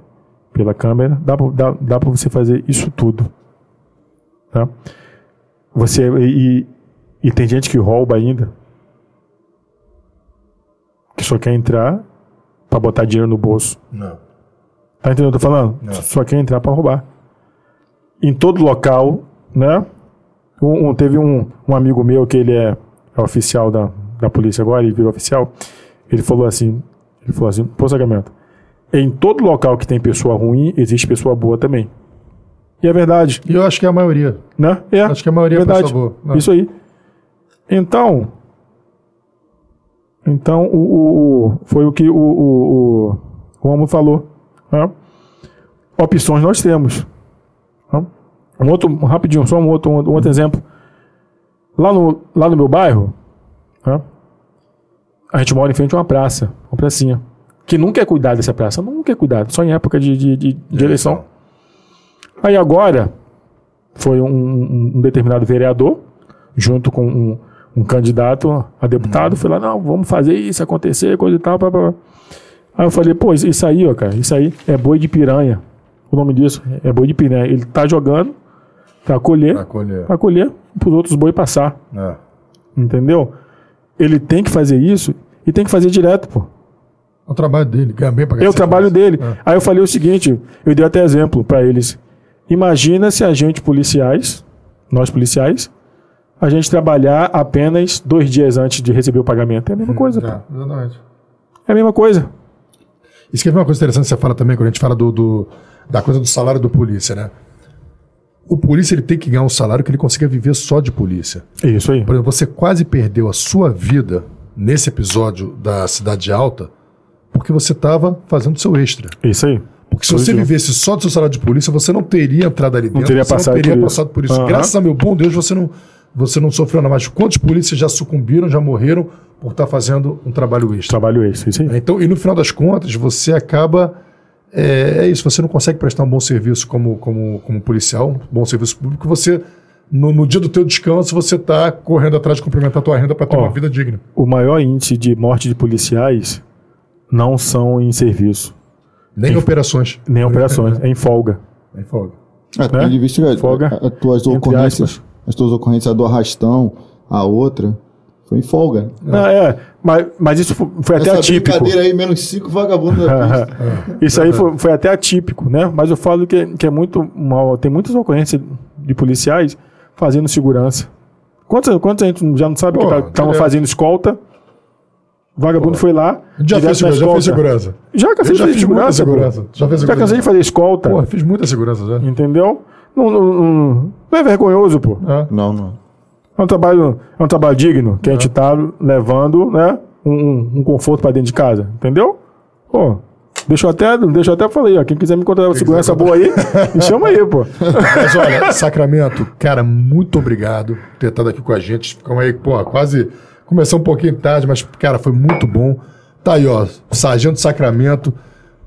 pela Câmara. Dá para dá, dá para você fazer isso tudo. Tá? Você e, e tem gente que rouba ainda que só quer entrar pra botar dinheiro no bolso. Não. Tá entendendo o que eu tô falando? Só quer entrar pra roubar. Em todo local, né? Um, um- teve um, um amigo meu que ele é, é oficial da, da polícia agora, ele virou oficial. Ele falou assim: ele falou assim, pô, Sacramento, em todo local que tem pessoa ruim, existe pessoa boa também. E é verdade, E eu acho que é a maioria. né? É. Acho que a maioria é Verdade. boa. né? Isso aí. Então, então o, o- o- foi o que o, o, o Romulo falou. né? Opções nós temos. né? Um outro, rapidinho, só um outro, um outro exemplo. Lá no, lá no meu bairro, né? a gente mora em frente a uma praça, uma pracinha. Que nunca é cuidado dessa praça, nunca é cuidado, só em época de, de, de- de eleição. Aí agora, foi um, um- determinado vereador, junto com um, um candidato a deputado, foi lá, não, vamos fazer isso acontecer, coisa e tal. pá, pá, pá. Aí eu falei, pô, isso, aí, ó, cara, isso aí é boi de piranha. O nome disso é boi de piranha. Ele tá jogando pra colher, Acolher. pra colher, pros outros boi passar. É. Entendeu? Ele tem que fazer isso e tem que fazer direto, pô. É o trabalho dele, ganha bem pra É o trabalho dele. Aí eu falei o seguinte, eu dei até exemplo pra eles. Imagina se a gente policiais, nós policiais, a gente trabalhar apenas dois dias antes de receber o pagamento. É a mesma coisa, pô. É, exatamente. É a mesma coisa. Isso que é uma coisa interessante que você fala também, quando a gente fala do, do- da coisa do salário do polícia, né? O polícia ele tem que ganhar um salário que ele consiga viver só de polícia. É isso aí. Por exemplo, você quase perdeu a sua vida nesse episódio da Cidade Alta porque você estava fazendo seu extra. É isso aí. Porque se você Positivo. vivesse só do seu salário de polícia, você não teria entrado ali dentro, teria você passado não teria por isso. passado por isso. Aham. Graças a meu bom Deus, você não, você não sofreu nada mais. Quantos polícias já sucumbiram, já morreram por estar fazendo um trabalho extra? Trabalho esse, isso aí. Então, e no final das contas, você acaba. É, é isso, você não consegue prestar um bom serviço como, como, como policial, um bom serviço público, você. No, no dia do teu descanso, você está correndo atrás de complementar a tua renda para ter Ó. uma vida digna. O maior índice de morte de policiais não são em serviço, Nem operações. nem operações, é em folga. Nem folga. É, Né? de vista Folga, as tuas ocorrências, as tuas ocorrências, a do arrastão, a outra, foi em folga. Ah, é, mas, mas isso foi, foi até Essa atípico. brincadeira aí, menos cinco vagabundos da pista. <laughs> Isso aí foi, foi até atípico, né? Mas eu falo que, que é muito mal. Tem muitas ocorrências de policiais fazendo segurança. Quantos, quantos a gente já não sabe Pô, que estavam direto. fazendo escolta? Vagabundo foi lá. Já fez, já fez segurança. Já cansei Eu de já fazer fiz muita segurança. pô. segurança. Já fez Já segurança. cansei de fazer escolta. Pô, fiz muita segurança já. Entendeu? Não, não, não- não é vergonhoso, pô. Ah. Não, não. É um trabalho, é um trabalho digno que a gente tá levando, né? Um, um- conforto pra dentro de casa. Entendeu? Pô, deixa eu até, deixa eu até falei, ó. Quem quiser me encontrar uma segurança boa aí, me chama aí, pô. <laughs> Mas olha, Sacramento, cara, muito obrigado por ter estado aqui com a gente. Ficamos aí, pô, quase. Começou um pouquinho tarde, mas, cara, foi muito bom. Tá aí, ó, Sargento Sacramento,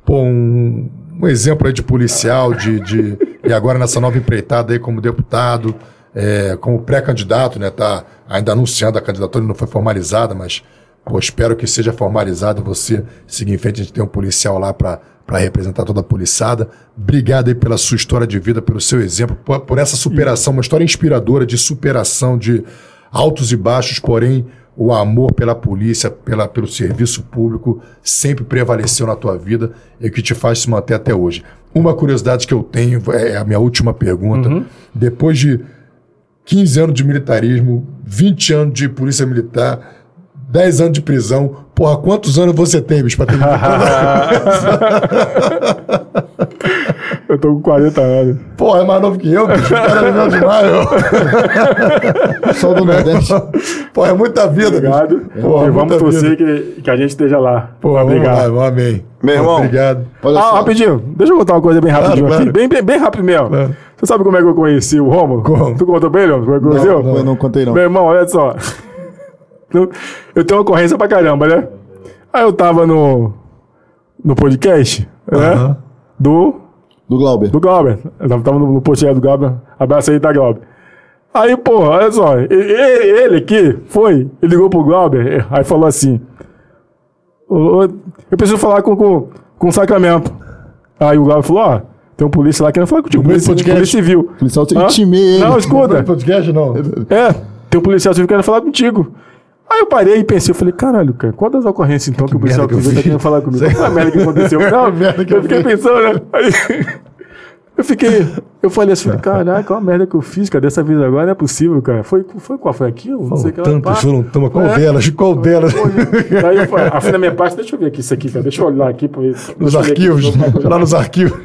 pô, um, um exemplo aí de policial, de, de. E agora nessa nova empreitada aí como deputado, é, como pré-candidato, né? Tá ainda anunciando a candidatura, não foi formalizada, mas, pô, espero que seja formalizada. Você seguir em frente, a gente tem um policial lá para para representar toda a poliçada. Obrigado aí pela sua história de vida, pelo seu exemplo, por, por essa superação, uma história inspiradora de superação, de altos e baixos, porém o amor pela polícia, pela, pelo serviço público sempre prevaleceu na tua vida e o que te faz se manter até hoje. Uma curiosidade que eu tenho, é a minha última pergunta. Depois de 15 anos de militarismo, 20 anos de polícia militar, 10 anos de prisão. Porra, quantos anos você tem, bicho, pra ter <laughs> <laughs> Eu tô com 40 anos. Porra, é mais novo que eu, bicho. O cara é novo demais, eu. <laughs> Só do Nordeste. Porra, é muita vida, Obrigado. bicho. Porra, e vamos torcer que, que a gente esteja lá. Porra, vamos Obrigado. lá, amém. Meu irmão. Obrigado. Ah, só. rapidinho, deixa eu contar uma coisa bem rapidinho Claro, aqui. claro. Bem, bem, bem rápido mesmo. Claro. Você sabe como é que eu conheci o Romulo? Como? Tu contou ele, Romulo? Como é que conheceu? Eu não contei, não. Meu irmão, olha só. Eu- tenho ocorrência pra caramba, né? Aí eu tava no, no podcast, né? Do, Do Glauber. do Glauber. Eu tava no, no podcast do Glauber. Abraço aí, tá, Glauber? Aí, porra, olha só. e- e- Ele aqui foi, ele ligou pro Glauber, aí falou assim: "Ô, ô, Eu preciso falar com, com, com o Sacramento. Aí o Glauber falou: Ó, tem um polícia lá querendo falar contigo. Polícia, podcast? polícia civil. Policial, intimei ele. Não, Não escuta. foi podcast, não. É, tem um policial civil querendo falar contigo. Aí eu parei e pensei, eu falei, caralho, cara, qual das ocorrências então que, o policial que eu tá querendo falar comigo? Qual a merda que aconteceu? <laughs> Não, merda que eu eu fiquei pensando, né? Aí, <laughs> eu fiquei, eu falei assim, caraca, olha a merda que eu fiz, cara, dessa vez agora não é possível, cara. Foi, foi qual? Foi aquilo? Não sei o que pá. foram tão. Qual É. delas? Qual delas? Aí eu falei, afim na minha parte, deixa eu ver aqui isso aqui, cara, deixa eu olhar aqui. Pra Nos aqui arquivos. coisa. <laughs> Lá nos arquivos.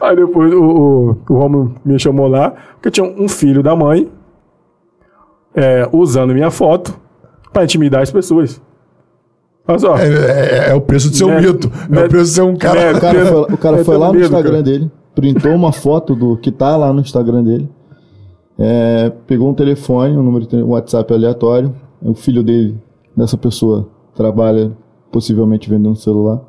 Aí depois o, o, o Romulo me chamou lá, porque tinha um filho da mãe é, usando minha foto pra intimidar as pessoas. Olha só. É, é- é o preço de ser um Né? mito. É Né? o preço de ser um cara. Né? O cara foi, o cara foi lá no medo, Instagram cara. dele, printou uma foto do que tá lá no Instagram dele, é, pegou um telefone, um número de tele- WhatsApp aleatório, o filho dele, dessa pessoa, trabalha possivelmente vendendo celular.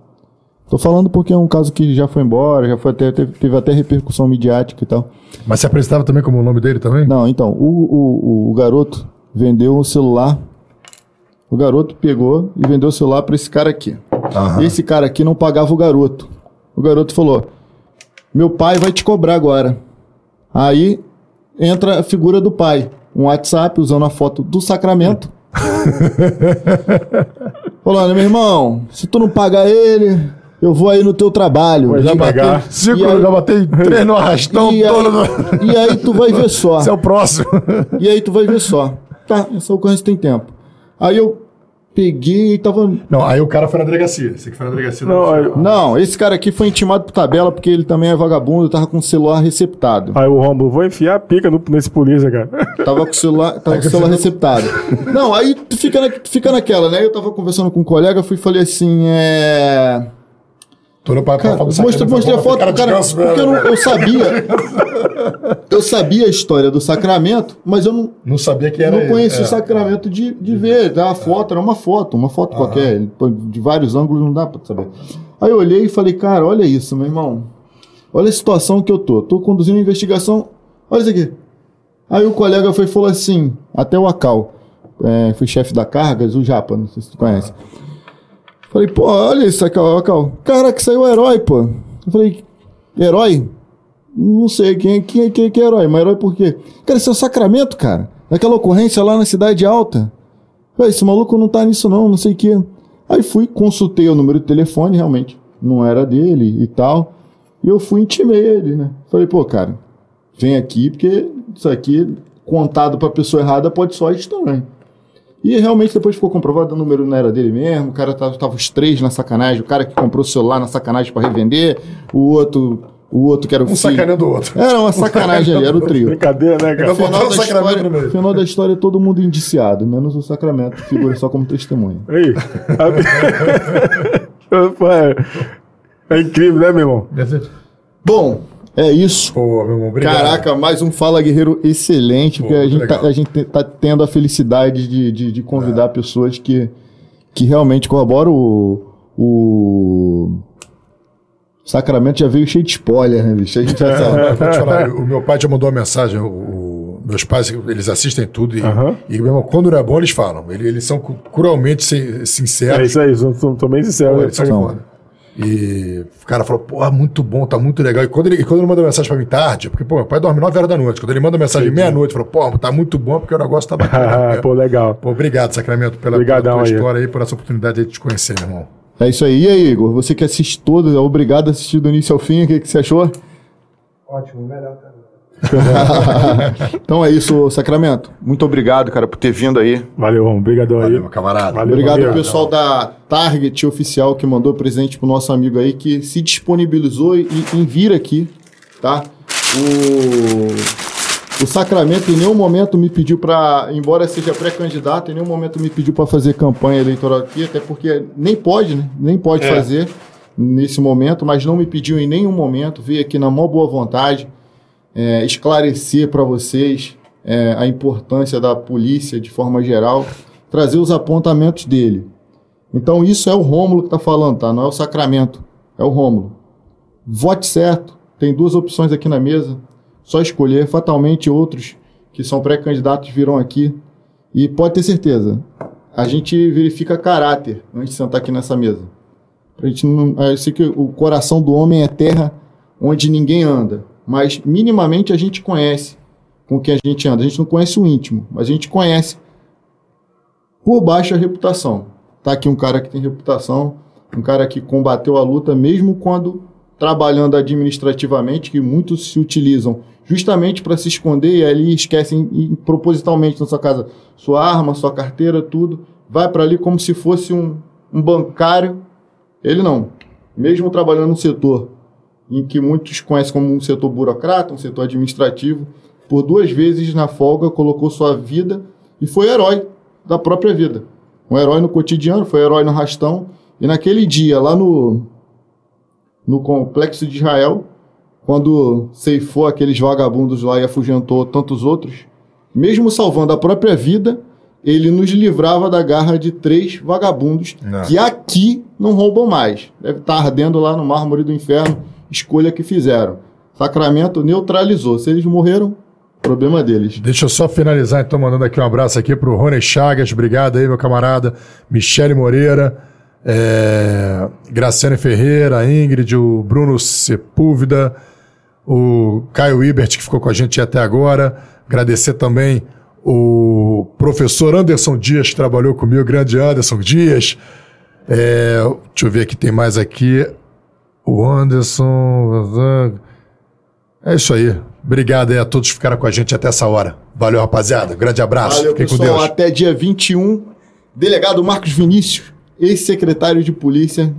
Tô falando porque é um caso que já foi embora, já foi até, teve, teve até repercussão midiática e tal. Mas se apresentava também como o nome dele também? Não, então, o, o, o, garoto vendeu o celular. O garoto pegou e vendeu o celular para esse cara aqui. Aham. Esse cara aqui não pagava o garoto. O garoto falou: Meu pai vai te cobrar agora. Aí entra a figura do pai. Um WhatsApp usando a foto do Sacramento. <laughs> Falando, meu irmão, se tu não pagar ele, eu vou aí no teu trabalho. Vai Já pagar. Cinco, aí- já batei <laughs> três no arrastão e, todo. aí, e aí tu vai ver só. Esse é o próximo. E aí tu vai ver só. Tá, essa ocorrência tem tempo. Aí eu peguei e tava. Não, aí o cara foi na delegacia. Esse aqui foi na delegacia. Não, aí, Não, esse cara aqui foi intimado por tabela porque ele também é vagabundo, tava com o celular receptado. aí o Romulo, vou enfiar a pica no, nesse polícia, cara. <laughs> Tava com o celular, tava com o <laughs> celular receptado. Não, aí tu fica, na, tu fica naquela, né? Eu tava conversando com um colega, fui e falei assim, é. No papo Cara, pra mostra, mostrei a pra foto cara cara, descanso, porque eu, não- eu sabia. <laughs> Eu sabia a história do Sacramento, mas eu não, Não sabia que era não ele. conheci É. o Sacramento de, de ver, tá? A foto era uma foto, uma foto qualquer. De vários ângulos não dá pra saber. Aí eu olhei e falei, cara, olha isso, meu irmão. Olha a situação que eu tô. Tô conduzindo uma investigação. Olha isso aqui. Aí o colega foi falou assim, até o Acal, é, foi chefe da Cargas, o Japa, não sei se tu conhece. Falei, pô, olha isso, Acal, Acal. Caraca, saiu herói, pô. Eu falei, herói? Não sei quem, quem, quem, quem é herói, mas herói por quê? Cara, isso é o Sacramento, cara. Daquela ocorrência lá na Cidade Alta. Falei, esse maluco não tá nisso não, não sei o quê. Aí fui, consultei o número de telefone, realmente. Não era dele e tal. E eu fui intimei ele, né? Falei, pô, cara, vem aqui porque isso aqui, contado pra pessoa errada, pode soar estranho. E realmente depois ficou comprovado o número não era dele mesmo, o cara tava, tava os três na sacanagem, o cara que comprou o celular na sacanagem para revender, o outro, o outro que era o Um filho. sacaneando o outro. Era uma <laughs> sacanagem ali, era o trio. Brincadeira, né, cara? Botou Final o da, Sacramento no história, final da história, todo mundo indiciado, menos o Sacramento, que figura só como testemunha. Aí. <laughs> É incrível, né, meu irmão? Bom, é isso. Pô, meu irmão, obrigado. Caraca, mais um Fala Guerreiro excelente, porque a gente, tá, a gente te- tá tendo a felicidade de, de, de convidar pessoas que, que realmente corroboram o, o Sacramento já veio cheio de spoiler, né, bicho? A gente já. Eu vou te falar, o meu pai já mandou uma mensagem, o- o- meus pais, eles assistem tudo e, e meu irmão, quando não é bom, eles falam. Eles, eles são cruelmente sin- É sinceros. isso aí, tô bem sincero. Pô, né? eles são Não. E o cara falou, pô, muito bom, tá muito legal. E quando ele, quando ele manda mensagem pra mim tarde, porque, pô, meu pai dorme 9 horas da noite. Quando ele manda mensagem meia-noite, falou, pô, tá muito bom porque o negócio tá bacana. <laughs> Ah, pô, legal. Pô, obrigado, Sacramento, pela, pela tua aí. história aí, por essa oportunidade de te conhecer, meu irmão. É isso aí. E aí, Igor? Você que assiste todos, é obrigado a assistir do início ao fim. O que, que você achou? Ótimo, melhor, cara. <laughs> então é isso, Sacramento. Muito obrigado, cara, por ter vindo aí. Valeu, Romo. Obrigadão aí. Valeu, meu camarada. Valeu. Obrigado valeu. ao pessoal da Target oficial que mandou presente pro nosso amigo aí, que se disponibilizou e, em vir aqui, tá? O, o Sacramento em nenhum momento me pediu para, embora seja pré-candidato, em nenhum momento me pediu para fazer campanha eleitoral aqui, até porque nem pode, né? Nem pode É. fazer nesse momento, mas não me pediu em nenhum momento, veio aqui na maior boa vontade é, esclarecer para vocês é, a importância da polícia de forma geral, trazer os apontamentos dele. Então isso é o Rômulo que está falando, tá? Não é o Sacramento, é o Rômulo. Vote certo. Tem duas opções aqui na mesa. Só escolher. Fatalmente outros que são pré-candidatos virão aqui. E pode ter certeza, a gente verifica caráter antes de sentar aqui nessa mesa. Pra gente não, eu sei que o coração do homem é terra onde ninguém anda, mas minimamente a gente conhece com quem a gente anda. A gente não conhece o íntimo, mas a gente conhece por baixo a reputação. Tá aqui um cara que tem reputação, um cara que combateu a luta mesmo quando trabalhando administrativamente, que muitos se utilizam justamente para se esconder e ali esquecem e, propositalmente na sua casa sua arma, sua carteira, tudo. Vai para ali como se fosse um, um bancário. Ele não. Mesmo trabalhando no setor em que muitos conhecem como um setor burocrata, um setor administrativo, por duas vezes na folga colocou sua vida e foi herói da própria vida. Um herói no cotidiano, foi herói no rastão. E naquele dia, lá no, no complexo de Israel, quando ceifou aqueles vagabundos lá e afugentou tantos outros, mesmo salvando a própria vida, ele nos livrava da garra de três vagabundos Não. que aqui não roubam mais. Deve estar ardendo lá no mármore do inferno, escolha que fizeram. Sacramento neutralizou. Se eles morreram, problema deles. Deixa eu só finalizar, então, mandando aqui um abraço aqui pro Rony Chagas, obrigado aí, meu camarada, Michele Moreira, é, Graciane Ferreira, Ingrid, o Bruno Sepúlveda, o Caio Ibert, que ficou com a gente até agora, agradecer também o professor Anderson Dias, que trabalhou comigo, grande Anderson Dias, é, deixa eu ver aqui, tem mais aqui, o Anderson... É isso aí. Obrigado aí a todos que ficaram com a gente até essa hora. Valeu, rapaziada. Grande abraço. Valeu, Fiquem com pessoal. Deus. Até dia 21. Delegado Marcos Vinícius, ex-secretário de polícia.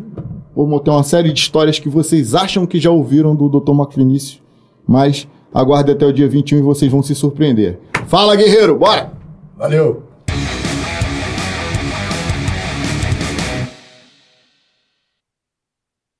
Vou ter uma série de histórias que vocês acham que já ouviram do Dr. Marcos Vinícius, mas aguarde até o dia 21 e vocês vão se surpreender. Fala, guerreiro, bora! Valeu.